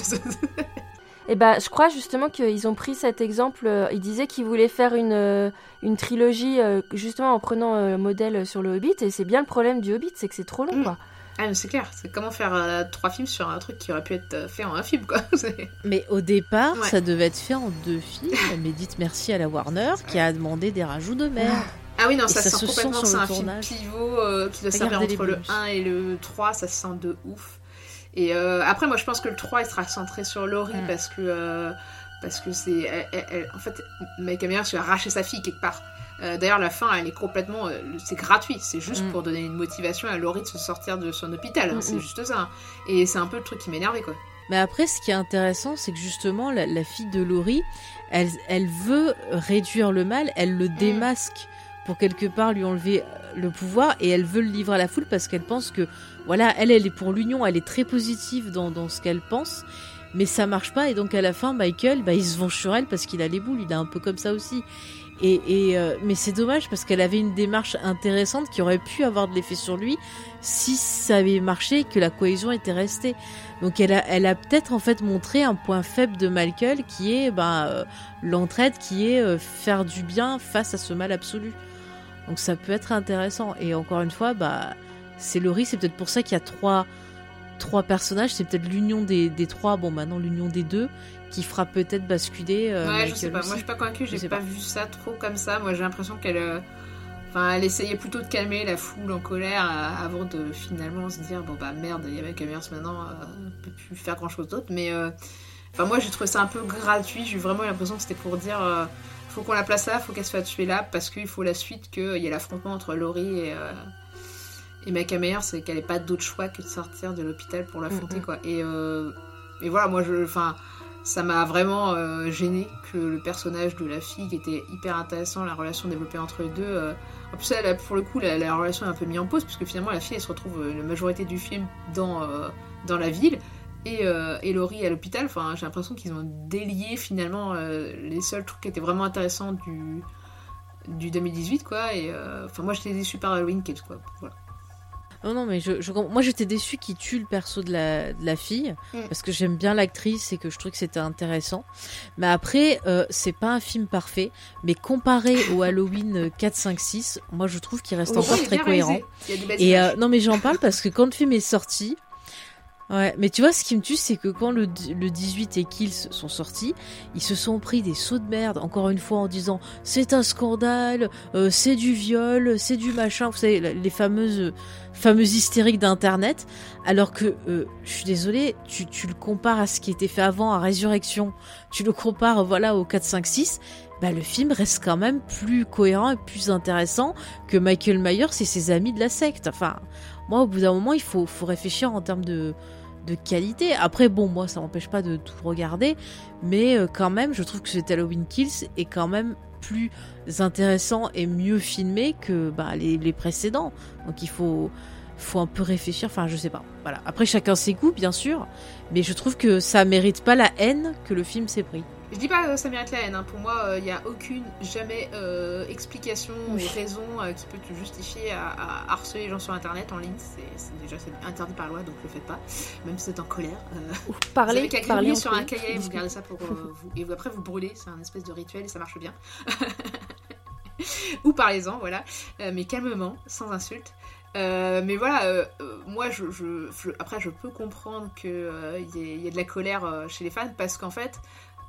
Et ben, je crois justement qu'ils ont pris cet exemple. euh, Ils disaient qu'ils voulaient faire une, euh, une trilogie euh, justement en prenant euh, modèle sur le Hobbit. Et c'est bien le problème du Hobbit, c'est que c'est trop long,
Mm.
quoi.
Ah, mais c'est clair, c'est comment faire euh, trois films sur un truc qui aurait pu être euh, fait en un film, quoi.
Mais au départ,
Ouais.
ça devait être fait en deux films. Mais dites merci à la Warner qui a demandé des rajouts de merde.
Ah oui, non, ça,
ça
sent
se
complètement que c'est un film pivot euh, qui doit servir entre le
bonus.
1 et le 3, ça se sent de ouf. Et euh, après, moi, je pense que le 3, il sera centré sur Laurie parce que... parce que c'est... en fait, Mike Hammer, tu as arraché sa fille quelque part. Euh, D'ailleurs, la fin, elle est complètement... euh, c'est gratuit, c'est juste
Mm.
pour donner une motivation à Laurie de se sortir de son hôpital. hein,
Mm,
c'est
mm.
juste ça. Et c'est un peu le truc qui m'énervait, quoi.
Mais après, ce qui est intéressant, c'est que justement, la, la fille de Laurie, elle, elle veut réduire le mal, elle le démasque pour quelque part lui enlever euh, le pouvoir et elle veut le livrer à la foule parce qu'elle pense que, voilà, elle, elle est pour l'union, elle est très positive dans, dans ce qu'elle pense, mais ça marche pas et donc à la fin, Michael, bah, il se venge sur elle parce qu'il a les boules, il est un peu comme ça aussi. Et, euh, mais c'est dommage parce qu'elle avait une démarche intéressante qui aurait pu avoir de l'effet sur lui si ça avait marché et que la cohésion était restée. Donc elle a, peut-être en fait montré un point faible de Michael qui est ben, euh, l'entraide, qui est euh, faire du bien face à ce mal absolu. Donc ça peut être intéressant. Et encore une fois, bah, c'est Laurie, c'est peut-être pour ça qu'il y a trois, trois personnages, c'est peut-être l'union des, des trois, bon maintenant l'union des deux, qui fera peut-être basculer euh,
ouais, je sais pas. Moi, je suis pas convaincue. J'ai pas,
pas.
vu ça trop comme ça. Moi, j'ai l'impression qu'elle, euh, enfin, elle essayait plutôt de calmer la foule en colère euh, avant de finalement se dire bon bah merde, il y a Mike Myers maintenant, on peut plus faire grand chose d'autre. Mais, enfin, moi, j'ai trouvé ça un peu gratuit. J'ai vraiment l'impression que c'était pour dire. faut qu'on la place là, faut qu'elle se fasse tuer là, parce qu'il faut la suite, qu'il y a l'affrontement entre Laurie et, et c'est qu'elle n'ait pas d'autre choix que de sortir de l'hôpital pour l'affronter,
Mhm.
quoi. Et, euh, et voilà, moi, je, enfin, ça m'a vraiment euh, gêné que le personnage de la fille, qui était hyper intéressant, la relation développée entre les deux. euh, en plus, elle, pour le coup, la, la relation est un peu mise en pause, puisque finalement, la fille, elle se retrouve euh, la majorité du film dans, dans la ville. Et, et Laurie à l'hôpital, enfin, j'ai l'impression qu'ils ont délié finalement les seuls trucs qui étaient vraiment intéressants du, du 2018, quoi. Et enfin, moi j'étais déçue par Halloween Kills, quoi. Voilà.
Non, non, mais je, je moi j'étais déçue qu'il tue le perso de la, de la fille
Mm.
parce que j'aime bien l'actrice et que je trouve que c'était intéressant. Mais après, euh, c'est pas un film parfait, mais comparé au Halloween euh, 4, 5, 6, moi je trouve qu'il reste encore très cohérent. Et euh, non, mais j'en parle parce que quand le film est sorti, Ouais, mais tu vois, ce qui me tue, c'est que quand le, le 18 et Kills sont sortis, ils se sont pris des sauts de merde, encore une fois, en disant c'est un scandale, euh, c'est du viol, c'est du machin, vous savez, les fameuses, fameuses hystériques d'Internet. Alors que, euh, je suis désolée, tu, tu le compares à ce qui était fait avant, à Résurrection, tu le compares, voilà, au 4, 5, 6, bah, le film reste quand même plus cohérent et plus intéressant que Michael Myers et ses amis de la secte. Enfin, moi, au bout d'un moment, il faut, faut réfléchir en termes de, de qualité. Après, bon, moi, ça m'empêche pas de tout regarder, mais euh, quand même, je trouve que cet Halloween Kills est quand même plus intéressant et mieux filmé que bah, les, les précédents. Donc, il faut, faut un peu réfléchir. Enfin, je sais pas. Voilà. Après, chacun ses goûts, bien sûr, mais je trouve que ça mérite pas la haine que le film s'est pris.
Je dis pas que ça mérite la haine, hein. pour moi il n'y a aucune, jamais euh, explication
Oui.
ou raison euh, qui peut te justifier à, à harceler les gens sur internet en ligne. C'est déjà c'est interdit par loi donc le faites pas, même si vous êtes en colère. euh,
Ou
vous
parler,
gribouiller sur un cahier, vous gardez ça pour euh, vous. Et vous- après vous brûlez, c'est un espèce de rituel et ça marche bien. Ou parlez-en, voilà. Euh, mais calmement, sans insulte. Euh, mais voilà, euh, euh, moi, je, je- je- après, je peux comprendre qu'il y, y ait de la colère euh, chez les fans parce qu'en fait,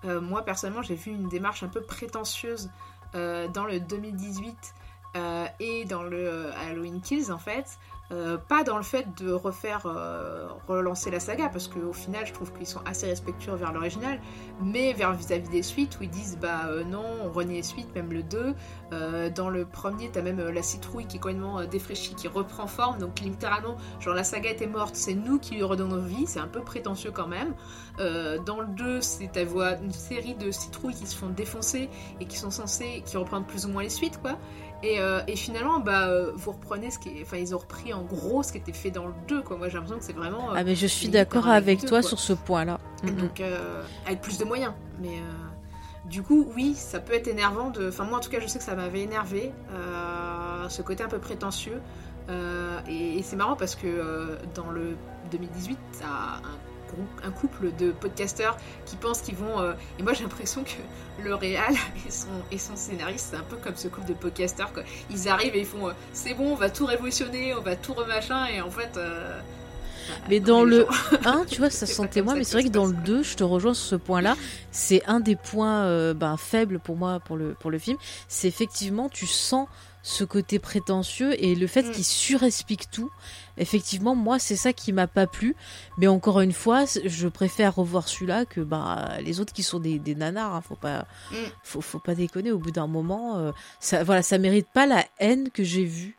euh, moi, personnellement, j'ai vu une démarche un peu prétentieuse euh, dans le 2018 euh, et dans le Halloween Kills, en fait. Euh, pas dans le fait de refaire, euh, relancer la saga, parce qu'au final, je trouve qu'ils sont assez respectueux vers l'original, mais vers vis-à-vis des suites, où ils disent, bah euh, non, on renie les suites, même le 2. Euh, dans le premier, t'as même la citrouille qui est complètement défraîchie, qui reprend forme, donc littéralement, genre la saga était morte, c'est nous qui lui redonnons vie, c'est un peu prétentieux quand même. Dans le 2, c'est ta voix une série de citrouilles qui se font défoncer et qui sont censées, qui reprennent plus ou moins les suites, quoi. Et, euh, et finalement, bah, euh, vous reprenez ce qui est, enfin, ils ont repris en gros ce qui était fait dans le 2, quoi. Moi, j'ai l'impression que c'est vraiment. euh,
Ah, mais je suis
limite
d'accord
un
avec toi
quoi.
sur ce point-là. Mhm.
Donc, euh, avec plus de moyens. Mais euh, du coup, oui, ça peut être énervant. De... Enfin, moi, en tout cas, je sais que ça m'avait énervé. euh, ce côté un peu prétentieux. Euh, et, et c'est marrant parce que euh, dans le 2018, t'as un, groupe, un couple de podcasteurs qui pensent qu'ils vont. euh, et moi, j'ai l'impression que le réal et son, et son scénariste, c'est un peu comme ce couple de podcasteurs. Quoi. Ils arrivent et ils font euh, c'est bon, on va tout révolutionner, on va tout remachin. Et en fait. euh,
Mais dans le
gens-
1, tu vois, ça sentait moins, mais c'est vrai que dans le
passe.
2, je te rejoins sur ce point-là. C'est un des points euh, ben, faibles pour moi pour le, pour le film. C'est effectivement, tu sens ce côté prétentieux et le fait
Mm.
qu'il surexplique tout. Effectivement, moi, c'est ça qui m'a pas plu. Mais encore une fois, je préfère revoir celui-là que bah, les autres qui sont des, des nanars. hein. Faut pas,
Mm.
faut, faut pas déconner. Au bout d'un moment, euh, ça, voilà, ça mérite pas la haine que j'ai vue.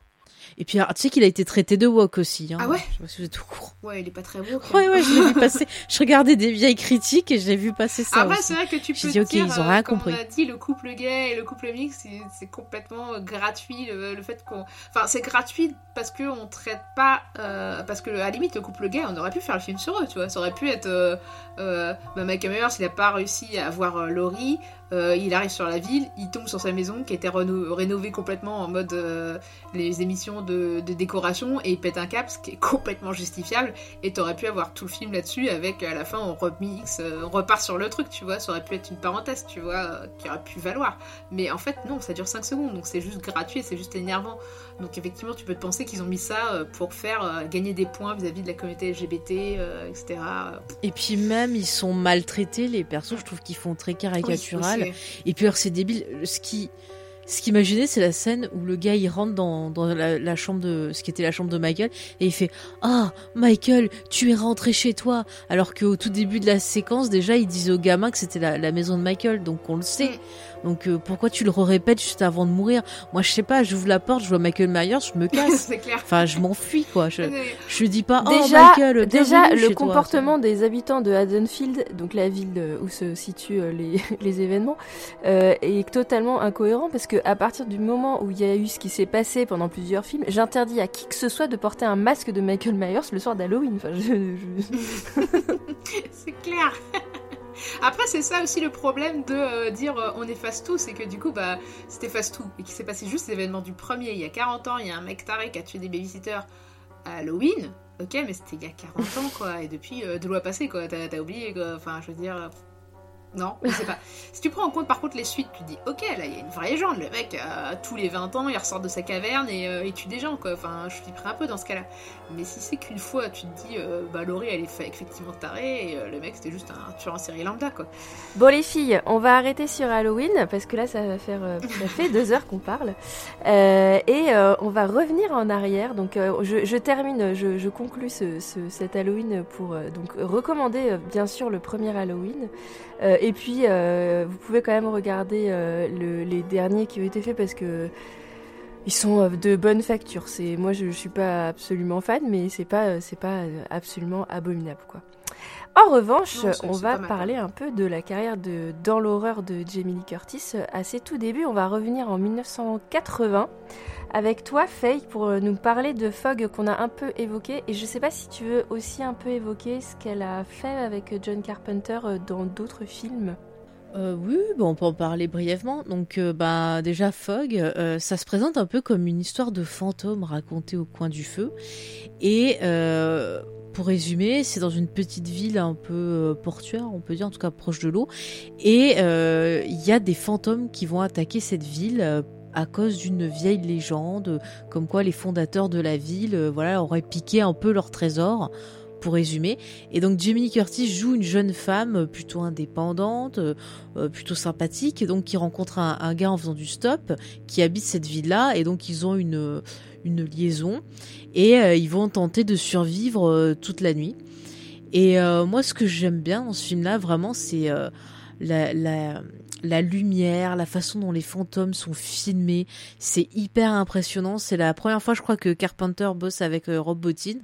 Et puis, alors, tu sais qu'il a été traité de woke aussi. Hein.
Ah ouais
Je sais pas si vous êtes au courant.
Ouais, il est pas très beau.
Ouais, ouais, je l'ai vu passer. Je regardais des vieilles critiques et je l'ai vu passer ça.
Après,
aussi.
c'est vrai que tu
J'ai
peux
dit, ok,
dire,
ils ont
euh,
rien
comme
compris.
on a dit, le couple gay et le couple mix, c'est- complètement euh, gratuit. Le, le fait qu'on, enfin, c'est gratuit parce que on traite pas, euh, parce que à la limite, le couple gay, on aurait pu faire le film sur eux, tu vois. Ça aurait pu être, euh, euh, bah, Michael Myers, il a pas réussi à avoir euh, Laurie. Euh, il arrive sur la ville, il tombe sur sa maison qui réno- rénovée complètement en mode euh, les émissions de, décoration et il pète un cap, ce qui est complètement justifiable. Et t'aurais pu avoir tout le film là-dessus avec à la fin on remix, euh, on repart sur le truc, tu vois. Ça aurait pu être une parenthèse, tu vois, qui aurait pu valoir. Mais en fait, non, ça dure 5 secondes, donc c'est juste gratuit c'est juste énervant. Donc effectivement, tu peux te penser qu'ils ont mis ça euh, pour faire euh, gagner des points vis-à-vis de la communauté LGBT, euh, etc.
Et puis même, ils sont maltraités, les persos. Je trouve qu'ils font très caricatural.
Oui.
Et puis alors, c'est débile. Ce qui, ce qui m'a gêné, c'est la scène où le gars il rentre dans, dans la, la chambre de, ce qui était la chambre de Michael, et il fait Ah, Michael, tu es rentré chez toi. Alors qu'au tout début de la séquence, déjà, il disait au gamin que c'était la, la maison de Michael, donc on le sait.
Mm.
Donc euh, pourquoi tu le répètes juste avant de mourir? Moi, je sais pas. J'ouvre la porte, je vois Michael Myers, je me casse.
c'est clair.
Enfin, je m'enfuis quoi. Je, je dis pas oh
Déjà,
Michael,
déjà le
chez toi.
comportement des habitants de Haddonfield, donc la ville où se situent euh, les, les événements, euh, est totalement incohérent parce que à partir du moment où il y a eu ce qui s'est passé pendant plusieurs films, j'interdis à qui que ce soit de porter un masque de Michael Myers le soir d'Halloween. Enfin, je- je-
c'est clair. Après, c'est ça aussi le problème de euh, dire euh, on efface tout, c'est que du coup, bah, si t'effaces tout et qu'il s'est passé juste l'événement du premier il y a 40 ans, il y a un mec taré qui a tué des babysitters à Halloween, ok, mais c'était il y a 40 ans quoi, et depuis, euh, de loi passée quoi, t'as oublié quoi, enfin, je veux dire. Non, je sais pas. si tu prends en compte par contre les suites, tu te dis ok, là il y a une vraie légende. Le mec, euh, tous les 20 ans, il ressort de sa caverne et euh, il tue des gens quoi. Enfin, je flipperais un peu dans ce cas-là. Mais si c'est qu'une fois, tu te dis euh, bah Laurie elle est fa- effectivement tarée et euh, le mec c'était juste un tueur en série lambda quoi.
Bon les filles, on va arrêter sur Halloween parce que là ça va faire ça fait deux heures qu'on parle et on va revenir en arrière. Donc je, je termine, je, je conclus ce, ce- cet Halloween pour donc recommander bien sûr le premier Halloween. Et puis euh, vous pouvez quand même regarder euh, le- les derniers qui ont été faits parce que ils sont euh, de bonne facture. C'est moi je, je suis pas absolument fan, mais c'est pas c'est pas absolument abominable quoi. En revanche,
Non,
on va parler un peu de la carrière de dans l'horreur de Jamie Lee Curtis. À ses tout débuts, on va revenir en 1980 avec toi, Faye, pour euh, nous parler de Fogg qu'on a un peu évoqué. Et je sais pas si tu veux aussi un peu évoquer ce qu'elle a fait avec John Carpenter euh, dans d'autres films.
Euh, oui, bon, on peut en parler brièvement. Donc, euh, bah, déjà, Fogg, euh, ça se présente un peu comme une histoire de fantôme racontée au coin du feu. Et euh, pour résumer, c'est dans une petite ville un peu euh, portuaire, on peut dire, en tout cas proche de l'eau. Et euh, il y a des fantômes qui vont attaquer cette ville. euh, à cause d'une vieille légende, comme quoi les fondateurs de la ville, voilà, auraient piqué un peu leur trésor, pour résumer. Et donc Lee Curtis joue une jeune femme plutôt indépendante, plutôt sympathique, et donc qui rencontre un, un gars en faisant du stop, qui habite cette ville-là, et donc ils ont une, liaison, et euh, ils vont tenter de survivre euh, toute la nuit. Et euh, moi, ce que j'aime bien dans ce film-là, vraiment, c'est la, la, la lumière, la façon dont les fantômes sont filmés. C'est hyper impressionnant. C'est la première fois, je crois, que Carpenter bosse avec Rob Bottin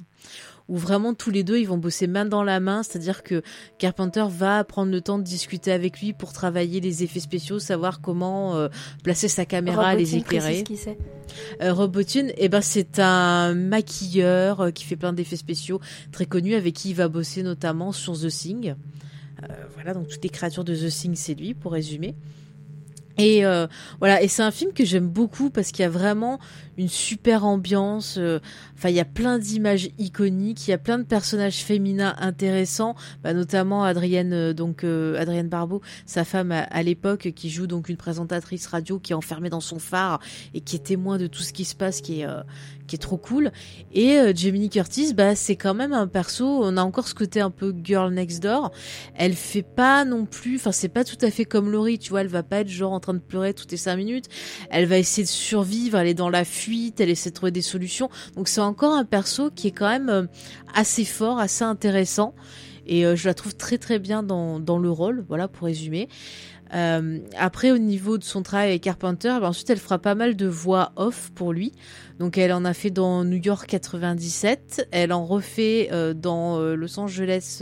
où vraiment tous les deux ils vont bosser main dans la main, c'est-à-dire que Carpenter va prendre le temps de discuter avec lui pour travailler les effets spéciaux, savoir comment euh, placer sa caméra, les éclairer.
qui c'est.
Euh, Rob Bottin, eh ben c'est un maquilleur euh, qui fait plein d'effets spéciaux très connu avec qui il va bosser notamment sur The Thing. Voilà, donc toutes les créatures de The Thing, c'est lui pour résumer. Et euh, voilà, et c'est un film que j'aime beaucoup parce qu'il y a vraiment une super ambiance. euh, Enfin, il y a plein d'images iconiques, il y a plein de personnages féminins intéressants, bah, notamment Adrienne, euh, donc euh, Adrienne Barbeau, sa femme à, l'époque, qui joue donc une présentatrice radio qui est enfermée dans son phare et qui est témoin de tout ce qui se passe, qui est qui est trop cool. Et euh, Curtis, bah c'est quand même un perso. On a encore ce côté un peu girl next door. Elle fait pas non plus, enfin c'est pas tout à fait comme Laurie, tu vois. Elle va pas être genre en train de pleurer toutes les cinq minutes. Elle va essayer de survivre. Elle est dans la fuite. Elle essaie de trouver des solutions. Donc c'est encore un perso qui est quand même euh, assez fort, assez intéressant. Et euh, je la trouve très très bien dans, le rôle, voilà pour résumer. Euh, après, au niveau de son travail avec Carpenter, ben, ensuite elle fera pas mal de voix off pour lui. Donc elle en a fait dans New York 97, elle en refait dans Los Angeles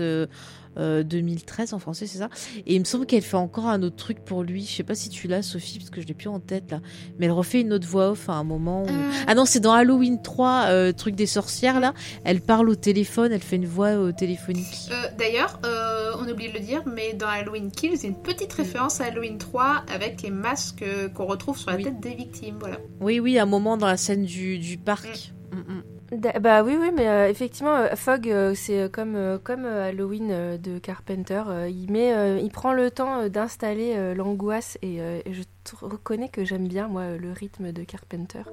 euh, euh, 2013 en français, c'est ça. Et il me semble qu'elle fait encore un autre truc pour lui. Je sais pas si tu l'as, Sophie, parce que je l'ai plus en tête là. Mais elle refait une autre voix off à un moment. Où...
Euh.
Ah non, c'est dans Halloween 3, euh, truc des sorcières là. Elle parle au téléphone, elle fait une voix euh, téléphonique.
Euh, D'ailleurs, on oublie de le dire, mais dans Halloween Kills, il y a une petite référence à Halloween 3 avec les masques qu'on retrouve sur la
Oui.
tête des victimes. Voilà.
Oui, oui, un moment dans la scène du, du parc. Mm, mm.
Bah oui, oui, mais euh, effectivement, euh, Fogg, euh, c'est euh, comme, comme Halloween de Carpenter. il, met, il prend le temps d'installer l'angoisse et, et je reconnais que j'aime bien, moi, le rythme de Carpenter.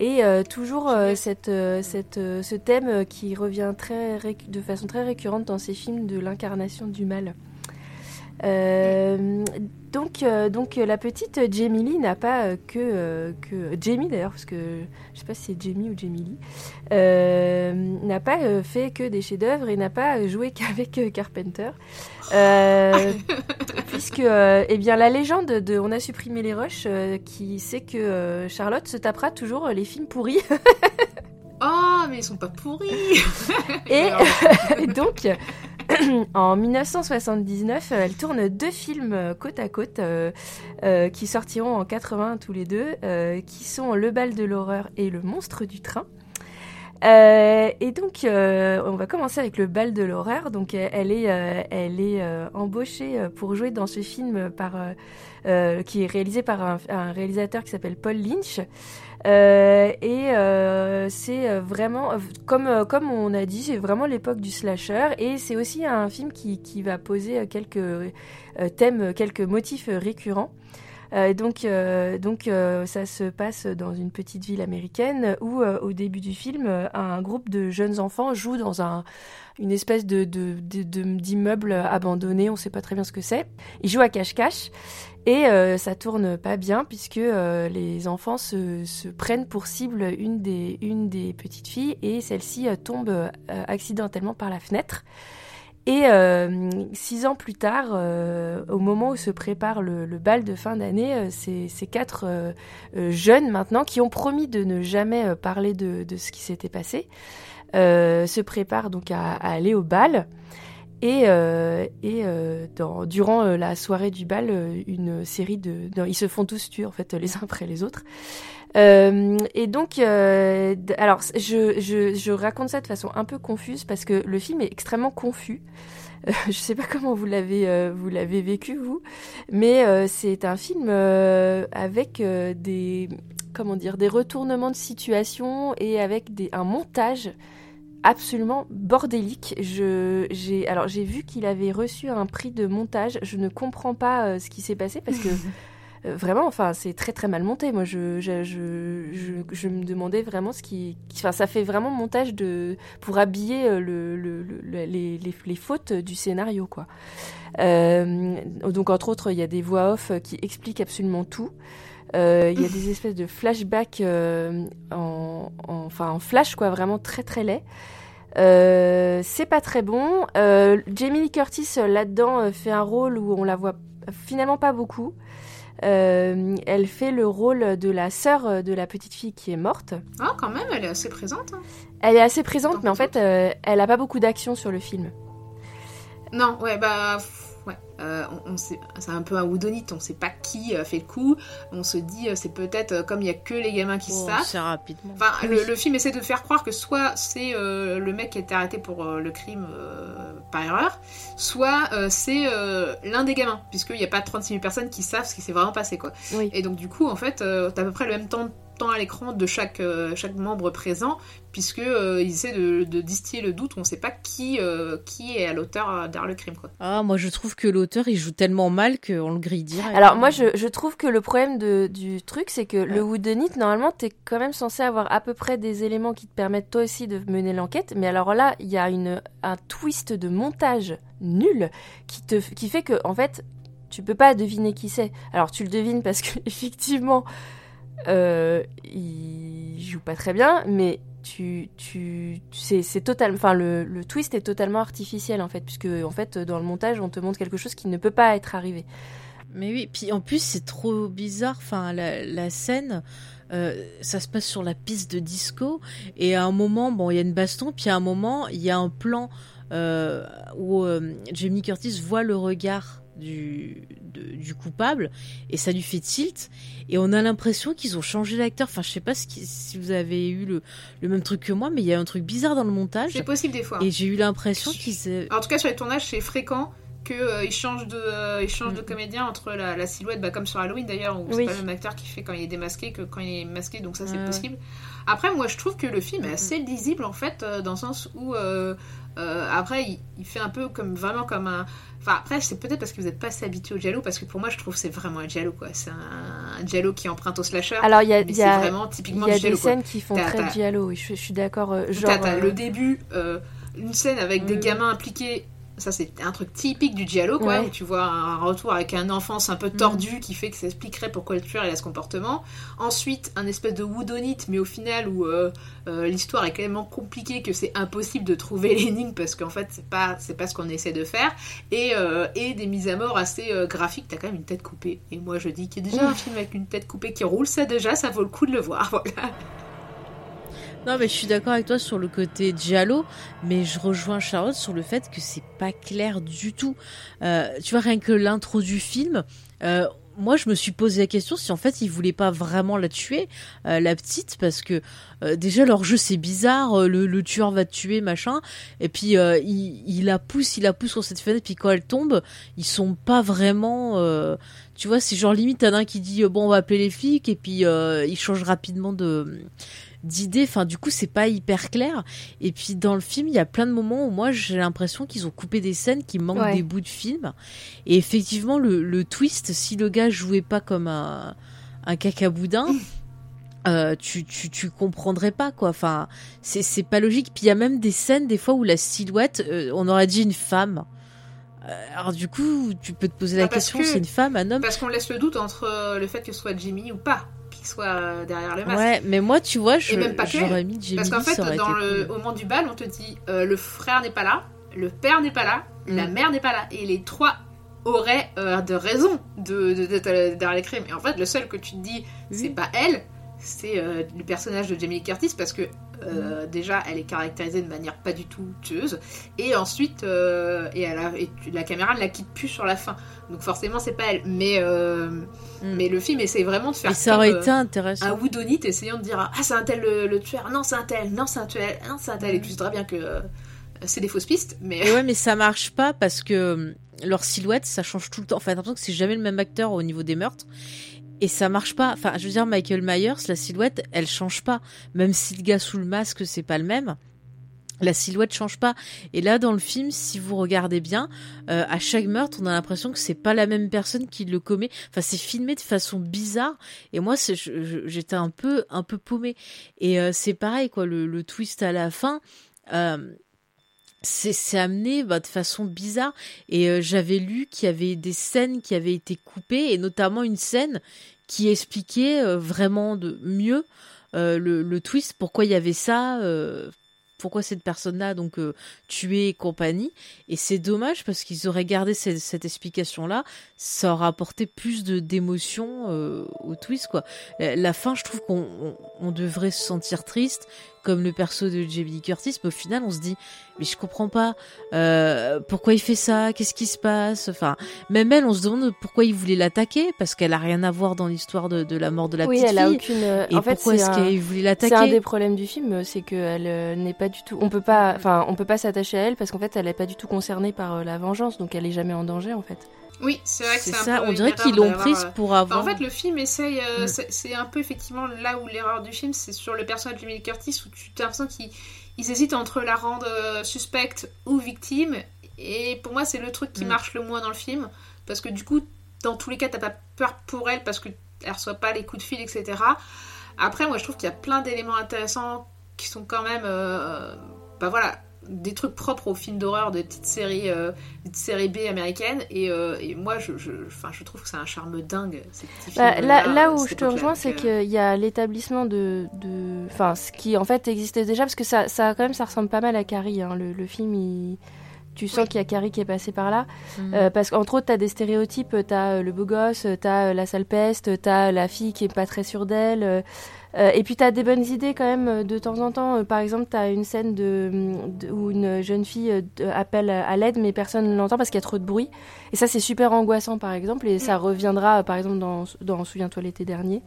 Et toujours cette, cette, ce thème qui revient très de façon très récurrente dans ses films de l'incarnation du mal. Euh, donc, euh, donc euh, la petite Jamie Lee n'a pas euh, que, que Jamie d'ailleurs parce que je sais pas si c'est Jamie ou Jamie Lee n'a pas fait que des chefs-d'œuvre et n'a pas joué qu'avec Carpenter. Puisque eh bien la légende de on a supprimé les rushs qui sait que Charlotte se tapera toujours les films pourris.
Oh, mais ils sont pas pourris.
Et donc, en 1979, elle tourne deux films euh, côte à côte euh, euh, qui sortiront en 80 tous les deux, euh, qui sont Le bal de l'horreur et Le monstre du train. Euh, et donc, euh, on va commencer avec le bal de l'horreur. Donc, euh, elle est, euh, euh, embauchée euh, pour jouer dans ce film euh, euh, qui est réalisé par un réalisateur qui s'appelle Paul Lynch. Euh, et euh, c'est euh, vraiment, comme, comme on a dit, c'est vraiment l'époque du slasher. Et c'est aussi un film qui, qui va poser quelques thèmes, quelques motifs récurrents. Donc, donc ça se passe dans une petite ville américaine où, au début du film, un groupe de jeunes enfants joue dans un, une espèce de- d'immeuble abandonné. On ne sait pas très bien ce que c'est. Ils jouent à cache-cache et euh, ça tourne pas bien puisque euh, les enfants se, prennent pour cible une des, petites filles et celle-ci euh, tombe euh, accidentellement par la fenêtre. Et six ans plus tard, au moment où se prépare le, bal de fin d'année, ces, quatre jeunes maintenant qui ont promis de ne jamais parler de, ce qui s'était passé, se préparent donc à aller au bal. Et, euh, euh, durant euh, la soirée du bal, une série de, ils se font tous tuer en fait les uns après les autres. Et donc, alors je, raconte ça de façon un peu confuse parce que le film est extrêmement confus. Je sais pas comment vous l'avez vous l'avez vécu vous, mais c'est un film avec des comment dire des retournements de situation et avec des, un montage absolument bordélique. Je j'ai alors j'ai vu qu'il avait reçu un prix de montage. Je ne comprends pas euh, ce qui s'est passé parce que euh, vraiment, enfin, c'est très très mal monté. Moi, je, je, je, je, je me demandais vraiment ce qui, enfin, ça fait vraiment montage de pour habiller euh, le, le, le- le- les, les, les fautes du scénario, quoi. Donc, entre autres, il y a des voix off qui expliquent absolument tout. Euh, Il y a des espèces de flashbacks euh, en, en- enfin, en flash, quoi, vraiment très très laid. Euh, c'est pas très bon. Euh, Jamie Lee Curtis euh, là-dedans euh, fait un rôle où on la voit finalement pas beaucoup. Euh, elle fait le rôle de la sœur euh, de la petite fille qui est morte.
Ah, quand même, elle est assez présente. hein.
Elle est assez présente, mais en fait, euh, elle a pas beaucoup d'action sur le film.
Non, ouais, bah. Ouais, euh, on, on sait, c'est un peu un woodonite, on sait pas qui a fait le coup. On se dit, euh, c'est peut-être euh, comme il y a que les gamins qui
Oh,
savent.
c'est rapidement.
Enfin, le, le film essaie de faire croire que soit c'est euh, le mec qui a été arrêté pour euh, le crime euh, par erreur, soit euh, c'est euh, l'un des gamins, puisqu'il n'y a pas 36 000 personnes qui savent ce qui s'est vraiment passé, quoi.
Oui.
Et donc, du coup, en fait, euh, t'as à peu près le même temps, temps à l'écran de chaque, euh, chaque membre présent, puisque euh, ils essaient de, de distiller le doute, on sait pas qui, euh, qui est à l'auteur derrière le crime, quoi.
Ah, moi je trouve que l'auteur il joue tellement mal qu'on le grille direct.
Alors moi, je, je trouve que le problème de, du truc, c'est que le
Ouais.
whodunit, normalement, t'es quand même censé avoir à peu près des éléments qui te permettent toi aussi de mener l'enquête. Mais alors là, il y a une, un twist de montage nul qui, te, qui fait que, en fait, tu peux pas deviner qui c'est. Alors tu le devines parce que effectivement, euh, il joue pas très bien, mais tu, tu, c'est, total, enfin le, le twist est totalement artificiel en fait, puisque en fait dans le montage on te montre quelque chose qui ne peut pas être arrivé.
Mais oui, puis en plus c'est trop bizarre. Enfin, la, scène, euh, ça se passe sur la piste de disco et à un moment, bon, il y a une baston, puis à un moment, il y a un plan euh, où euh, Jamie Curtis voit le regard du, de- du coupable et ça lui fait tilt et on a l'impression qu'ils ont changé l'acteur. Enfin, je sais pas ce qui- si vous avez eu le, le même truc que moi, mais il y a un truc bizarre dans le montage
C'est possible des fois.
et j'ai eu l'impression qu'ils
En tout cas, sur les tournages, c'est fréquent qu'ils changent de, euh, ils changent de
Mhm.
comédien entre la, la silhouette, bah, comme sur Halloween d'ailleurs, où
Oui.
c'est pas le même acteur qui fait quand il est démasqué que quand il est masqué, donc ça c'est possible. Après, moi je trouve que le film est
Mhm.
assez lisible en fait, euh, dans le sens où euh, euh, après il, il fait un peu comme vraiment comme un. Enfin, après, c'est peut-être parce que vous n'êtes pas assez habitué au Giallo, parce que pour moi je trouve que c'est vraiment un Giallo quoi. C'est un, un Giallo qui emprunte au slasher.
Alors il y a, y
c'est
a,
vraiment
il
typiquement
y a
du Giallo
des
quoi.
scènes qui font très giallo, oui, je, je suis d'accord. euh, Genre,
T'as t'as
euh,
le début, euh, une scène avec des
Oui.
gamins impliqués. Ça, c'est un truc typique du Giallo, quoi.
Ouais.
Où tu vois un retour avec un enfance un peu tordu qui fait que ça expliquerait pourquoi le tueur il a ce comportement. Ensuite, un espèce de woodonite, mais au final, où euh, euh, l'histoire est tellement compliquée que c'est impossible de trouver l'énigme parce qu'en fait, c'est pas, c'est pas ce qu'on essaie de faire. Et, euh, et des mises à mort assez graphiques. T'as quand même une tête coupée. Et moi, je dis qu'il y a déjà un film avec une tête coupée qui roule, ça déjà, ça vaut le coup de le voir. Voilà.
Non, mais je suis d'accord avec toi sur le côté giallo, mais je rejoins Charlotte sur le fait que c'est pas clair du tout. Euh, tu vois, rien que l'intro du film, euh, moi, je me suis posé la question si en fait ils voulaient pas vraiment la tuer, euh, la petite, parce que déjà leur jeu c'est bizarre, le, le, tueur va te tuer, machin, et puis il, il, la pousse, il la pousse sur cette fenêtre, puis quand elle tombe, ils sont pas vraiment, tu vois, c'est genre limite t'as un qui dit bon on va appeler les flics, et puis il change rapidement de d'idées. Enfin, du coup, c'est pas hyper clair. Et puis dans le film, il y a plein de moments où moi j'ai l'impression qu'ils ont coupé des scènes qui manquent des bouts de film. Et effectivement, le, le, twist, si le gars jouait pas comme un, un cacaboudin. Euh, tu, tu, tu comprendrais pas quoi. Enfin, c'est, c'est pas logique. Puis il y a même des scènes des fois où la silhouette, euh, on aurait dit une femme. Euh, alors du coup, tu peux te poser la ah, question, c'est une femme, un homme?
Parce qu'on laisse le doute entre le fait que ce soit Jimmy ou pas soit euh, derrière le masque.
Ouais, mais moi, tu vois, je, j'aurais mis
Parce qu'en fait, dans le, au moment du bal, on te dit euh, le frère n'est pas là, le père n'est pas là, la mm. mère n'est pas là. Et les trois auraient euh, de raison de, d'être derrière les crimes. Et en fait, le seul que tu te dis, c'est pas elle, c'est le personnage de Jamie Curtis parce que mm. déjà elle est caractérisée de manière pas du tout tueuse et ensuite et, elle et la caméra ne la quitte plus sur la fin donc forcément, c'est pas elle. Mais, euh, mm. mais le film essaie vraiment de faire. Et
ça aurait été intéressant.
Un woodonite essayant de dire Ah, c'est un tel le, tueur. Non, c'est un tel. Non, c'est un tel. Non, c'est un tel. Et tu sais bien que euh, c'est des fausses pistes. Mais...
ouais, mais ça marche pas parce que euh, leur silhouette, ça change tout le temps. Enfin, t'as l'impression que c'est jamais le même acteur au niveau des meurtres. Et ça marche pas. Enfin, je veux dire, Michael Myers, la silhouette, elle change pas. Même si le gars sous le masque, c'est pas le même la silhouette change pas. Et là, dans le film, si vous regardez bien, euh, à chaque meurtre, on a l'impression que c'est pas la même personne qui le commet. Enfin, c'est filmé de façon bizarre. Et moi, j'étais un peu, un peu paumé. Et euh, c'est pareil, quoi. Le, twist à la fin. Euh, c'est amené bah, de façon bizarre et j'avais lu qu'il y avait des scènes qui avaient été coupées et notamment une scène qui expliquait vraiment de mieux le, le, twist pourquoi il y avait ça pourquoi cette personne-là donc euh, tuée et compagnie. Et c'est dommage parce qu'ils auraient gardé cette, explication-là, ça aurait apporté plus de d'émotion euh, au twist quoi. La, fin, je trouve qu'on devrait se sentir triste, comme le perso de Jamie Curtis, mais au final, on se dit, mais je comprends pas euh, pourquoi il fait ça, qu'est-ce qui se passe. Enfin, même elle, on se demande pourquoi il voulait l'attaquer, parce qu'elle a rien à voir dans l'histoire de, de, la mort de la
oui,
petite
elle
fille.
A aucune... Euh,
Et en fait, pourquoi est-ce qu'il voulait l'attaquer
C'est un des problèmes du film, c'est qu'elle euh, n'est pas du tout. On peut pas, enfin, on peut pas s'attacher à elle parce qu'en fait, elle n'est pas du tout concernée par euh, la vengeance, donc elle est jamais en danger en fait.
Oui, c'est vrai que c'est ça.
on dirait qu'ils l'ont prise pour avoir.
en fait, le film essaye. Mm. C'est un peu effectivement là où l'erreur du film, c'est sur le personnage de Curtis où tu as l'impression qu'il ils hésitent entre la rendre euh, suspecte ou victime. Et pour moi, c'est le truc qui mm. marche le moins dans le film. Parce que du coup, dans tous les cas, t'as pas peur pour elle parce qu'elle reçoit pas les coups de fil, etc. Après, moi, je trouve qu'il y a plein d'éléments intéressants qui sont quand même. Euh, bah voilà, des trucs propres aux films d'horreur de petites séries, euh, séries B américaines. Et, euh, et moi, je, je, je, trouve que c'est un charme dingue.
Bah, là, là, où je te rejoins, c'est qu'il y a l'établissement de, enfin, ce qui en fait existait déjà, parce que ça, ça quand même, ça ressemble pas mal à Carrie. Hein. Le, le, film, tu sens qu'il y a Carrie qui est passée par là. Mhm. Euh, parce qu'entre autres, tu as des stéréotypes. Tu as le beau gosse, tu as la sale peste, tu as la fille qui est pas très sûre d'elle. Euh, et puis tu as des bonnes idées quand même euh, de temps en temps. Euh, par exemple, tu as une scène de, où une jeune fille appelle à l'aide, mais personne ne l'entend parce qu'il y a trop de bruit. Et ça, c'est super angoissant, par exemple. Et ça reviendra, par exemple, dans, dans Souviens-toi l'été dernier.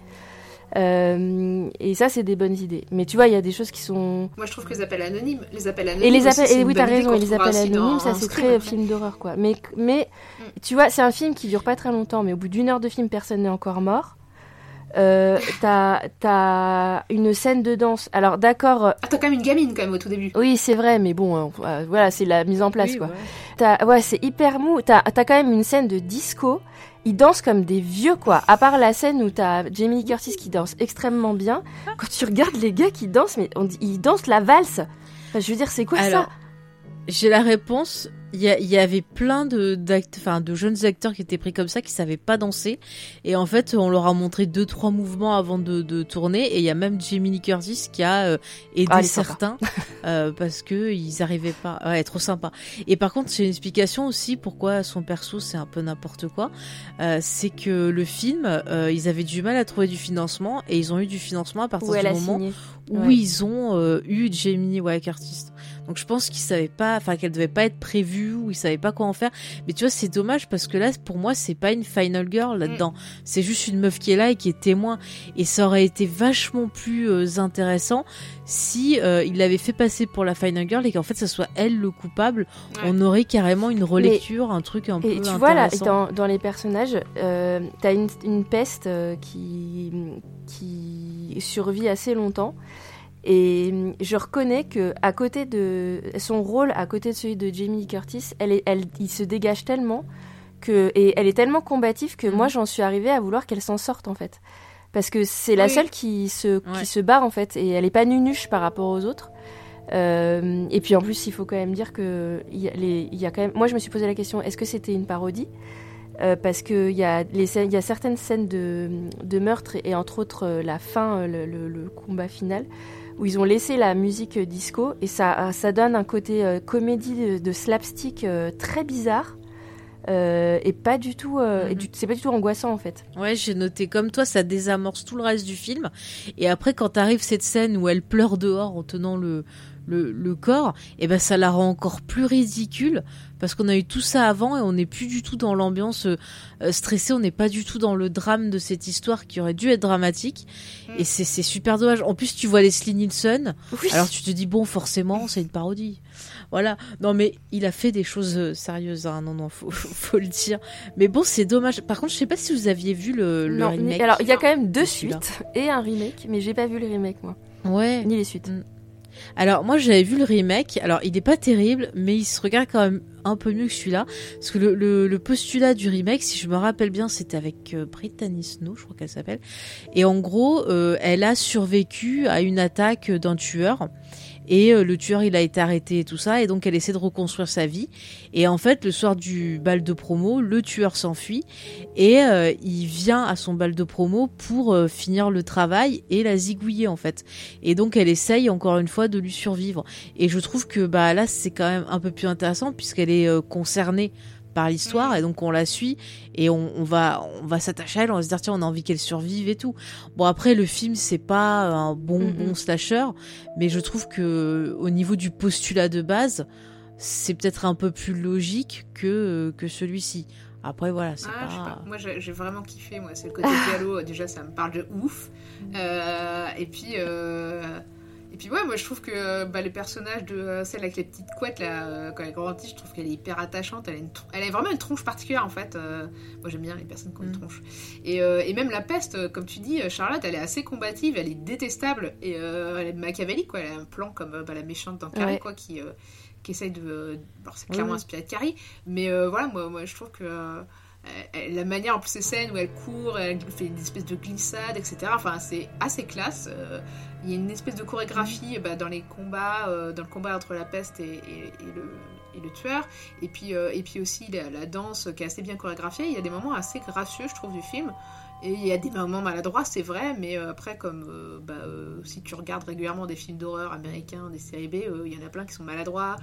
et ça, c'est des bonnes idées. Mais tu vois, il y a des choses qui sont.
Moi, je trouve que les appels anonymes, les appels anonymes.
Et les appels, et oui, t'as raison. Et les appels anonymes, ça, c'est très film d'horreur, quoi. Mais, mais, mm. tu vois, c'est un film qui dure pas très longtemps, mais au bout d'une heure de film, personne n'est encore mort. Euh, t'as as une scène de danse. Alors d'accord. Euh,
ah, t'as quand même une gamine quand même au tout début.
Oui, c'est vrai, mais bon, euh, voilà, c'est la mise en place quoi. Ouais, ouais c'est hyper mou. T'as as quand même une scène de disco. Ils dansent comme des vieux quoi. À part la scène où t'as Jamie Lee Curtis qui danse extrêmement bien. Quand tu regardes les gars qui dansent, mais on, ils dansent la valse. Enfin, je veux dire, c'est quoi ça
J'ai la réponse. Il y, avait plein de enfin de jeunes acteurs qui étaient pris comme ça qui savaient pas danser. Et en fait on leur a montré deux trois mouvements avant de, tourner. Et il y a même Jamie Lee Curtis qui a euh, aidé ah, certains euh, parce que ils arrivaient pas. Ouais trop sympa. Et par contre c'est une explication aussi pourquoi son perso c'est un peu n'importe quoi. Euh, c'est que le film ils avaient du mal à trouver du financement et ils ont eu du financement à partir du moment où ils ont eu Jamie Curtis Donc je pense qu'ils savaient pas, enfin qu'elle devait pas être prévue ou ils savaient pas quoi en faire. Mais tu vois, c'est dommage parce que là, pour moi, c'est pas une final girl là-dedans.
Mm.
C'est juste une meuf qui est là et qui est témoin. Et ça aurait été vachement plus euh, intéressant si euh, il l'avait fait passer pour la final girl et qu'en fait ça soit elle le coupable.
Ouais.
On aurait carrément une relecture, un truc un
Et
peu
tu vois là, dans les personnages, euh, t'as une, une peste euh, qui, qui survit assez longtemps. Et hum, je reconnais que à côté de son rôle, à côté de celui de Jamie Curtis, elle est, elle, il se dégage tellement que et elle est tellement combative que moi j'en suis arrivée à vouloir qu'elle s'en sorte en fait, parce que c'est la seule qui se
Ouais.
qui se barre en fait et elle est pas nunuche par rapport aux autres. Euh, et puis en plus, il faut quand même dire que il y, a les- il y a quand même. Moi, je me suis posé la question est-ce que c'était une parodie? Euh, Parce qu'il y, a les y a certaines scènes de, de meurtre et, entre autres euh, la fin, euh, le, le- le combat final, où ils ont laissé la musique disco et ça, ça donne un côté euh, comédie de, de slapstick euh, très bizarre. euh, et pas du tout, euh,
Mhm.
c'est pas du tout angoissant en fait.
Ouais, j'ai noté comme toi, ça désamorce tout le reste du film. Et après, quand arrive cette scène où elle pleure dehors en tenant le, le, le corps, et ben ça la rend encore plus ridicule parce qu'on a eu tout ça avant et on n'est plus du tout dans l'ambiance euh, euh, stressée, on n'est pas du tout dans le drame de cette histoire qui aurait dû être dramatique.
Mm.
Et c'est super dommage. En plus, tu vois Leslie Nielsen,
Oui.
alors tu te dis bon, forcément, c'est une parodie. Voilà. Non, mais il a fait des choses euh, sérieuses. Hein. Non, non, faut, faut le dire. Mais bon, c'est dommage. Par contre, je sais pas si vous aviez vu le, le
Non,
remake.
alors il y a quand même deux suites et un remake, mais j'ai pas vu les remakes moi,
Ouais.
ni les suites.
Alors moi j'avais vu le remake. Alors il n'est pas terrible, mais il se regarde quand même un peu mieux que celui-là, parce que le, postulat du remake, si je me rappelle bien, c'était avec euh, Brittany Snow, je crois qu'elle s'appelle. Et en gros, euh, elle a survécu à une attaque d'un tueur. Et euh, le tueur, il a été arrêté et tout ça, et donc elle essaie de reconstruire sa vie. Et en fait, le soir du bal de promo, le tueur s'enfuit et euh, il vient à son bal de promo pour euh, finir le travail et la zigouiller en fait. Et donc elle essaye encore une fois de lui survivre. Et je trouve que bah là c'est quand même un peu plus intéressant puisqu'elle est concernée par l'histoire et donc on la suit et on, on va on va s'attacher à elle on va se dire tiens on a envie qu'elle survive et tout bon après le film c'est pas un bon
Mhm.
bon slasher mais je trouve que au niveau du postulat de base c'est peut-être un peu plus logique que que celui-ci après voilà c'est
Ah,
pas
pas. Moi, j'ai vraiment kiffé. Moi, c'est le côté dialogue. Déjà, ça me parle de ouf. Euh, et puis, euh, et puis, ouais, moi, je trouve que bah, le personnage de euh, celle avec les petites couettes là, euh, quand elle grandit, je trouve qu'elle est hyper attachante. Elle a, une elle a vraiment une tronche particulière en fait. Euh, moi, j'aime bien les personnes qui ont une
Mm.
tronche. Et, et même la peste, comme tu dis, Charlotte, elle est assez combative. Elle est détestable et elle est machiavélique. Quoi. Elle a un plan comme bah, la méchante dans Carrie,
Ouais.
quoi, qui qui essaye de. Alors, c'est clairement inspiré de Carrie, mais voilà, moi, moi, je trouve que. Euh, euh, la manière en plus ces scènes où elle court, elle fait une espèce de glissade, etc. Enfin, c'est assez classe. Euh, Il y a une espèce de chorégraphie bah, dans les combats, euh, dans le combat entre la peste et, et- et le, et le tueur. Et puis, euh, et puis aussi la, la danse qui est assez bien chorégraphiée. Il y a des moments assez gracieux, je trouve, du film. Et il y a des moments maladroits, c'est vrai, mais après, comme euh, bah, si tu regardes régulièrement des films d'horreur américains, des séries B, il y en a plein qui sont maladroits.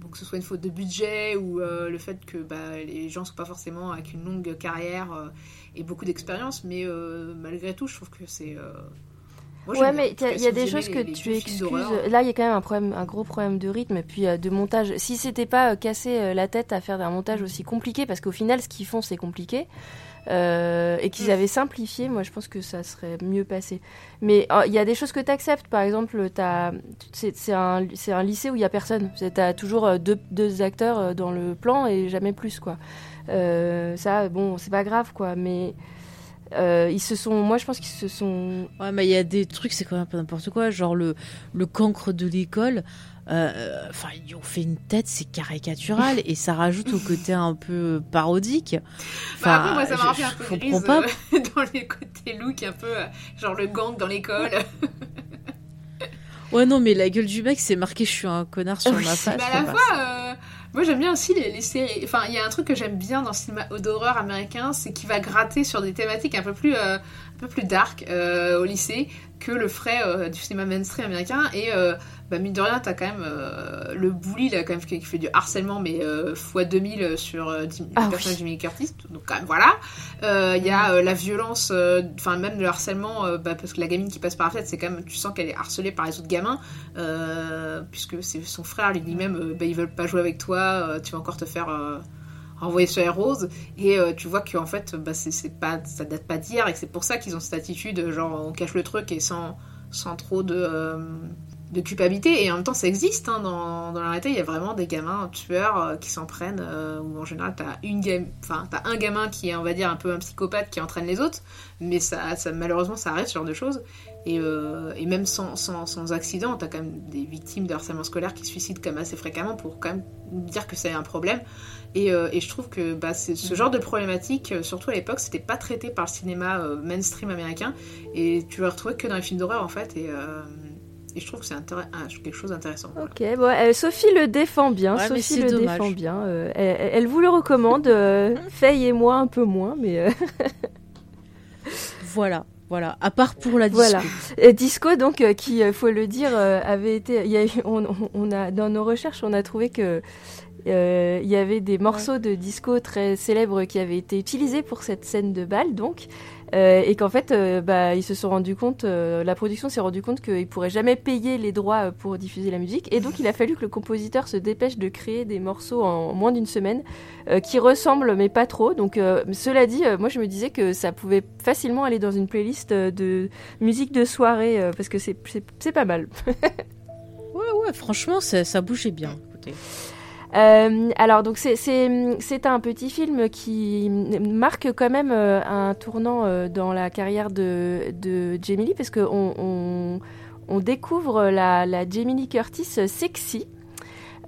Donc que ce soit une faute de budget ou euh, le fait que bah, les gens ne sont pas forcément avec une longue carrière euh, et beaucoup d'expérience, mais euh, malgré tout, je trouve que c'est. Moi,
ouais, mais il y a des choses que
les-
tu excuses.
d'horreur,
Là, il y a quand même un problème, un gros problème de rythme et puis euh, de montage. Si c'était pas euh, casser euh, la tête à faire un montage aussi compliqué, parce qu'au final, ce qu'ils font, c'est compliqué. euh, et qu'ils
Mm.
avaient simplifié, moi je pense que ça serait mieux passé. Mais euh, il y a des choses que tu acceptes, par exemple, c'est un, un lycée où il y a personne. Tu as toujours deux, deux acteurs dans le plan et jamais plus, quoi. Euh, ça, bon, c'est pas grave, quoi, mais euh, ils se sont. Moi je pense qu'ils se sont.
Ouais, mais il y a des trucs, c'est quand même pas n'importe quoi. Genre le, le cancre de l'école. euh, Enfin, ils ont fait une tête, c'est caricatural et ça rajoute au côté un peu parodique.
Bah, après, moi, ça m'a rappelé un peu grise
pas.
euh, dans les côtés look, un peu euh, genre le gang dans l'école.
Ouais, non, mais la gueule du mec, c'est marqué je suis un connard sur
Oui,
ma face.
Mais à la fois, euh, moi j'aime bien aussi les, séries. Enfin, il y a un truc que j'aime bien dans le cinéma d'horreur américain, c'est qu'il va gratter sur des thématiques un peu plus, euh, un peu plus dark euh, au lycée. que le ferait du cinéma mainstream américain. Et bah, mine de rien, t'as quand même le bully là, quand même, qui fait du harcèlement, mais fois 2000 sur le
Ah
personnage de Jimmy Curtis. Donc, quand même, voilà. Il y a la violence, enfin, même le harcèlement, bah, parce que la gamine qui passe par la fenêtre, c'est quand même, tu sens qu'elle est harcelée par les autres gamins, puisque c'est son frère lui dit même, bah, ils veulent pas jouer avec toi, tu vas encore te faire envoyé sur les roses et euh, tu vois qu'en fait bah, c'est pas ça date pas d'hier et que c'est pour ça qu'ils ont cette attitude genre on cache le truc et sans sans trop de euh, de culpabilité et en même temps ça existe hein, dans, dans la réalité il y a vraiment des gamins tueurs euh, qui s'en prennent ou en général t'as une enfin t'as un gamin qui est on va dire un peu un psychopathe qui entraîne les autres mais ça, ça malheureusement ça arrive ce genre de choses et, et même sans, sans, sans accident t'as quand même des victimes de harcèlement scolaire qui se suicident quand même assez fréquemment pour quand même dire que c'est un problème euh, et, je trouve que bah, ce mm. genre de problématique, euh, surtout à l'époque, c'était pas traité par le cinéma euh, mainstream américain. Et tu le retrouvais que dans les films d'horreur en fait. Et, je trouve que c'est quelque chose d'intéressant.
Ok, bon, Sophie le défend bien. Sophie le défend bien. Elle, vous le recommande. Faye et moi un peu moins, mais.
voilà. Voilà, à part pour la disco. Voilà.
Et disco, donc, qui, il faut le dire, avait été. Y a, on, on, a, dans nos recherches, on a trouvé que euh, il y avait des morceaux de disco très célèbres qui avaient été utilisés pour cette scène de bal, donc, euh, et qu'en fait, euh, bah, ils se sont rendus compte, la production s'est rendu compte qu'ils pourraient jamais payer les droits pour diffuser la musique, et donc il a fallu que le compositeur se dépêche de créer des morceaux en moins d'une semaine qui ressemblent mais pas trop. Donc, cela dit, moi je me disais que ça pouvait facilement aller dans une playlist de musique de soirée parce que c'est pas mal.
ouais, ouais, franchement, ça bougeait bien. Écoutez.
Euh, alors donc c'est un petit film qui marque quand même euh, un tournant euh, dans la carrière de, de Jamie Lee parce qu'on on, on, découvre la, la Jamie Lee Curtis sexy.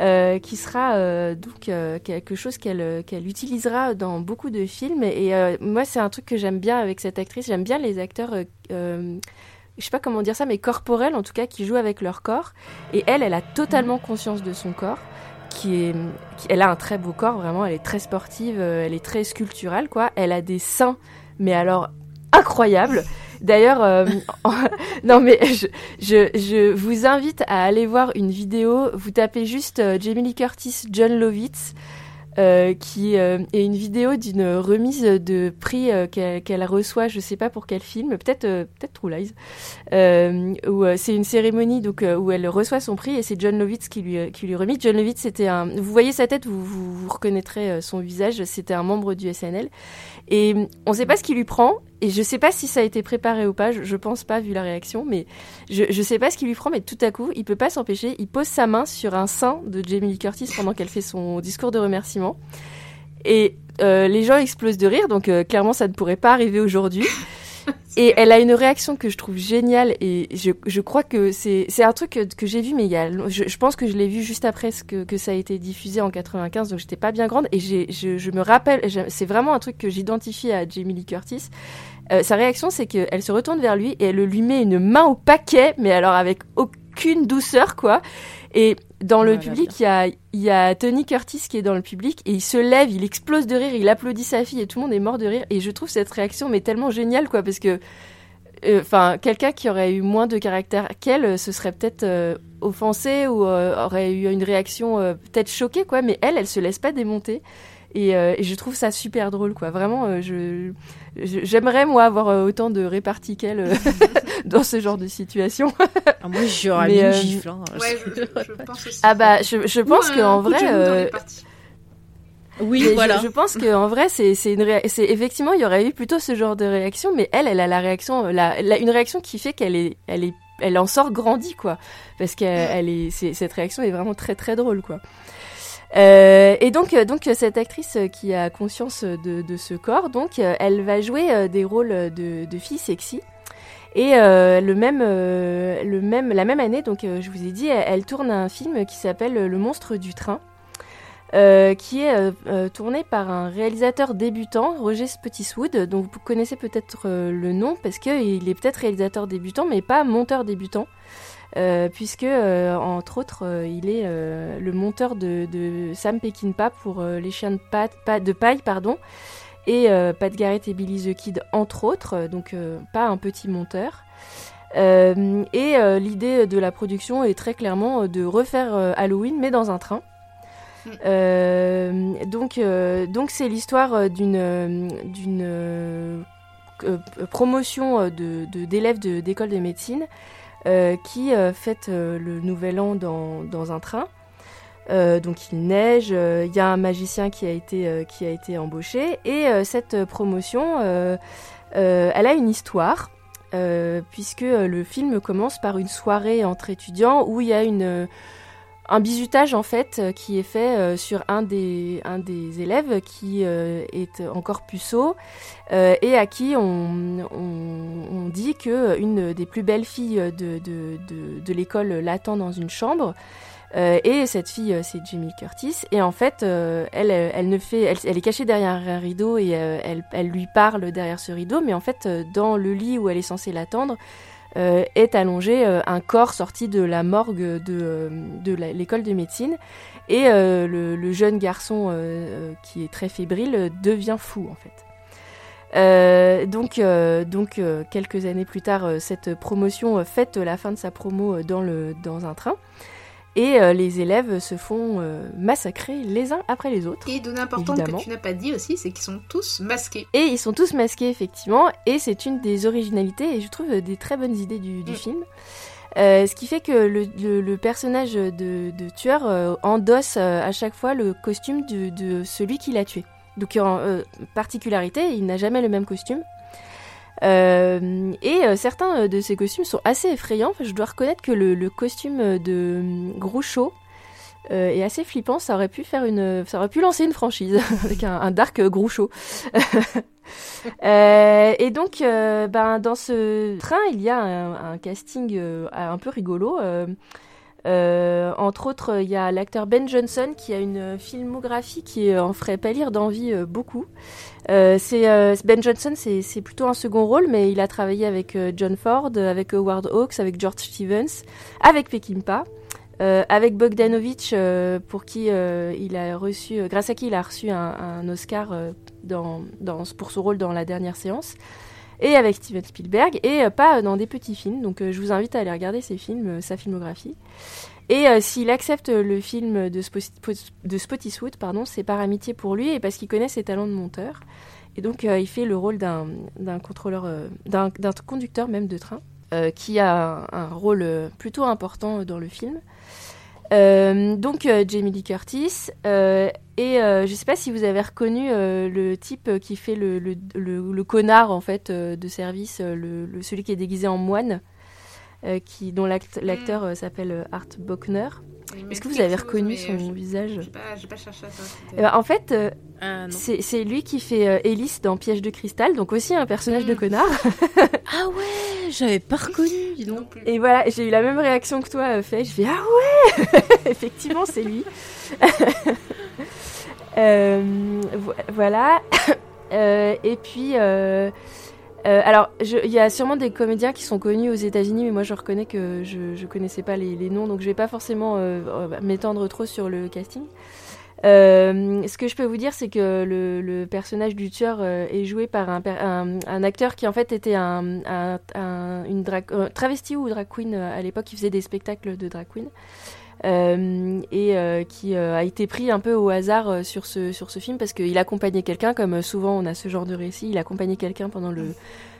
Euh, qui sera euh, donc euh, quelque chose qu'elle qu'elle utilisera dans beaucoup de films. Et, moi c'est un truc que j'aime bien avec cette actrice. J'aime bien les acteurs je sais pas comment dire ça mais corporels en tout cas qui jouent avec leur corps. Et elle elle a totalement conscience de son corps elle a un très beau corps, vraiment, elle est très sportive, euh, elle est très sculpturale, quoi. Elle a des seins, mais alors incroyables. D'ailleurs, euh, non mais je, je, je, vous invite à aller voir une vidéo. Vous tapez juste euh, Jamie Lee Curtis, John Lovitz. Euh, qui euh, est une vidéo d'une remise de prix euh, qu'elle reçoit, je sais pas pour quel film, peut-être peut-être True Lies, où c'est une cérémonie donc où elle reçoit son prix et c'est John Lovitz qui lui qui lui remet. John Lovitz c'était un, vous voyez sa tête, vous, vous, vous reconnaîtrez son visage, c'était un membre du SNL et on ne sait pas ce qui lui prend. Et je ne sais pas si ça a été préparé ou pas. Je, ne pense pas vu la réaction, mais je, ne sais pas ce qui lui prend. Mais tout à coup, il peut pas s'empêcher. Il pose sa main sur un sein de Jamie Lee Curtis pendant qu'elle fait son discours de remerciement. Et euh, les gens explosent de rire. Donc euh, clairement, ça ne pourrait pas arriver aujourd'hui. Et elle a une réaction que je trouve géniale et je, je crois que c'est un truc que, j'ai vu, mais il y a, je, je pense que je l'ai vu juste après ce que, que ça a été diffusé en 95, donc j'étais pas bien grande et je, je me rappelle, c'est vraiment un truc que j'identifie à Jamie Lee Curtis. Euh, sa réaction, c'est qu'elle se retourne vers lui et elle lui met une main au paquet, mais alors avec aucune douceur, quoi. Et dans le public, il y a, y a Tony Curtis qui est dans le public et il se lève, il explose de rire, il applaudit sa fille et tout le monde est mort de rire. Et je trouve cette réaction mais tellement géniale quoi parce que euh, enfin quelqu'un qui aurait eu moins de caractère qu'elle euh, se serait peut-être euh, offensé ou aurait eu une réaction peut-être choquée quoi. Mais elle elle se laisse pas démonter et, et je trouve ça super drôle quoi vraiment je J'aimerais, moi, avoir euh, autant de réparties qu'elle euh, dans ce genre de situation.
ah, moi, j'aurais mis une euh, gifle. Hein.
Ouais, je, je, pense aussi.
Ah bah, je, je pense qu'en vrai...
Oui, voilà.
Je, je pense qu'en vrai, c'est c'est une c'est effectivement, il y aurait eu plutôt ce genre de réaction, mais elle, elle a la réaction, la, une réaction qui fait qu'elle est, elle est, elle en sort grandie, quoi, parce qu'elle est, cette réaction est vraiment très très drôle, quoi. Euh, et donc, euh, donc cette actrice qui a conscience de, ce corps, donc euh, elle va jouer des rôles de, de filles sexy. Et le même, le même, la même année, donc je vous ai dit, elle, tourne un film qui s'appelle Le monstre du train. Qui est tourné par un réalisateur débutant, Roger Spottiswoode, dont vous connaissez peut-être le nom parce qu'il est peut-être réalisateur débutant, mais pas monteur débutant. Euh, puisque euh, entre autres euh, il est le monteur de, Sam Peckinpah pour Les Chiens de, de paille pardon et Pat Garrett et Billy the Kid entre autres donc pas un petit monteur Euh, et euh, l'idée de la production est très clairement de refaire euh, Halloween, mais dans un train. Euh, donc, euh, donc c'est l'histoire d'une d'une euh, euh, promotion euh, d'élèves de, d'école de médecine euh, qui euh, fête euh, le nouvel an dans, dans un train. Euh, donc il neige, euh, il y a un magicien qui a été, euh, qui a été embauché et euh, cette promotion, euh, euh, elle a une histoire euh, puisque euh, le film commence par une soirée entre étudiants où il y a une, euh, un bizutage en fait euh, qui est fait euh, sur un des, un élèves qui euh, est encore puceau et à qui on, dit que une des plus belles filles de, l'école l'attend dans une chambre. Et cette fille, c'est Lee Curtis. Et en fait, elle, est cachée derrière un rideau et elle, lui parle derrière ce rideau. Mais en fait, dans le lit où elle est censée l'attendre, euh, est allongé euh, un corps sorti de la morgue de, euh, de l'école de médecine. Et le, le jeune garçon qui est très fébrile devient fou en fait. Donc, donc quelques années plus tard, cette promotion fête la fin de sa promo dans, le, dans un train. Et euh, les élèves se font euh, massacrer les uns après les autres.
Et donnée importante que tu n'as pas dit aussi, c'est qu'ils sont tous masqués.
Et ils sont tous masqués, effectivement, et c'est une des originalités et je trouve des très bonnes idées du, du
Mm.
film. Euh, ce qui fait que le, le- le personnage de, de tueur endosse à chaque fois le costume de, de celui qui l'a tué. Donc, en particularité, il n'a jamais le même costume. Euh, et euh, certains euh, de ces costumes sont assez effrayants. Enfin, je dois reconnaître que le, costume de Groucho euh, est assez flippant. Ça aurait pu faire une, ça aurait pu lancer une franchise avec un, dark Groucho. Et donc, ben, dans ce train, il y a un, casting un peu rigolo. Euh, entre autres, il y a l'acteur Ben Johnson qui a une filmographie qui euh, en ferait pâlir d'envie euh, beaucoup. Ben Johnson, c'est plutôt un second rôle, mais il a travaillé avec John Ford, avec Howard Hawks, avec George Stevens, avec Peckinpah, avec Bogdanovich, pour qui il a reçu, grâce à qui il a reçu un, Oscar pour son rôle dans la dernière séance, et avec Steven Spielberg, et euh, pas dans des petits films. Donc euh, je vous invite à aller regarder ses films, euh, sa filmographie. Et s'il accepte le film de, Spo- de pardon, c'est par amitié pour lui et parce qu'il connaît ses talents de monteur. Et donc il fait le rôle d'un contrôleur, d'un conducteur même de train, qui a un, rôle plutôt important dans le film. Donc Jamie Lee Curtis et euh, je sais pas si vous avez reconnu euh, le type qui fait le, le, le- le connard en fait euh, de service, euh, le, le- celui qui est déguisé en moine, euh, qui dont l'act- l'acteur euh, s'appelle euh, Art Bockner.
Me
Est-ce que vous avez reconnu son
euh, j'ai-
visage?
J'ai pas, pas cherché à c'était.
Eh ben, En fait, euh,
Ah
c'est lui qui fait euh, Alice dans Piège de cristal, donc aussi un personnage de
Mm.
connard.
Ah ouais, j'avais pas reconnu, dis donc.
Et voilà, j'ai eu la même réaction que toi, euh, Faye. Je fais Ah ouais Effectivement, c'est lui. Euh, vo- voilà. Euh, et puis. euh, alors, il y a sûrement des comédiens qui sont connus aux États-Unis, mais moi je reconnais que je, je connaissais pas les, noms, donc je vais pas forcément m'étendre trop sur le casting. Ce que je peux vous dire, c'est que le, personnage du tueur est joué par un, acteur qui en fait était un, un- un- une drag, travesti ou drag queen à l'époque, qui faisait des spectacles de drag queen. Euh, et euh, qui euh, a été pris un peu au hasard sur ce sur ce film parce qu'il accompagnait quelqu'un comme souvent on a ce genre de récit il accompagnait quelqu'un pendant le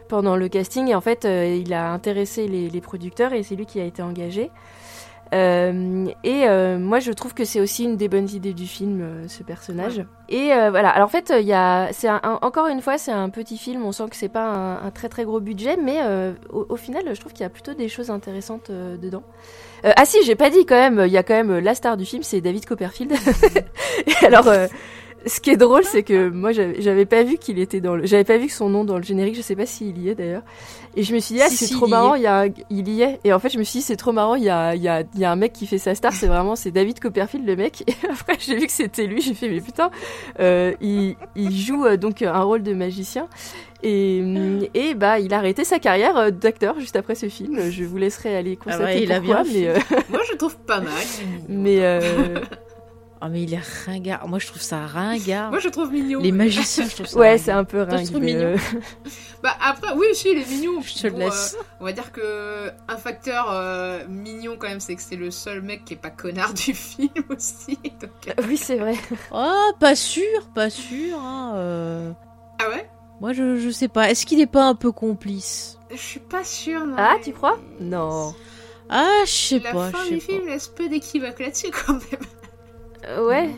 pendant le casting et en fait il a intéressé les, les producteurs et c'est lui qui a été engagé. Euh, et euh, moi je trouve que c'est aussi une des bonnes idées du film euh, ce personnage. Et voilà. Alors en fait il y a c'est un- un- encore une fois c'est un petit film on sent que c'est pas un, un très très gros budget mais au, au final je trouve qu'il y a plutôt des choses intéressantes dedans euh, ah si, j'ai pas dit quand même, il y a quand même euh, la star du film, c'est David Copperfield. Et alors, euh, ce qui est drôle, c'est que moi, j'avais pas vu qu'il était dans le, j'avais pas vu que son nom dans le générique, je sais pas s'il y est d'ailleurs. Et je me suis dit, ah,
Si,
c'est
si,
trop
il
marrant, il y a, un- il y est. Et en fait, je me suis dit, c'est trop marrant, il y a, il y a, il y a un mec qui fait sa star, c'est vraiment, c'est David Copperfield le mec. Et après, j'ai vu que c'était lui, j'ai fait, mais putain, euh, il, il joue donc un rôle de magicien. Et, hum, et bah, il a arrêté sa carrière euh, d'acteur juste après ce film. Je vous laisserai aller constater
ouais, il a
pourquoi,
bien
mais, euh,
Moi, je trouve pas mal.
mais euh,
Oh, mais il est ringard. Moi, je trouve ça ringard.
Moi, je le trouve mignon.
Les magiciens, je trouve ça
Ouais,
ringard.
c'est un peu
Toi, je trouve
mais,
mignon.
euh,
Bah après, oui, si, il est mignon.
Je te le
Bon,
laisse.
euh, on va dire que un facteur euh, mignon quand même, c'est que c'est le seul mec qui est pas connard du film aussi. donc,
Oui, c'est vrai.
Oh, pas sûr, pas sûr. hein, euh.
Ah ouais?
Moi, je, je sais pas. Est-ce qu'il est pas un peu complice
Je suis pas sûre. non,
Ah,
mais-
tu crois Non.
Ah, je sais
La
pas.
fin
je sais
du
pas.
film laisse peu d'équivoque là-dessus quand même.
Euh, ouais.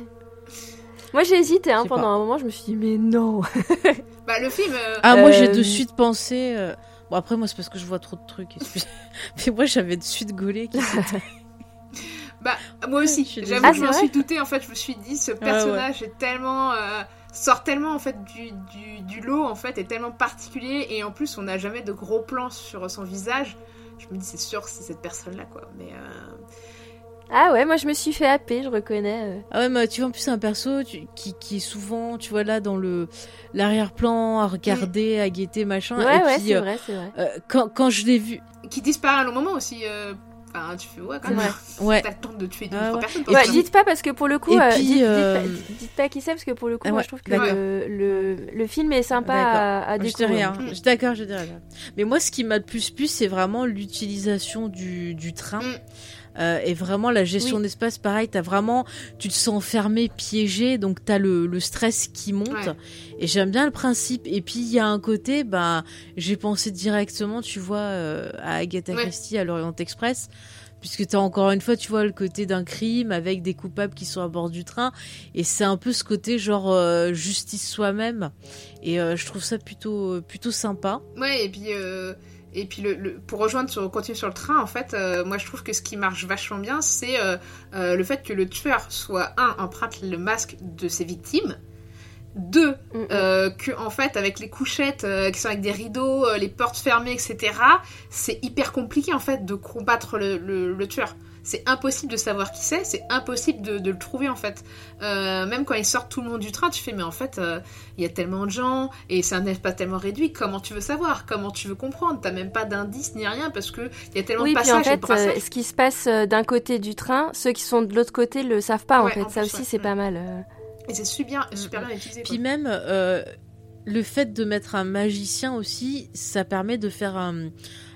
Moi, j'ai hésité hein, pendant
pas.
un moment. Je me suis dit, mais non.
Bah le film. euh,
Ah, moi, j'ai
Euh,
de suite pensé. euh, Bon, après, moi, c'est parce que je vois trop de trucs. excusez. Mais moi, j'avais de suite gaulé. Qui...
Bah, moi aussi. J'avoue
désolée.
que je m'en
Ah,
suis douté. En fait, je me suis dit, ce personnage est tellement. Sort tellement en fait du, du, du lot en fait est tellement particulier et en plus on n'a jamais de gros plans sur son visage je me dis c'est sûr que c'est cette personne là quoi mais euh,
Ah ouais, moi, je me suis fait happer, je reconnais. euh.
Ah ouais, mais tu vois, en plus, c'est un perso tu- qui, qui est souvent, tu vois, là, dans le l'arrière-plan, à regarder, à guetter, machin.
Ouais,
Et
ouais, c'est
euh,
vrai, c'est vrai.
euh, quand, quand je l'ai vu.
qui disparaît à un long moment aussi euh, enfin tu fais ouais quand même
Ouais.
t'as le temps de tuer deux
Ah
trois
ouais.
personnes
Et
pour
Ouais,
ça.
puis-
dites pas parce que pour le coup,
Et
euh,
puis,
dites, dites
euh,
pas, dites pas qui c'est parce que pour le coup,
Ah
moi
ouais,
je trouve que le, le, le film est sympa à, à
Je dis
découvrir.
rien.
Mm.
Je suis d'accord, je dis rien. Mais moi, ce qui m'a le plus plu, c'est vraiment l'utilisation du, du train.
Mm.
Euh, et vraiment la gestion
Oui.
d'espace, pareil, t'as vraiment, tu te sens fermé, piégé, donc t'as le, le stress qui monte.
Ouais.
Et j'aime bien le principe. Et puis il y a un côté, bah, j'ai pensé directement, tu vois, euh, à Agatha
Ouais.
Christie, à l'Orient Express, puisque t'as encore une fois, tu vois, le côté d'un crime avec des coupables qui sont à bord du train. Et c'est un peu ce côté genre euh, justice soi-même. Et euh, je trouve ça plutôt, plutôt sympa.
Ouais, et puis, euh, et puis le, le- pour rejoindre, sur, continuer sur le train, en fait, euh, moi je trouve que ce qui marche vachement bien, c'est euh, euh, le fait que le tueur soit, un, emprunte le masque de ses victimes, deux,
Mm,
que en fait, avec les couchettes qui sont avec des rideaux, les portes fermées, etc., c'est hyper compliqué en fait de combattre le tueur. C'est impossible de savoir qui c'est, c'est impossible de, de le trouver en fait. Euh, même quand ils sortent tout le monde du train, tu fais mais en fait euh, il y a tellement de gens et c'est un espace tellement réduit. Comment tu veux savoir? Comment tu veux comprendre? T'as même pas d'indice ni rien parce que il y a tellement
Oui,
de
puis en
passages et de
fait, euh, ce qui se passe d'un côté du train, ceux qui sont de l'autre côté le savent pas en fait.
en
Ça
plus,
aussi,
ouais.
c'est
Mm.
pas mal. euh.
Et c'est super, super bien utilisé.
Puis
quoi.
même euh, le fait de mettre un magicien aussi, ça permet de faire un-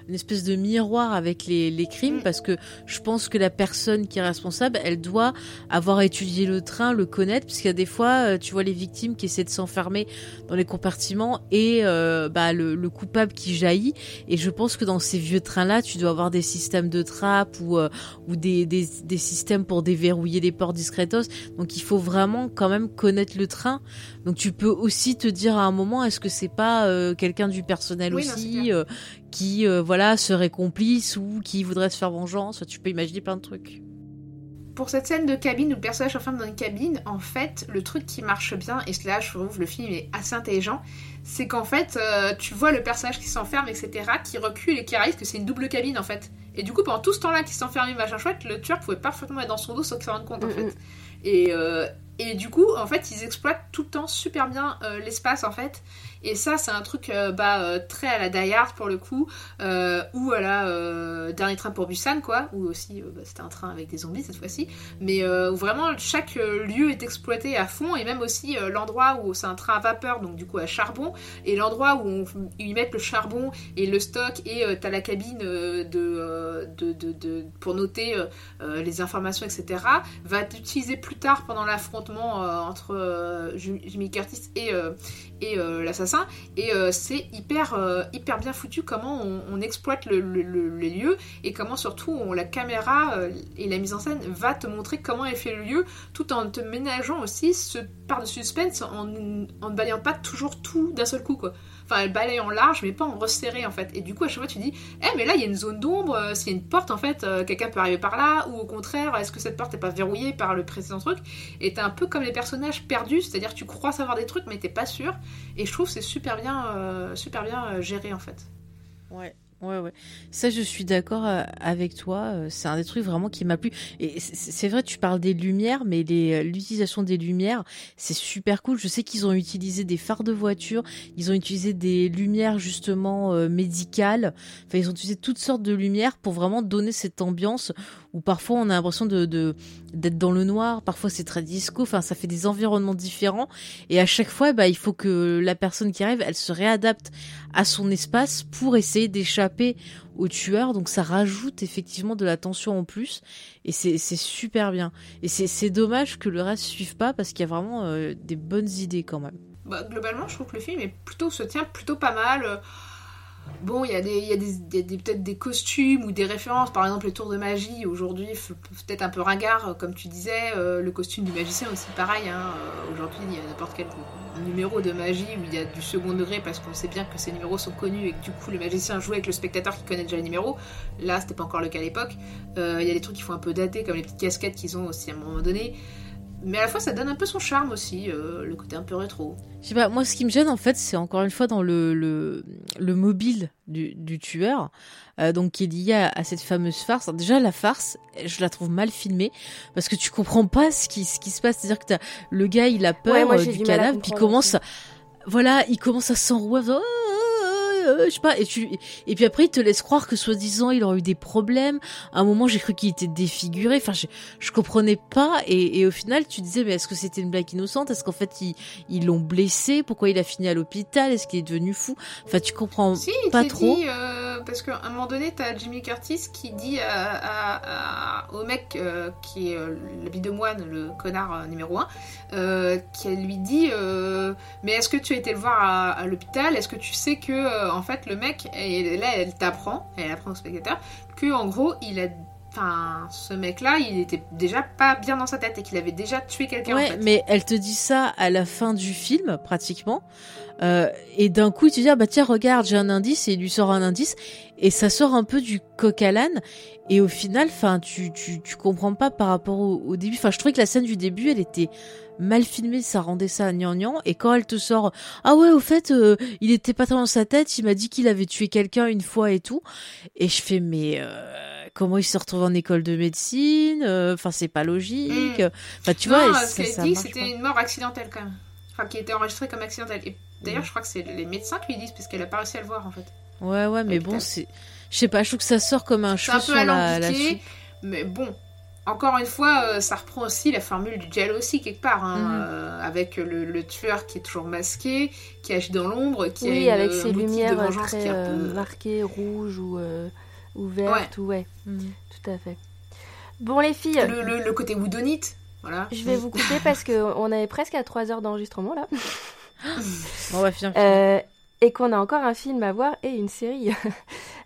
une espèce de miroir avec les, les crimes
Mm.
parce que je pense que la personne qui est responsable, elle doit avoir étudié le train, le connaître, parce qu'il y a des fois, euh, tu vois les victimes qui essaient de s'enfermer dans les compartiments et euh, bah, le, le coupable qui jaillit. Et je pense que dans ces vieux trains-là, tu dois avoir des systèmes de trappe ou, euh, ou des, des, des systèmes pour déverrouiller les portes discretos. Donc il faut vraiment quand même connaître le train. Donc tu peux aussi te dire à un moment, est-ce que c'est pas euh, quelqu'un du personnel
Oui, non,
aussi
clair.
Qui euh, voilà serait complice ou qui voudrait se faire vengeance Tu peux imaginer plein de trucs.
Pour cette scène de cabine où le personnage s'enferme dans une cabine, en fait, le truc qui marche bien, et là je trouve le film est assez intelligent, c'est qu'en fait, euh, tu vois le personnage qui s'enferme, etc., qui recule et qui réalise que c'est une double cabine en fait. Et du coup, pendant tout ce temps-là qu'il s'enfermait, machin chouette, le tueur pouvait parfaitement être dans son dos sans qu'il s'en rende compte en fait. Et, euh, et du coup, en fait, ils exploitent tout le temps super bien euh, l'espace en fait. Et ça, c'est un truc euh, bah, euh, très à la Die Hard pour le coup, euh, ou à la Dernier train pour Busan, quoi, ou aussi bah, c'était un train avec des zombies cette fois-ci, mais où vraiment chaque lieu est exploité à fond, et même aussi l'endroit où c'est un train à vapeur, donc du coup à charbon, et l'endroit où, on, ils mettent le charbon et le stock, et t'as la cabine pour noter les informations, etc., va être utilisé plus tard pendant l'affrontement entre Jimmy Curtis et, et euh, l'assassin. Et euh, c'est hyper, euh, hyper bien foutu comment on, exploite le- le- le- les lieux et comment surtout on- la caméra et la mise en scène va te montrer comment est fait le lieu tout en te ménageant aussi ce part de suspense en, en ne balayant pas toujours tout d'un seul coup quoi. Enfin, elle balaye en large mais pas en resserré en fait. Et du coup à chaque fois tu dis, eh mais là il y a une zone d'ombre, euh, s'il y a une porte en fait, euh, quelqu'un peut arriver par là ou au contraire est-ce que cette porte n'est pas verrouillée par le précédent truc? Et t'es un peu comme les personnages perdus, c'est-à-dire tu crois savoir des trucs mais t'es pas sûr. Et je trouve c'est super bien, euh, super bien géré en fait.
Ouais. Ouais, ouais. Ça, je suis d'accord euh, avec toi. euh, C'est un des trucs vraiment qui m'a plu. Et c'est- vrai, tu parles des lumières, mais euh, l'utilisation des lumières, c'est super cool. Je sais qu'ils ont utilisé des phares de voiture, ils ont utilisé des lumières justement médicales. Enfin, ils ont utilisé toutes sortes de lumières pour vraiment donner cette ambiance où parfois on a l'impression d'être dans le noir, parfois c'est très disco, enfin ça fait des environnements différents et à chaque fois bah il faut que la personne qui arrive, elle se réadapte à son espace pour essayer d'échapper au tueur, donc ça rajoute effectivement de la tension en plus et c'est super bien. Et c'est dommage que le reste suive pas parce qu'il y a vraiment euh, des bonnes idées quand même.
Bah, globalement, je trouve que le film est plutôt se tient plutôt pas mal. Bon, il y a, des, y peut-être des costumes ou des références, par exemple les tours de magie, aujourd'hui peut-être un peu ringard, comme tu disais, euh, le costume du magicien aussi pareil, hein. euh, aujourd'hui il y a n'importe quel numéro de magie où il y a du second degré parce qu'on sait bien que ces numéros sont connus et que du coup le magicien joue avec le spectateur qui connaît déjà les numéros, là c'était pas encore le cas à l'époque, euh, il y a des trucs qui font un peu dater comme les petites casquettes qu'ils ont aussi à un moment donné, mais à la fois ça donne un peu son charme aussi, euh, le côté un peu rétro.
Je sais pas, moi ce qui me gêne en fait, c'est encore une fois dans le, le, le mobile du, du tueur, euh, donc qui est lié à, cette fameuse farce. déjà la farce, je la trouve mal filmée parce que tu comprends pas ce qui, ce qui se passe, c'est-à-dire que le gars il a peur euh, du cadavre, puis il commence, voilà, il commence à s'enrouer. Oh, euh, je sais pas. Et, tu, et puis après, il te laisse croire que soi-disant, il aurait eu des problèmes. À un moment, j'ai cru qu'il était défiguré. Enfin, je, je comprenais pas. Et, et au final, tu disais, mais est-ce que c'était une blague innocente? Est-ce qu'en fait, ils l'ont blessé? Pourquoi il a fini à l'hôpital? Est-ce qu'il est devenu fou? Enfin, tu comprends
si,
pas trop.
Dit, euh, parce qu'à un moment donné, t'as Jimmy Curtis qui dit à, à, au mec euh, qui est l'habit de moine, le connard numéro 1, qui lui dit, mais est-ce que tu as été le voir à l'hôpital? Est-ce que tu sais que en fait, le mec, et là, elle t'apprend, elle apprend au spectateur, que en gros, il a Enfin, ce mec-là, il était déjà pas bien dans sa tête et qu'il avait déjà tué quelqu'un.
Ouais, mais elle te dit ça à la fin du film, pratiquement. Euh, et d'un coup, il te dit, ah bah tiens, regarde, j'ai un indice, et il lui sort un indice, et ça sort un peu du coq à l'âne, et au final, enfin, tu, tu, tu comprends pas par rapport au, au début. Enfin, je trouvais que la scène du début, elle était mal filmé, ça rendait ça gnangnan. Et quand elle te sort, ah ouais, au fait, euh, il était pas dans sa tête, il m'a dit qu'il avait tué quelqu'un une fois et tout. Et je fais, mais euh, comment il se retrouve en école de médecine euh, Enfin, c'est pas logique. Mm. Enfin, tu
vois, ce qu'elle dit, c'était une mort accidentelle quand même. Enfin, qui était enregistrée comme accidentelle. Et d'ailleurs, je crois que c'est les médecins qui lui disent, parce qu'elle a pas réussi à le voir en fait.
Ouais, ouais, mais bon, c'est. Je sais pas, je trouve que ça sort comme un cheveu sur la, la
Mais bon, encore une fois, euh, ça reprend aussi la formule du gel aussi quelque part, hein, mhm. euh, avec le, tueur qui est toujours masqué, qui agit dans l'ombre, qui
oui, avec ses lumières très euh, marquées, rouge ou, ou verte, ou ouais, mhm. tout à fait. Bon les filles,
le, côté woodonite, voilà.
Je vais vous couper parce qu'on est presque à 3 heures d'enregistrement là.
on va finir.
et qu'on a encore un film à voir et une série.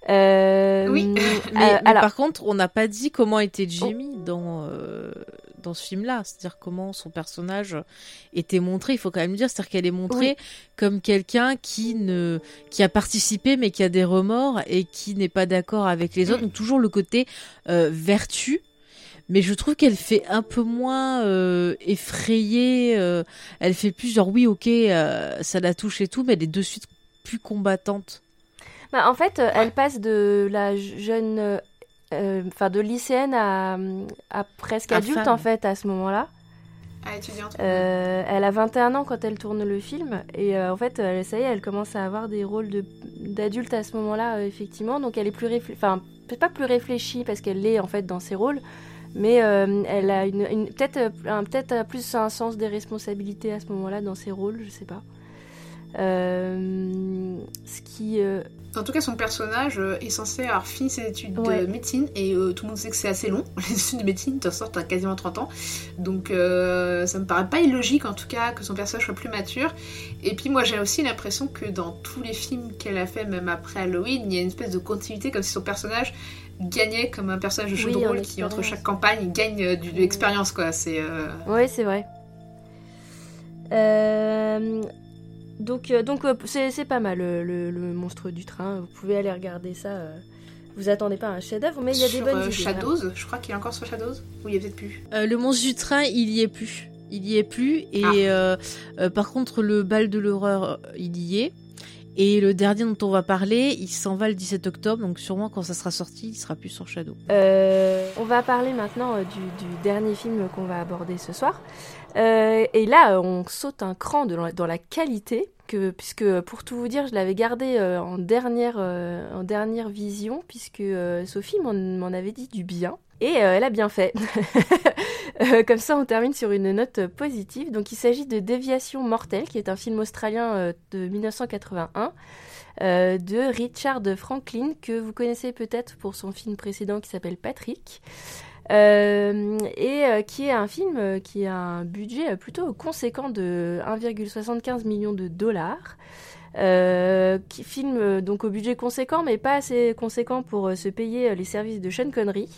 Euh, oui. mais, alors... par contre, on n'a pas dit comment était Jamie dans euh, dans ce film-là, c'est-à-dire comment son personnage était montré. Il faut quand même dire, c'est-à-dire qu'elle est montrée comme quelqu'un qui ne qui a participé mais qui a des remords et qui n'est pas d'accord avec les autres. Donc toujours le côté euh, vertu. Mais je trouve qu'elle fait un peu moins euh, effrayée. Euh, elle fait plus genre oui, ok, ça la touche et tout, mais elle est de suite plus combattante.
Bah, en fait, elle passe de la jeune, euh, enfin de lycéenne à, à presque adulte en fait à ce moment-là.
À étudiante.
Euh, elle a 21 ans quand elle tourne le film et euh, en fait, ça y est, elle commence à avoir des rôles d'adulte à ce moment-là, effectivement. Donc elle est plus réfléchie, enfin peut-être pas plus réfléchie parce qu'elle l'est en fait dans ses rôles, mais elle a une, une peut-être peut-être plus un sens des responsabilités à ce moment-là dans ses rôles, je sais pas. Ce qui
en tout cas, son personnage euh, est censé avoir fini ses études de médecine et euh, tout le monde sait que c'est assez long. Les études de médecine, t'en sors, t'as quasiment 30 ans. Donc euh, ça me paraît pas illogique en tout cas que son personnage soit plus mature. Et puis moi j'ai aussi l'impression que dans tous les films qu'elle a fait, même après Halloween, il y a une espèce de continuité comme si son personnage gagnait comme un personnage de jeu de rôle qui entre chaque campagne gagne de l'expérience quoi. C'est.
Oui, c'est vrai. Euh, donc, euh, donc euh, c'est pas mal le, monstre du train. Vous pouvez aller regarder ça. Euh. Vous attendez pas un chef-d'œuvre, mais il y a des bonnes idées.
Shadows, je crois qu'il est encore sur Shadows, ou il y a peut-être plus?
le monstre du train, il y est plus. Il y est plus. Et ah. par contre, le bal de l'horreur, il y est. Et le dernier dont on va parler, il s'en va le 17 octobre, donc sûrement quand ça sera sorti, il sera plus sur Shadow.
on va parler maintenant du, dernier film qu'on va aborder ce soir. Et là, on saute un cran dans la qualité puisque pour tout vous dire, je l'avais gardé euh, en, dernière, euh, vision, puisque euh, Sophie m'en avait dit du bien. Et elle a bien fait. comme ça, on termine sur une note positive. Donc, il s'agit de Déviation mortelle, qui est un film australien de 1981. de Richard Franklin, que vous connaissez peut-être pour son film précédent qui s'appelle Patrick. Euh, et euh, qui est un film euh, qui a un budget plutôt conséquent de 1,75 million de dollars. filme donc au budget conséquent, mais pas assez conséquent pour se payer les services de Sean Connery,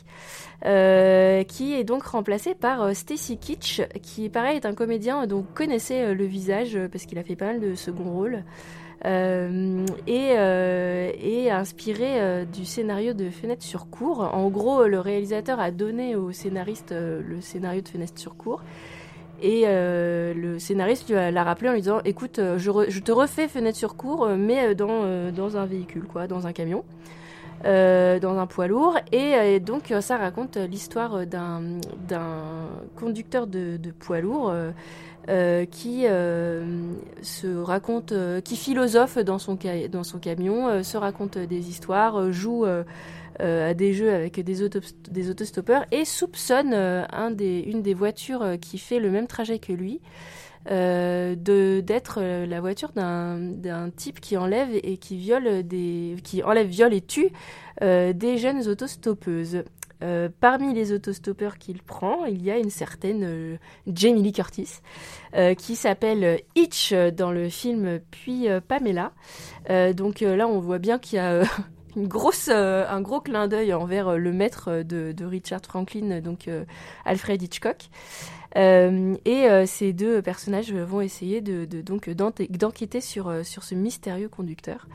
qui est donc remplacé par Stacy Kitsch, qui pareil est un comédien dont vous connaissez le visage parce qu'il a fait pas mal de second rôles. Euh, et, euh, et, inspiré euh, du scénario de Fenêtre sur cour. En gros, le réalisateur a donné au scénariste le scénario de Fenêtre sur cour. Et le scénariste l'a rappelé en lui disant Écoute, je, te refais Fenêtre sur cour, mais dans, dans un véhicule, quoi, dans un camion. dans un poids lourd. Et, donc, ça raconte l'histoire d'un conducteur de, de, poids lourd euh, qui euh, se raconte, euh, qui philosophe dans son, camion, se raconte des histoires, joue à des jeux avec des, auto des autostoppeurs et soupçonne une des voitures qui fait le même trajet que lui. d'être la voiture d'un type qui enlève et qui viole des qui enlève viole et tue des jeunes autostoppeuses euh, parmi les autostoppeurs qu'il prend, il y a une certaine euh, Jamie Lee Curtis, euh, qui s'appelle Hitch dans le film, puis Pamela. donc là, on voit bien qu'il y a une un gros clin d'œil envers le maître de, Richard Franklin, donc Alfred Hitchcock. et ces deux personnages vont essayer d'enquêter sur, sur ce mystérieux conducteur.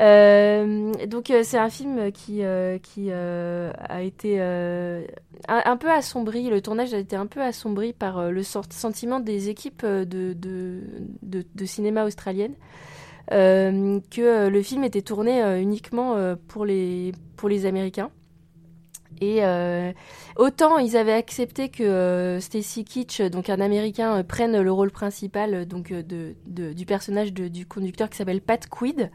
Euh, donc euh, c'est un film qui, euh, qui a été un, peu assombri, le tournage a été un peu assombri par le sentiment des équipes de, de, cinéma australienne. que le film était tourné uniquement pour, les, pour les Américains. Et autant ils avaient accepté que Stacy Kitsch, donc un Américain, prenne le rôle principal donc de, du personnage du conducteur qui s'appelle Pat Quid.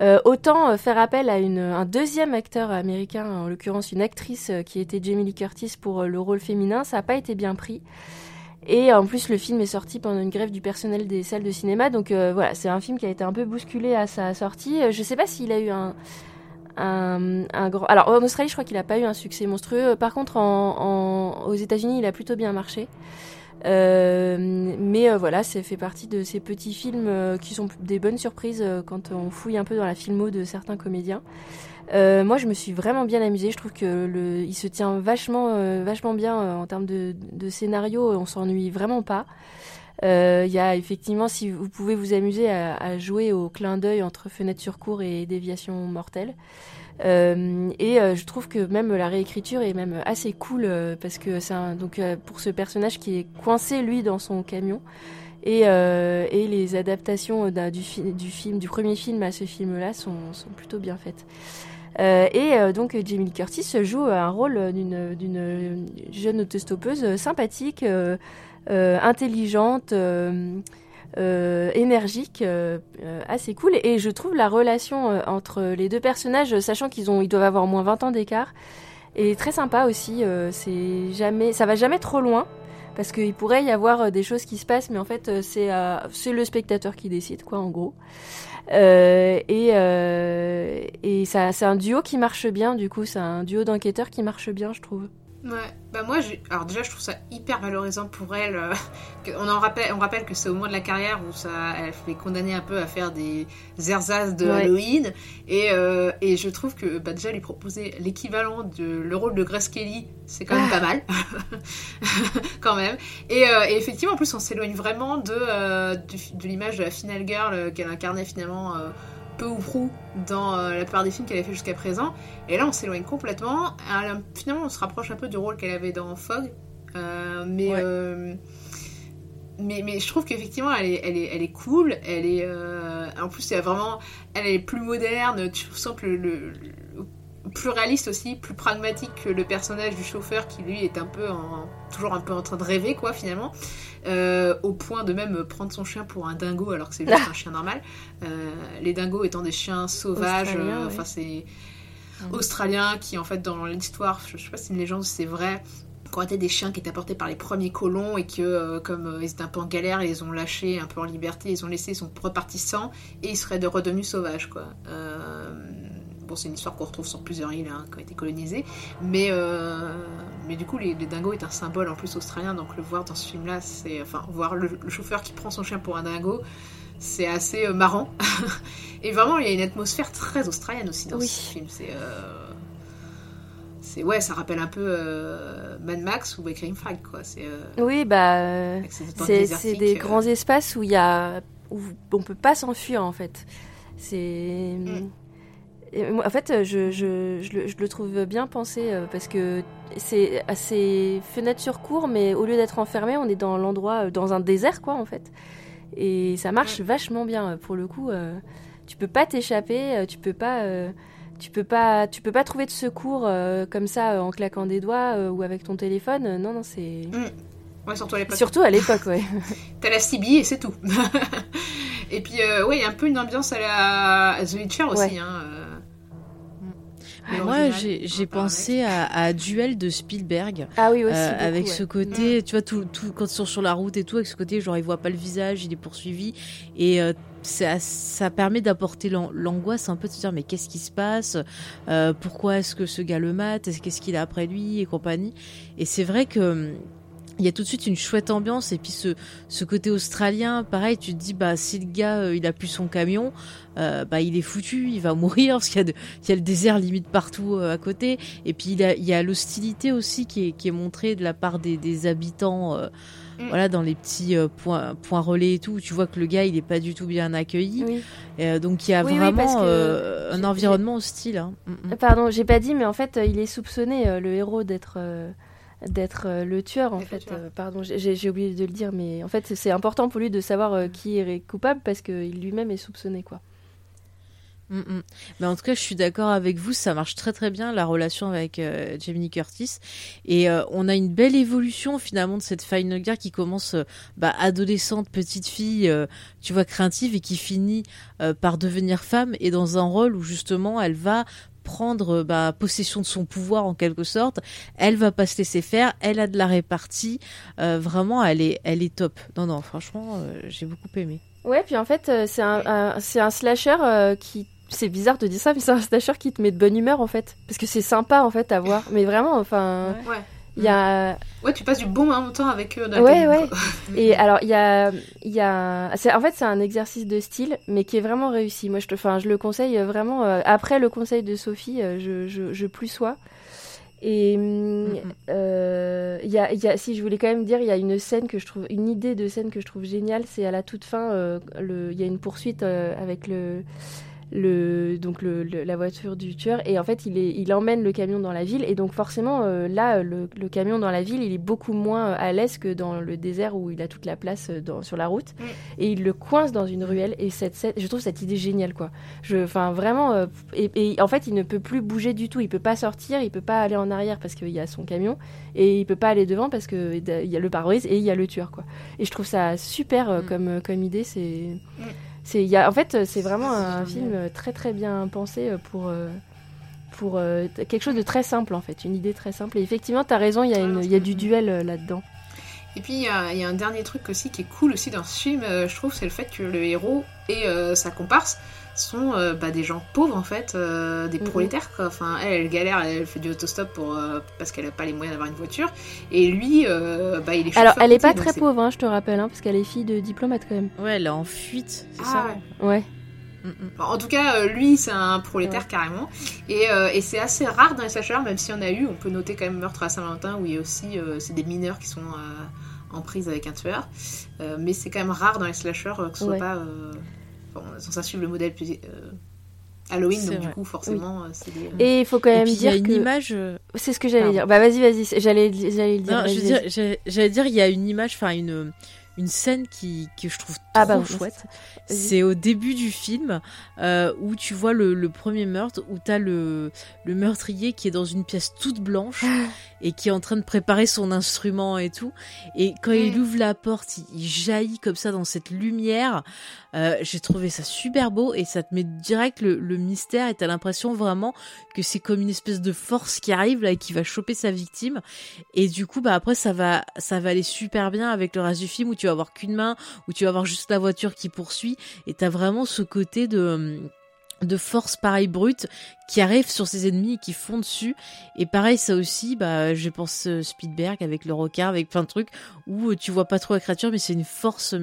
Euh, autant euh, faire appel à un deuxième acteur américain, en l'occurrence une actrice euh, qui était Jamie Lee Curtis pour le rôle féminin, ça n'a pas été bien pris. Et en plus, le film est sorti pendant une grève du personnel des salles de cinéma, donc voilà, c'est un film qui a été un peu bousculé à sa sortie. je ne sais pas s'il a eu un, grand. Alors en Australie, je crois qu'il n'a pas eu un succès monstrueux. Par contre, aux États-Unis, il a plutôt bien marché. Euh, mais euh, voilà, ça fait partie de ces petits films euh, qui sont des bonnes surprises quand on fouille un peu dans la filmo de certains comédiens. moi, je me suis vraiment bien amusée. Je trouve que le, il se tient vachement, vachement bien en termes de, de, scénario. On s'ennuie vraiment pas. Il y a effectivement, si vous pouvez vous amuser à, à jouer au clin d'œil entre fenêtre sur cour et déviation mortelle. Euh, et euh, je trouve que même la réécriture est même assez cool euh, parce que c'est donc pour ce personnage qui est coincé lui dans son camion. Et, et, les adaptations du, film, du premier film à ce film-là sont, sont, plutôt bien faites. et donc Jamie Curtis joue un rôle d'une jeune autostoppeuse sympathique, intelligente. Euh, énergique, euh, euh, assez cool. Et je trouve la relation entre les deux personnages, sachant qu'ils ont, ils doivent avoir au moins 20 ans d'écart, est très sympa aussi. c'est jamais, ça va jamais trop loin. Parce qu'il pourrait y avoir des choses qui se passent, mais en fait, c'est le spectateur qui décide, quoi, en gros. et et ça, c'est un duo qui marche bien, du coup, c'est un duo d'enquêteurs qui marche bien, je trouve.
Ouais, bah moi, alors déjà, je trouve ça hyper valorisant pour elle. Euh, on, en rappelle, on rappelle que c'est au moins de la carrière où ça, elle fait condamner un peu à faire des ersatz de Halloween. Et, euh, et je trouve que bah, déjà, lui proposer l'équivalent de le rôle de Grace Kelly, c'est quand même pas mal. quand même. Et, euh, et, effectivement, en plus, on s'éloigne vraiment de, de, de l'image de la Final Girl qu'elle incarnait finalement peu ou prou dans euh, la plupart des films qu'elle avait fait jusqu'à présent. Et là, on s'éloigne complètement. finalement, on se rapproche un peu du rôle qu'elle avait dans Fog. Euh, mais, euh, mais, mais je trouve qu'effectivement, elle est, elle, est, elle est cool. Elle est, en plus, elle, vraiment, elle est plus moderne. Tu sens que le, plus réaliste aussi, plus pragmatique que le personnage du chauffeur qui lui est un peu en, toujours un peu en train de rêver quoi finalement. Euh, au point de même prendre son chien pour un dingo alors que c'est juste un chien normal. Euh, les dingos étant des chiens sauvages, euh, enfin c'est australiens qui, en fait, dans l'histoire, je, je sais pas si c'est une légende, c'est vrai, qui ont été des chiens qui étaient apportés par les premiers colons et que, euh, comme euh, ils étaient un peu en galère, ils les ont lâchés un peu en liberté, ils ont laissé, ils sont repartis sans et ils seraient de redevenus sauvages, quoi. Euh, bon, c'est une histoire qu'on retrouve sur plusieurs îles hein, qui ont été colonisées, mais, euh, mais du coup, les, les dingos est un symbole en plus australien, donc le voir dans ce film-là, c'est. Enfin, voir le, le chauffeur qui prend son chien pour un dingo, c'est assez euh, marrant. et vraiment, il y a une atmosphère très australienne aussi dans
Oui.
ce film. C'est. euh, c'est ouais, ça rappelle un peu Mad Max ou Crime Flag, quoi.
Oui, bah, c'est des grands espaces où il y a où on peut pas s'enfuir en fait. C'est
Mm.
Et moi, en fait, je, je, je, le, je le trouve bien pensé euh, parce que c'est assez fenêtre sur cour, mais au lieu d'être enfermé, on est dans l'endroit, euh, dans un désert, quoi, en fait. Et ça marche vachement bien. Pour le coup, euh, tu peux pas t'échapper, euh, tu peux pas, euh, tu peux pas, tu peux pas trouver de secours euh, comme ça euh, en claquant des doigts euh, ou avec ton téléphone. Euh, Non, non, c'est
Ouais, surtout à l'époque.
surtout à l'époque, ouais.
T'as la CB et c'est tout. et puis, euh, ouais, il y a un peu une ambiance à la à The Witcher aussi.
Ouais.
Hein, euh.
Moi,
original,
j'ai
en parle
pensé à, à Duel de Spielberg.
Ah oui aussi.
Euh,
beaucoup,
avec
ouais.
ce côté, tu vois, tout, tout, quand ils sont sur la route et tout, avec ce côté, genre, il voit pas le visage, il est poursuivi. Et euh, ça, ça permet d'apporter l'an- l'angoisse un peu de se dire, mais qu'est-ce qui se passe? Euh, Pourquoi est-ce que ce gars le mate? Est-ce Qu'est-ce qu'il a après lui? Et compagnie. Et c'est vrai que. Il y a tout de suite une chouette ambiance et puis ce, ce côté australien, pareil, tu te dis bah si le gars euh, il a plus son camion, euh, bah il est foutu, il va mourir parce qu'il y a, de- il y a le désert limite partout euh, à côté et puis il, a, il y a l'hostilité aussi qui est, qui est montrée de la part des, des habitants, euh,
Mm.
voilà dans les petits euh, points, points relais et tout. où Tu vois que le gars il est pas du tout bien accueilli,
Oui.
Euh, donc il y a
Oui,
vraiment
que
euh, un environnement hostile. Hein. Mm, mm.
Pardon, j'ai pas dit, mais en fait, il est soupçonné, euh, le héros, d'être euh, d'être euh, le tueur, en fait.
tueur.
Euh, pardon, j'ai- oublié de le dire, mais en fait, c'est- important pour lui de savoir euh, qui est coupable parce qu'il lui-même est soupçonné, quoi.
Mm, mm. Mais en tout cas, je suis d'accord avec vous, ça marche très très bien la relation avec euh, Jamie Curtis et euh, on a une belle évolution finalement de cette Final Girl qui commence euh, bah, adolescente, petite fille, euh, tu vois craintive et qui finit euh, par devenir femme et dans un rôle où justement elle va prendre euh, bah, possession de son pouvoir en quelque sorte. Elle va pas se laisser faire, elle a de la répartie. Euh, vraiment, elle est, elle est top. Non, non, franchement, euh, j'ai beaucoup aimé.
Ouais, puis en fait, c'est un, un- c'est un slasher euh, qui. C'est bizarre de dire ça, mais c'est un slasher qui te met de bonne humeur, en fait. Parce que c'est sympa, en fait, à voir. Mais vraiment, enfin.
Ouais.
Il y a.
Ouais, tu passes du bon moment temps avec eux. dans
Ouais, ouais. Et alors, il y a, y a, en fait, c'est un exercice de style, mais qui est vraiment réussi. Moi, je, te, enfin, je le conseille vraiment. euh, après le conseil de Sophie, euh, je, je, je plus sois. Et
Mhm.
euh, y a, il y a, si je voulais quand même dire, il y a une scène que je trouve, une idée de scène que je trouve géniale. C'est à la toute fin, euh, le, il y a une poursuite euh, avec le, le, donc le, le- la voiture du tueur, et en fait, il, est, il emmène le camion dans la ville, et donc forcément, euh, là, le, le camion dans la ville, il est beaucoup moins euh, à l'aise que dans le désert où il a toute la place euh, dans, sur la route,
Mm.
et il le coince dans une ruelle, et cette, je trouve cette idée géniale, quoi. Enfin, vraiment, euh, et, et en fait, il ne peut plus bouger du tout, il peut pas sortir, il peut pas aller en arrière parce qu'il y a son camion, et il peut pas aller devant parce que il y a le pare-brise et il y a le tueur, quoi. Et je trouve ça super euh,
Mm.
comme, comme idée, c'est. C'est, il y a, en fait, c'est vraiment un film très très bien pensé euh, pour, euh, pour euh, quelque chose de très simple en fait, une idée très simple. Et effectivement, tu as raison, il y a, une, il y a du duel là-dedans.
Et puis il y, a il y a un dernier truc aussi qui est cool aussi dans ce film, je trouve, c'est le fait que le héros et euh, sa comparse sont euh, bah, des gens pauvres en fait, euh, des
Mhm.
prolétaires quoi. Enfin, elle, elle galère, elle fait du autostop pour, euh, parce qu'elle a pas les moyens d'avoir une voiture. Et lui, euh, bah, il est
Alors, elle est
routier,
pas très pauvre, hein, je te rappelle, hein, parce qu'elle est fille de diplomate quand même.
Ouais, elle est en fuite, c'est
Ah,
ça
ouais.
Mm, mm.
En tout cas, lui, c'est un prolétaire carrément. Et, euh, et c'est assez rare dans les slashers, même s'il y en a eu. On peut noter quand même Meurtre à Saint-Valentin, où il y a aussi euh, c'est des mineurs qui sont euh, en prise avec un tueur. Euh, mais c'est quand même rare dans les slashers euh, que ce soit pas. Euh, bon, sans ça suivre le modèle plus. euh, Halloween, donc du coup, forcément, euh, c'est des.
Et il faut quand même
puis il y a
dire
une
que.
image. euh,
C'est ce que j'allais dire. Bah vas-y, vas-y, j'allais, le dire.
Non, je veux dire, j'allais dire, il y a une image, enfin une une scène qui que je trouve trop
Ah bah,
chouette. C'est au début du film euh, où tu vois le, le premier meurtre où t'as le le meurtrier qui est dans une pièce toute blanche et qui est en train de préparer son instrument et tout. Et quand il ouvre la porte, il, il jaillit comme ça dans cette lumière. Euh, j'ai trouvé ça super beau et ça te met direct le, le mystère et t'as l'impression vraiment que c'est comme une espèce de force qui arrive là et qui va choper sa victime. Et du coup, bah après ça va, ça va aller super bien avec le reste du film où tu vas avoir qu'une main, où tu vas avoir juste la voiture qui poursuit et t'as vraiment ce côté de de force pareil brute qui arrive sur ses ennemis et qui font dessus. Et pareil, ça aussi, bah, je pense euh, avec le requin, avec plein de trucs où euh, tu vois pas trop la créature, mais c'est une force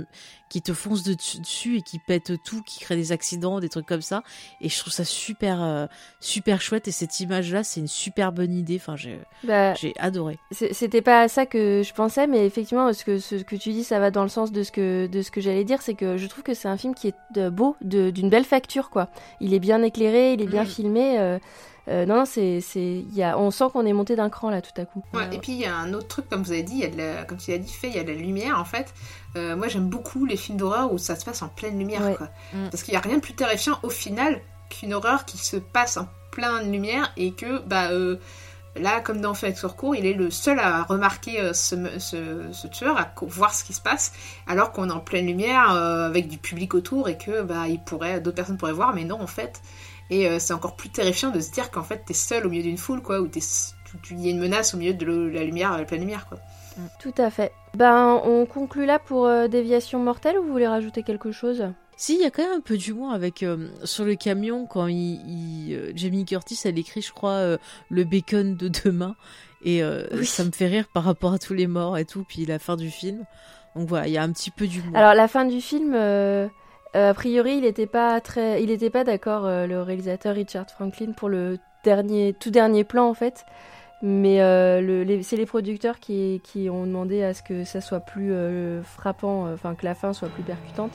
qui te fonce dessus et qui pète tout, qui crée des accidents, des trucs comme ça. Et je trouve ça super, super chouette. Et cette image-là, c'est une super bonne idée. Enfin, j'ai, bah, j'ai adoré.
C'était pas à ça que je pensais, mais effectivement, ce que, ce que tu dis, ça va dans le sens de ce que, de ce que j'allais dire, c'est que je trouve que c'est un film qui est beau, d'une belle facture, quoi. Il est bien éclairé, il est bien filmé. Euh, euh, non, c'est, c'est, y a, on sent qu'on est monté d'un cran là tout à coup.
et puis il y a un autre truc, comme vous avez dit, y a de la, comme tu l'as dit, fait, il y a de la lumière en fait. Euh, moi j'aime beaucoup les films d'horreur où ça se passe en pleine lumière, quoi. Mm. Parce qu'il n'y a rien de plus terrifiant au final qu'une horreur qui se passe en pleine lumière et que, bah, là, comme dans Félix Surcourt, il est le seul à remarquer ce, ce, tueur, à voir ce qui se passe, alors qu'on est en pleine lumière avec du public autour et que, bah, il pourrait, d'autres personnes pourraient voir, mais non, en fait et euh, c'est encore plus terrifiant de se dire qu'en fait, t'es seul au milieu d'une foule, quoi, ou tu y a une menace au milieu de la lumière, la pleine lumière, quoi.
Mm. Tout à fait. Ben, on conclut là pour euh, Déviation mortelle ou vous voulez rajouter quelque chose?
Si, il y a quand même un peu d'humour avec euh, sur le camion quand il, Jamie Curtis elle écrit, je crois, le bacon de demain et ça me fait rire par rapport à tous les morts et tout, puis la fin du film. Donc voilà, il y a un petit peu d'humour.
Alors la fin du film, euh, a priori, il n'était pas très, il pas d'accord, euh, le réalisateur Richard Franklin, pour le dernier, tout dernier plan en fait. Mais euh, c'est les producteurs qui, qui, ont demandé à ce que ça soit plus frappant, enfin que la fin soit plus percutante.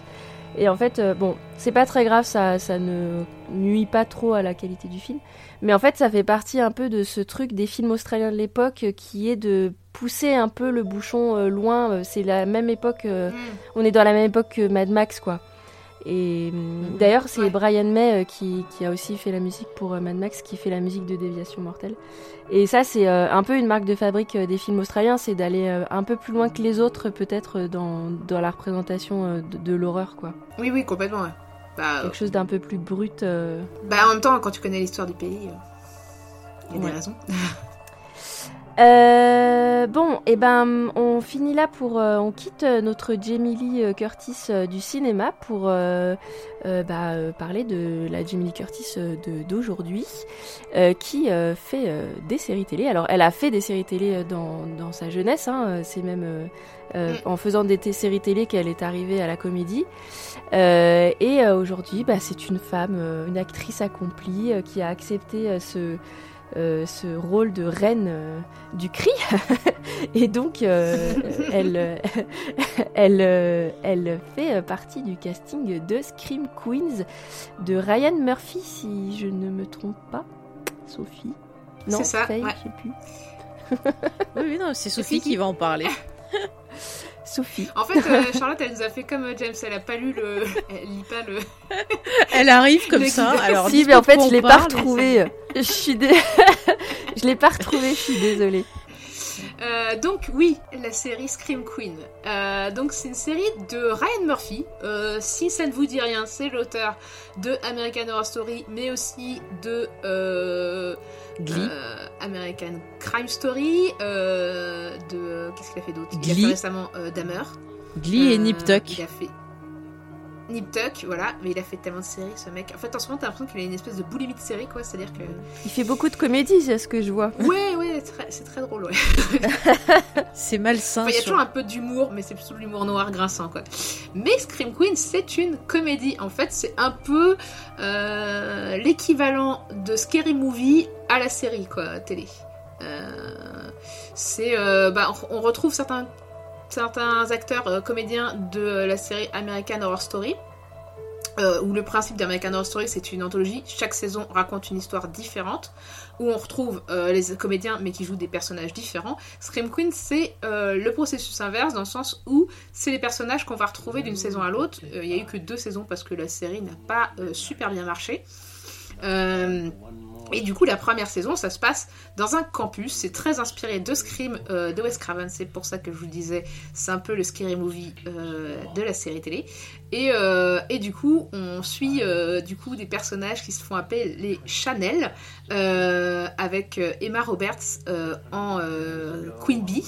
Et en fait, bon, c'est pas très grave, ça, ça ne nuit pas trop à la qualité du film. Mais en fait, ça fait partie un peu de ce truc des films australiens de l'époque qui est de pousser un peu le bouchon loin. C'est la même époque, mm. on est dans la même époque que Mad Max, quoi. Et mhm. d'ailleurs, c'est Brian May euh, qui, a aussi fait la musique pour euh, Mad Max, qui fait la musique de Déviation Mortelle. Et ça, c'est euh, un peu une marque de fabrique des films australiens, c'est d'aller un peu plus loin que les autres, peut-être, dans, dans, la représentation de, l'horreur, quoi.
Oui, oui, complètement, ouais.
Bah, Quelque chose d'un peu plus brut.
Bah, en même temps, quand tu connais l'histoire du pays, il y a des raisons.
Euh, bon, et eh ben, on finit là pour, euh, on quitte notre Jamie Lee euh, Curtis du cinéma pour bah, parler de la Jamie Lee Curtis d'aujourd'hui, qui fait des séries télé. Alors, elle a fait des séries télé dans, dans sa jeunesse, hein, c'est même mm. en faisant des séries télé qu'elle est arrivée à la comédie. et aujourd'hui, bah, c'est une femme, une actrice accomplie qui a accepté ce euh, ce rôle de reine euh, du cri. et donc, euh, elle, elle, elle fait partie du casting de Scream Queens de Ryan Murphy, si je ne me trompe pas. Sophie?
Non, c'est ça,
Faye, je sais plus.
oui, non, c'est Sophie qui va en parler.
Sophie.
En fait, euh, Charlotte, elle nous a fait comme euh, James, elle a pas lu le. Elle lit pas le.
elle arrive comme ça. Alors,
si, mais en fait, je l'ai pas retrouvé. je suis dé... je l'ai pas retrouvé, je suis désolée.
Euh, donc oui, la série Scream Queen. donc c'est une série de Ryan Murphy. si ça ne vous dit rien, c'est l'auteur de American Horror Story, mais aussi de
Glee.
Euh, American Crime Story, euh, de qu'est-ce qu'il a fait d'autre? Il a fait récemment euh, Dahmer.
Glee et Nip Tuck.
Il a fait Nip Tuck, voilà, mais il a fait tellement de séries ce mec. En fait, en ce moment, t'as l'impression qu'il a une espèce de boulimie de série, quoi. C'est-à-dire que.
Il fait beaucoup de comédies, c'est ce que je vois.
Ouais, ouais, c'est très, drôle, ouais.
c'est malsain.
Il y a toujours un peu d'humour, mais c'est plutôt de l'humour noir grinçant, quoi. Mais Scream Queen, c'est une comédie. En fait, c'est un peu euh, l'équivalent de Scary Movie à la série, quoi, télé. Euh, c'est. Euh, bah, on retrouve certains certains acteurs euh, comédiens de la série American Horror Story. Euh, où le principe d'American Horror Story c'est une anthologie, chaque saison raconte une histoire différente, où on retrouve euh, les comédiens mais qui jouent des personnages différents. Scream Queen c'est le processus inverse dans le sens où c'est les personnages qu'on va retrouver d'une saison à l'autre. Il n'y a eu que deux saisons parce que la série n'a pas super bien marché. Et du coup, la première saison, ça se passe dans un campus. C'est très inspiré de Scream euh, de Wes Craven. C'est pour ça que je vous disais, c'est un peu le scary movie euh, de la série télé. Et, euh, et du coup, on suit du coup des personnages qui se font appeler les Chanel, avec Emma Roberts en Queen Bee.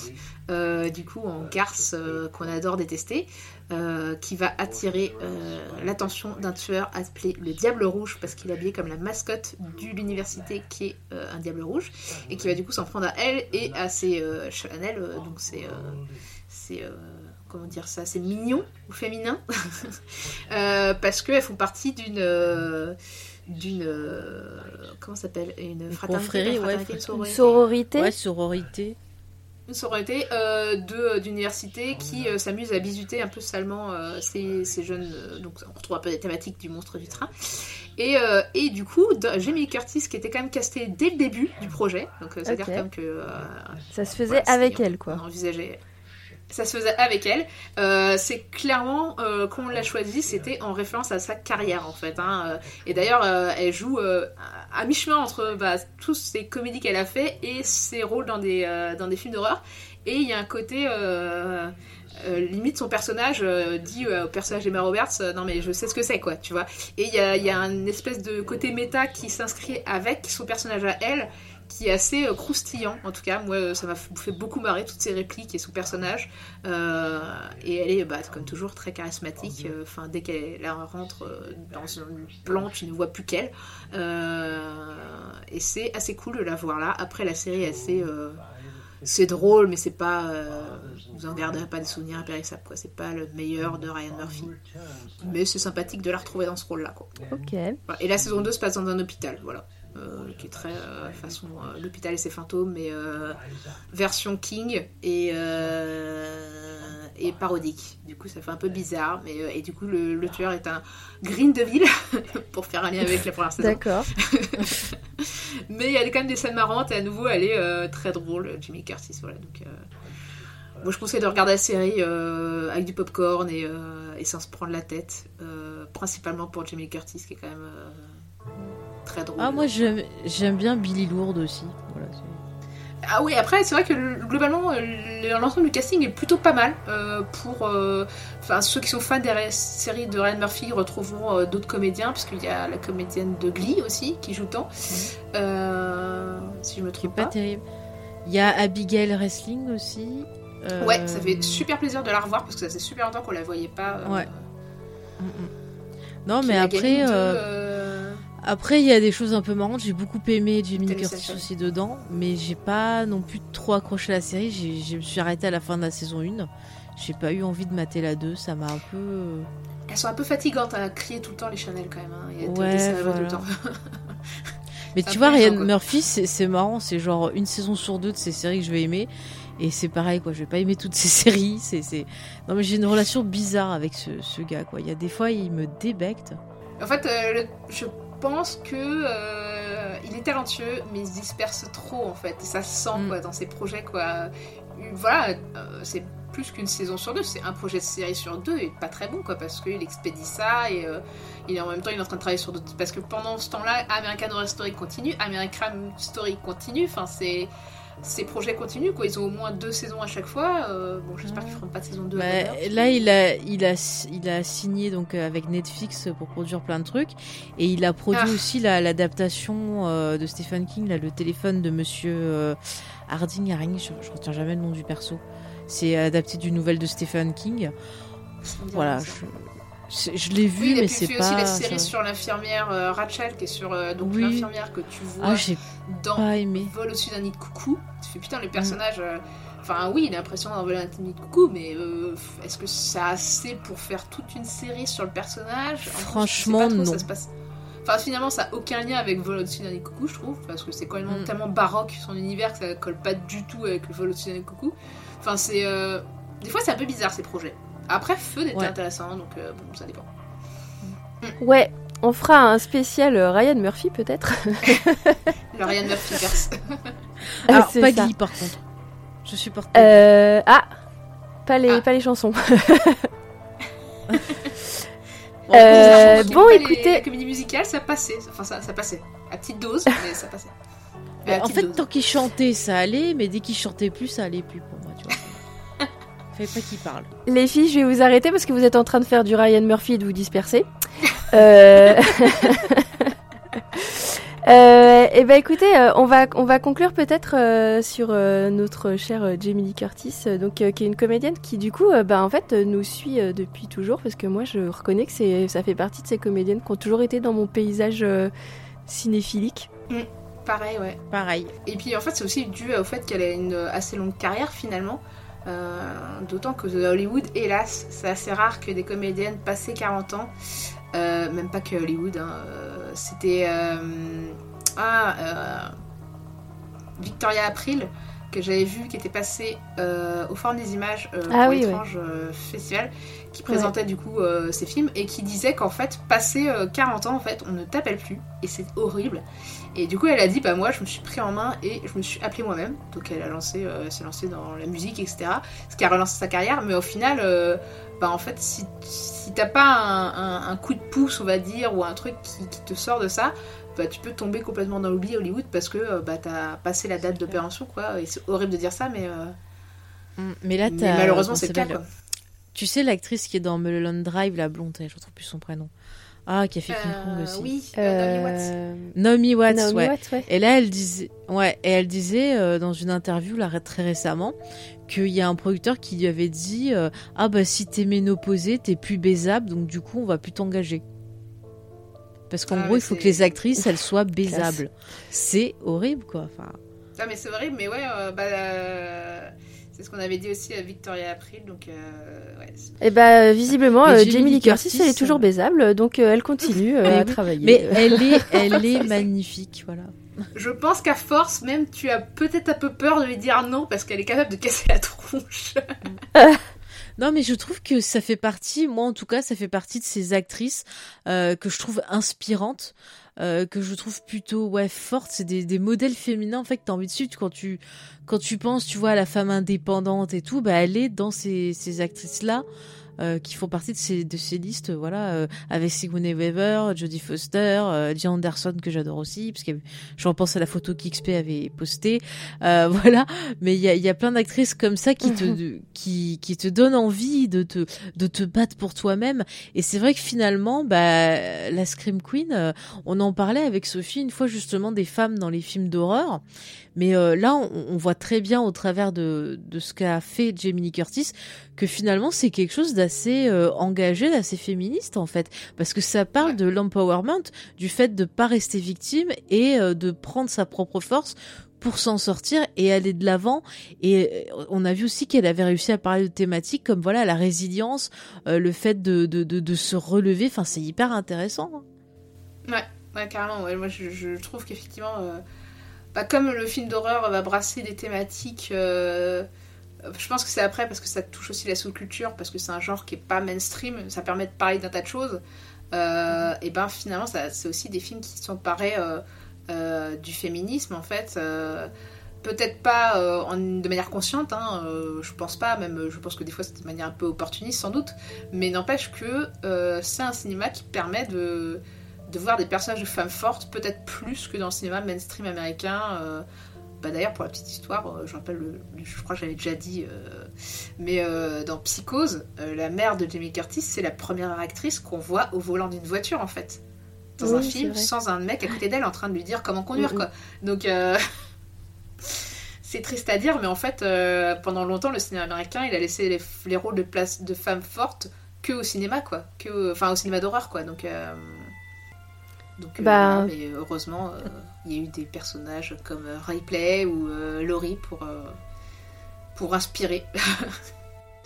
du coup en garce qu'on adore détester, euh, qui va attirer euh, l'attention d'un tueur appelé le Diable Rouge parce qu'il est habillé comme la mascotte de l'université qui est euh, un Diable Rouge et qui va du coup s'en prendre à elle et à ses euh, Chanel, euh, donc c'est euh, c'est euh, comment dire ça, c'est mignon ou féminin Euh, parce qu'elles font partie d'une euh, d'une euh, comment s'appelle une fraternité,
confrérie,
une
ouais,
fraternité, une
Une
sororité
sororité.
Ouais, sororité.
Une sororité euh, de d'université qui euh, s'amuse à bisuter un peu salement euh, ces, ces jeunes. euh, donc on retrouve un peu les thématiques du monstre du train. Et, euh, et du coup, Jamie Curtis qui était quand même castée dès le début du projet. Donc euh, c'est-à-dire même que euh,
Ça se faisait
voilà,
avec elle, quoi.
On envisageait. Ça se faisait avec elle. Euh, c'est clairement, euh, quand on l'a choisi, c'était en référence à sa carrière en fait. hein. Et d'ailleurs, euh, elle joue euh, à mi-chemin entre bah, tous ces comédies qu'elle a fait et ses rôles dans des, films d'horreur. Et il y a un côté. limite son personnage dit au personnage d'Emma Roberts non mais je sais ce que c'est quoi tu vois et il y a, y a un espèce de côté méta qui s'inscrit avec son personnage à elle qui est assez euh, croustillant en tout cas. Moi euh, ça m'a fait beaucoup marrer toutes ses répliques et son personnage. Euh, et elle est bah, comme toujours très charismatique. Euh, enfin dès qu'elle elle rentre euh, dans un plan tu ne vois plus qu'elle. Euh, et c'est assez cool de la voir là. Après la série est assez euh, c'est drôle mais c'est pas euh, vous en garderez pas des souvenirs impérissables quoi. C'est pas le meilleur de Ryan Murphy. Mais c'est sympathique de la retrouver dans ce rôle là quoi.
Ok.
Et la saison 2 se passe dans un hôpital, voilà. Euh, qui est très euh, façon euh, l'hôpital et ses fantômes, mais version King et, et parodique. Du coup, ça fait un peu bizarre, mais euh, et du coup, le, le tueur est un Green de ville pour faire un lien avec la première saison.
D'accord.
Mais il y a quand même des scènes marrantes et à nouveau, elle est euh, très drôle, Jimmy Curtis. Voilà, donc. euh, moi, je conseille de regarder la série avec du popcorn et, et sans se prendre la tête, principalement pour Jimmy Curtis, qui est quand même très drôle.
Ah, moi j'aime bien Billy Lourdes aussi. Voilà,
Ah oui, après, c'est vrai que le- globalement, euh, le- l'ensemble du casting est plutôt pas mal. euh, pour euh, enfin, ceux qui sont fans des séries de Ryan Murphy retrouveront euh, d'autres comédiens, puisqu'il y a la comédienne de Glee aussi qui joue tant. Euh, si je me trompe
pas
pas.
terrible. Il y a Abigail Wrestling aussi.
Ouais, ça fait super plaisir de la revoir parce que ça faisait super longtemps qu'on la voyait pas.
Ouais. mm, mm. Non,
qui
mais après, après il y a des choses un peu marrantes. J'ai beaucoup aimé
Tammy
Curtis aussi dedans, mais j'ai pas non plus trop accroché à la série. J'ai- Je me suis arrêtée à la fin de la saison 1. J'ai pas eu envie de mater la 2, ça m'a un peu. euh,
Elles sont un peu fatigantes à crier tout le temps les Chanel quand même. hein, à te
Ouais,
tout
voilà.
le temps.
Mais tu vois, Ryan. Murphy, c'est c'est marrant, c'est genre une saison sur deux de ces séries que je vais aimer. Et c'est pareil, quoi, je vais pas aimer toutes ces séries. c'est c'est Non, mais j'ai une relation bizarre avec ce, ce gars, quoi. Il y a des fois, il me débecte.
En fait, euh, le- je pense que euh, il est talentueux, mais il se disperse trop en fait. Et ça se sent
Mm.
quoi dans ses projets quoi. Euh, Voilà, euh, c'est plus qu'une saison sur deux, c'est un projet de série sur deux et pas très bon quoi parce qu'il expédie ça et euh, il est en même temps il est en train de travailler sur d'autres parce que pendant ce temps-là, American Horror Story continue, American Story continue. Enfin c'est ces projets continuent quoi. Ils ont au moins deux saisons à chaque fois. Euh, bon, j'espère qu'ils feront pas de saison 2
Bah, là, il a, il, a, il a signé donc euh, avec Netflix pour produire plein de trucs. Et il a produit
Ah.
aussi la- l'adaptation euh, de Stephen King, là, le téléphone de monsieur euh, Harding. Haring, je, je retiens jamais le nom du perso. C'est adapté d'une nouvelle de Stephen King. Voilà, je, je l'ai vu,
Oui,
mais c'est
il fait
pas.
aussi la série sur l'infirmière euh, Rachel, qui est sur euh, donc
Oui.
l'infirmière que tu vois
Ah,
dans
pas aimé.
Vol au-dessus d'un nid de coucou. Tu fais
Mm.
putain, le personnage. euh, Enfin, oui, il a l'impression d'envoler un nid de coucou, mais est-ce que a assez pour faire toute une série sur le personnage? En plus, je sais
Franchement,
pas trop,
non.
ça se passe- Enfin, finalement, ça n'a aucun lien avec Vol au-dessus d'un nid de coucou, je trouve, parce que c'est quand même
Mm.
tellement baroque son univers que ça colle pas du tout avec le Vol au-dessus d'un nid de coucou. Enfin, c'est. Des fois, c'est un peu bizarre ces projets. Après, Feu était
Ouais.
intéressant, donc euh, bon, ça dépend.
Ouais, on fera un spécial euh, Ryan Murphy peut-être.
Le Ryan Murphy verse.
Alors,
C'est
pas. Glee, par contre. Je supporte pas.
Euh, ah, pas les,
Ah.
pas les chansons. Euh, bon,
pas les-
écoutez-
La comédie musicale, ça passait. Enfin, ça, ça passait. À petite dose, mais ça passait. Mais
en fait,
dose.
tant qu'il chantait, ça allait, mais dès qu'il chantait plus, ça allait plus pour moi, tu vois. Pas qu'il parle.
Les filles, je vais vous arrêter parce que vous êtes en train de faire du Ryan Murphy et de vous disperser. euh... et ben écoutez, euh, on va on va conclure peut-être euh, sur euh, notre chère euh, Jamie Lee Curtis, euh, donc euh, qui est une comédienne qui du coup, euh, bah, en fait, euh, nous suit euh, depuis toujours parce que moi je reconnais que c'est ça fait partie de ces comédiennes qui ont toujours été dans mon paysage euh, cinéphilique.
Pareil, ouais.
Pareil.
Et puis en fait, c'est aussi dû au fait qu'elle a une assez longue carrière finalement. Euh, D'autant que Hollywood, hélas, c'est assez rare que des comédiennes passées 40 ans, euh, même pas que Hollywood, hein, euh, c'était ah, Victoria April que j'avais vu qui était passée euh, au Forum des Images euh,
Ah
pour
oui,
l'étrange euh, festival qui présentait du coup euh, ses films et qui disait qu'en fait passé euh, 40 ans en fait on ne t'appelle plus et c'est horrible et du coup, elle a dit, bah moi, je me suis pris en main et je me suis appelée moi-même. Donc, elle a lancé, s'est lancée dans la musique, etc. Ce qui a relancé sa carrière. Mais au final, bah en fait, si, si t'as pas un, un- un coup de pouce, on va dire, ou un truc qui, qui te sort de ça, bah tu peux tomber complètement dans l'oubli à Hollywood parce que euh, bah t'as passé la date de péremption, quoi. Et c'est horrible de dire ça, mais, euh,
Mm. Mais là,
mais malheureusement, c'est le cas, quoi.
Tu sais, l'actrice qui est dans Mulholland Drive, la blonde, je retrouve plus son prénom. Ah, qui a fait King Kong
Euh,
aussi.
oui, euh, Naomi Watts.
Euh,
Naomi Watts,
Naomi
ouais.
Watts, ouais.
Et là, elle disait, ouais, et elle disait euh, dans une interview là très récemment qu'il y a un producteur qui lui avait dit euh, ah bah si t'es ménopausée, t'es plus baisable, donc du coup on va plus t'engager. Parce qu'en
Ah,
gros, il faut que les actrices elles soient baisables. C'est horrible quoi. Enfin,
Ah, mais c'est horrible, mais ouais, euh, bah, euh, c'est ce qu'on avait dit aussi à Victoria April, donc euh, ouais.
Et bah visiblement, euh,
Jamie
Lee Curtis,
Curtis,
elle est toujours baisable, donc euh, elle continue euh, à travailler.
mais elle est, elle est magnifique, voilà.
Je pense qu'à force, même, tu as peut-être un peu peur de lui dire non parce qu'elle est capable de casser la tronche.
Non, mais je trouve que ça fait partie, moi en tout cas, ça fait partie de ces actrices euh, que je trouve inspirantes, euh, que je trouve plutôt ouais fortes. C'est des, des modèles féminins en fait que t'as envie de suivre quand tu quand tu penses, tu vois, à la femme indépendante et tout. Bah, elle est dans ces ces actrices là. Qui font partie de ces de ces listes voilà euh, avec Sigourney Weaver, Jodie Foster, euh, Jan Anderson que j'adore aussi parce que je repense à la photo qu'XP avait postée. Euh, voilà. Mais il y a, y a plein d'actrices comme ça qui te de- qui qui te donnent envie de te de te battre pour toi-même. Et c'est vrai que finalement bah la scream queen euh, on en parlait avec Sophie une fois justement des femmes dans les films d'horreur mais euh, là on, on voit très bien au travers de de ce qu'a fait Jamie Curtis que finalement c'est quelque chose d'assez euh, engagé d'assez féministe en fait parce que ça parle
Ouais.
de l'empowerment du fait de pas rester victime et euh, de prendre sa propre force pour s'en sortir et aller de l'avant. Et on a vu aussi qu'elle avait réussi à parler de thématiques comme voilà la résilience, euh, le fait de, de, de, de se relever. Enfin, c'est hyper intéressant. hein.
Ouais, carrément, ouais. Moi, je, je trouve qu'effectivement, euh, bah, comme le film d'horreur va brasser des thématiques. euh, je pense que c'est après parce que ça touche aussi la sous-culture, parce que c'est un genre qui est pas mainstream, ça permet de parler d'un tas de choses. Euh, et ben finalement, c'est aussi des films qui sont parés euh, du féminisme en fait. Peut-être pas de manière consciente, hein, je pense pas, même je pense que des fois c'est de manière un peu opportuniste sans doute, mais n'empêche que c'est un cinéma qui permet de, de voir des personnages de femmes fortes, peut-être plus que dans le cinéma mainstream américain. euh, bah D'ailleurs, pour la petite histoire, euh, je rappelle, le, le- je crois que j'avais déjà dit, euh, mais euh, dans Psychose, la mère de Jamie Curtis, c'est la première actrice qu'on voit au volant d'une voiture, en fait. Dans un
Oui,
film, sans un mec à côté d'elle en train de lui dire comment conduire, quoi. Donc, c'est triste à dire, mais en fait, euh, pendant longtemps, le cinéma américain, il a laissé les, les rôles de place de femmes fortes que au cinéma, quoi. Que, enfin, au cinéma d'horreur, quoi. Donc, euh, donc euh,
Bah-
mais heureusement, euh, il y a eu des personnages comme euh, Ripley ou euh, Laurie pour, euh, pour inspirer.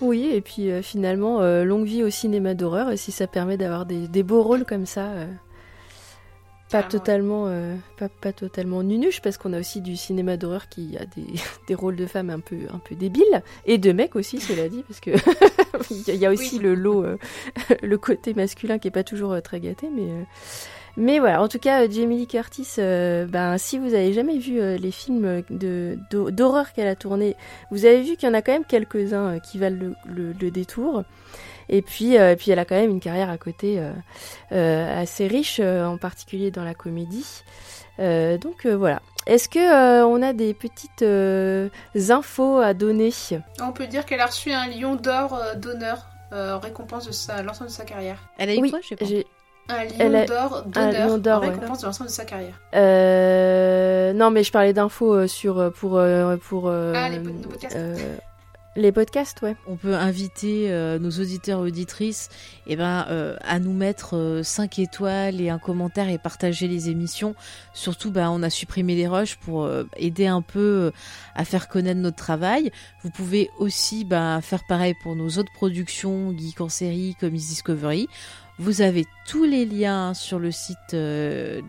Oui, et puis euh, finalement, euh, longue vie au cinéma d'horreur, et si ça permet d'avoir des, des beaux rôles comme ça, euh, pas totalement, euh, pas, pas totalement nunuche, parce qu'on a aussi du cinéma d'horreur qui a des, des rôles de femmes un peu, un peu débiles, et de mecs aussi, cela dit, parce que il y a- aussi
Oui.
le lot, euh, le côté masculin qui est pas toujours euh, très gâté, mais. euh, mais voilà, en tout cas, euh, Jamie Lee Curtis, euh, ben, si vous avez jamais vu euh, les films d'horreur qu'elle a tournés, vous avez vu qu'il y en a quand même quelques-uns euh, qui valent le, le- le détour. Et puis, et puis elle a quand même une carrière à côté assez riche, en particulier dans la comédie. donc voilà. Est-ce que on a des petites infos à donner?
On peut dire qu'elle a reçu un lion d'or d'honneur en récompense de l'ensemble de sa carrière.
Elle a eu
oui,
quoi
un lion d'or d'honneur en récompense de l'ensemble de sa carrière.
Euh... Non, mais je parlais d'infos euh, sur euh, pour pour
ah, les, podcasts.
Les podcasts, ouais.
On peut inviter nos auditeurs et auditrices eh ben, à nous mettre 5 étoiles et un commentaire et partager les émissions. Surtout, bah, on a supprimé les rushs pour aider un peu à faire connaître notre travail. Vous pouvez aussi bah, faire pareil pour nos autres productions, Geek en série, comme Discovery. Vous avez tous les liens sur le site euh,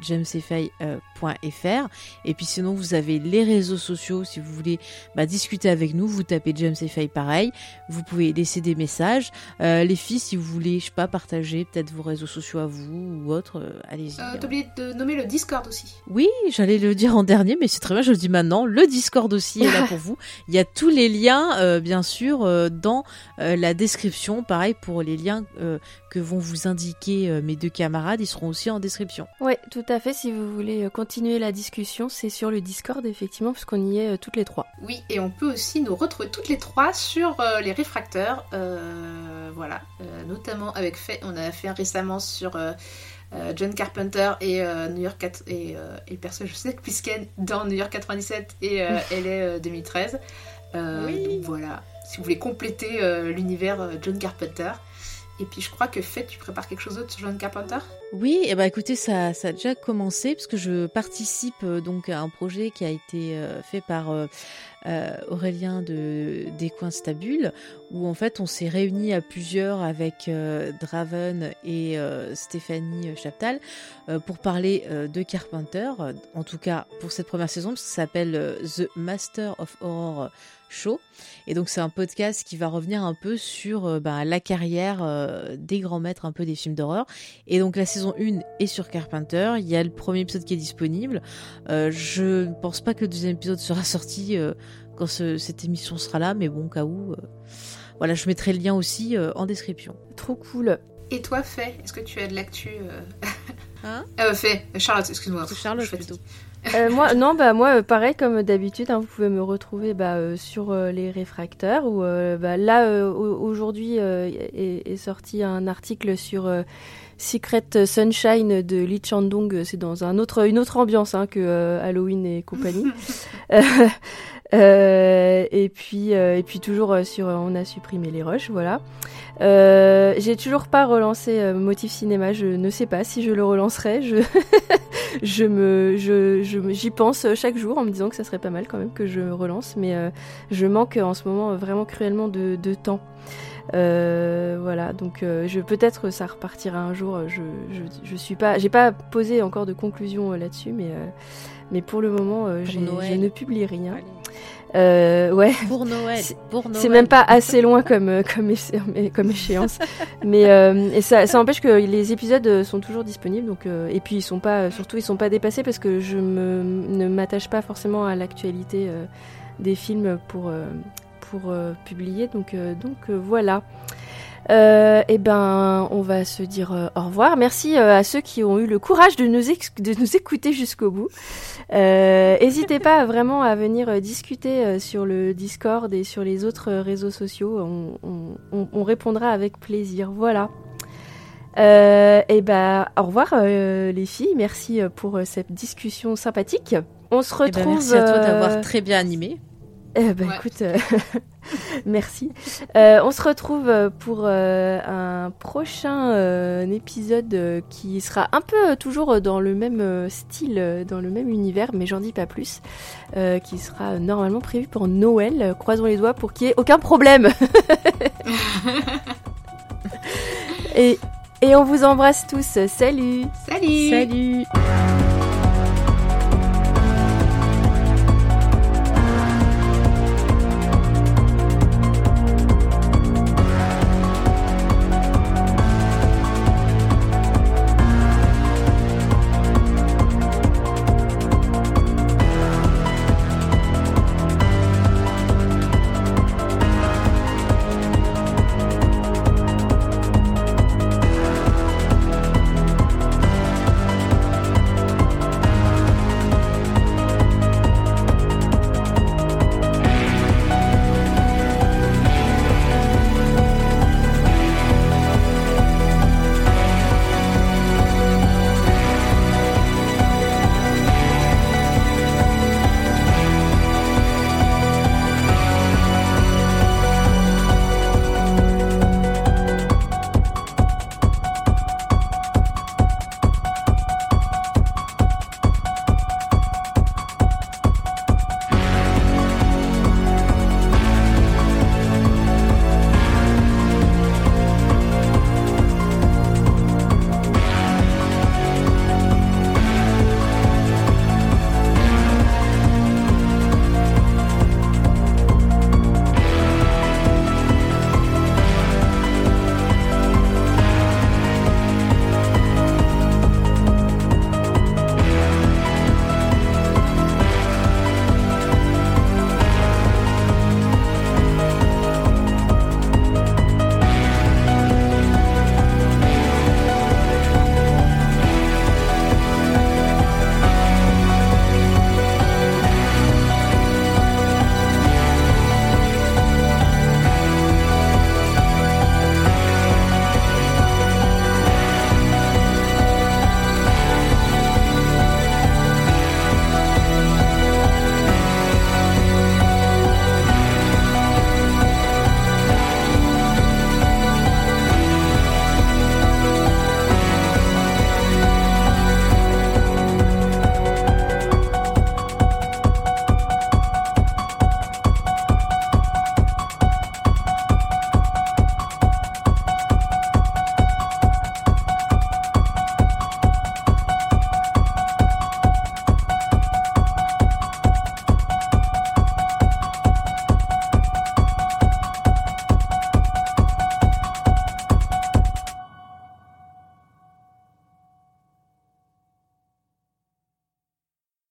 et puis sinon vous avez les réseaux sociaux. Si vous voulez bah, discuter avec nous vous tapez James et pareil. Vous pouvez laisser des messages. Euh, les filles si vous voulez je sais pas partager peut-être vos réseaux sociaux à vous ou autre euh, allez-y.
Euh, t'as oublié de nommer le Discord aussi.
Oui j'allais le dire en dernier mais c'est très bien je le dis maintenant. Le Discord aussi est là pour vous. Il y a tous les liens euh, bien sûr dans la description. Pareil pour les liens que vont vous indiquer mes deux camarades ils seront aussi en description
oui tout à fait si vous voulez continuer la discussion, c'est sur le Discord, effectivement, parce qu'on y est euh, toutes les trois.
Oui, et on peut aussi nous retrouver toutes les trois sur euh, les réfracteurs. Euh, voilà, notamment avec fait, on a fait récemment sur John Carpenter et New York 4, et, et perso, je sais puisqu'elle dans New York 97 et LA 2013. Donc voilà, si vous voulez compléter l'univers John Carpenter. Et puis je crois que fait, tu prépares quelque chose d'autre sur John Carpenter?
Oui, et eh ben écoutez, ça, ça a déjà commencé parce que je participe euh, donc à un projet qui a été euh, fait par euh, Aurélien de des coins stabules où en fait on s'est réunis à plusieurs avec Draven et Stéphanie Chaptal pour parler de Carpenter. En tout cas pour cette première saison, ça s'appelle The Master of Horror Show. Et donc c'est un podcast qui va revenir un peu sur euh, bah, la carrière euh, des grands maîtres un peu des films d'horreur. Et donc la saison 1 est sur Carpenter. Il y a le premier épisode qui est disponible. Euh, je ne pense pas que le deuxième épisode sera sorti quand cette émission sera là, mais bon, au cas où. voilà, je mettrai le lien aussi en description.
Trop cool.
Et toi, Faye, est-ce que tu as de l'actu
Hein?
Faye, Charlotte, excuse-moi.
Charlotte plutôt.
Euh, moi, non, bah moi, euh, pareil comme d'habitude, hein, vous pouvez me retrouver bah, euh, sur les réfracteurs. Ou bah, là, aujourd'hui est, sorti un article sur Secret Sunshine de Lee Chandong. C'est dans un autre, une autre ambiance hein, que Halloween et compagnie. et puis, et puis toujours sur, on a supprimé les rushs, voilà. Euh, j'ai toujours pas relancé euh, Motif Cinéma. Je ne sais pas si je le relancerai. Je, je me, je, j'y pense chaque jour en me disant que ça serait pas mal quand même que je relance, mais euh, je manque en ce moment vraiment cruellement de, de temps. voilà, donc je peut-être ça repartira un jour. Je, je, je suis pas, j'ai pas posé encore de conclusion là-dessus, mais mais pour le moment, je ne publie rien. Euh, ouais.
Pour Noël.
C'est même pas assez loin comme euh, comme, comme échéance. Mais euh, et ça, ça empêche que les épisodes sont toujours disponibles. Donc et puis ils sont pas surtout ils sont pas dépassés parce que je me, ne m'attache pas forcément à l'actualité des films pour pour publier. Donc donc voilà. Euh, eh ben, on va se dire euh, au revoir. Merci euh, à ceux qui ont eu le courage de nous, de nous écouter jusqu'au bout. N'hésitez pas vraiment à venir discuter sur le Discord et sur les autres réseaux sociaux. On, répondra avec plaisir. Voilà. et eh ben, au revoir les filles. Merci pour cette discussion sympathique. On se retrouve. Eh ben,
merci à toi d'avoir très bien animé.
Eh ben, écoute, euh, merci. Euh, on se retrouve euh, pour un prochain épisode qui sera un peu toujours dans le même style, dans le même univers, mais j'en dis pas plus, qui sera normalement prévu pour Noël. Croisons les doigts pour qu'il n'y ait aucun problème. et, et on vous embrasse tous. Salut
Salut
Salut